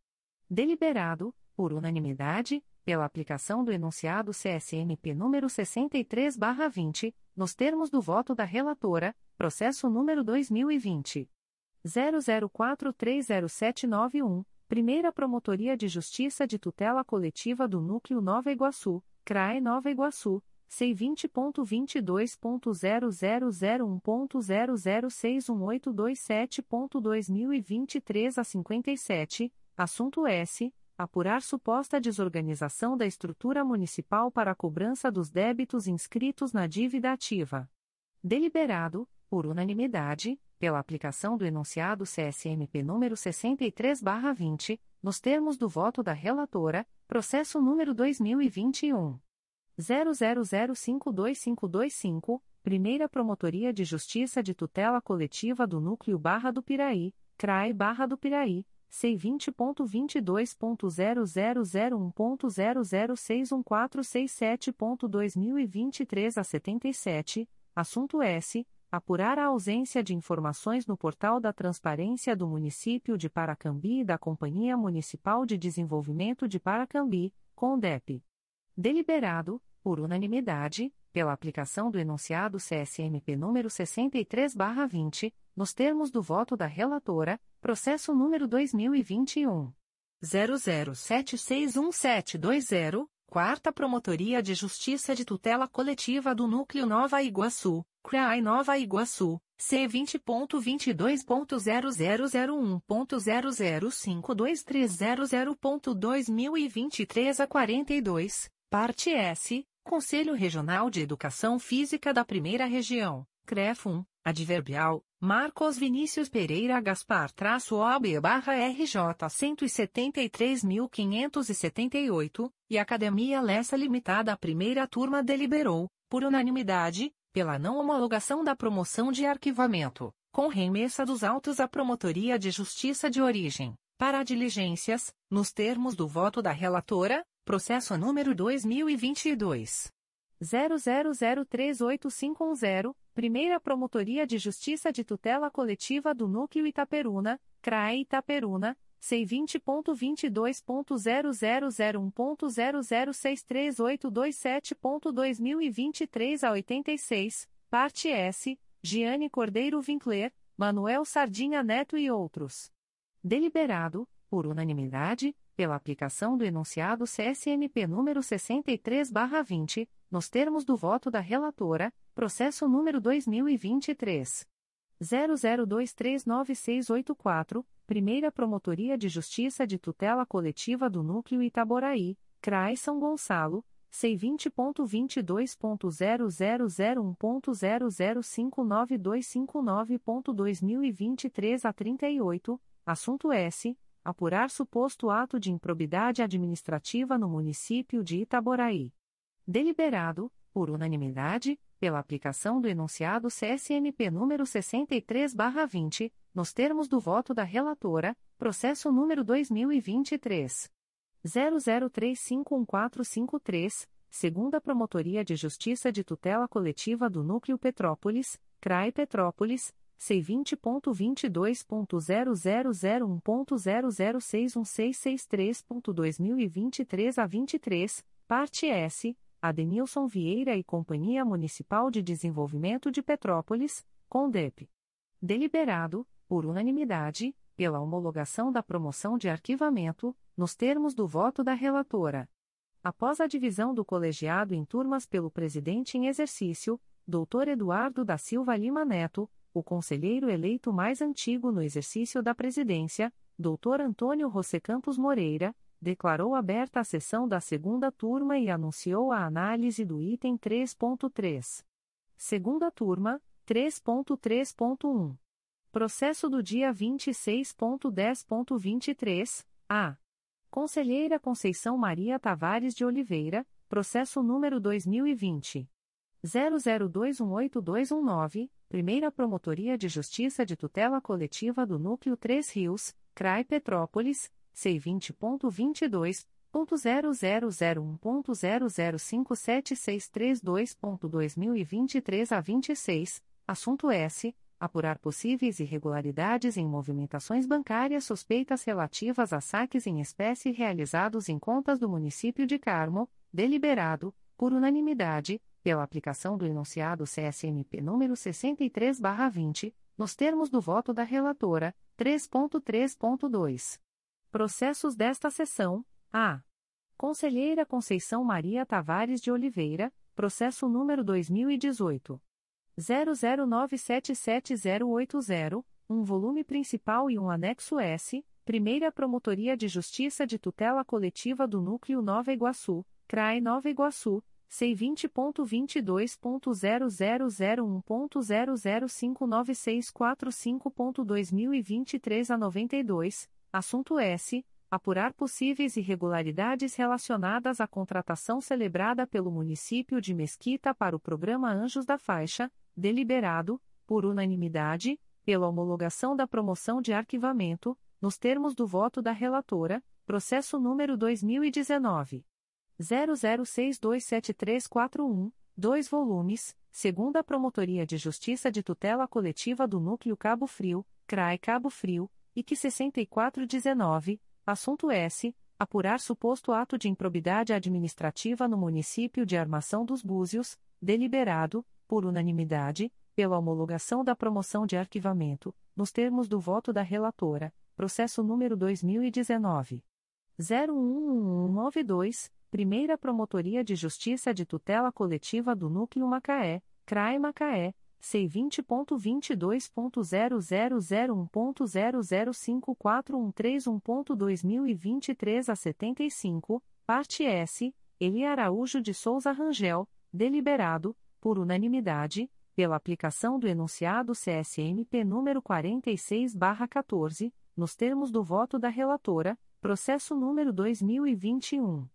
Deliberado, por unanimidade, pela aplicação do enunciado CSMP número 63/20, nos termos do voto da relatora, processo número 2020 00430791, Primeira Promotoria de Justiça de Tutela Coletiva do Núcleo Nova Iguaçu, CRAE Nova Iguaçu C20.22.0001.0061827.2023 a 57, assunto S. Apurar suposta desorganização da estrutura municipal para a cobrança dos débitos inscritos na dívida ativa. Deliberado, por unanimidade, pela aplicação do enunciado CSMP número 63/20, nos termos do voto da relatora, processo número 2021 00052525, Primeira Promotoria de Justiça de Tutela Coletiva do Núcleo Barra do Piraí, CRAE Barra do Piraí, C20.22.0001.0061467.2023 a 77, assunto S apurar a ausência de informações no portal da Transparência do Município de Paracambi e da Companhia Municipal de Desenvolvimento de Paracambi, CONDEP. Deliberado, por unanimidade, pela aplicação do enunciado CSMP número 63/20, nos termos do voto da relatora, processo número 2021 00761720, Quarta Promotoria de Justiça de Tutela Coletiva do Núcleo Nova Iguaçu CRAI Nova Iguaçu, C20.22.0001.0052300.2023 a 42, parte S, Conselho Regional de Educação Física da Primeira Região, CREFUM, adverbial, Marcos Vinícius Pereira Gaspar-OB barra RJ 173.578, e Academia Lessa Limitada a primeira turma deliberou, por unanimidade, pela não homologação da promoção de arquivamento, com remessa dos autos à Promotoria de Justiça de Origem, para diligências, nos termos do voto da relatora, processo número 2022. 00038510, Primeira Promotoria de Justiça de Tutela Coletiva do Núcleo Itaperuna, CRAE Itaperuna, C20.22.0001.0063827.2023 a 86, parte S, Giane Cordeiro Winkler, Manuel Sardinha Neto e outros. Deliberado, por unanimidade, pela aplicação do enunciado CSMP número 63/20, nos termos do voto da relatora, processo número 2023 00239684 Primeira Promotoria de Justiça de Tutela Coletiva do Núcleo Itaboraí, CRAI São Gonçalo, C20.22.0001.0059259.2023 a 38, assunto S. Apurar suposto ato de improbidade administrativa no município de Itaboraí. Deliberado, por unanimidade, pela aplicação do enunciado CSMP número 63/20, nos termos do voto da relatora, processo número 2023 00351453, segunda Promotoria de Justiça de Tutela Coletiva do Núcleo Petrópolis, CRAE Petrópolis, C20.22.0001.0061663.2023 a 23, parte S Adenilson Vieira e Companhia Municipal de Desenvolvimento de Petrópolis, CONDEP. Deliberado, por unanimidade, pela homologação da promoção de arquivamento, nos termos do voto da relatora. Após a divisão do colegiado em turmas pelo presidente em exercício, Dr. Eduardo da Silva Lima Neto, o conselheiro eleito mais antigo no exercício da presidência, Dr. Antônio José Campos Moreira, declarou aberta a sessão da segunda turma e anunciou a análise do item 3.3. Segunda turma, 3.3.1. Processo do dia 26.10.23, a. Conselheira Conceição Maria Tavares de Oliveira, processo número 2020. 00218219, Primeira Promotoria de Justiça de Tutela Coletiva do Núcleo 3 Rios, CRAI Petrópolis, C20.22.0001.0057762.2023 a 26, assunto S. Apurar possíveis irregularidades em movimentações bancárias suspeitas relativas a saques em espécie realizados em contas do município de Carmo, deliberado, por unanimidade, pela aplicação do enunciado CSMP número 63/20, nos termos do voto da relatora, 3.3.2. Processos desta sessão: A. Conselheira Conceição Maria Tavares de Oliveira, processo número 2018 00977080, um volume principal e um anexo S, Primeira Promotoria de Justiça de Tutela Coletiva do Núcleo Nova Iguaçu, CRAE Nova Iguaçu. C20.22.0001.0059645.2023 a 92, Assunto S. apurar possíveis irregularidades relacionadas à contratação celebrada pelo município de Mesquita para o programa Anjos da Faixa, deliberado, por unanimidade, pela homologação da promoção de arquivamento, nos termos do voto da relatora, processo número 2019 00627341, dois volumes, segunda Promotoria de Justiça de Tutela Coletiva do Núcleo Cabo Frio, CRAE Cabo Frio, IC 6419, assunto S. Apurar suposto ato de improbidade administrativa no município de Armação dos Búzios, deliberado, por unanimidade, pela homologação da promoção de arquivamento, nos termos do voto da relatora, processo número 2019. 011192, Primeira Promotoria de Justiça de Tutela Coletiva do Núcleo Macaé, CRAE Macaé, C20.22.0001.0054131.2023 a 75, parte S, Eli Araújo de Souza Rangel, deliberado, por unanimidade, pela aplicação do enunciado CSMP número 46/14, nos termos do voto da relatora, processo número 2021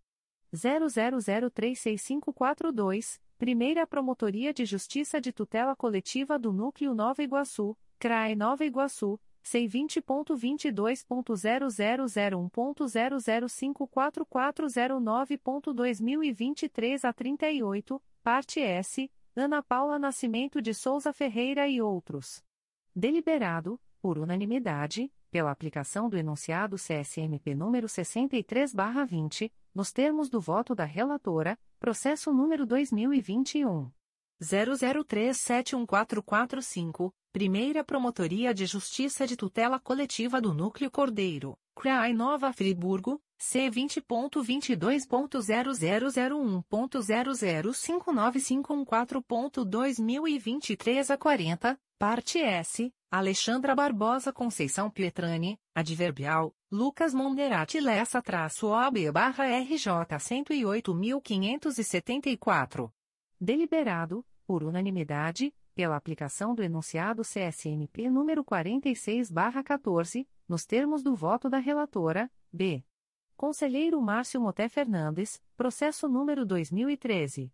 00036542, Primeira Promotoria de Justiça de Tutela Coletiva do Núcleo Nova Iguaçu, CRAE Nova Iguaçu. C20.22.0001.0054409.2023 a 38, parte S, Ana Paula Nascimento de Souza Ferreira e outros. Deliberado, por unanimidade, pela aplicação do enunciado CSMP número 63/20, nos termos do voto da relatora, processo número 2021 00371445, Primeira Promotoria de Justiça de Tutela Coletiva do Núcleo Cordeiro, CRAI Nova Friburgo C20.22.0001.0059514.2023 a 40, parte S, Alexandra Barbosa Conceição Pietrani, adverbial, Lucas Monderati Lessa-OB barra RJ 108.574. Deliberado, por unanimidade, pela aplicação do enunciado CSNP número 46 barra 14, nos termos do voto da relatora, B. Conselheiro Márcio Moté Fernandes, processo número 2013.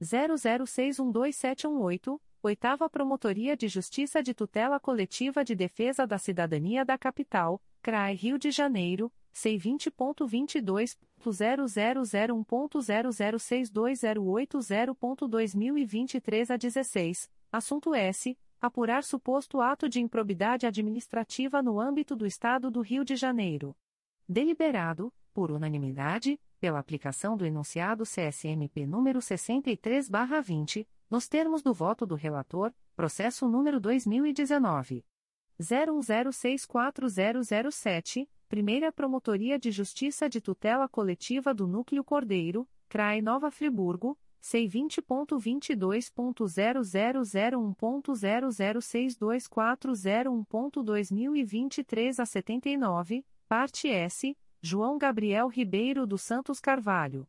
00612718, Oitava Promotoria de Justiça de Tutela Coletiva de Defesa da Cidadania da Capital, CRAE Rio de Janeiro, C20.22.0001.0062080.2023 a 16, assunto S. Apurar suposto ato de improbidade administrativa no âmbito do Estado do Rio de Janeiro. Deliberado, por unanimidade, pela aplicação do enunciado CSMP número 63/20, nos termos do voto do relator, processo número 2019 01064007, Primeira Promotoria de Justiça de Tutela Coletiva do Núcleo Cordeiro, CRAE Nova Friburgo, C20.22.0001.0062401.2023 a 79, parte S, João Gabriel Ribeiro dos Santos Carvalho.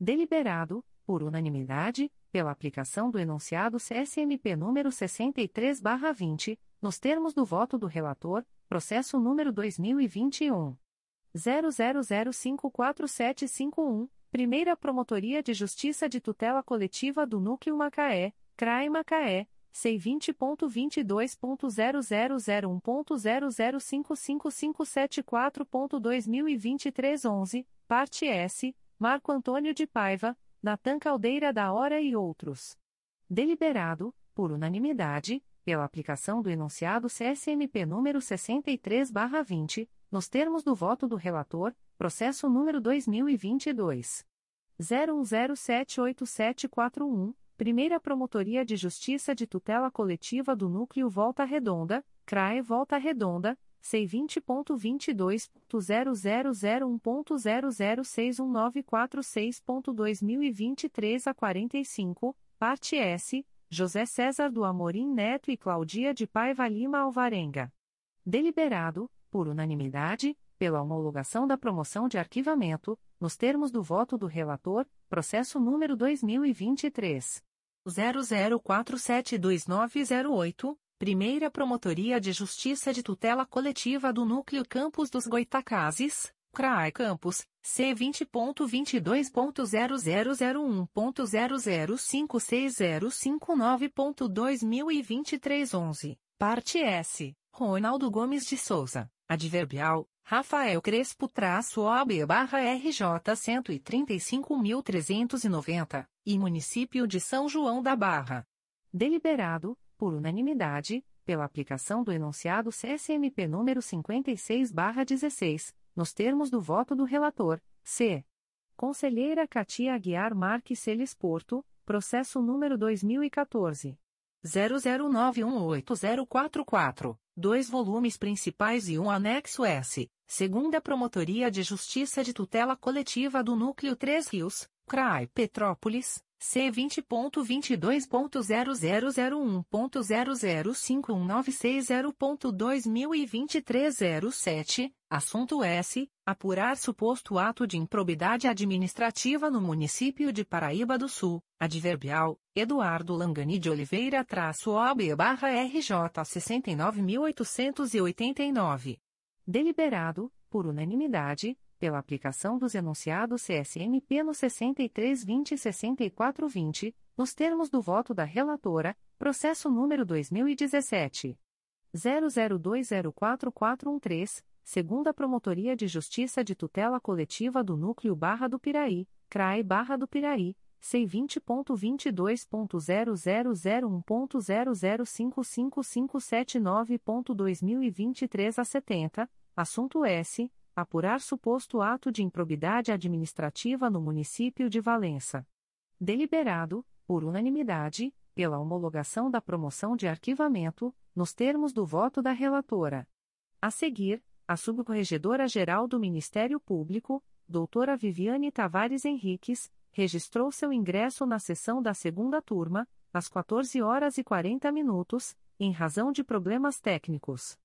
Deliberado, por unanimidade, pela aplicação do enunciado CSMP número 63/20, nos termos do voto do relator, processo número 2021 00054751, Primeira Promotoria de Justiça de Tutela Coletiva do Núcleo Macaé, CRAE Macaé C20.22.0001.0055574.2023 11, parte S, Marco Antônio de Paiva, Natan Caldeira da Hora e outros. Deliberado, por unanimidade, pela aplicação do enunciado CSMP número 63/20, nos termos do voto do relator, processo número 2022 01078741. Primeira Promotoria de Justiça de Tutela Coletiva do Núcleo Volta Redonda, CRAE Volta Redonda, C20.22.0001.0061946.2023 a 45, parte S, José César do Amorim Neto e Claudia de Paiva Lima Alvarenga. Deliberado, por unanimidade, pela homologação da promoção de arquivamento, nos termos do voto do relator, processo número 2023 00472908, Primeira Promotoria de Justiça de Tutela Coletiva do Núcleo Campos dos Goitacazes, CRAI Campus, C20.22.0001.0056059.2023 11, parte S, Ronaldo Gomes de Souza, adverbial, Rafael Crespo traço barra RJ 135.390, e Município de São João da Barra. Deliberado, por unanimidade, pela aplicação do enunciado CSMP número 56 barra 16, nos termos do voto do relator, C. Conselheira Katia Aguiar Marques Celes Porto, processo número 2014. 00918044, dois volumes principais e um anexo S, segunda Promotoria de Justiça de Tutela Coletiva do Núcleo 3 Rios, CRAI Petrópolis, C20.22.0001.0051960.2023 07, assunto S. Apurar suposto ato de improbidade administrativa no município de Paraíba do Sul, adverbial, Eduardo Langani de Oliveira traço barra RJ 69.889. Deliberado, por unanimidade, pela aplicação dos enunciados CSMP no 6320 e 6420, nos termos do voto da relatora, processo número 2017 00204413, segunda Promotoria de Justiça de Tutela Coletiva do Núcleo Barra do Piraí, CRAE Barra do Piraí, C20.22.0001.0055579.2023 a 70, assunto S apurar suposto ato de improbidade administrativa no município de Valença. Deliberado, por unanimidade, pela homologação da promoção de arquivamento, nos termos do voto da relatora. A seguir, a Subcorregedora-Geral do Ministério Público, doutora Viviane Tavares Henriques, registrou seu ingresso na sessão da segunda turma, às 14 horas e 40 minutos, em razão de problemas técnicos.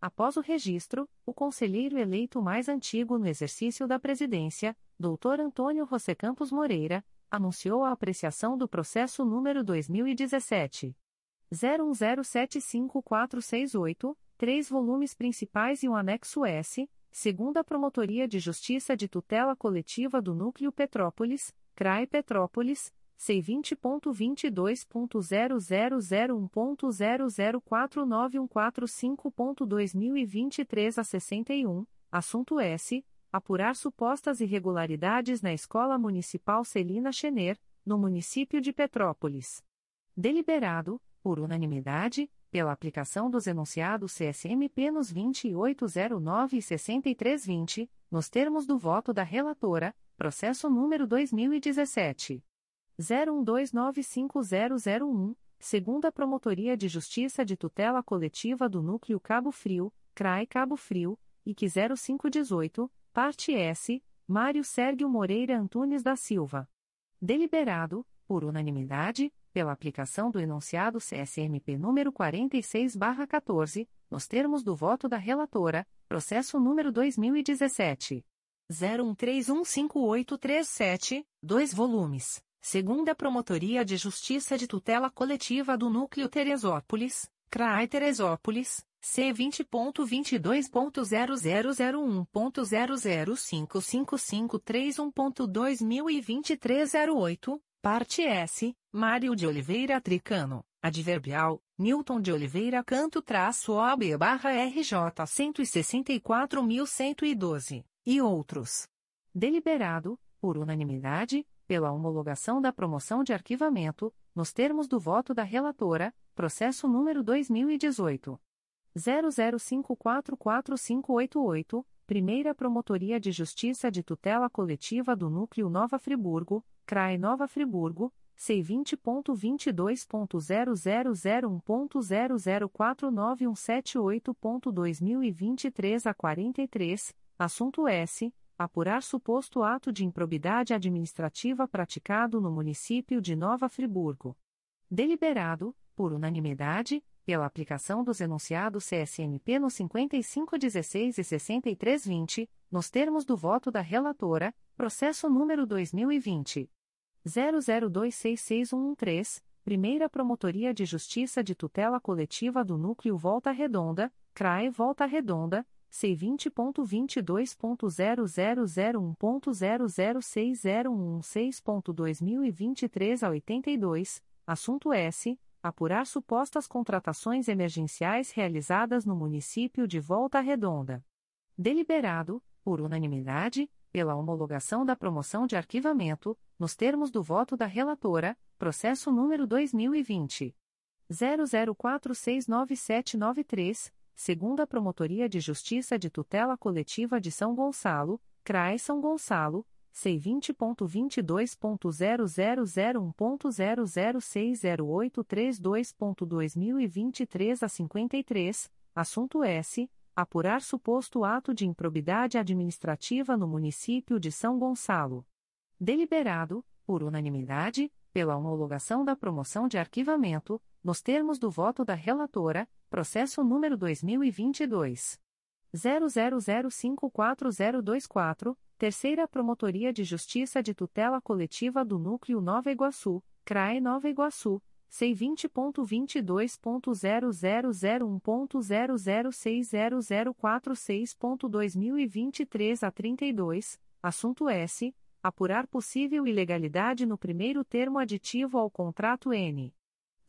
Após o registro, o conselheiro eleito mais antigo no exercício da presidência, Dr. Antônio José Campos Moreira, anunciou a apreciação do processo número 2017 01075468, três volumes principais e um anexo S, segunda Promotoria de Justiça de Tutela Coletiva do Núcleo Petrópolis, CRAE Petrópolis, C20.22.0001.0049145.2023 a 61, assunto S. Apurar supostas irregularidades na Escola Municipal Celina Schener, no município de Petrópolis. Deliberado, por unanimidade, pela aplicação dos enunciados CSMP nos 2809 e 6320, nos termos do voto da relatora, processo número 2017 01295001, segunda Promotoria de Justiça de Tutela Coletiva do Núcleo Cabo Frio, CRAE Cabo Frio, IC 0518, parte S, Mário Sérgio Moreira Antunes da Silva. Deliberado, por unanimidade, pela aplicação do enunciado CSMP número 46/14, nos termos do voto da relatora, processo número 2017 01315837, dois volumes segunda Promotoria de Justiça de Tutela Coletiva do Núcleo Teresópolis, CRAI Teresópolis, C20.22.0001.0055531.2023 08, parte S, Mário de Oliveira Tricano, adverbial, Newton de Oliveira Canto traço OB barra RJ 164.112, e outros. Deliberado, por unanimidade, pela homologação da promoção de arquivamento, nos termos do voto da relatora, processo número 2018 00544588, Primeira Promotoria de Justiça de Tutela Coletiva do Núcleo Nova Friburgo, CRAE Nova Friburgo, C20.22.0001.0049178.2023 a 43, assunto S apurar suposto ato de improbidade administrativa praticado no município de Nova Friburgo. Deliberado, por unanimidade, pela aplicação dos enunciados CSMP no 5516 e 6320, nos termos do voto da relatora, processo número 2020 00266113, Primeira Promotoria de Justiça de Tutela Coletiva do Núcleo Volta Redonda, CRAE Volta Redonda, C20.22.0001.0060116.2023 a 82, assunto S. Apurar supostas contratações emergenciais realizadas no município de Volta Redonda. Deliberado, por unanimidade, pela homologação da promoção de arquivamento, nos termos do voto da relatora, processo número 2020. 00469793, segunda Promotoria de Justiça de Tutela Coletiva de São Gonçalo, CRAE São Gonçalo, C20.22.0001.0060832.2023 a 53, assunto S apurar suposto ato de improbidade administrativa no município de São Gonçalo. Deliberado, por unanimidade, pela homologação da promoção de arquivamento, nos termos do voto da relatora, processo número 2022 00054024, Terceira Promotoria de Justiça de Tutela Coletiva do Núcleo Nova Iguaçu, CRAE Nova Iguaçu C20.22.0001.0060046.2023 a 32, assunto S. Apurar possível ilegalidade no primeiro termo aditivo ao contrato N.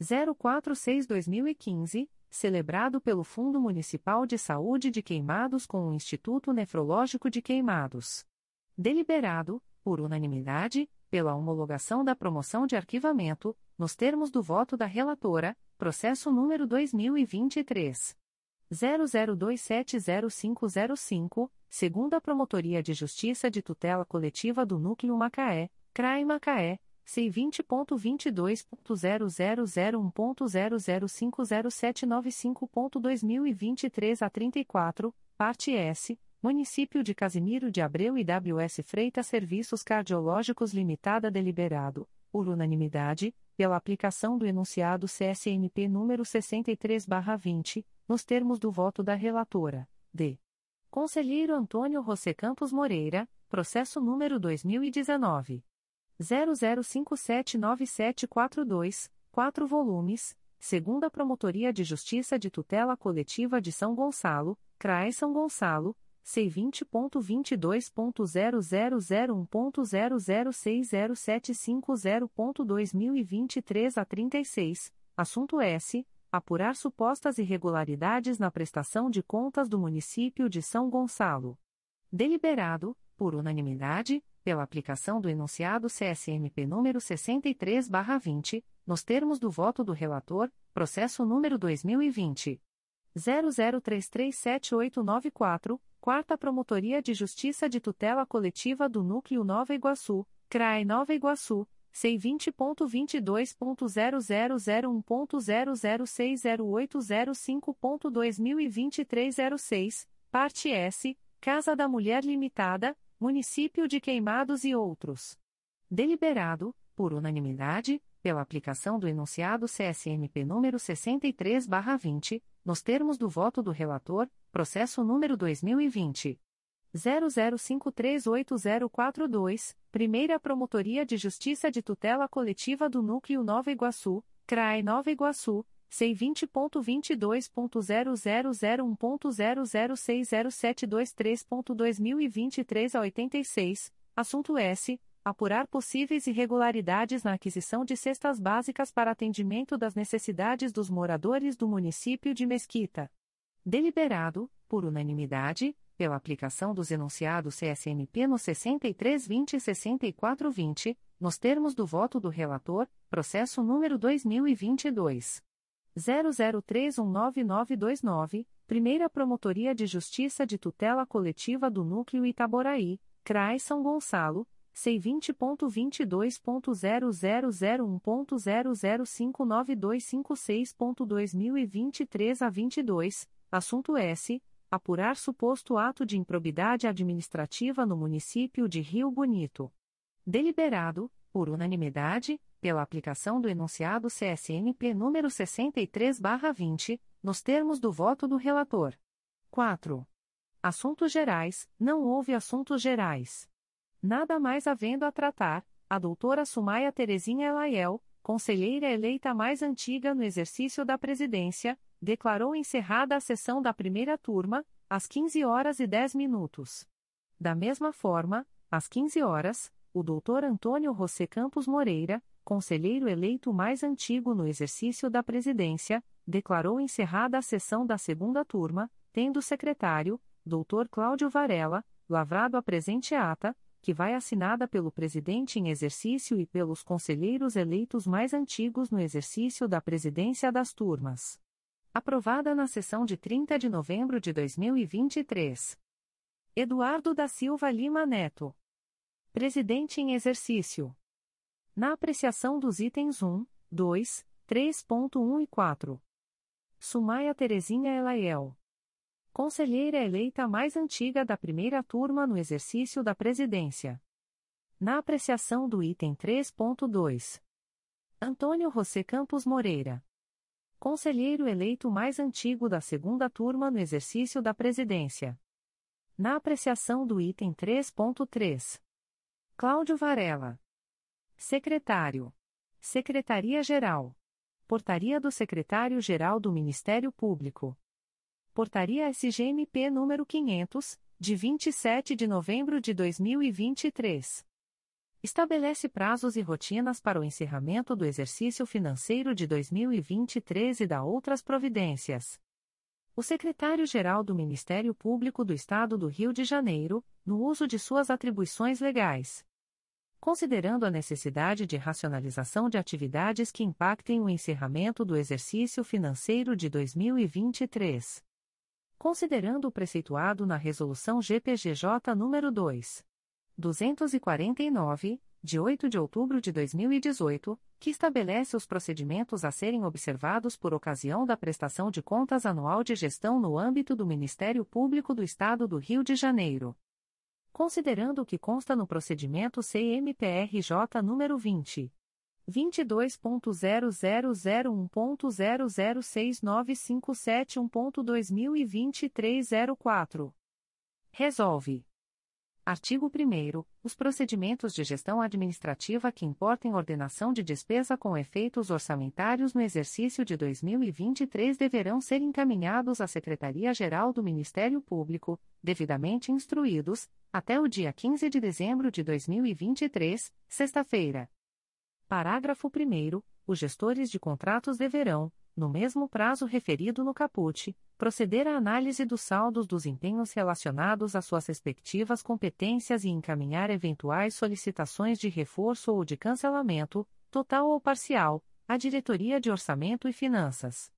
046-2015, celebrado pelo Fundo Municipal de Saúde de Queimados com o Instituto Nefrológico de Queimados. Deliberado, por unanimidade, pela homologação da promoção de arquivamento, nos termos do voto da relatora, processo número 2023 00270505, segunda Promotoria de Justiça de Tutela Coletiva do Núcleo Macaé, CRAI Macaé, C20.22.0001.0050795.2023 a 34, parte S, Município de Casimiro de Abreu e WS Freitas Serviços Cardiológicos Limitada Deliberado, por unanimidade, pela aplicação do enunciado CSNP número 63/20, nos termos do voto da relatora, D. Conselheiro Antônio José Campos Moreira, processo número 2019 00579742, 4 volumes, segunda Promotoria de Justiça de Tutela Coletiva de São Gonçalo, CRAE São Gonçalo, C20.22.0001.0060750.2023 a 36, assunto S. Apurar supostas irregularidades na prestação de contas do município de São Gonçalo. Deliberado, por unanimidade, pela aplicação do enunciado CSMP número 63/20, nos termos do voto do relator, processo número 2020 00337894 Quarta Promotoria de Justiça de Tutela Coletiva do Núcleo Nova Iguaçu, CRAE Nova Iguaçu, C20.22.0001.0060805.2023 06, parte S, Casa da Mulher Limitada, Município de Queimados e outros. Deliberado, por unanimidade, pela aplicação do enunciado CSMP número 63/20, nos termos do voto do relator, processo número 2020 00538042, Primeira Promotoria de Justiça de Tutela Coletiva do Núcleo Nova Iguaçu, CRAE Nova Iguaçu, C20.22.0001.0060723.2023 a 86, assunto S apurar possíveis irregularidades na aquisição de cestas básicas para atendimento das necessidades dos moradores do município de Mesquita. Deliberado, por unanimidade, pela aplicação dos enunciados CSMP no 6320 e 6420, nos termos do voto do relator, processo número 2022 00319929, Primeira Promotoria de Justiça de Tutela Coletiva do Núcleo Itaboraí, CRAI São Gonçalo, C20.22.0001.0059256.2023 a 22, assunto S. Apurar suposto ato de improbidade administrativa no município de Rio Bonito. Deliberado, por unanimidade, pela aplicação do enunciado CSNP número 63/20, nos termos do voto do relator. 4. Assuntos gerais, não houve assuntos gerais. Nada mais havendo a tratar, a doutora Sumaia Terezinha Elaiel, conselheira eleita mais antiga no exercício da presidência, declarou encerrada a sessão da primeira turma, às 15 horas e 10 minutos. Da mesma forma, às 15 horas, o Dr. Antônio José Campos Moreira, conselheiro eleito mais antigo no exercício da presidência, declarou encerrada a sessão da segunda turma, tendo o secretário, Dr. Cláudio Varela, lavrado a presente ata, que vai assinada pelo presidente em exercício e pelos conselheiros eleitos mais antigos no exercício da presidência das turmas. Aprovada na sessão de 30 de novembro de 2023. Eduardo da Silva Lima Neto. Presidente em exercício. Na apreciação dos itens 1, 2, 3.1 e 4. Sumaia Terezinha Elaiel. Conselheira eleita mais antiga da primeira turma no exercício da presidência. Na apreciação do item 3.2. Antônio José Campos Moreira. Conselheiro eleito mais antigo da segunda turma no exercício da presidência. Na apreciação do item 3.3. Cláudio Varela. Secretário. Secretaria-Geral. Portaria do Secretário-Geral do Ministério Público. Portaria SGMP número 500, de 27 de novembro de 2023. Estabelece prazos e rotinas para o encerramento do exercício financeiro de 2023 e da outras providências. O secretário-geral do Ministério Público do Estado do Rio de Janeiro, no uso de suas atribuições legais. Considerando a necessidade de racionalização de atividades que impactem o encerramento do exercício financeiro de 2023 considerando o preceituado na Resolução GPGJ nº 2. 249, de 8 de outubro de 2018, que estabelece os procedimentos a serem observados por ocasião da prestação de contas anual de gestão no âmbito do Ministério Público do Estado do Rio de Janeiro. Considerando o que consta no procedimento CMPRJ número 20. 22.0001.0069571.2023 04. Resolve. Artigo 1 Os procedimentos de gestão administrativa que importem ordenação de despesa com efeitos orçamentários no exercício de 2023 deverão ser encaminhados à Secretaria-Geral do Ministério Público, devidamente instruídos, até o dia 15 de dezembro de 2023, sexta-feira. Parágrafo 1. Os gestores de contratos deverão, no mesmo prazo referido no caput, proceder à análise dos saldos dos empenhos relacionados às suas respectivas competências e encaminhar eventuais solicitações de reforço ou de cancelamento, total ou parcial, à Diretoria de Orçamento e Finanças.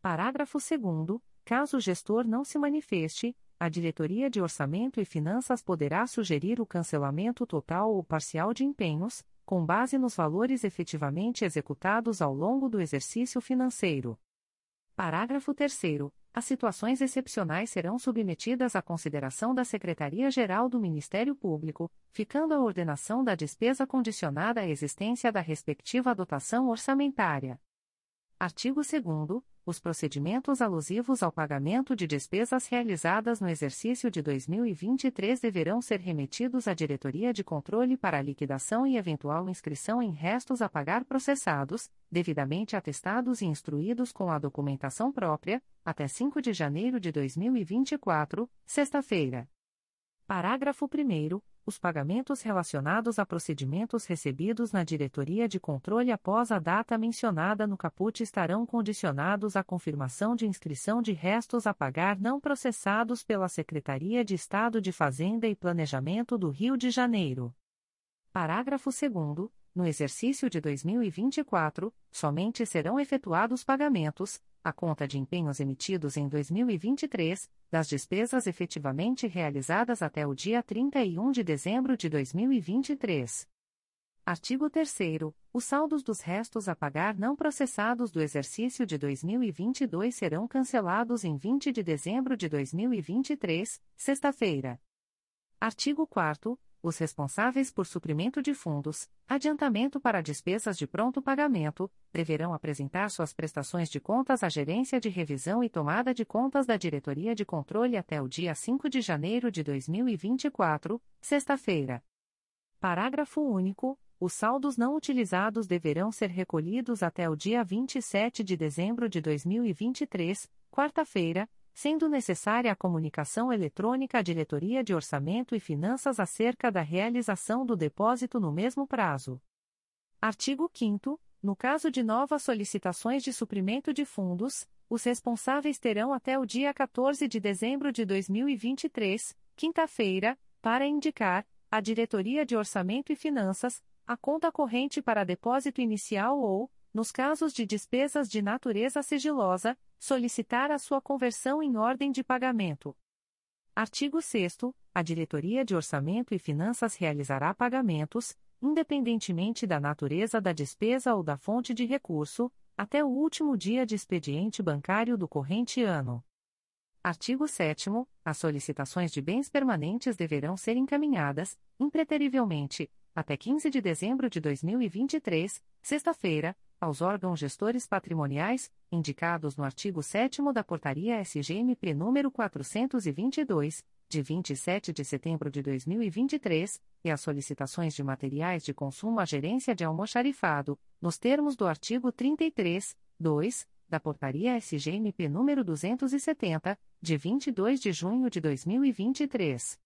Parágrafo 2. Caso o gestor não se manifeste, a Diretoria de Orçamento e Finanças poderá sugerir o cancelamento total ou parcial de empenhos, com base nos valores efetivamente executados ao longo do exercício financeiro. Parágrafo 3. As situações excepcionais serão submetidas à consideração da Secretaria-Geral do Ministério Público, ficando a ordenação da despesa condicionada à existência da respectiva dotação orçamentária. Artigo 2 os procedimentos alusivos ao pagamento de despesas realizadas no exercício de 2023 deverão ser remetidos à Diretoria de Controle para liquidação e eventual inscrição em restos a pagar processados, devidamente atestados e instruídos com a documentação própria, até 5 de janeiro de 2024, sexta-feira. Parágrafo 1 os pagamentos relacionados a procedimentos recebidos na Diretoria de Controle após a data mencionada no caput estarão condicionados à confirmação de inscrição de restos a pagar não processados pela Secretaria de Estado de Fazenda e Planejamento do Rio de Janeiro. Parágrafo 2. No exercício de 2024, somente serão efetuados pagamentos, a conta de empenhos emitidos em 2023, das despesas efetivamente realizadas até o dia 31 de dezembro de 2023. Artigo 3 Os saldos dos restos a pagar não processados do exercício de 2022 serão cancelados em 20 de dezembro de 2023, sexta-feira. Artigo 4 os responsáveis por suprimento de fundos, adiantamento para despesas de pronto pagamento, deverão apresentar suas prestações de contas à Gerência de Revisão e Tomada de Contas da Diretoria de Controle até o dia 5 de janeiro de 2024, sexta-feira. Parágrafo único. Os saldos não utilizados deverão ser recolhidos até o dia 27 de dezembro de 2023, quarta-feira, sendo necessária a comunicação eletrônica à Diretoria de Orçamento e Finanças acerca da realização do depósito no mesmo prazo. Artigo 5 no caso de novas solicitações de suprimento de fundos, os responsáveis terão até o dia 14 de dezembro de 2023, quinta-feira, para indicar, à Diretoria de Orçamento e Finanças, a conta corrente para depósito inicial ou, nos casos de despesas de natureza sigilosa, solicitar a sua conversão em ordem de pagamento. Artigo 6 A Diretoria de Orçamento e Finanças realizará pagamentos, independentemente da natureza da despesa ou da fonte de recurso, até o último dia de expediente bancário do corrente ano. Artigo 7 As solicitações de bens permanentes deverão ser encaminhadas, impreterivelmente, até 15 de dezembro de 2023, sexta-feira, aos órgãos gestores patrimoniais, indicados no artigo 7 da Portaria SGMP nº 422, de 27 de setembro de 2023, e as solicitações de materiais de consumo à gerência de almoxarifado, nos termos do artigo 33, 2, da Portaria SGMP nº 270, de 22 de junho de 2023.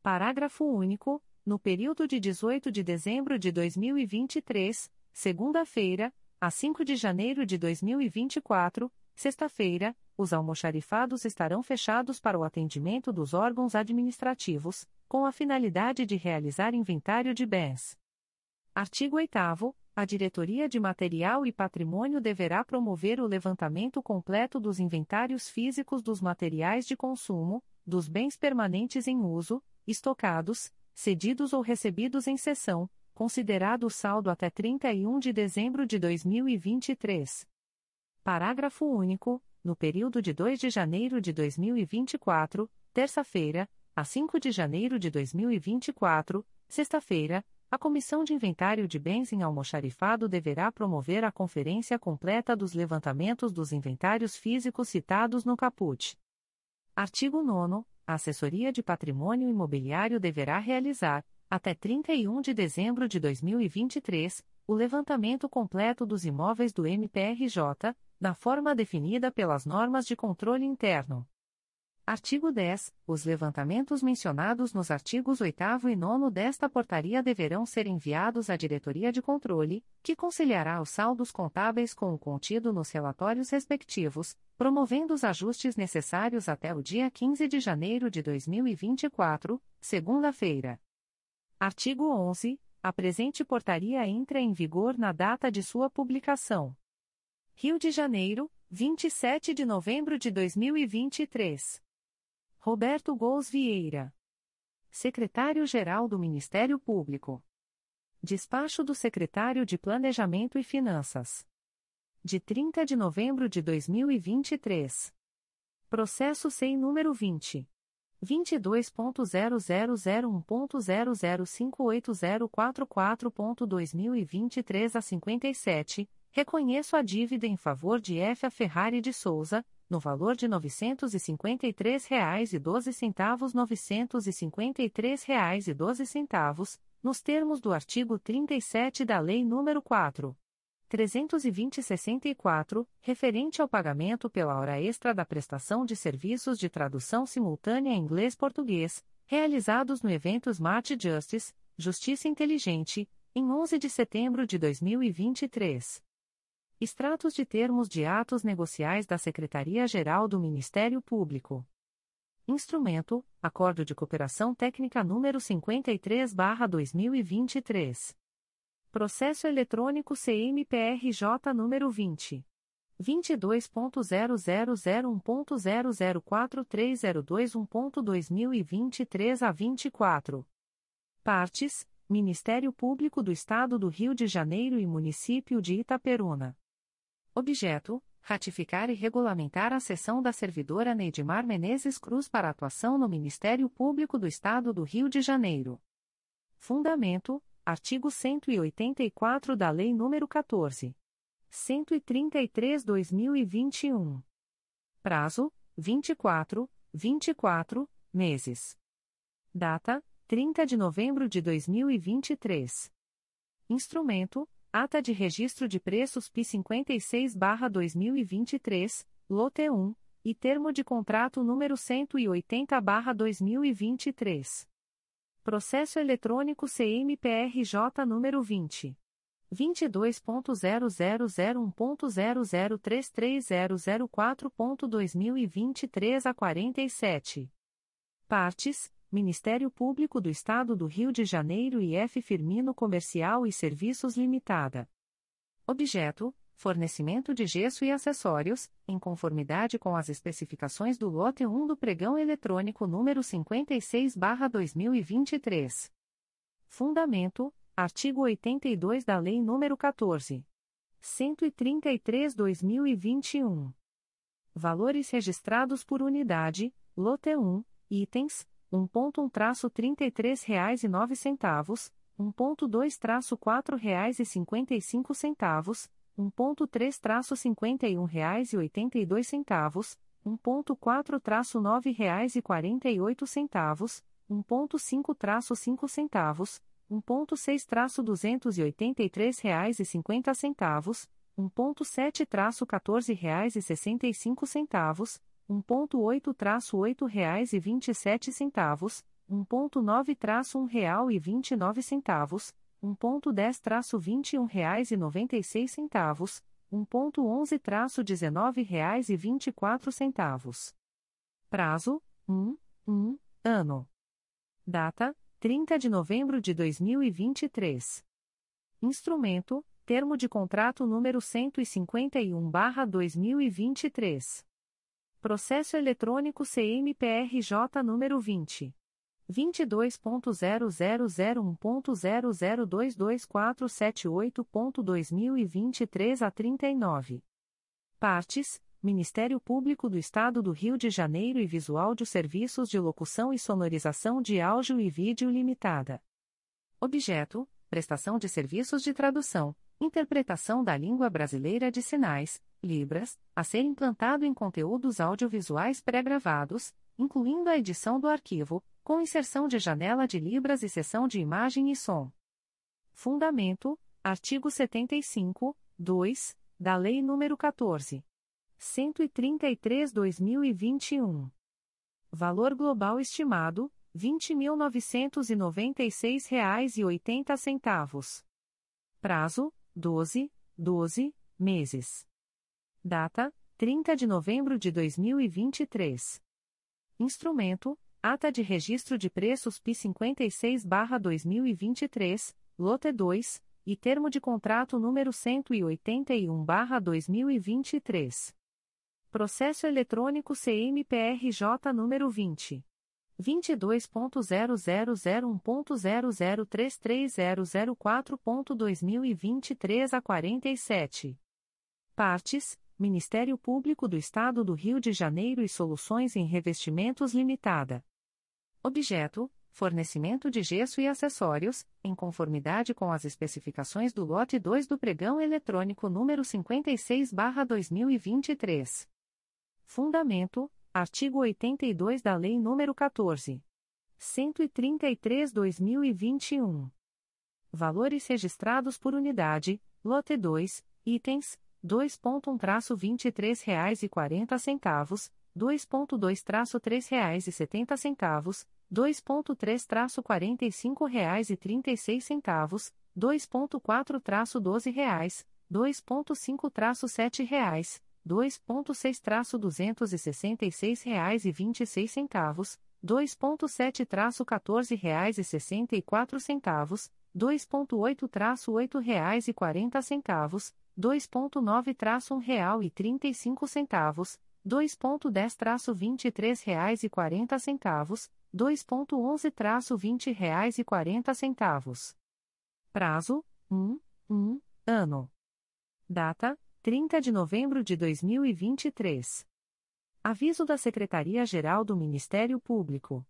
Parágrafo único. No período de 18 de dezembro de 2023, segunda-feira, a 5 de janeiro de 2024, sexta-feira, os almoxarifados estarão fechados para o atendimento dos órgãos administrativos, com a finalidade de realizar inventário de bens. Artigo 8 a Diretoria de Material e Patrimônio deverá promover o levantamento completo dos inventários físicos dos materiais de consumo, dos bens permanentes em uso, estocados, cedidos ou recebidos em cessão, considerado o saldo até 31 de dezembro de 2023. Parágrafo único. No período de 2 de janeiro de 2024, terça-feira, a 5 de janeiro de 2024, sexta-feira, a Comissão de Inventário de Bens em Almoxarifado deverá promover a conferência completa dos levantamentos dos inventários físicos citados no caput. Artigo 9. A Assessoria de Patrimônio Imobiliário deverá realizar, até 31 de dezembro de 2023, o levantamento completo dos imóveis do MPRJ, na forma definida pelas normas de controle interno. Artigo 10. Os levantamentos mencionados nos artigos 8 e 9 desta portaria deverão ser enviados à Diretoria de Controle, que conciliará os saldos contábeis com o contido nos relatórios respectivos, promovendo os ajustes necessários até o dia 15 de janeiro de 2024, segunda-feira. Artigo 11. A presente portaria entra em vigor na data de sua publicação. Rio de Janeiro, 27 de novembro de 2023. Roberto Gous Vieira. Secretário-Geral do Ministério Público. Despacho do Secretário de Planejamento e Finanças. De 30 de novembro de 2023. Processo SEI número 20. 22.0001.0058044.2023 a 57, reconheço a dívida em favor de F. Ferrari de Souza, no valor de R$ 953,12 R$ 953,12, nos termos do artigo 37 da Lei nº 4. 320-64, referente ao pagamento pela hora extra da prestação de serviços de tradução simultânea inglês-português, realizados no evento Smart Justice, Justiça Inteligente, em 11 de setembro de 2023. Extratos de termos de atos negociais da Secretaria-Geral do Ministério Público. Instrumento: Acordo de Cooperação Técnica número 53/2023. Processo eletrônico CMPRJ número 20 22.0001.0043021.2023 a 24. Partes: Ministério Público do Estado do Rio de Janeiro e Município de Itaperuna. Objeto: ratificar e regulamentar a sessão da servidora Neidmar Menezes Cruz para atuação no Ministério Público do Estado do Rio de Janeiro. Fundamento: Artigo 184 da Lei nº 14. 133/2021. Prazo: 24, 24 meses. Data: 30 de novembro de 2023. Instrumento: Ata de Registro de Preços P56/2023, Lote 1, e termo de contrato número 180/2023. Processo eletrônico CMPRJ número 20 22.0001.0033004.2023 a 47. Partes: Ministério Público do Estado do Rio de Janeiro e F Firmino Comercial e Serviços Limitada. Objeto: fornecimento de gesso e acessórios, em conformidade com as especificações do lote 1 do pregão eletrônico número 56/2023. Fundamento: artigo 82 da Lei nº 14. 133/2021. Valores registrados por unidade: lote 1, itens: 1.1-33 reais e nove centavos, 1.2-4 reais e cinquenta e cinco centavos, 1.3-51 reais e oitenta e dois centavos, 1.4-9 reais e quarenta e oito centavos, 1.5-5 centavos, 1.6-283 reais e cinquenta centavos, 1.7-14 reais e sessenta e cinco centavos, 1.8-8 reais e vinte e sete centavos, 1.9-1 real e vinte e nove centavos, 1.10-21 reais e noventa e seis centavos, 1.11-19 reais e vinte e quatro centavos. Prazo: 1, 1, ano. Data: 30 de novembro de 2023. Instrumento: Termo de contrato número 151/2023. Processo eletrônico CMPRJ número 20 22.0001.0022478.2023 a 39. Partes: Ministério Público do Estado do Rio de Janeiro e Visual de Serviços de Locução e Sonorização de Áudio e Vídeo Limitada. Objeto: Prestação de serviços de tradução, interpretação da língua brasileira de sinais Libras, a ser implantado em conteúdos audiovisuais pré-gravados, incluindo a edição do arquivo, com inserção de janela de Libras e sessão de imagem e som. Fundamento: artigo 75, 2, da Lei nº 14. 133/2021. Valor global estimado: R$ 20.996,80. Prazo: 12, 12 meses. Data: 30 de novembro de 2023. Instrumento: Ata de Registro de Preços P56/2023, Lote 2, e Termo de Contrato número 181/2023. Processo Eletrônico CMPRJ número 20 22.0001.0033004.2023 a 47. Partes: Ministério Público do Estado do Rio de Janeiro e Soluções em Revestimentos Limitada. Objeto: fornecimento de gesso e acessórios, em conformidade com as especificações do lote 2 do pregão eletrônico número 56/2023. Fundamento: artigo 82 da Lei nº 14. 133/2021. Valores registrados por unidade: lote 2, itens 2.1-23 reais e 40 centavos, 2.2-3 reais e 70 centavos, 2.3-45 reais e 36 centavos, 2.4-12 reais, 2.5-7 reais, 2.6-266 reais e 26 centavos, 2.7-14 reais e 64 centavos, 2.8-8 reais e 40 centavos, 2.9-1 real e 35 centavos, 2.10-23 reais e 40 centavos, 2.11-20 reais e 40 centavos. Prazo: 1, 1, ano. Data: 30 de novembro de 2023. Aviso da Secretaria-Geral do Ministério Público.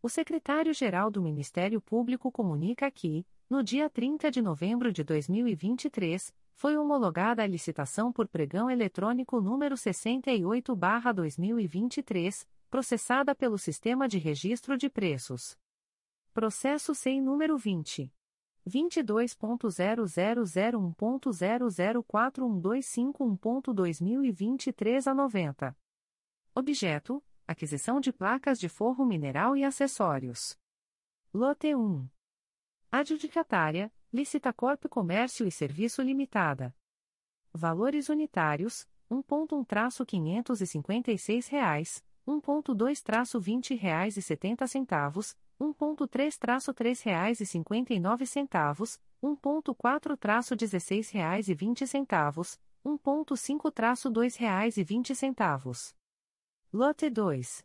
O secretário-geral do Ministério Público comunica que, no dia 30 de novembro de 2023, foi homologada a licitação por pregão eletrônico número 68/2023, processada pelo Sistema de Registro de Preços. Processo SEI número 20 22.0001.0041251.2023 a 90. Objeto: aquisição de placas de forro mineral e acessórios. Lote 1. Adjudicatária: Licitacorp Comércio e Serviço Limitada. Valores unitários: 1.1-556 reais, 1.2-20 reais e 70 centavos, 1.3-3 reais e 59 centavos, 1.4-16 reais e 20 centavos, 1.5-2 reais e 20 centavos. Lote 2.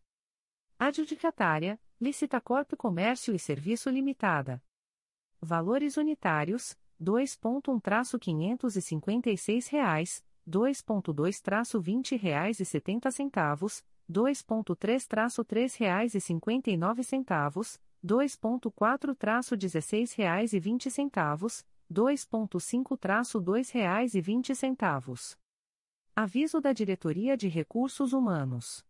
Adjudicatária, Licitacorp Comércio e Serviço Limitada. Valores unitários, 2.1-556 reais, 2.2-20 reais e 70 centavos, 2.3-3 reais e 59 centavos, 2.4-16 reais e 20 centavos, 2.5-2 reais e 20 centavos. Aviso da Diretoria de Recursos Humanos.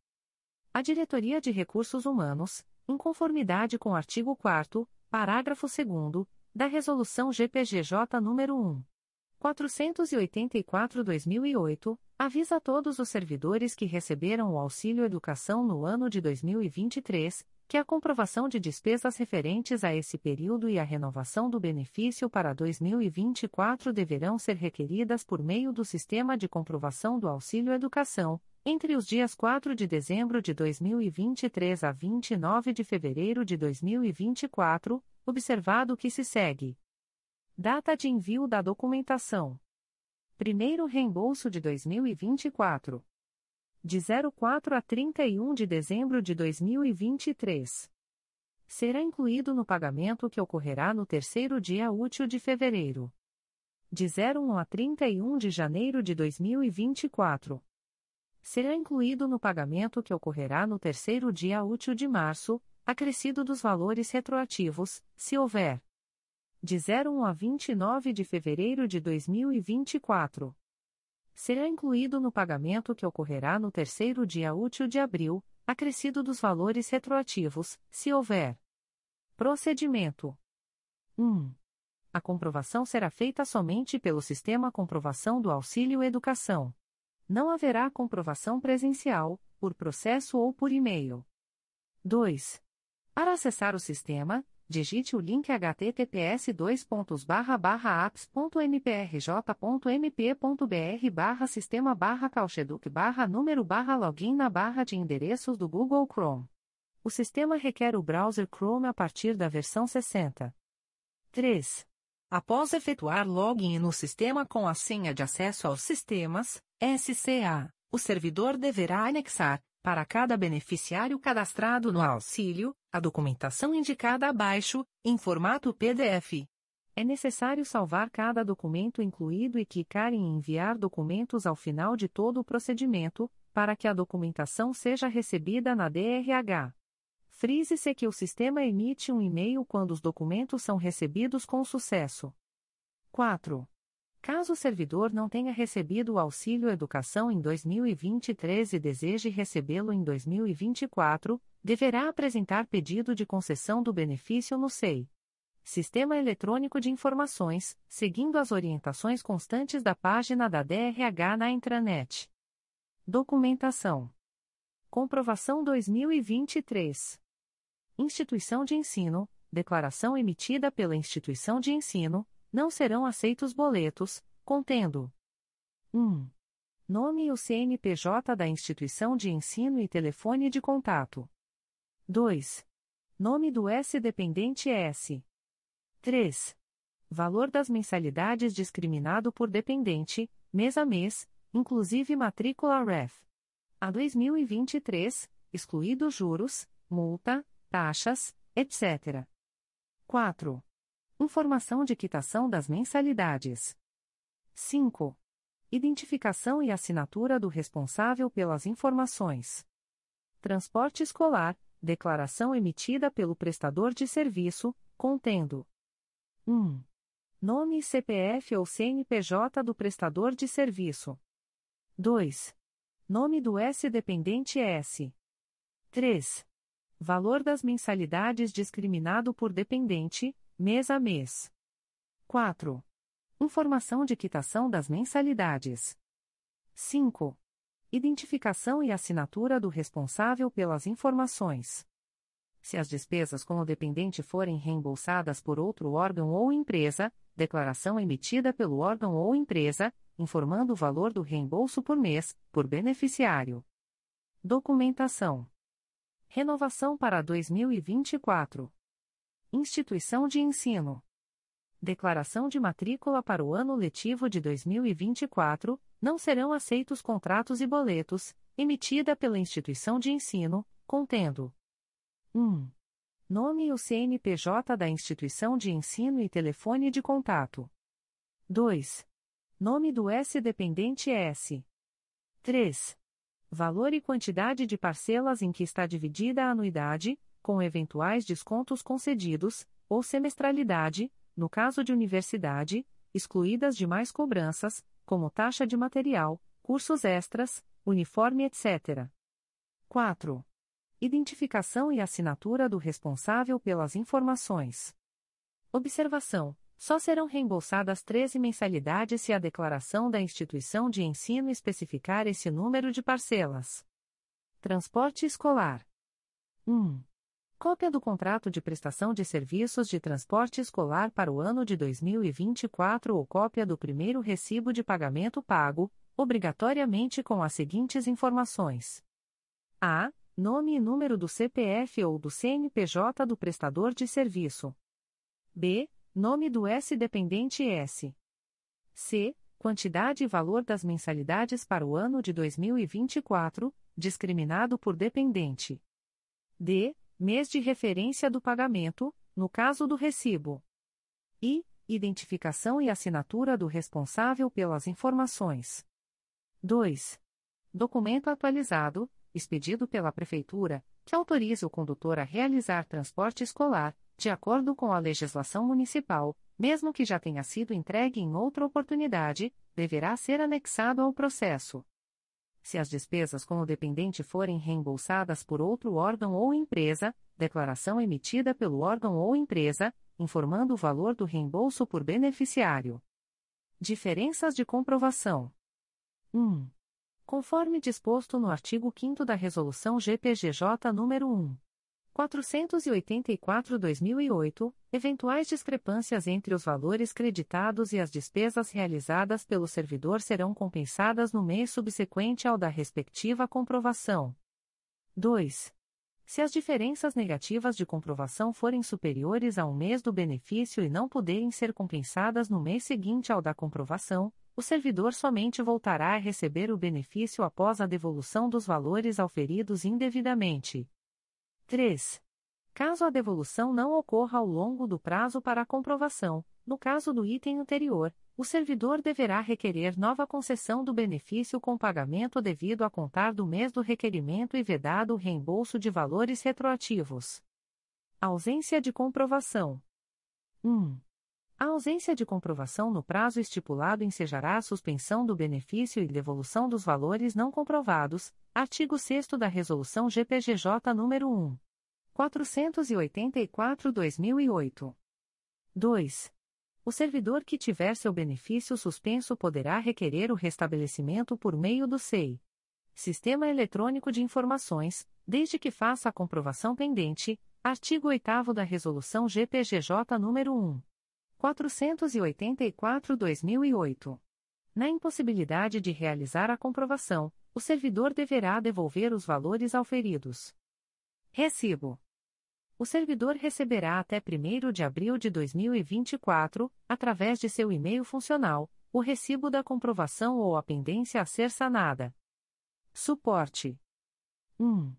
A Diretoria de Recursos Humanos, em conformidade com o artigo 4 parágrafo 2 da Resolução GPGJ nº 1. 484-2008, avisa todos os servidores que receberam o auxílio educação no ano de 2023, que a comprovação de despesas referentes a esse período e a renovação do benefício para 2024 deverão ser requeridas por meio do Sistema de Comprovação do Auxílio Educação, entre os dias 4 de dezembro de 2023 a 29 de fevereiro de 2024, observado o que se segue. Data de envio da documentação. Primeiro reembolso de 2024. De 04 a 31 de dezembro de 2023. Será incluído no pagamento que ocorrerá no terceiro dia útil de fevereiro. De 01 a 31 de janeiro de 2024. Será incluído no pagamento que ocorrerá no terceiro dia útil de março, acrescido dos valores retroativos, se houver de 01 a 29 de fevereiro de 2024. Será incluído no pagamento que ocorrerá no terceiro dia útil de abril, acrescido dos valores retroativos, se houver. Procedimento: 1. A comprovação será feita somente pelo Sistema Comprovação do Auxílio Educação. Não haverá comprovação presencial, por processo ou por e-mail. 2. Para acessar o sistema, digite o link https apps.mprj.mp.br barra sistema barra caucheduc barra número barra login na barra de endereços do Google Chrome. O sistema requer o browser Chrome a partir da versão 60. 3. Após efetuar login no sistema com a senha de acesso aos sistemas, SCA, o servidor deverá anexar, para cada beneficiário cadastrado no auxílio, a documentação indicada abaixo, em formato PDF. É necessário salvar cada documento incluído e clicar em Enviar documentos ao final de todo o procedimento, para que a documentação seja recebida na DRH. Frise-se que o sistema emite um e-mail quando os documentos são recebidos com sucesso. 4. Caso o servidor não tenha recebido o auxílio educação em 2023 e deseje recebê-lo em 2024, deverá apresentar pedido de concessão do benefício no SEI. Sistema Eletrônico de Informações, seguindo as orientações constantes da página da DRH na intranet. Documentação. Comprovação 2023. Instituição de ensino, declaração emitida pela instituição de ensino, não serão aceitos boletos, contendo 1. Nome e o CNPJ da instituição de ensino e telefone de contato. 2. Nome do S-dependente S. 3. Valor das mensalidades discriminado por dependente, mês a mês, inclusive matrícula REF. A 2023, excluídos juros, multa, taxas, etc. 4. Informação de quitação das mensalidades. 5. Identificação e assinatura do responsável pelas informações. Transporte escolar, declaração emitida pelo prestador de serviço, contendo 1. Nome CPF ou CNPJ do prestador de serviço. 2. Nome do S-dependente S. 3. Valor das mensalidades discriminado por dependente, mês a mês. 4. Informação de quitação das mensalidades. 5. Identificação e assinatura do responsável pelas informações. Se as despesas com o dependente forem reembolsadas por outro órgão ou empresa, declaração emitida pelo órgão ou empresa, informando o valor do reembolso por mês, por beneficiário. Documentação. Renovação para 2024. Instituição de ensino. Declaração de matrícula para o ano letivo de 2024, não serão aceitos contratos e boletos, emitida pela instituição de ensino, contendo 1. Nome e o CNPJ da instituição de ensino e telefone de contato. 2. Nome do S-dependente S. 3. Valor e quantidade de parcelas em que está dividida a anuidade, com eventuais descontos concedidos, ou semestralidade, no caso de universidade, excluídas demais cobranças, como taxa de material, cursos extras, uniforme, etc. 4. Identificação e assinatura do responsável pelas informações. Observação: só serão reembolsadas 13 mensalidades se a declaração da instituição de ensino especificar esse número de parcelas. Transporte escolar. 1. Cópia do contrato de prestação de serviços de transporte escolar para o ano de 2024 ou cópia do primeiro recibo de pagamento pago, obrigatoriamente com as seguintes informações: a. Nome e número do CPF ou do CNPJ do prestador de serviço. b. Nome do S-dependente S. c. Quantidade e valor das mensalidades para o ano de 2024, discriminado por dependente. d mês de referência do pagamento, no caso do recibo. E, identificação e assinatura do responsável pelas informações. 2. Documento atualizado, expedido pela Prefeitura, que autoriza o condutor a realizar transporte escolar, de acordo com a legislação municipal, mesmo que já tenha sido entregue em outra oportunidade, deverá ser anexado ao processo se as despesas com o dependente forem reembolsadas por outro órgão ou empresa, declaração emitida pelo órgão ou empresa, informando o valor do reembolso por beneficiário. Diferenças de comprovação. 1. Conforme disposto no artigo 5 da Resolução GPGJ nº 1. 484-2008, eventuais discrepâncias entre os valores creditados e as despesas realizadas pelo servidor serão compensadas no mês subsequente ao da respectiva comprovação. 2. Se as diferenças negativas de comprovação forem superiores a um mês do benefício e não puderem ser compensadas no mês seguinte ao da comprovação, o servidor somente voltará a receber o benefício após a devolução dos valores auferidos indevidamente. 3. Caso a devolução não ocorra ao longo do prazo para comprovação, no caso do item anterior, o servidor deverá requerer nova concessão do benefício com pagamento devido a contar do mês do requerimento e vedado o reembolso de valores retroativos. Ausência de comprovação. 1. A ausência de comprovação no prazo estipulado ensejará a suspensão do benefício e devolução dos valores não comprovados, artigo 6 da Resolução GPGJ nº 1. 484-2008. 2. O servidor que tiver seu benefício suspenso poderá requerer o restabelecimento por meio do SEI. Sistema Eletrônico de Informações, desde que faça a comprovação pendente, artigo 8 da Resolução GPGJ nº 1. 484-2008. Na impossibilidade de realizar a comprovação, o servidor deverá devolver os valores auferidos. Recibo. O servidor receberá até 1 de abril de 2024, através de seu e-mail funcional, o recibo da comprovação ou a pendência a ser sanada. Suporte. 1.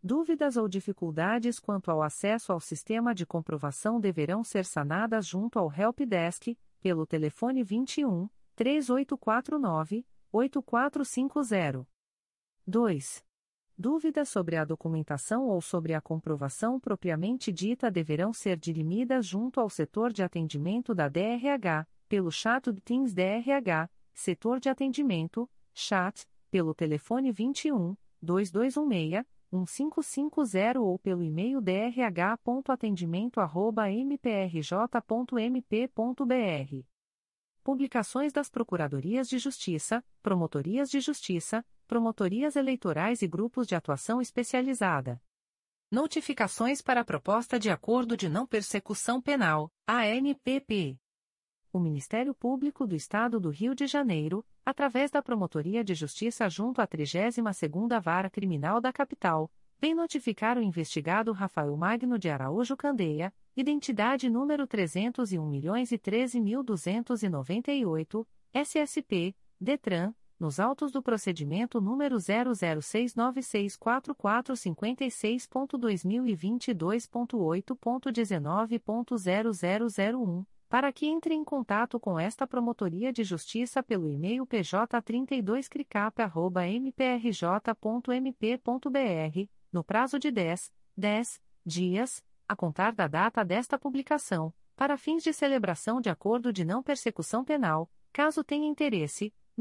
Dúvidas ou dificuldades quanto ao acesso ao sistema de comprovação deverão ser sanadas junto ao Help Desk, pelo telefone 21 3849 8450. 2. Dúvidas sobre a documentação ou sobre a comprovação propriamente dita deverão ser dirimidas junto ao setor de atendimento da DRH, pelo chat do Teams DRH, setor de atendimento, chat, pelo telefone 21 2216 1550 ou pelo e-mail drh.atendimento@mprj.mp.br. Publicações das Procuradorias de Justiça, Promotorias de Justiça, promotorias eleitorais e grupos de atuação especializada. Notificações para a Proposta de Acordo de Não Persecução Penal, ANPP. O Ministério Público do Estado do Rio de Janeiro, através da Promotoria de Justiça junto à 32ª Vara Criminal da Capital, vem notificar o investigado Rafael Magno de Araújo Candeia, identidade número 301.013.298, SSP, DETRAN, nos autos do procedimento número 006964456.2022.8.19.0001, para que entre em contato com esta Promotoria de Justiça pelo e-mail pj32cricap.mprj.mp.br, no prazo de 10, 10 dias, a contar da data desta publicação, para fins de celebração de acordo de não persecução penal, caso tenha interesse,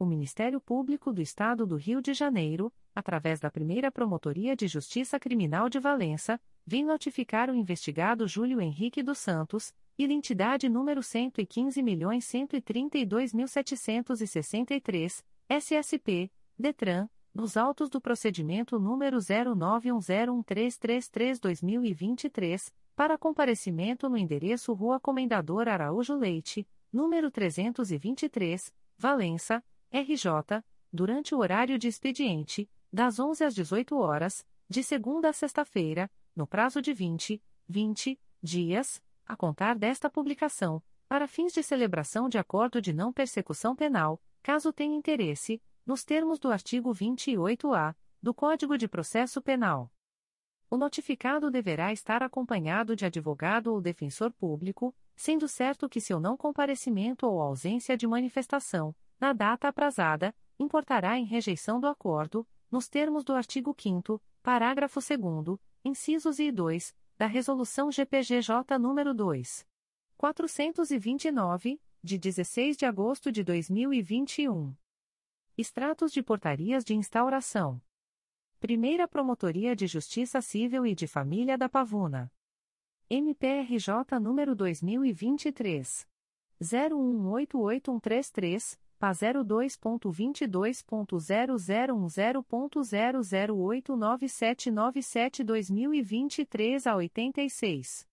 O Ministério Público do Estado do Rio de Janeiro, através da primeira Promotoria de Justiça Criminal de Valença, vem notificar o investigado Júlio Henrique dos Santos, identidade número 115.132.763, SSP, DETRAN, nos autos do procedimento número 09101333-2023, para comparecimento no endereço Rua Comendador Araújo Leite, número 323, Valença, RJ, durante o horário de expediente, das 11 às 18 horas, de segunda a sexta-feira, no prazo de 20, 20 dias, a contar desta publicação, para fins de celebração de acordo de não persecução penal, caso tenha interesse, nos termos do artigo 28-A do Código de Processo Penal. O notificado deverá estar acompanhado de advogado ou defensor público, sendo certo que seu não comparecimento ou ausência de manifestação, na data aprazada, importará em rejeição do acordo, nos termos do artigo 5 parágrafo 2 incisos I e 2, da Resolução GPGJ nº 2. 429, de 16 de agosto de 2021. Extratos de portarias de instauração. Primeira Promotoria de Justiça Civil e de Família da Pavuna. MPRJ número 2023 018833 PA 02.22.0010.0089797-2023 a 86.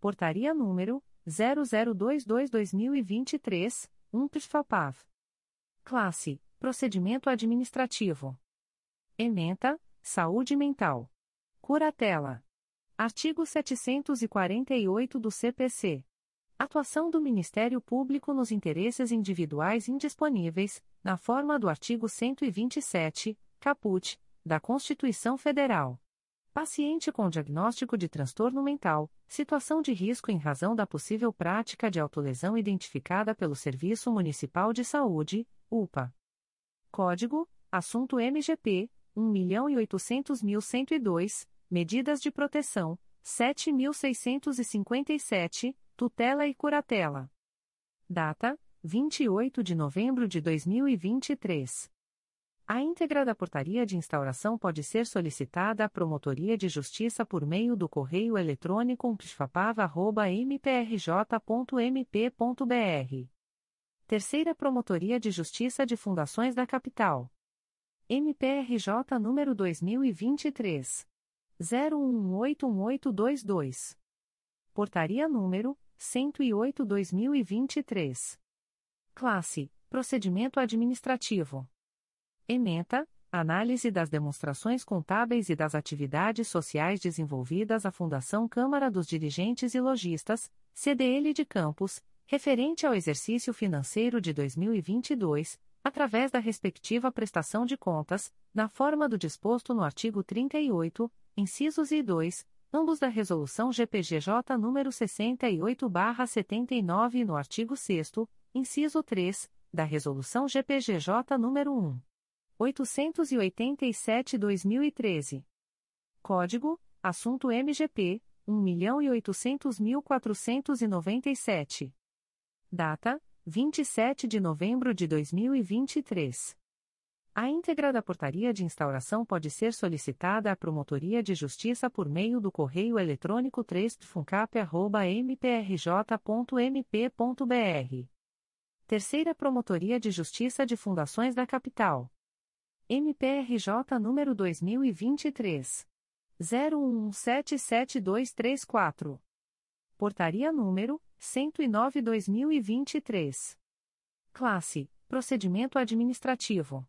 Portaria número 0022-2023, 1 PFAPAV. Classe: Procedimento Administrativo. Ementa: Saúde Mental. Curatela. Artigo 748 do CPC. Atuação do Ministério Público nos interesses individuais indisponíveis, na forma do artigo 127, caput, da Constituição Federal. Paciente com diagnóstico de transtorno mental, situação de risco em razão da possível prática de autolesão identificada pelo Serviço Municipal de Saúde, UPA. Código: Assunto MGP 1.800.102, Medidas de Proteção 7.657 tutela e curatela. Data: 28 de novembro de 2023. A íntegra da portaria de instauração pode ser solicitada à Promotoria de Justiça por meio do correio eletrônico pfapava.mprj.mp.br. Terceira Promotoria de Justiça de Fundações da Capital. MPRJ número 2023 01181822. Portaria número 108-2023. Classe: Procedimento Administrativo. Ementa: Análise das demonstrações contábeis e das atividades sociais desenvolvidas à Fundação Câmara dos Dirigentes e Lojistas, CDL de Campos, referente ao exercício financeiro de 2022, através da respectiva prestação de contas, na forma do disposto no artigo 38, incisos I e 2 ambos da Resolução GPGJ nº 68/79 e no artigo 6 inciso 3, da Resolução GPGJ nº 1. 887-2013. Código: Assunto MGP 1.800.497. Data: 27 de novembro de 2023. A íntegra da portaria de instauração pode ser solicitada à Promotoria de Justiça por meio do correio eletrônico 3funcap.mprj.mp.br. Terceira Promotoria de Justiça de Fundações da Capital. MPRJ número 2023. 01177234. Portaria número 109/2023. Classe: Procedimento administrativo.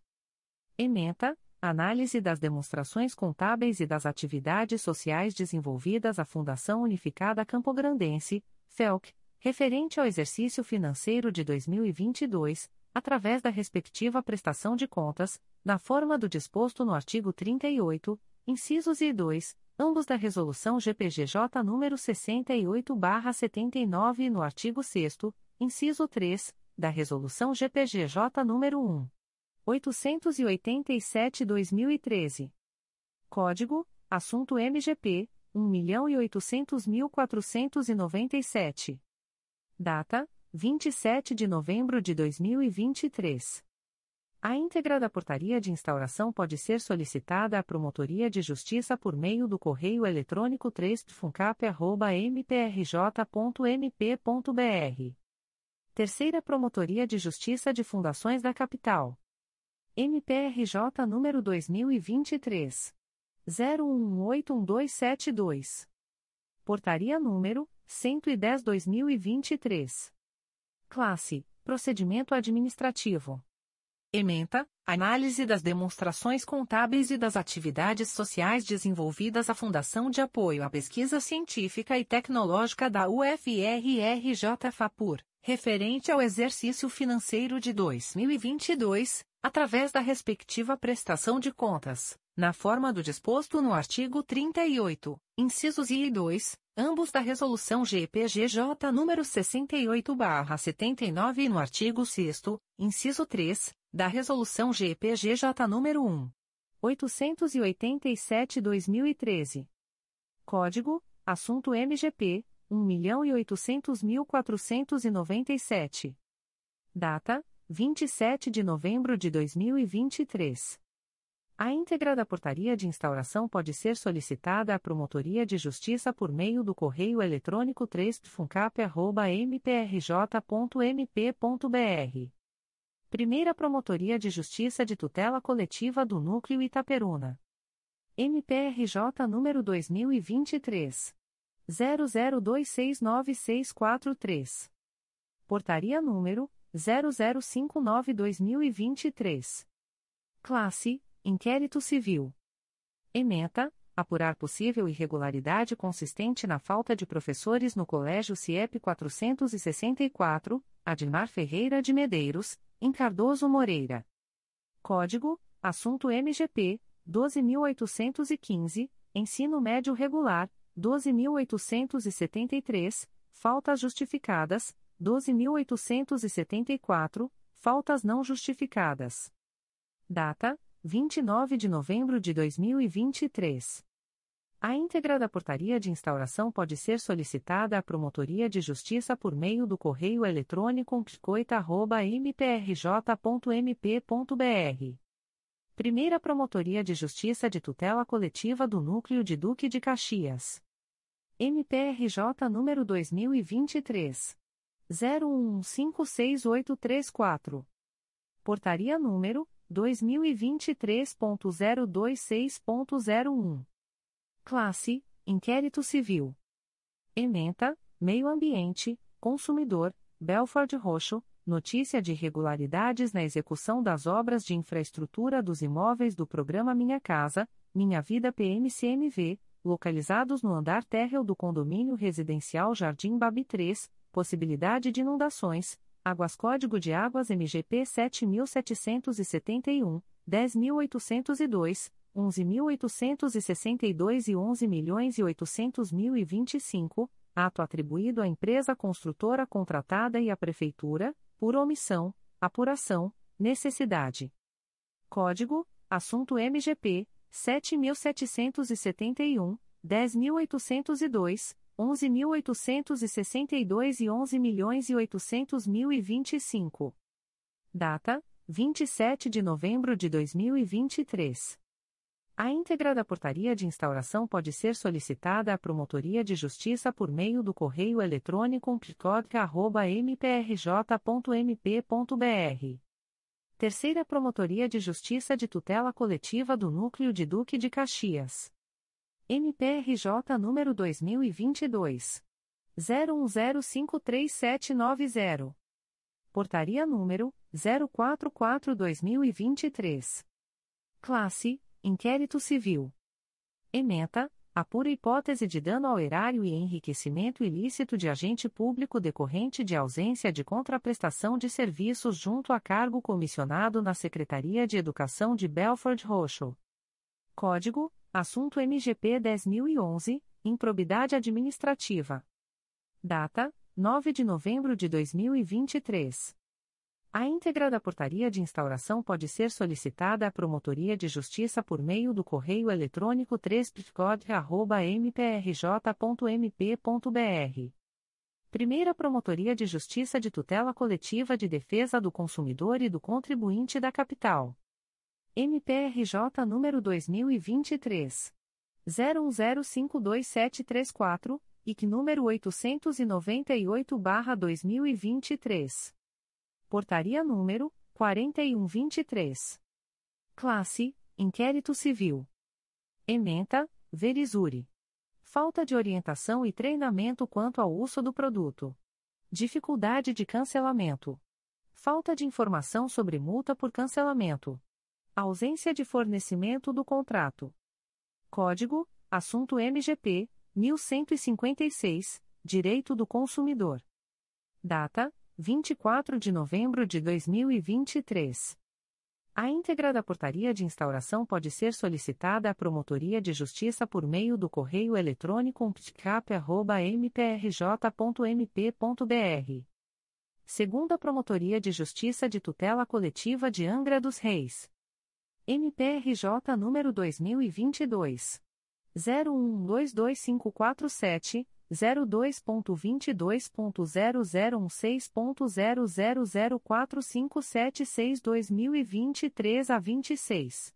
Ementa: Análise das demonstrações contábeis e das atividades sociais desenvolvidas à Fundação Unificada Campograndense, FELC, referente ao exercício financeiro de 2022, através da respectiva prestação de contas, na forma do disposto no artigo 38, incisos e 2, ambos da Resolução GPGJ nº 68/79 e no artigo 6 inciso 3, da Resolução GPGJ nº 1. 887-2013. Código: Assunto MGP 1.800.497. Data: 27 de novembro de 2023. A íntegra da portaria de instauração pode ser solicitada à Promotoria de Justiça por meio do correio eletrônico 3funcap.mprj.mp.br. Terceira Promotoria de Justiça de Fundações da Capital. MPRJ número 2023. 01181272. Portaria número 110/2023. Classe: Procedimento administrativo. Ementa: Análise das demonstrações contábeis e das atividades sociais desenvolvidas à Fundação de Apoio à Pesquisa Científica e Tecnológica da UFRJ-FAPUR, referente ao exercício financeiro de 2022, através da respectiva prestação de contas, na forma do disposto no artigo 38, incisos I e 2, ambos da Resolução GPGJ nº 68/79 e no artigo 6 inciso 3, da Resolução GPGJ nº 1. 887/2013. Código: Assunto MGP 1.800.497. Data: 27 de novembro de 2023. A íntegra da portaria de instauração pode ser solicitada à Promotoria de Justiça por meio do correio eletrônico 3funcap.mprj.mp.br. Primeira Promotoria de Justiça de Tutela Coletiva do Núcleo Itaperuna. MPRJ número 2023. 00269643. Portaria número 0059-2023. Classe: Inquérito Civil. Ementa: Apurar possível irregularidade consistente na falta de professores no Colégio CIEP 464, Admar Ferreira de Medeiros, em Cardoso Moreira. Código: Assunto MGP 12815, Ensino Médio Regular 12873, Faltas Justificadas 12.874, faltas não justificadas. Data: 29 de novembro de 2023. A íntegra da portaria de instauração pode ser solicitada à Promotoria de Justiça por meio do correio eletrônico psicoita.mprj.mp.br. Primeira Promotoria de Justiça de Tutela Coletiva do Núcleo de Duque de Caxias. MPRJ número 2023 01156834. Portaria número 2023.026.01. Classe: Inquérito Civil. Ementa: Meio Ambiente, Consumidor, Belford Roxo, notícia de irregularidades na execução das obras de infraestrutura dos imóveis do programa Minha Casa, Minha Vida PMCMV, localizados no andar térreo do condomínio residencial Jardim Babi 3, possibilidade de inundações, águas Código de Águas MGP 7771, 10802, 11.862 e 11.800.025, ato atribuído à empresa construtora contratada e à Prefeitura, por omissão, apuração, necessidade. Código: Assunto MGP 7771, 10802, 11.862 e 11.800.025. Data: 27 de novembro de 2023. A íntegra da portaria de instauração pode ser solicitada à Promotoria de Justiça por meio do correio eletrônico picodca.mprj.mp.br. Terceira Promotoria de Justiça de Tutela Coletiva do Núcleo de Duque de Caxias. MPRJ número 2022 01053790. Portaria número 044/2023. Classe: Inquérito Civil. Ementa: a pura hipótese de dano ao erário e enriquecimento ilícito de agente público decorrente de ausência de contraprestação de serviços junto a cargo comissionado na Secretaria de Educação de Belford Roxo. Código: Assunto MGP 10011, Improbidade Administrativa. Data: 9 de novembro de 2023. A íntegra da portaria de instauração pode ser solicitada à Promotoria de Justiça por meio do correio eletrônico 3 mprj.mp.br. Primeira Promotoria de Justiça de Tutela Coletiva de Defesa do Consumidor e do Contribuinte da Capital. MPRJ número 2023 01052734, IC número 898/2023. Portaria número 4123. Classe: Inquérito Civil. Ementa: Verisure. Falta de orientação e treinamento quanto ao uso do produto. Dificuldade de cancelamento. Falta de informação sobre multa por cancelamento. Ausência de fornecimento do contrato. Código: Assunto MGP 1156, Direito do Consumidor. Data: 24 de novembro de 2023. A íntegra da portaria de instauração pode ser solicitada à Promotoria de Justiça por meio do correio eletrônico umptcap.mprj.mp.br. Segunda Promotoria de Justiça de Tutela Coletiva de Angra dos Reis. MPRJ número 2022 01122547, 02.22.0016.0004576-2023 a 26.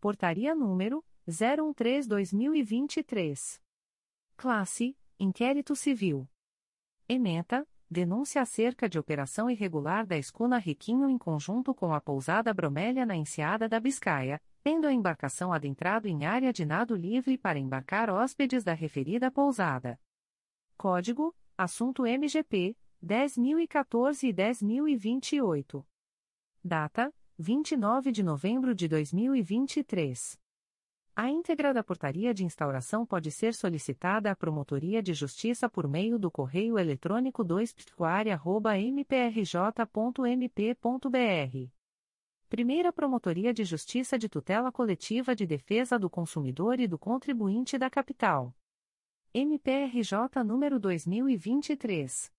Portaria número 013-2023. Classe: Inquérito Civil. Ementa: denúncia acerca de operação irregular da escuna Riquinho em conjunto com a pousada Bromélia na Enseada da Biscaia, tendo a embarcação adentrado em área de nado livre para embarcar hóspedes da referida pousada. Código: Assunto MGP 10014 e 10028. Data: 29 de novembro de 2023. A íntegra da portaria de instauração pode ser solicitada à Promotoria de Justiça por meio do correio eletrônico 2 mprj.mp.br. Primeira Promotoria de Justiça de Tutela Coletiva de Defesa do Consumidor e do Contribuinte da Capital. MPRJ número 2023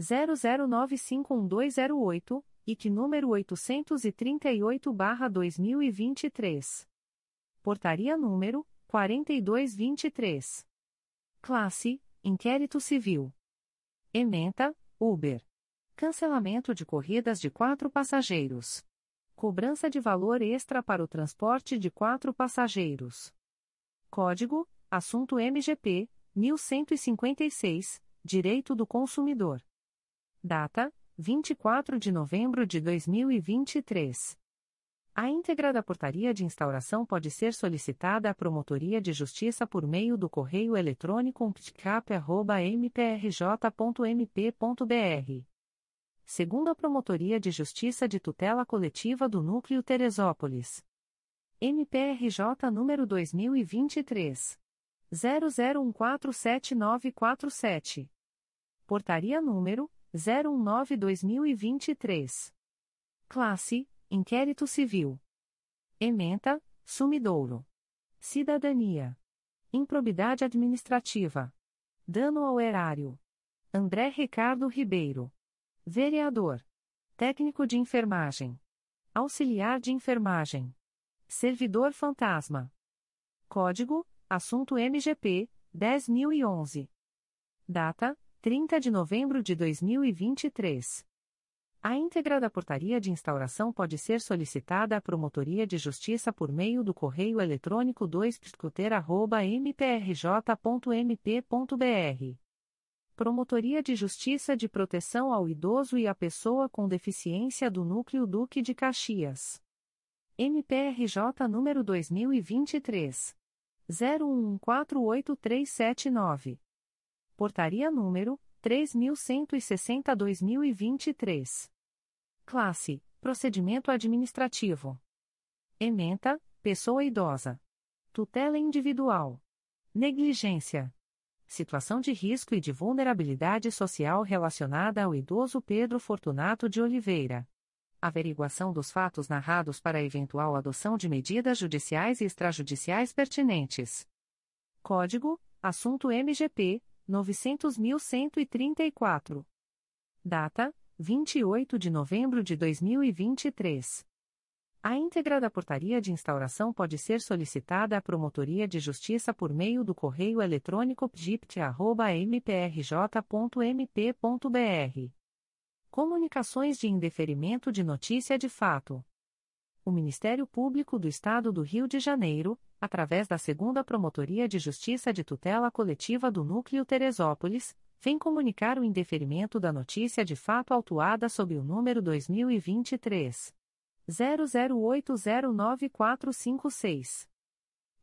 00951208, IC número 838/2023. Portaria número 4223. Classe: Inquérito Civil. Ementa: Uber. Cancelamento de corridas de quatro passageiros. Cobrança de valor extra para o transporte de quatro passageiros. Código: Assunto MGP 1156, Direito do Consumidor. Data: 24 de novembro de 2023. A íntegra da portaria de instauração pode ser solicitada à Promotoria de Justiça por meio do correio eletrônico umptcap.mprj.mp.br. Segundo a Promotoria de Justiça de Tutela Coletiva do Núcleo Teresópolis. MPRJ número 2023. 00147947. Portaria número 019-2023. Classe Inquérito Civil. Ementa, Sumidouro. Cidadania. Improbidade Administrativa. Dano ao erário. André Ricardo Ribeiro. Vereador. Técnico de Enfermagem. Auxiliar de enfermagem. Servidor fantasma. Código: Assunto MGP 10011. Data: 30 de novembro de 2023. A íntegra da portaria de instauração pode ser solicitada à Promotoria de Justiça por meio do correio eletrônico 2 mprj.mp.br. Promotoria de Justiça de Proteção ao Idoso e à Pessoa com Deficiência do Núcleo Duque de Caxias. MPRJ número 2023 01148379. Portaria número 3160/2023. Classe: Procedimento administrativo. Ementa: Pessoa idosa. Tutela individual. Negligência. Situação de risco e de vulnerabilidade social relacionada ao idoso Pedro Fortunato de Oliveira. Averiguação dos fatos narrados para eventual adoção de medidas judiciais e extrajudiciais pertinentes. Código: Assunto MGP 900.134. Data: 28 de novembro de 2023. A íntegra da portaria de instauração pode ser solicitada à Promotoria de Justiça por meio do correio eletrônico pgipt.mprj.mp.br. Comunicações de indeferimento de notícia de fato. O Ministério Público do Estado do Rio de Janeiro, através da Segunda Promotoria de Justiça de Tutela Coletiva do Núcleo Teresópolis, vem comunicar o indeferimento da notícia de fato autuada sob o número 2023 00809456.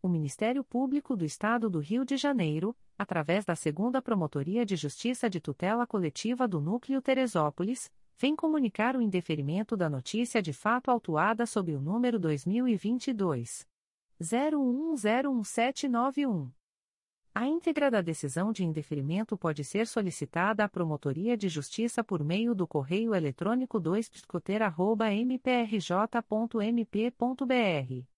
O Ministério Público do Estado do Rio de Janeiro, através da Segunda Promotoria de Justiça de Tutela Coletiva do Núcleo Teresópolis, vem comunicar o indeferimento da notícia de fato autuada sob o número 2022 01101791. A íntegra da decisão de indeferimento pode ser solicitada à Promotoria de Justiça por meio do correio eletrônico 2 mprj.mp.br.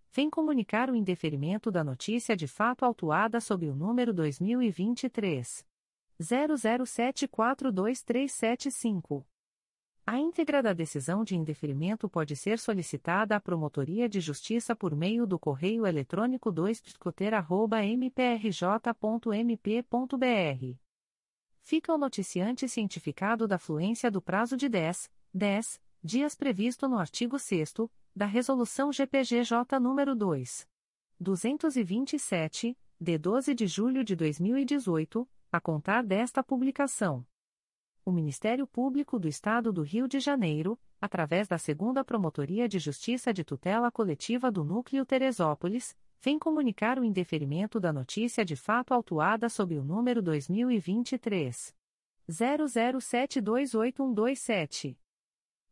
vem comunicar o indeferimento da notícia de fato autuada sob o número 2023 00742375. A íntegra da decisão de indeferimento pode ser solicitada à Promotoria de Justiça por meio do correio eletrônico 2 mprj.mp.br. Fica o noticiante cientificado da fluência do prazo de 10, 10 dias previsto no artigo 6 da Resolução GPGJ nº 2. 227, de 12 de julho de 2018, a contar desta publicação. O Ministério Público do Estado do Rio de Janeiro, através da Segunda Promotoria de Justiça de Tutela Coletiva do Núcleo Teresópolis, vem comunicar o indeferimento da notícia de fato autuada sob o número 2023 00728127.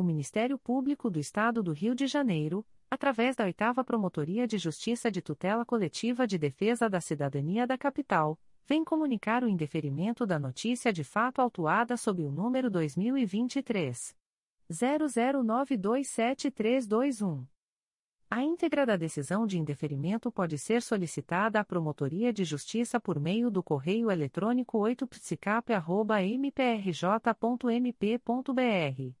O Ministério Público do Estado do Rio de Janeiro, através da 8 Promotoria de Justiça de Tutela Coletiva de Defesa da Cidadania da Capital, vem comunicar o indeferimento da notícia de fato autuada sob o número 2023 00927321. A íntegra da decisão de indeferimento pode ser solicitada à Promotoria de Justiça por meio do correio eletrônico 8psicap.mprj.mp.br.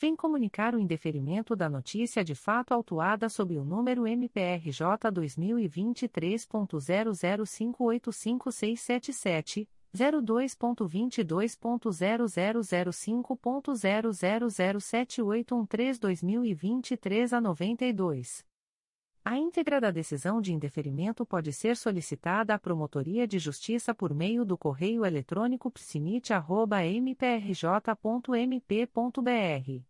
vem comunicar o indeferimento da notícia de fato autuada sob o número MPRJ 2023.00585677. 02.22.0005.0007813-2023 a 92. A íntegra da decisão de indeferimento pode ser solicitada à Promotoria de Justiça por meio do correio eletrônico psinit.mprj.mp.br.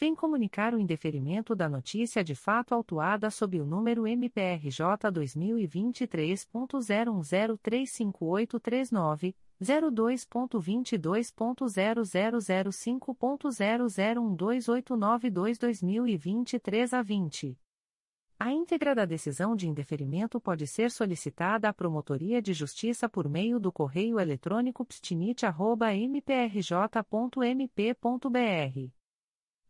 vem comunicar o indeferimento da notícia de fato autuada sob o número MPRJ 2023.01035839. 02.22.0005.0012892-2023 a 20. A íntegra da decisão de indeferimento pode ser solicitada à Promotoria de Justiça por meio do correio eletrônico pstinit.mprj.mp.br.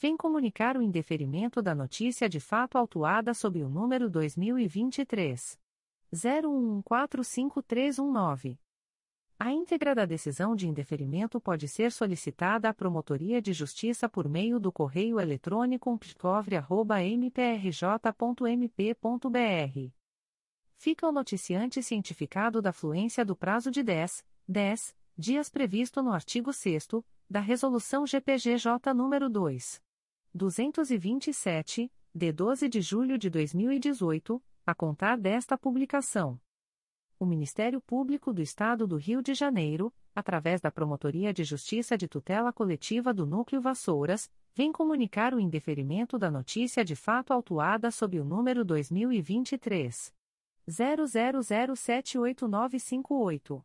vem comunicar o indeferimento da notícia de fato autuada sob o número 2023. 01145319. A íntegra da decisão de indeferimento pode ser solicitada à Promotoria de Justiça por meio do correio eletrônico psicovre.mprj.mp.br fica o noticiante cientificado da fluência do prazo de 10, 10 dias previsto no artigo 6 da Resolução GPGJ nº 2. 227, de 12 de julho de 2018, a contar desta publicação. O Ministério Público do Estado do Rio de Janeiro, através da Promotoria de Justiça de Tutela Coletiva do Núcleo Vassouras, vem comunicar o indeferimento da notícia de fato autuada sob o número 2023 00078958.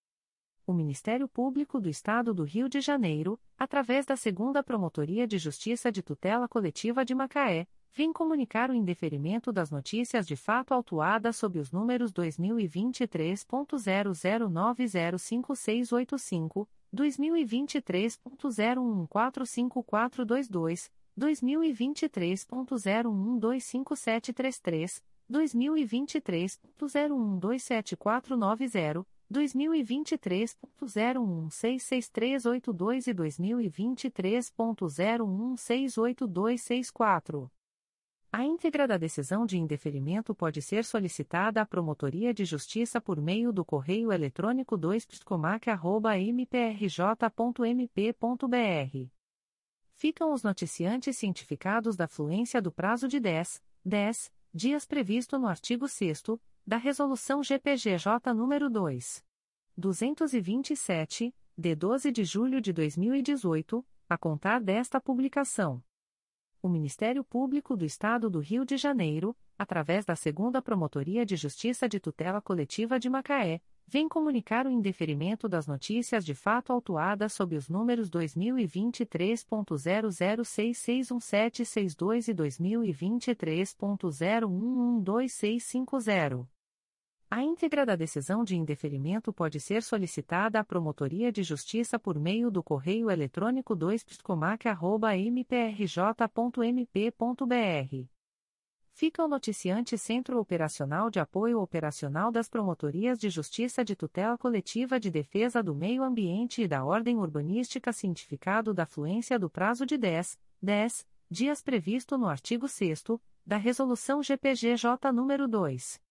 O Ministério Público do Estado do Rio de Janeiro, através da Segunda Promotoria de Justiça de Tutela Coletiva de Macaé, vem comunicar o indeferimento das notícias de fato autuadas sob os números 2023.00905685, 2023.01145422, 2023.01257733, 2023.01274990, 2023.01663882 e 2023.01682264. A íntegra da decisão de indeferimento pode ser solicitada à Promotoria de Justiça por meio do correio eletrônico 2pscomac.mprj.mp.br. Ficam os noticiantes cientificados da fluência do prazo de 10, 10 dias previsto no artigo 6 da Resolução GPGJ nº 2. 227, de 12 de julho de 2018, a contar desta publicação. O Ministério Público do Estado do Rio de Janeiro, através da Segunda Promotoria de Justiça de Tutela Coletiva de Macaé, vem comunicar o indeferimento das notícias de fato autuadas sob os números 2023.00661762 e 2023.01126550. A íntegra da decisão de indeferimento pode ser solicitada à Promotoria de Justiça por meio do correio eletrônico 2pscomac.mprj.mp.br. Fica o noticiante Centro Operacional de Apoio Operacional das Promotorias de Justiça de Tutela Coletiva de Defesa do Meio Ambiente e da Ordem Urbanística cientificado da fluência do prazo de 10, 10 dias previsto no artigo 6 da Resolução GPGJ nº 2.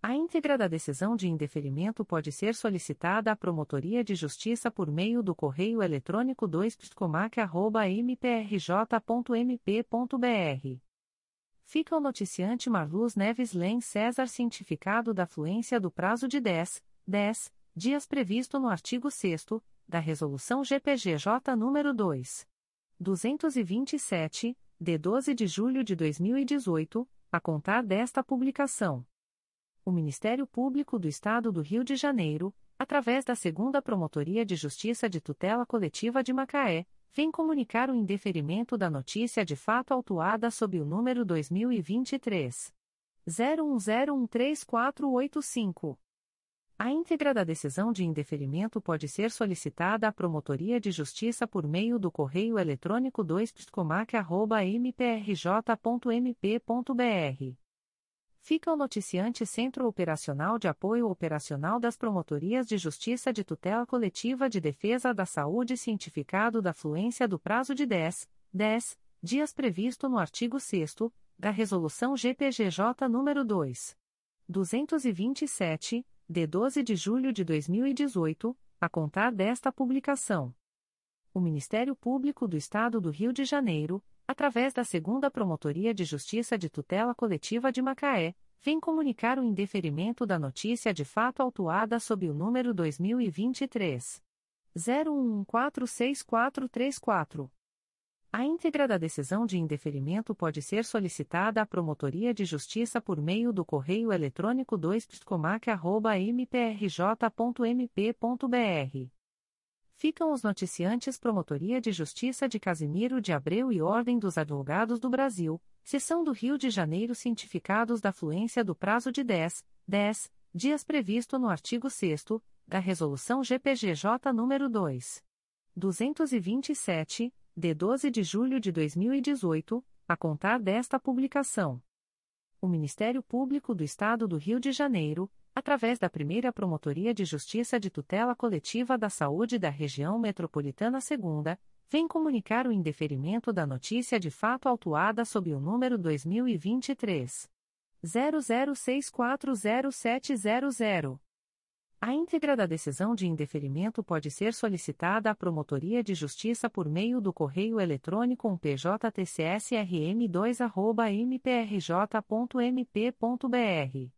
A íntegra da decisão de indeferimento pode ser solicitada à Promotoria de Justiça por meio do correio eletrônico 2pscomac.mprj.mp.br. Fica o noticiante Marluz Neves Len César cientificado da fluência do prazo de 10, 10 dias previsto no artigo 6 da Resolução GPGJ nº 2. 227, de 12 de julho de 2018, a contar desta publicação o Ministério Público do Estado do Rio de Janeiro, através da Segunda Promotoria de Justiça de Tutela Coletiva de Macaé, vem comunicar o indeferimento da notícia de fato autuada sob o número 2023 01013485. A íntegra da decisão de indeferimento pode ser solicitada à Promotoria de Justiça por meio do correio eletrônico 2pscomac.mprj.mp.br fica o noticiante Centro Operacional de Apoio Operacional das Promotorias de Justiça de Tutela Coletiva de Defesa da Saúde cientificado da fluência do prazo de 10, 10 dias previsto no artigo 6 da Resolução GPGJ nº 2. 227, de 12 de julho de 2018, a contar desta publicação. O Ministério Público do Estado do Rio de Janeiro, através da Segunda Promotoria de Justiça de Tutela Coletiva de Macaé, vem comunicar o indeferimento da notícia de fato autuada sob o número 2023 01146434. A íntegra da decisão de indeferimento pode ser solicitada à Promotoria de Justiça por meio do correio eletrônico 2pscomac.mprj.mp.br ficam os noticiantes Promotoria de Justiça de Casimiro de Abreu e Ordem dos Advogados do Brasil, Seção do Rio de Janeiro cientificados da fluência do prazo de 10, 10 dias previsto no artigo 6 da Resolução GPGJ nº 2. 227, de 12 de julho de 2018, a contar desta publicação. O Ministério Público do Estado do Rio de Janeiro, através da primeira Promotoria de Justiça de Tutela Coletiva da Saúde da Região Metropolitana II, vem comunicar o indeferimento da notícia de fato autuada sob o número 2023 00640700. A íntegra da decisão de indeferimento pode ser solicitada à Promotoria de Justiça por meio do correio eletrônico pjtcsrm2@mprj.mp.br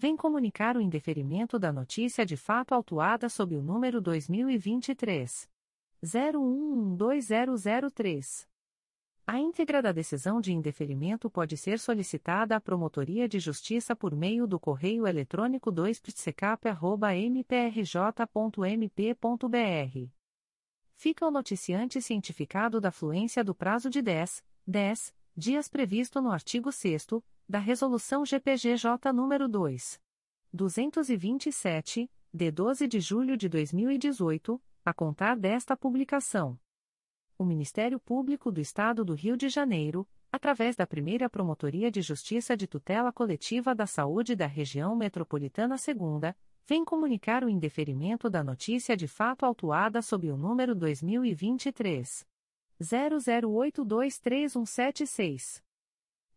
vem comunicar o indeferimento da notícia de fato autuada sob o número 2023 01120003. A íntegra da decisão de indeferimento pode ser solicitada à Promotoria de Justiça por meio do correio eletrônico 2psecap.mprj.mp.br. Fica o noticiante cientificado da fluência do prazo de 10, 10 dias previsto no artigo 6 da Resolução GPGJ nº 2. 227, de 12 de julho de 2018, a contar desta publicação. O Ministério Público do Estado do Rio de Janeiro, através da primeira Promotoria de Justiça de Tutela Coletiva da Saúde da Região Metropolitana II, vem comunicar o indeferimento da notícia de fato autuada sob o número 2023. 00823176.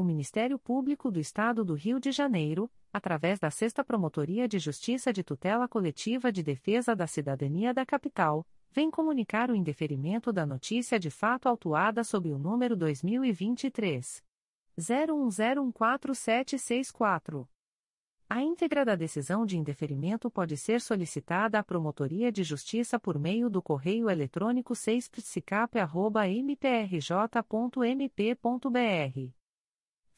o Ministério Público do Estado do Rio de Janeiro, através da Sexta Promotoria de Justiça de Tutela Coletiva de Defesa da Cidadania da Capital, vem comunicar o indeferimento da notícia de fato autuada sob o número 2023 01014764. A íntegra da decisão de indeferimento pode ser solicitada à Promotoria de Justiça por meio do correio eletrônico 6psicap.mprj.mp.br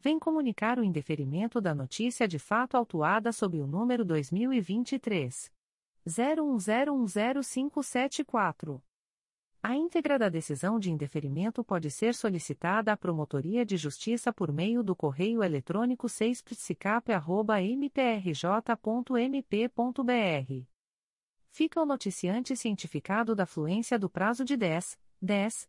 vem comunicar o indeferimento da notícia de fato autuada sob o número 2023 01010574. A íntegra da decisão de indeferimento pode ser solicitada à Promotoria de Justiça por meio do correio eletrônico 6psicap.mprj.mp.br. Fica o noticiante cientificado da fluência do prazo de 10, 10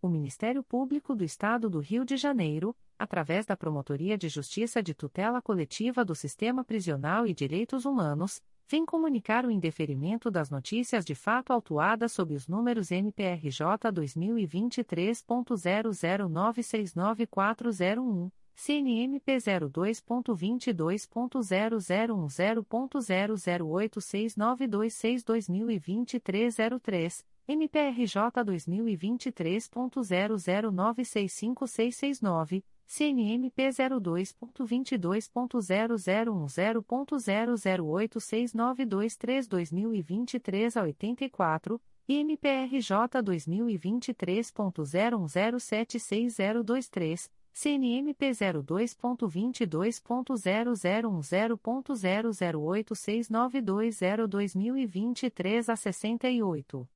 O Ministério Público do Estado do Rio de Janeiro, através da Promotoria de Justiça de Tutela Coletiva do Sistema Prisional e Direitos Humanos, vem comunicar o indeferimento das notícias de fato autuadas sob os números MPRJ 2023.00969401, CNMP 02.22.0010.0086926 03 MPRJ 2023.00965669, CNMP 02.22.0010.0086923 2023 a 84, e MPRJ 2023.01076023, CNMP 02.22.0010.0086920 2023 a 68.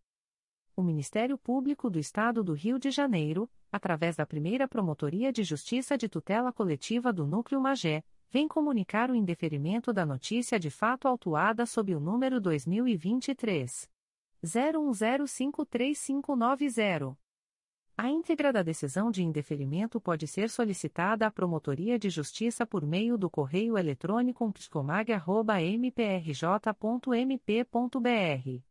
O Ministério Público do Estado do Rio de Janeiro, através da primeira Promotoria de Justiça de Tutela Coletiva do Núcleo Magé, vem comunicar o indeferimento da notícia de fato autuada sob o número 2023. 01053590. A íntegra da decisão de indeferimento pode ser solicitada à Promotoria de Justiça por meio do correio eletrônico psicomag.mprj.mp.br.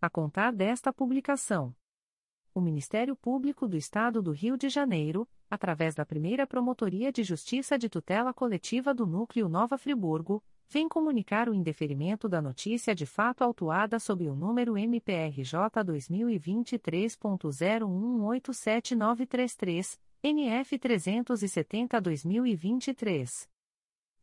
a contar desta publicação. O Ministério Público do Estado do Rio de Janeiro, através da primeira Promotoria de Justiça de Tutela Coletiva do Núcleo Nova Friburgo, vem comunicar o indeferimento da notícia de fato autuada sob o número MPRJ 2023.0187933, NF 370-2023.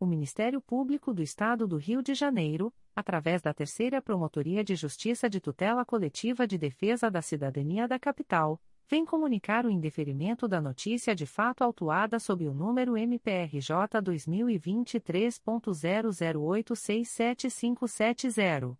O Ministério Público do Estado do Rio de Janeiro, através da Terceira Promotoria de Justiça de Tutela Coletiva de Defesa da Cidadania da Capital, vem comunicar o indeferimento da notícia de fato autuada sob o número MPRJ 2023.00867570.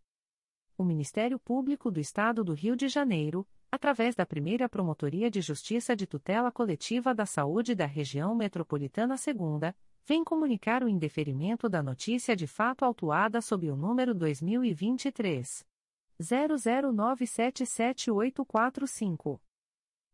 O Ministério Público do Estado do Rio de Janeiro, através da primeira Promotoria de Justiça de Tutela Coletiva da Saúde da Região Metropolitana II, vem comunicar o indeferimento da notícia de fato autuada sob o número 2023. 00977845.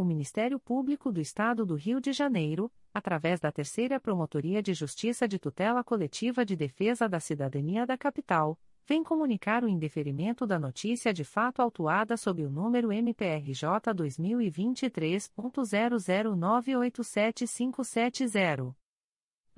o Ministério Público do Estado do Rio de Janeiro, através da Terceira Promotoria de Justiça de Tutela Coletiva de Defesa da Cidadania da Capital, vem comunicar o indeferimento da notícia de fato autuada sob o número MPRJ 2023.00987570.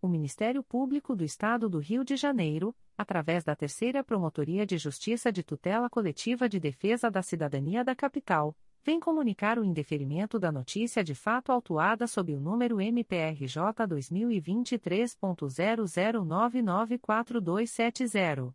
O Ministério Público do Estado do Rio de Janeiro, através da Terceira Promotoria de Justiça de Tutela Coletiva de Defesa da Cidadania da Capital, vem comunicar o indeferimento da notícia de fato autuada sob o número MPRJ 2023.00994270.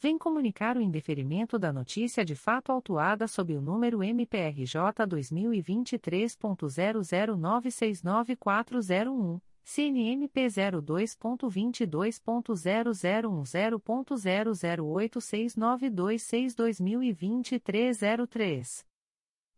vem comunicar o indeferimento da notícia de fato autuada sob o número MPRJ 2023.00969401. CNMP 02.22.0010.0086926-2023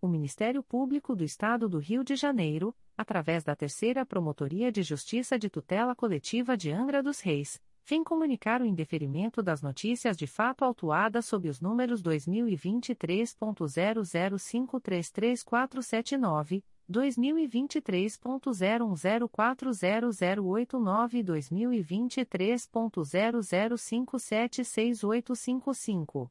O Ministério Público do Estado do Rio de Janeiro, através da Terceira Promotoria de Justiça de Tutela Coletiva de Angra dos Reis, vem comunicar o indeferimento das notícias de fato autuadas sob os números 2023.00533479, 2023.01040089 e 2023.00576855.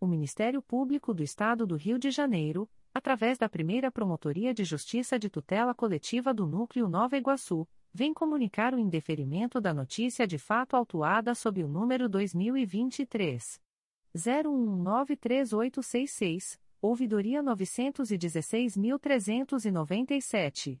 O Ministério Público do Estado do Rio de Janeiro, através da primeira Promotoria de Justiça de Tutela Coletiva do Núcleo Nova Iguaçu, vem comunicar o indeferimento da notícia de fato autuada sob o número 2023. 01193866 ouvidoria 916.397.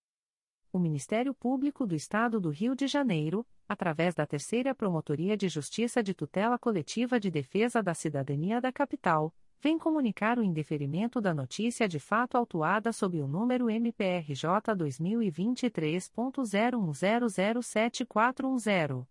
O Ministério Público do Estado do Rio de Janeiro, através da Terceira Promotoria de Justiça de Tutela Coletiva de Defesa da Cidadania da Capital, vem comunicar o indeferimento da notícia de fato autuada sob o número MPRJ 2023.01007410.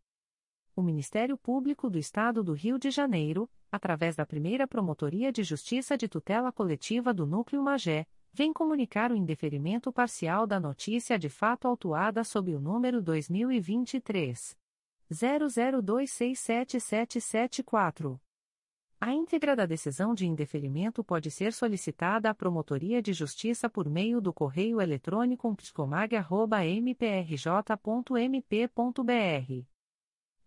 O Ministério Público do Estado do Rio de Janeiro, através da primeira Promotoria de Justiça de Tutela Coletiva do Núcleo Magé, vem comunicar o indeferimento parcial da notícia de fato autuada sob o número 2023. 00267774. A íntegra da decisão de indeferimento pode ser solicitada à Promotoria de Justiça por meio do correio eletrônico psicomag.mprj.mp.br.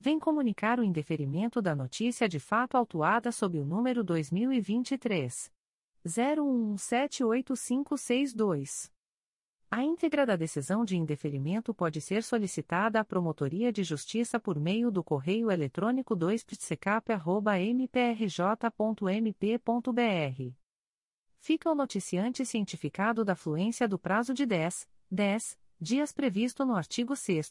vem comunicar o indeferimento da notícia de fato autuada sob o número 2023 01178562. A íntegra da decisão de indeferimento pode ser solicitada à Promotoria de Justiça por meio do correio eletrônico 2psicap.mprj.mp.br fica o noticiante cientificado da fluência do prazo de 10, 10 dias previsto no artigo 6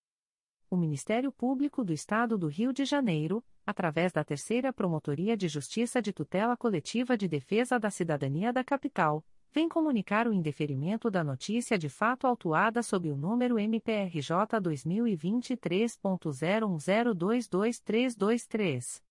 O Ministério Público do Estado do Rio de Janeiro, através da Terceira Promotoria de Justiça de Tutela Coletiva de Defesa da Cidadania da Capital, vem comunicar o indeferimento da notícia de fato autuada sob o número MPRJ 2023.01022323.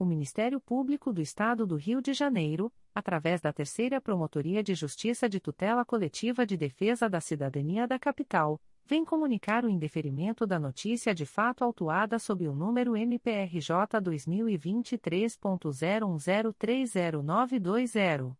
o Ministério Público do Estado do Rio de Janeiro, através da Terceira Promotoria de Justiça de Tutela Coletiva de Defesa da Cidadania da Capital, vem comunicar o indeferimento da notícia de fato autuada sob o número MPRJ 2023.01030920.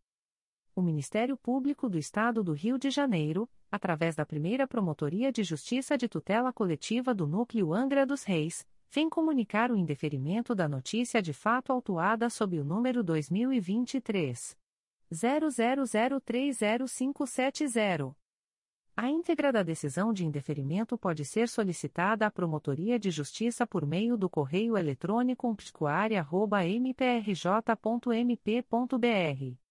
O Ministério Público do Estado do Rio de Janeiro, através da primeira Promotoria de Justiça de Tutela Coletiva do Núcleo Angra dos Reis, vem comunicar o indeferimento da notícia de fato autuada sob o número 2023. 00030570. A íntegra da decisão de indeferimento pode ser solicitada à Promotoria de Justiça por meio do correio eletrônico psicoaria.mprj.mp.br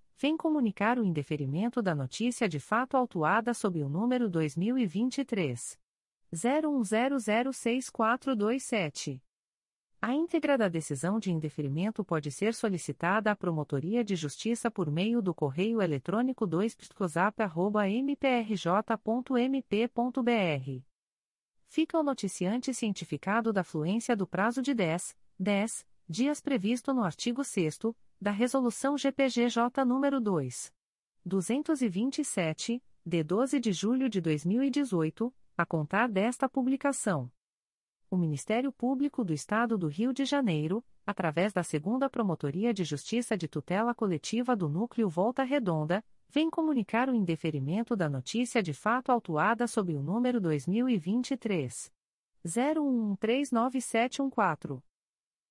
vem comunicar o indeferimento da notícia de fato autuada sob o número 2023 01006427. A íntegra da decisão de indeferimento pode ser solicitada à Promotoria de Justiça por meio do correio eletrônico 2 mprj.mp.br. Fica o noticiante cientificado da fluência do prazo de 10, 10 dias previsto no artigo 6 da Resolução GPGJ nº 2. 227, de 12 de julho de 2018, a contar desta publicação. O Ministério Público do Estado do Rio de Janeiro, através da Segunda Promotoria de Justiça de Tutela Coletiva do Núcleo Volta Redonda, vem comunicar o indeferimento da notícia de fato autuada sob o número 2023 01139714.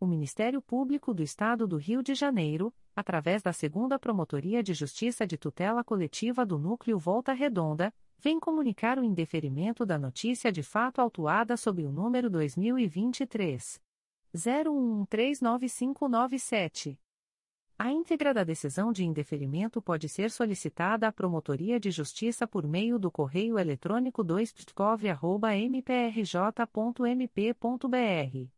O Ministério Público do Estado do Rio de Janeiro, através da Segunda Promotoria de Justiça de Tutela Coletiva do Núcleo Volta Redonda, vem comunicar o indeferimento da notícia de fato autuada sob o número 2023 01139597. A íntegra da decisão de indeferimento pode ser solicitada à Promotoria de Justiça por meio do correio eletrônico 2ptcov.mprj.mp.br.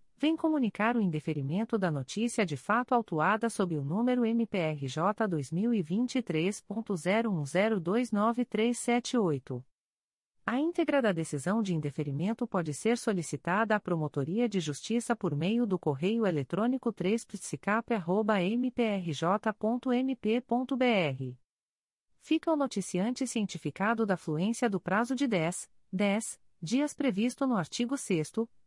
vem comunicar o indeferimento da notícia de fato autuada sob o número MPRJ 2023.01029378. A íntegra da decisão de indeferimento pode ser solicitada à Promotoria de Justiça por meio do correio eletrônico 3 mprj.mp.br. Fica o noticiante cientificado da fluência do prazo de 10, 10 dias previsto no artigo 6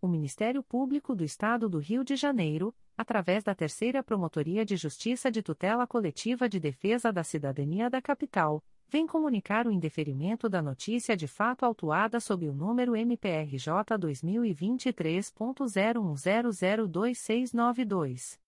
o Ministério Público do Estado do Rio de Janeiro, através da Terceira Promotoria de Justiça de Tutela Coletiva de Defesa da Cidadania da Capital, vem comunicar o indeferimento da notícia de fato autuada sob o número MPRJ 2023.01002692.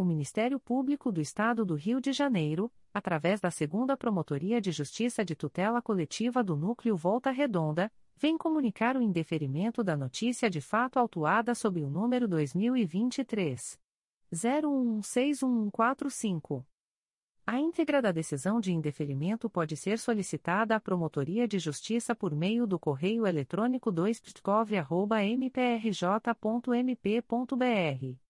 o Ministério Público do Estado do Rio de Janeiro, através da Segunda Promotoria de Justiça de Tutela Coletiva do Núcleo Volta Redonda, vem comunicar o indeferimento da notícia de fato autuada sob o número 2023 01161145. A íntegra da decisão de indeferimento pode ser solicitada à Promotoria de Justiça por meio do correio eletrônico 2ptcov.mprj.mp.br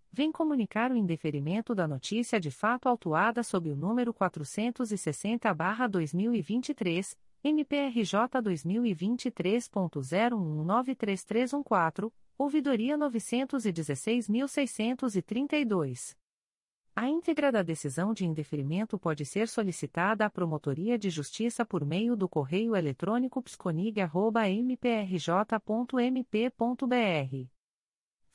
vem comunicar o indeferimento da notícia de fato autuada sob o número 460-2023, MPRJ 2023.0193314, ouvidoria 916.632. A íntegra da decisão de indeferimento pode ser solicitada à Promotoria de Justiça por meio do correio eletrônico psconig.mprj.mp.br.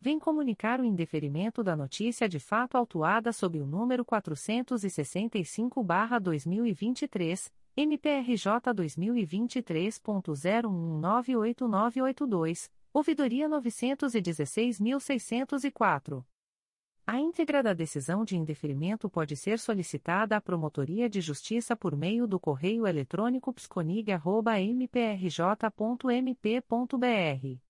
vem comunicar o indeferimento da notícia de fato autuada sob o número 465-2023, MPRJ 2023.0198982, ouvidoria 916.604. A íntegra da decisão de indeferimento pode ser solicitada à Promotoria de Justiça por meio do correio eletrônico psconig.mprj.mp.br.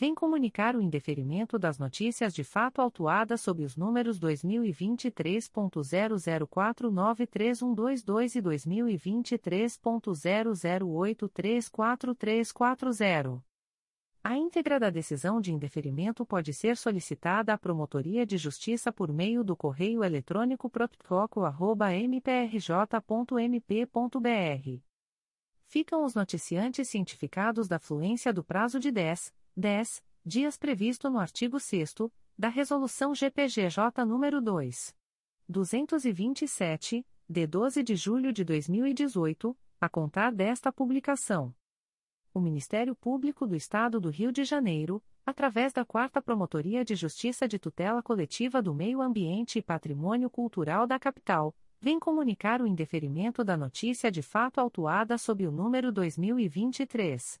vem comunicar o indeferimento das notícias de fato autuadas sob os números 2023.00493122 e 2023.00834340. A íntegra da decisão de indeferimento pode ser solicitada à Promotoria de Justiça por meio do correio eletrônico propcoco.mprj.mp.br. Ficam os noticiantes cientificados da fluência do prazo de 10, 10 dias previsto no artigo 6 da Resolução GPGJ nº 2. 227, de 12 de julho de 2018, a contar desta publicação o Ministério Público do Estado do Rio de Janeiro, através da Quarta Promotoria de Justiça de Tutela Coletiva do Meio Ambiente e Patrimônio Cultural da Capital, vem comunicar o indeferimento da notícia de fato autuada sob o número 2023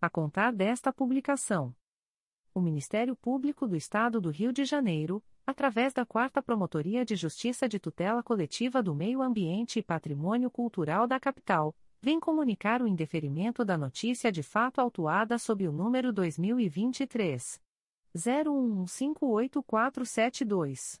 a contar desta publicação o Ministério Público do Estado do Rio de Janeiro, através da Quarta Promotoria de Justiça de Tutela Coletiva do Meio Ambiente e Patrimônio Cultural da Capital, vem comunicar o indeferimento da notícia de fato autuada sob o número 2023 01158472.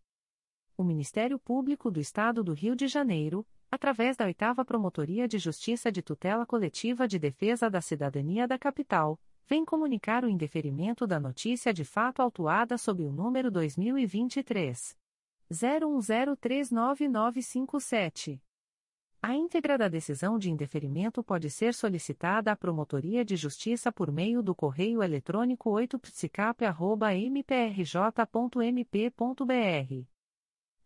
o Ministério Público do Estado do Rio de Janeiro, através da Oitava Promotoria de Justiça de Tutela Coletiva de Defesa da Cidadania da Capital, vem comunicar o indeferimento da notícia de fato autuada sob o número 2023 01039957. A íntegra da decisão de indeferimento pode ser solicitada à Promotoria de Justiça por meio do correio eletrônico 8psicap.mprj.mp.br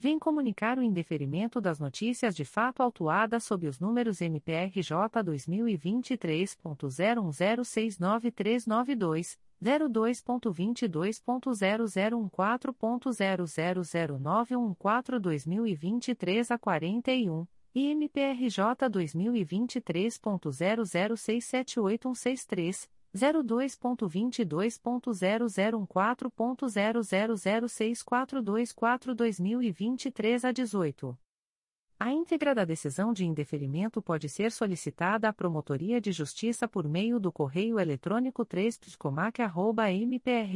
vem comunicar o indeferimento das notícias de fato autuadas sob os números MPRJ 2023.01069392, 02.22.0014.0009114-2023 a 41, e MPRJ 2023.00678163, 02.22.0014.0006424-2023 a 18. A íntegra da decisão de indeferimento pode ser solicitada à Promotoria de Justiça por meio do correio eletrônico 3 mprj.mp.br.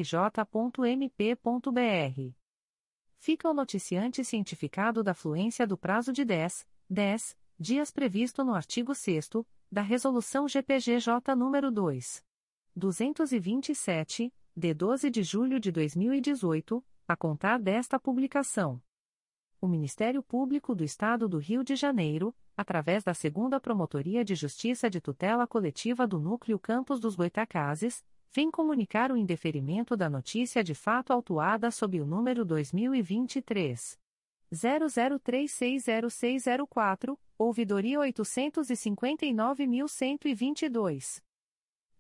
Fica o noticiante cientificado da fluência do prazo de 10, 10 dias previsto no artigo 6 da Resolução GPGJ nº 2. 227, de 12 de julho de 2018, a contar desta publicação. O Ministério Público do Estado do Rio de Janeiro, através da Segunda Promotoria de Justiça de Tutela Coletiva do Núcleo Campos dos Goitacazes, vem comunicar o indeferimento da notícia de fato autuada sob o número 2023 00360604, ouvidoria 859.122.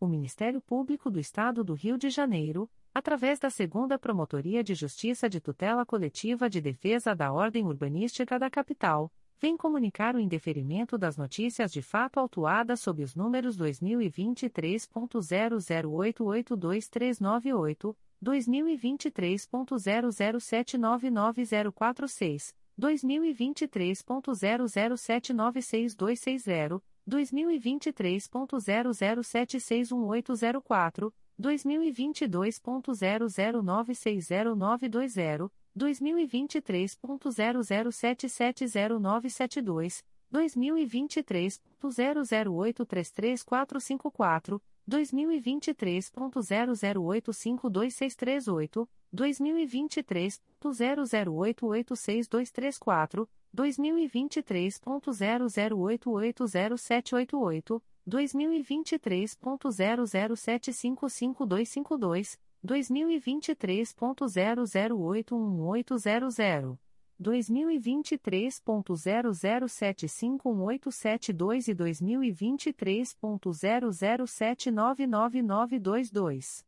o Ministério Público do Estado do Rio de Janeiro, através da Segunda Promotoria de Justiça de Tutela Coletiva de Defesa da Ordem Urbanística da Capital, vem comunicar o indeferimento das notícias de fato autuadas sob os números 2023.00882398, 2023.00799046, 2023.00796260, 2023.00761804, 2022.00960920, 2023.00770972, 2023.00833454, 2023.00852638, 2023.00886234, 2023.00880788, 2023.00755252, 2023.00811800, 2023.00751872 e 2023.00799922.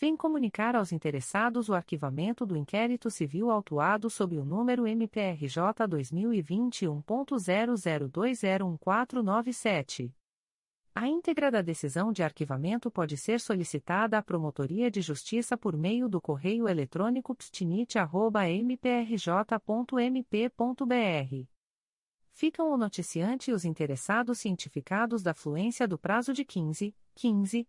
vem comunicar aos interessados o arquivamento do inquérito civil autuado sob o número MPRJ 2021.00201497. A íntegra da decisão de arquivamento pode ser solicitada à Promotoria de Justiça por meio do correio eletrônico pstinit.mprj.mp.br ficam o noticiante e os interessados cientificados da fluência do prazo de 15, 15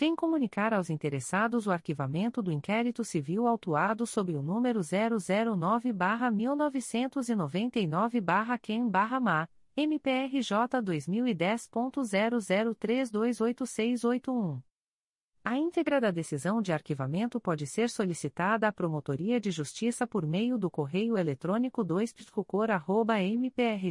vem comunicar aos interessados o arquivamento do inquérito civil autuado sob o número 009-1999-QUEM-MA, MPRJ 2010.00328681. A íntegra da decisão de arquivamento pode ser solicitada à Promotoria de Justiça por meio do correio eletrônico 2 mprj.mp.br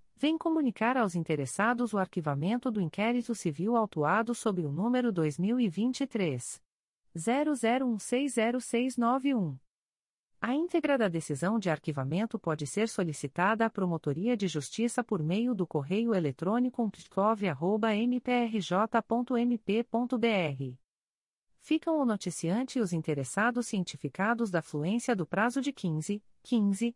vem comunicar aos interessados o arquivamento do inquérito civil autuado sob o número 2023 00160691. A íntegra da decisão de arquivamento pode ser solicitada à Promotoria de Justiça por meio do correio eletrônico pscov.mprj.mp.br. Ficam o noticiante e os interessados cientificados da fluência do prazo de 15, 15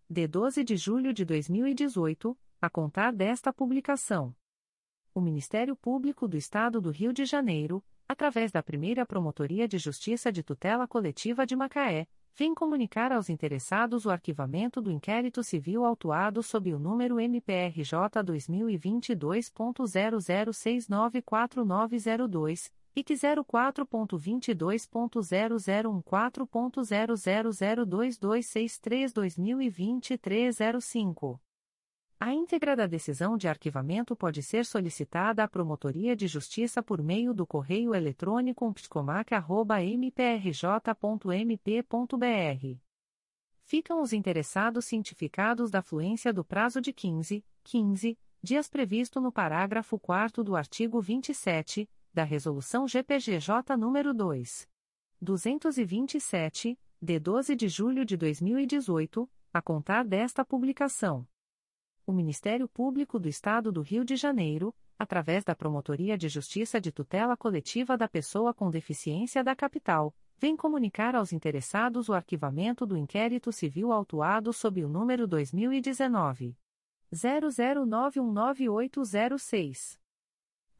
de 12 de julho de 2018, a contar desta publicação. O Ministério Público do Estado do Rio de Janeiro, através da primeira Promotoria de Justiça de Tutela Coletiva de Macaé, vem comunicar aos interessados o arquivamento do inquérito civil autuado sob o número MPRJ 2022.00694902 IC 04.22.0014.0002263 05. A íntegra da decisão de arquivamento pode ser solicitada à Promotoria de Justiça por meio do correio eletrônico psicomac.mprj.mp.br. Ficam os interessados cientificados da fluência do prazo de 15, 15 dias previsto no parágrafo 4 do artigo 27 da Resolução GPGJ nº 2. 227, de 12 de julho de 2018, a contar desta publicação. O Ministério Público do Estado do Rio de Janeiro, através da Promotoria de Justiça de Tutela Coletiva da Pessoa com Deficiência da Capital, vem comunicar aos interessados o arquivamento do inquérito civil autuado sob o número 2019 00919806.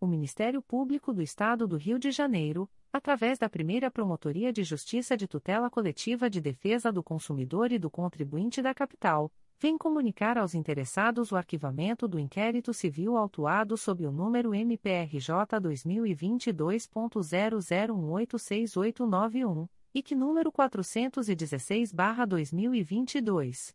o Ministério Público do Estado do Rio de Janeiro, através da primeira Promotoria de Justiça de Tutela Coletiva de Defesa do Consumidor e do Contribuinte da Capital, vem comunicar aos interessados o arquivamento do inquérito civil autuado sob o número MPRJ 2022.00186891. IC número 416-2022.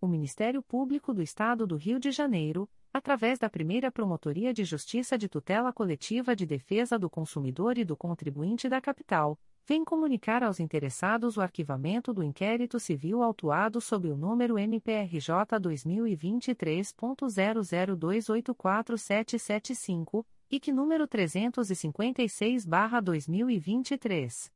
O Ministério Público do Estado do Rio de Janeiro, através da primeira Promotoria de Justiça de Tutela Coletiva de Defesa do Consumidor e do Contribuinte da Capital, vem comunicar aos interessados o arquivamento do inquérito civil autuado sob o número MPRJ 2023.00284775, e que número 356-2023.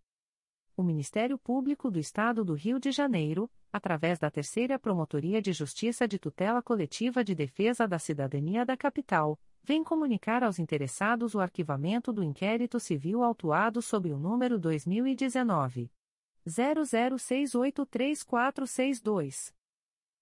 O Ministério Público do Estado do Rio de Janeiro, através da Terceira Promotoria de Justiça de Tutela Coletiva de Defesa da Cidadania da Capital, vem comunicar aos interessados o arquivamento do inquérito civil autuado sob o número 2019 00683462.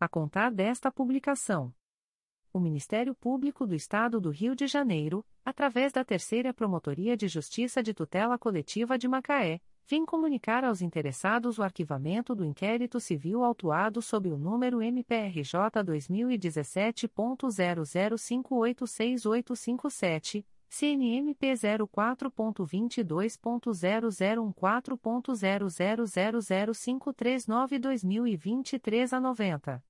a contar desta publicação. O Ministério Público do Estado do Rio de Janeiro, através da Terceira Promotoria de Justiça de Tutela Coletiva de Macaé, vem comunicar aos interessados o arquivamento do inquérito civil autuado sob o número MPRJ 2017.00586857, CNMP 04.22.0014.0000539-2023 a 90.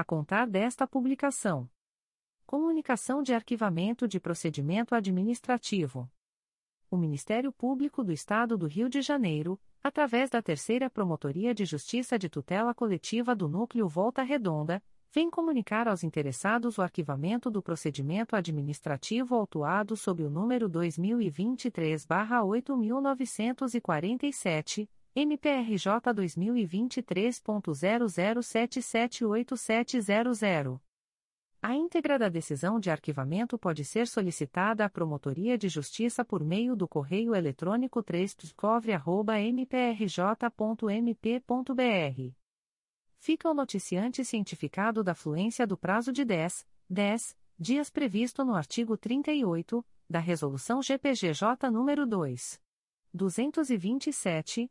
a contar desta publicação. Comunicação de arquivamento de procedimento administrativo. O Ministério Público do Estado do Rio de Janeiro, através da Terceira Promotoria de Justiça de Tutela Coletiva do Núcleo Volta Redonda, vem comunicar aos interessados o arquivamento do procedimento administrativo autuado sob o número 2023-8947 MPRJ 2023.00778700. A íntegra da decisão de arquivamento pode ser solicitada à Promotoria de Justiça por meio do correio eletrônico 3 mprj.mp.br. Fica o noticiante cientificado da fluência do prazo de 10, 10 dias previsto no artigo 38 da Resolução GPGJ nº 2. 227,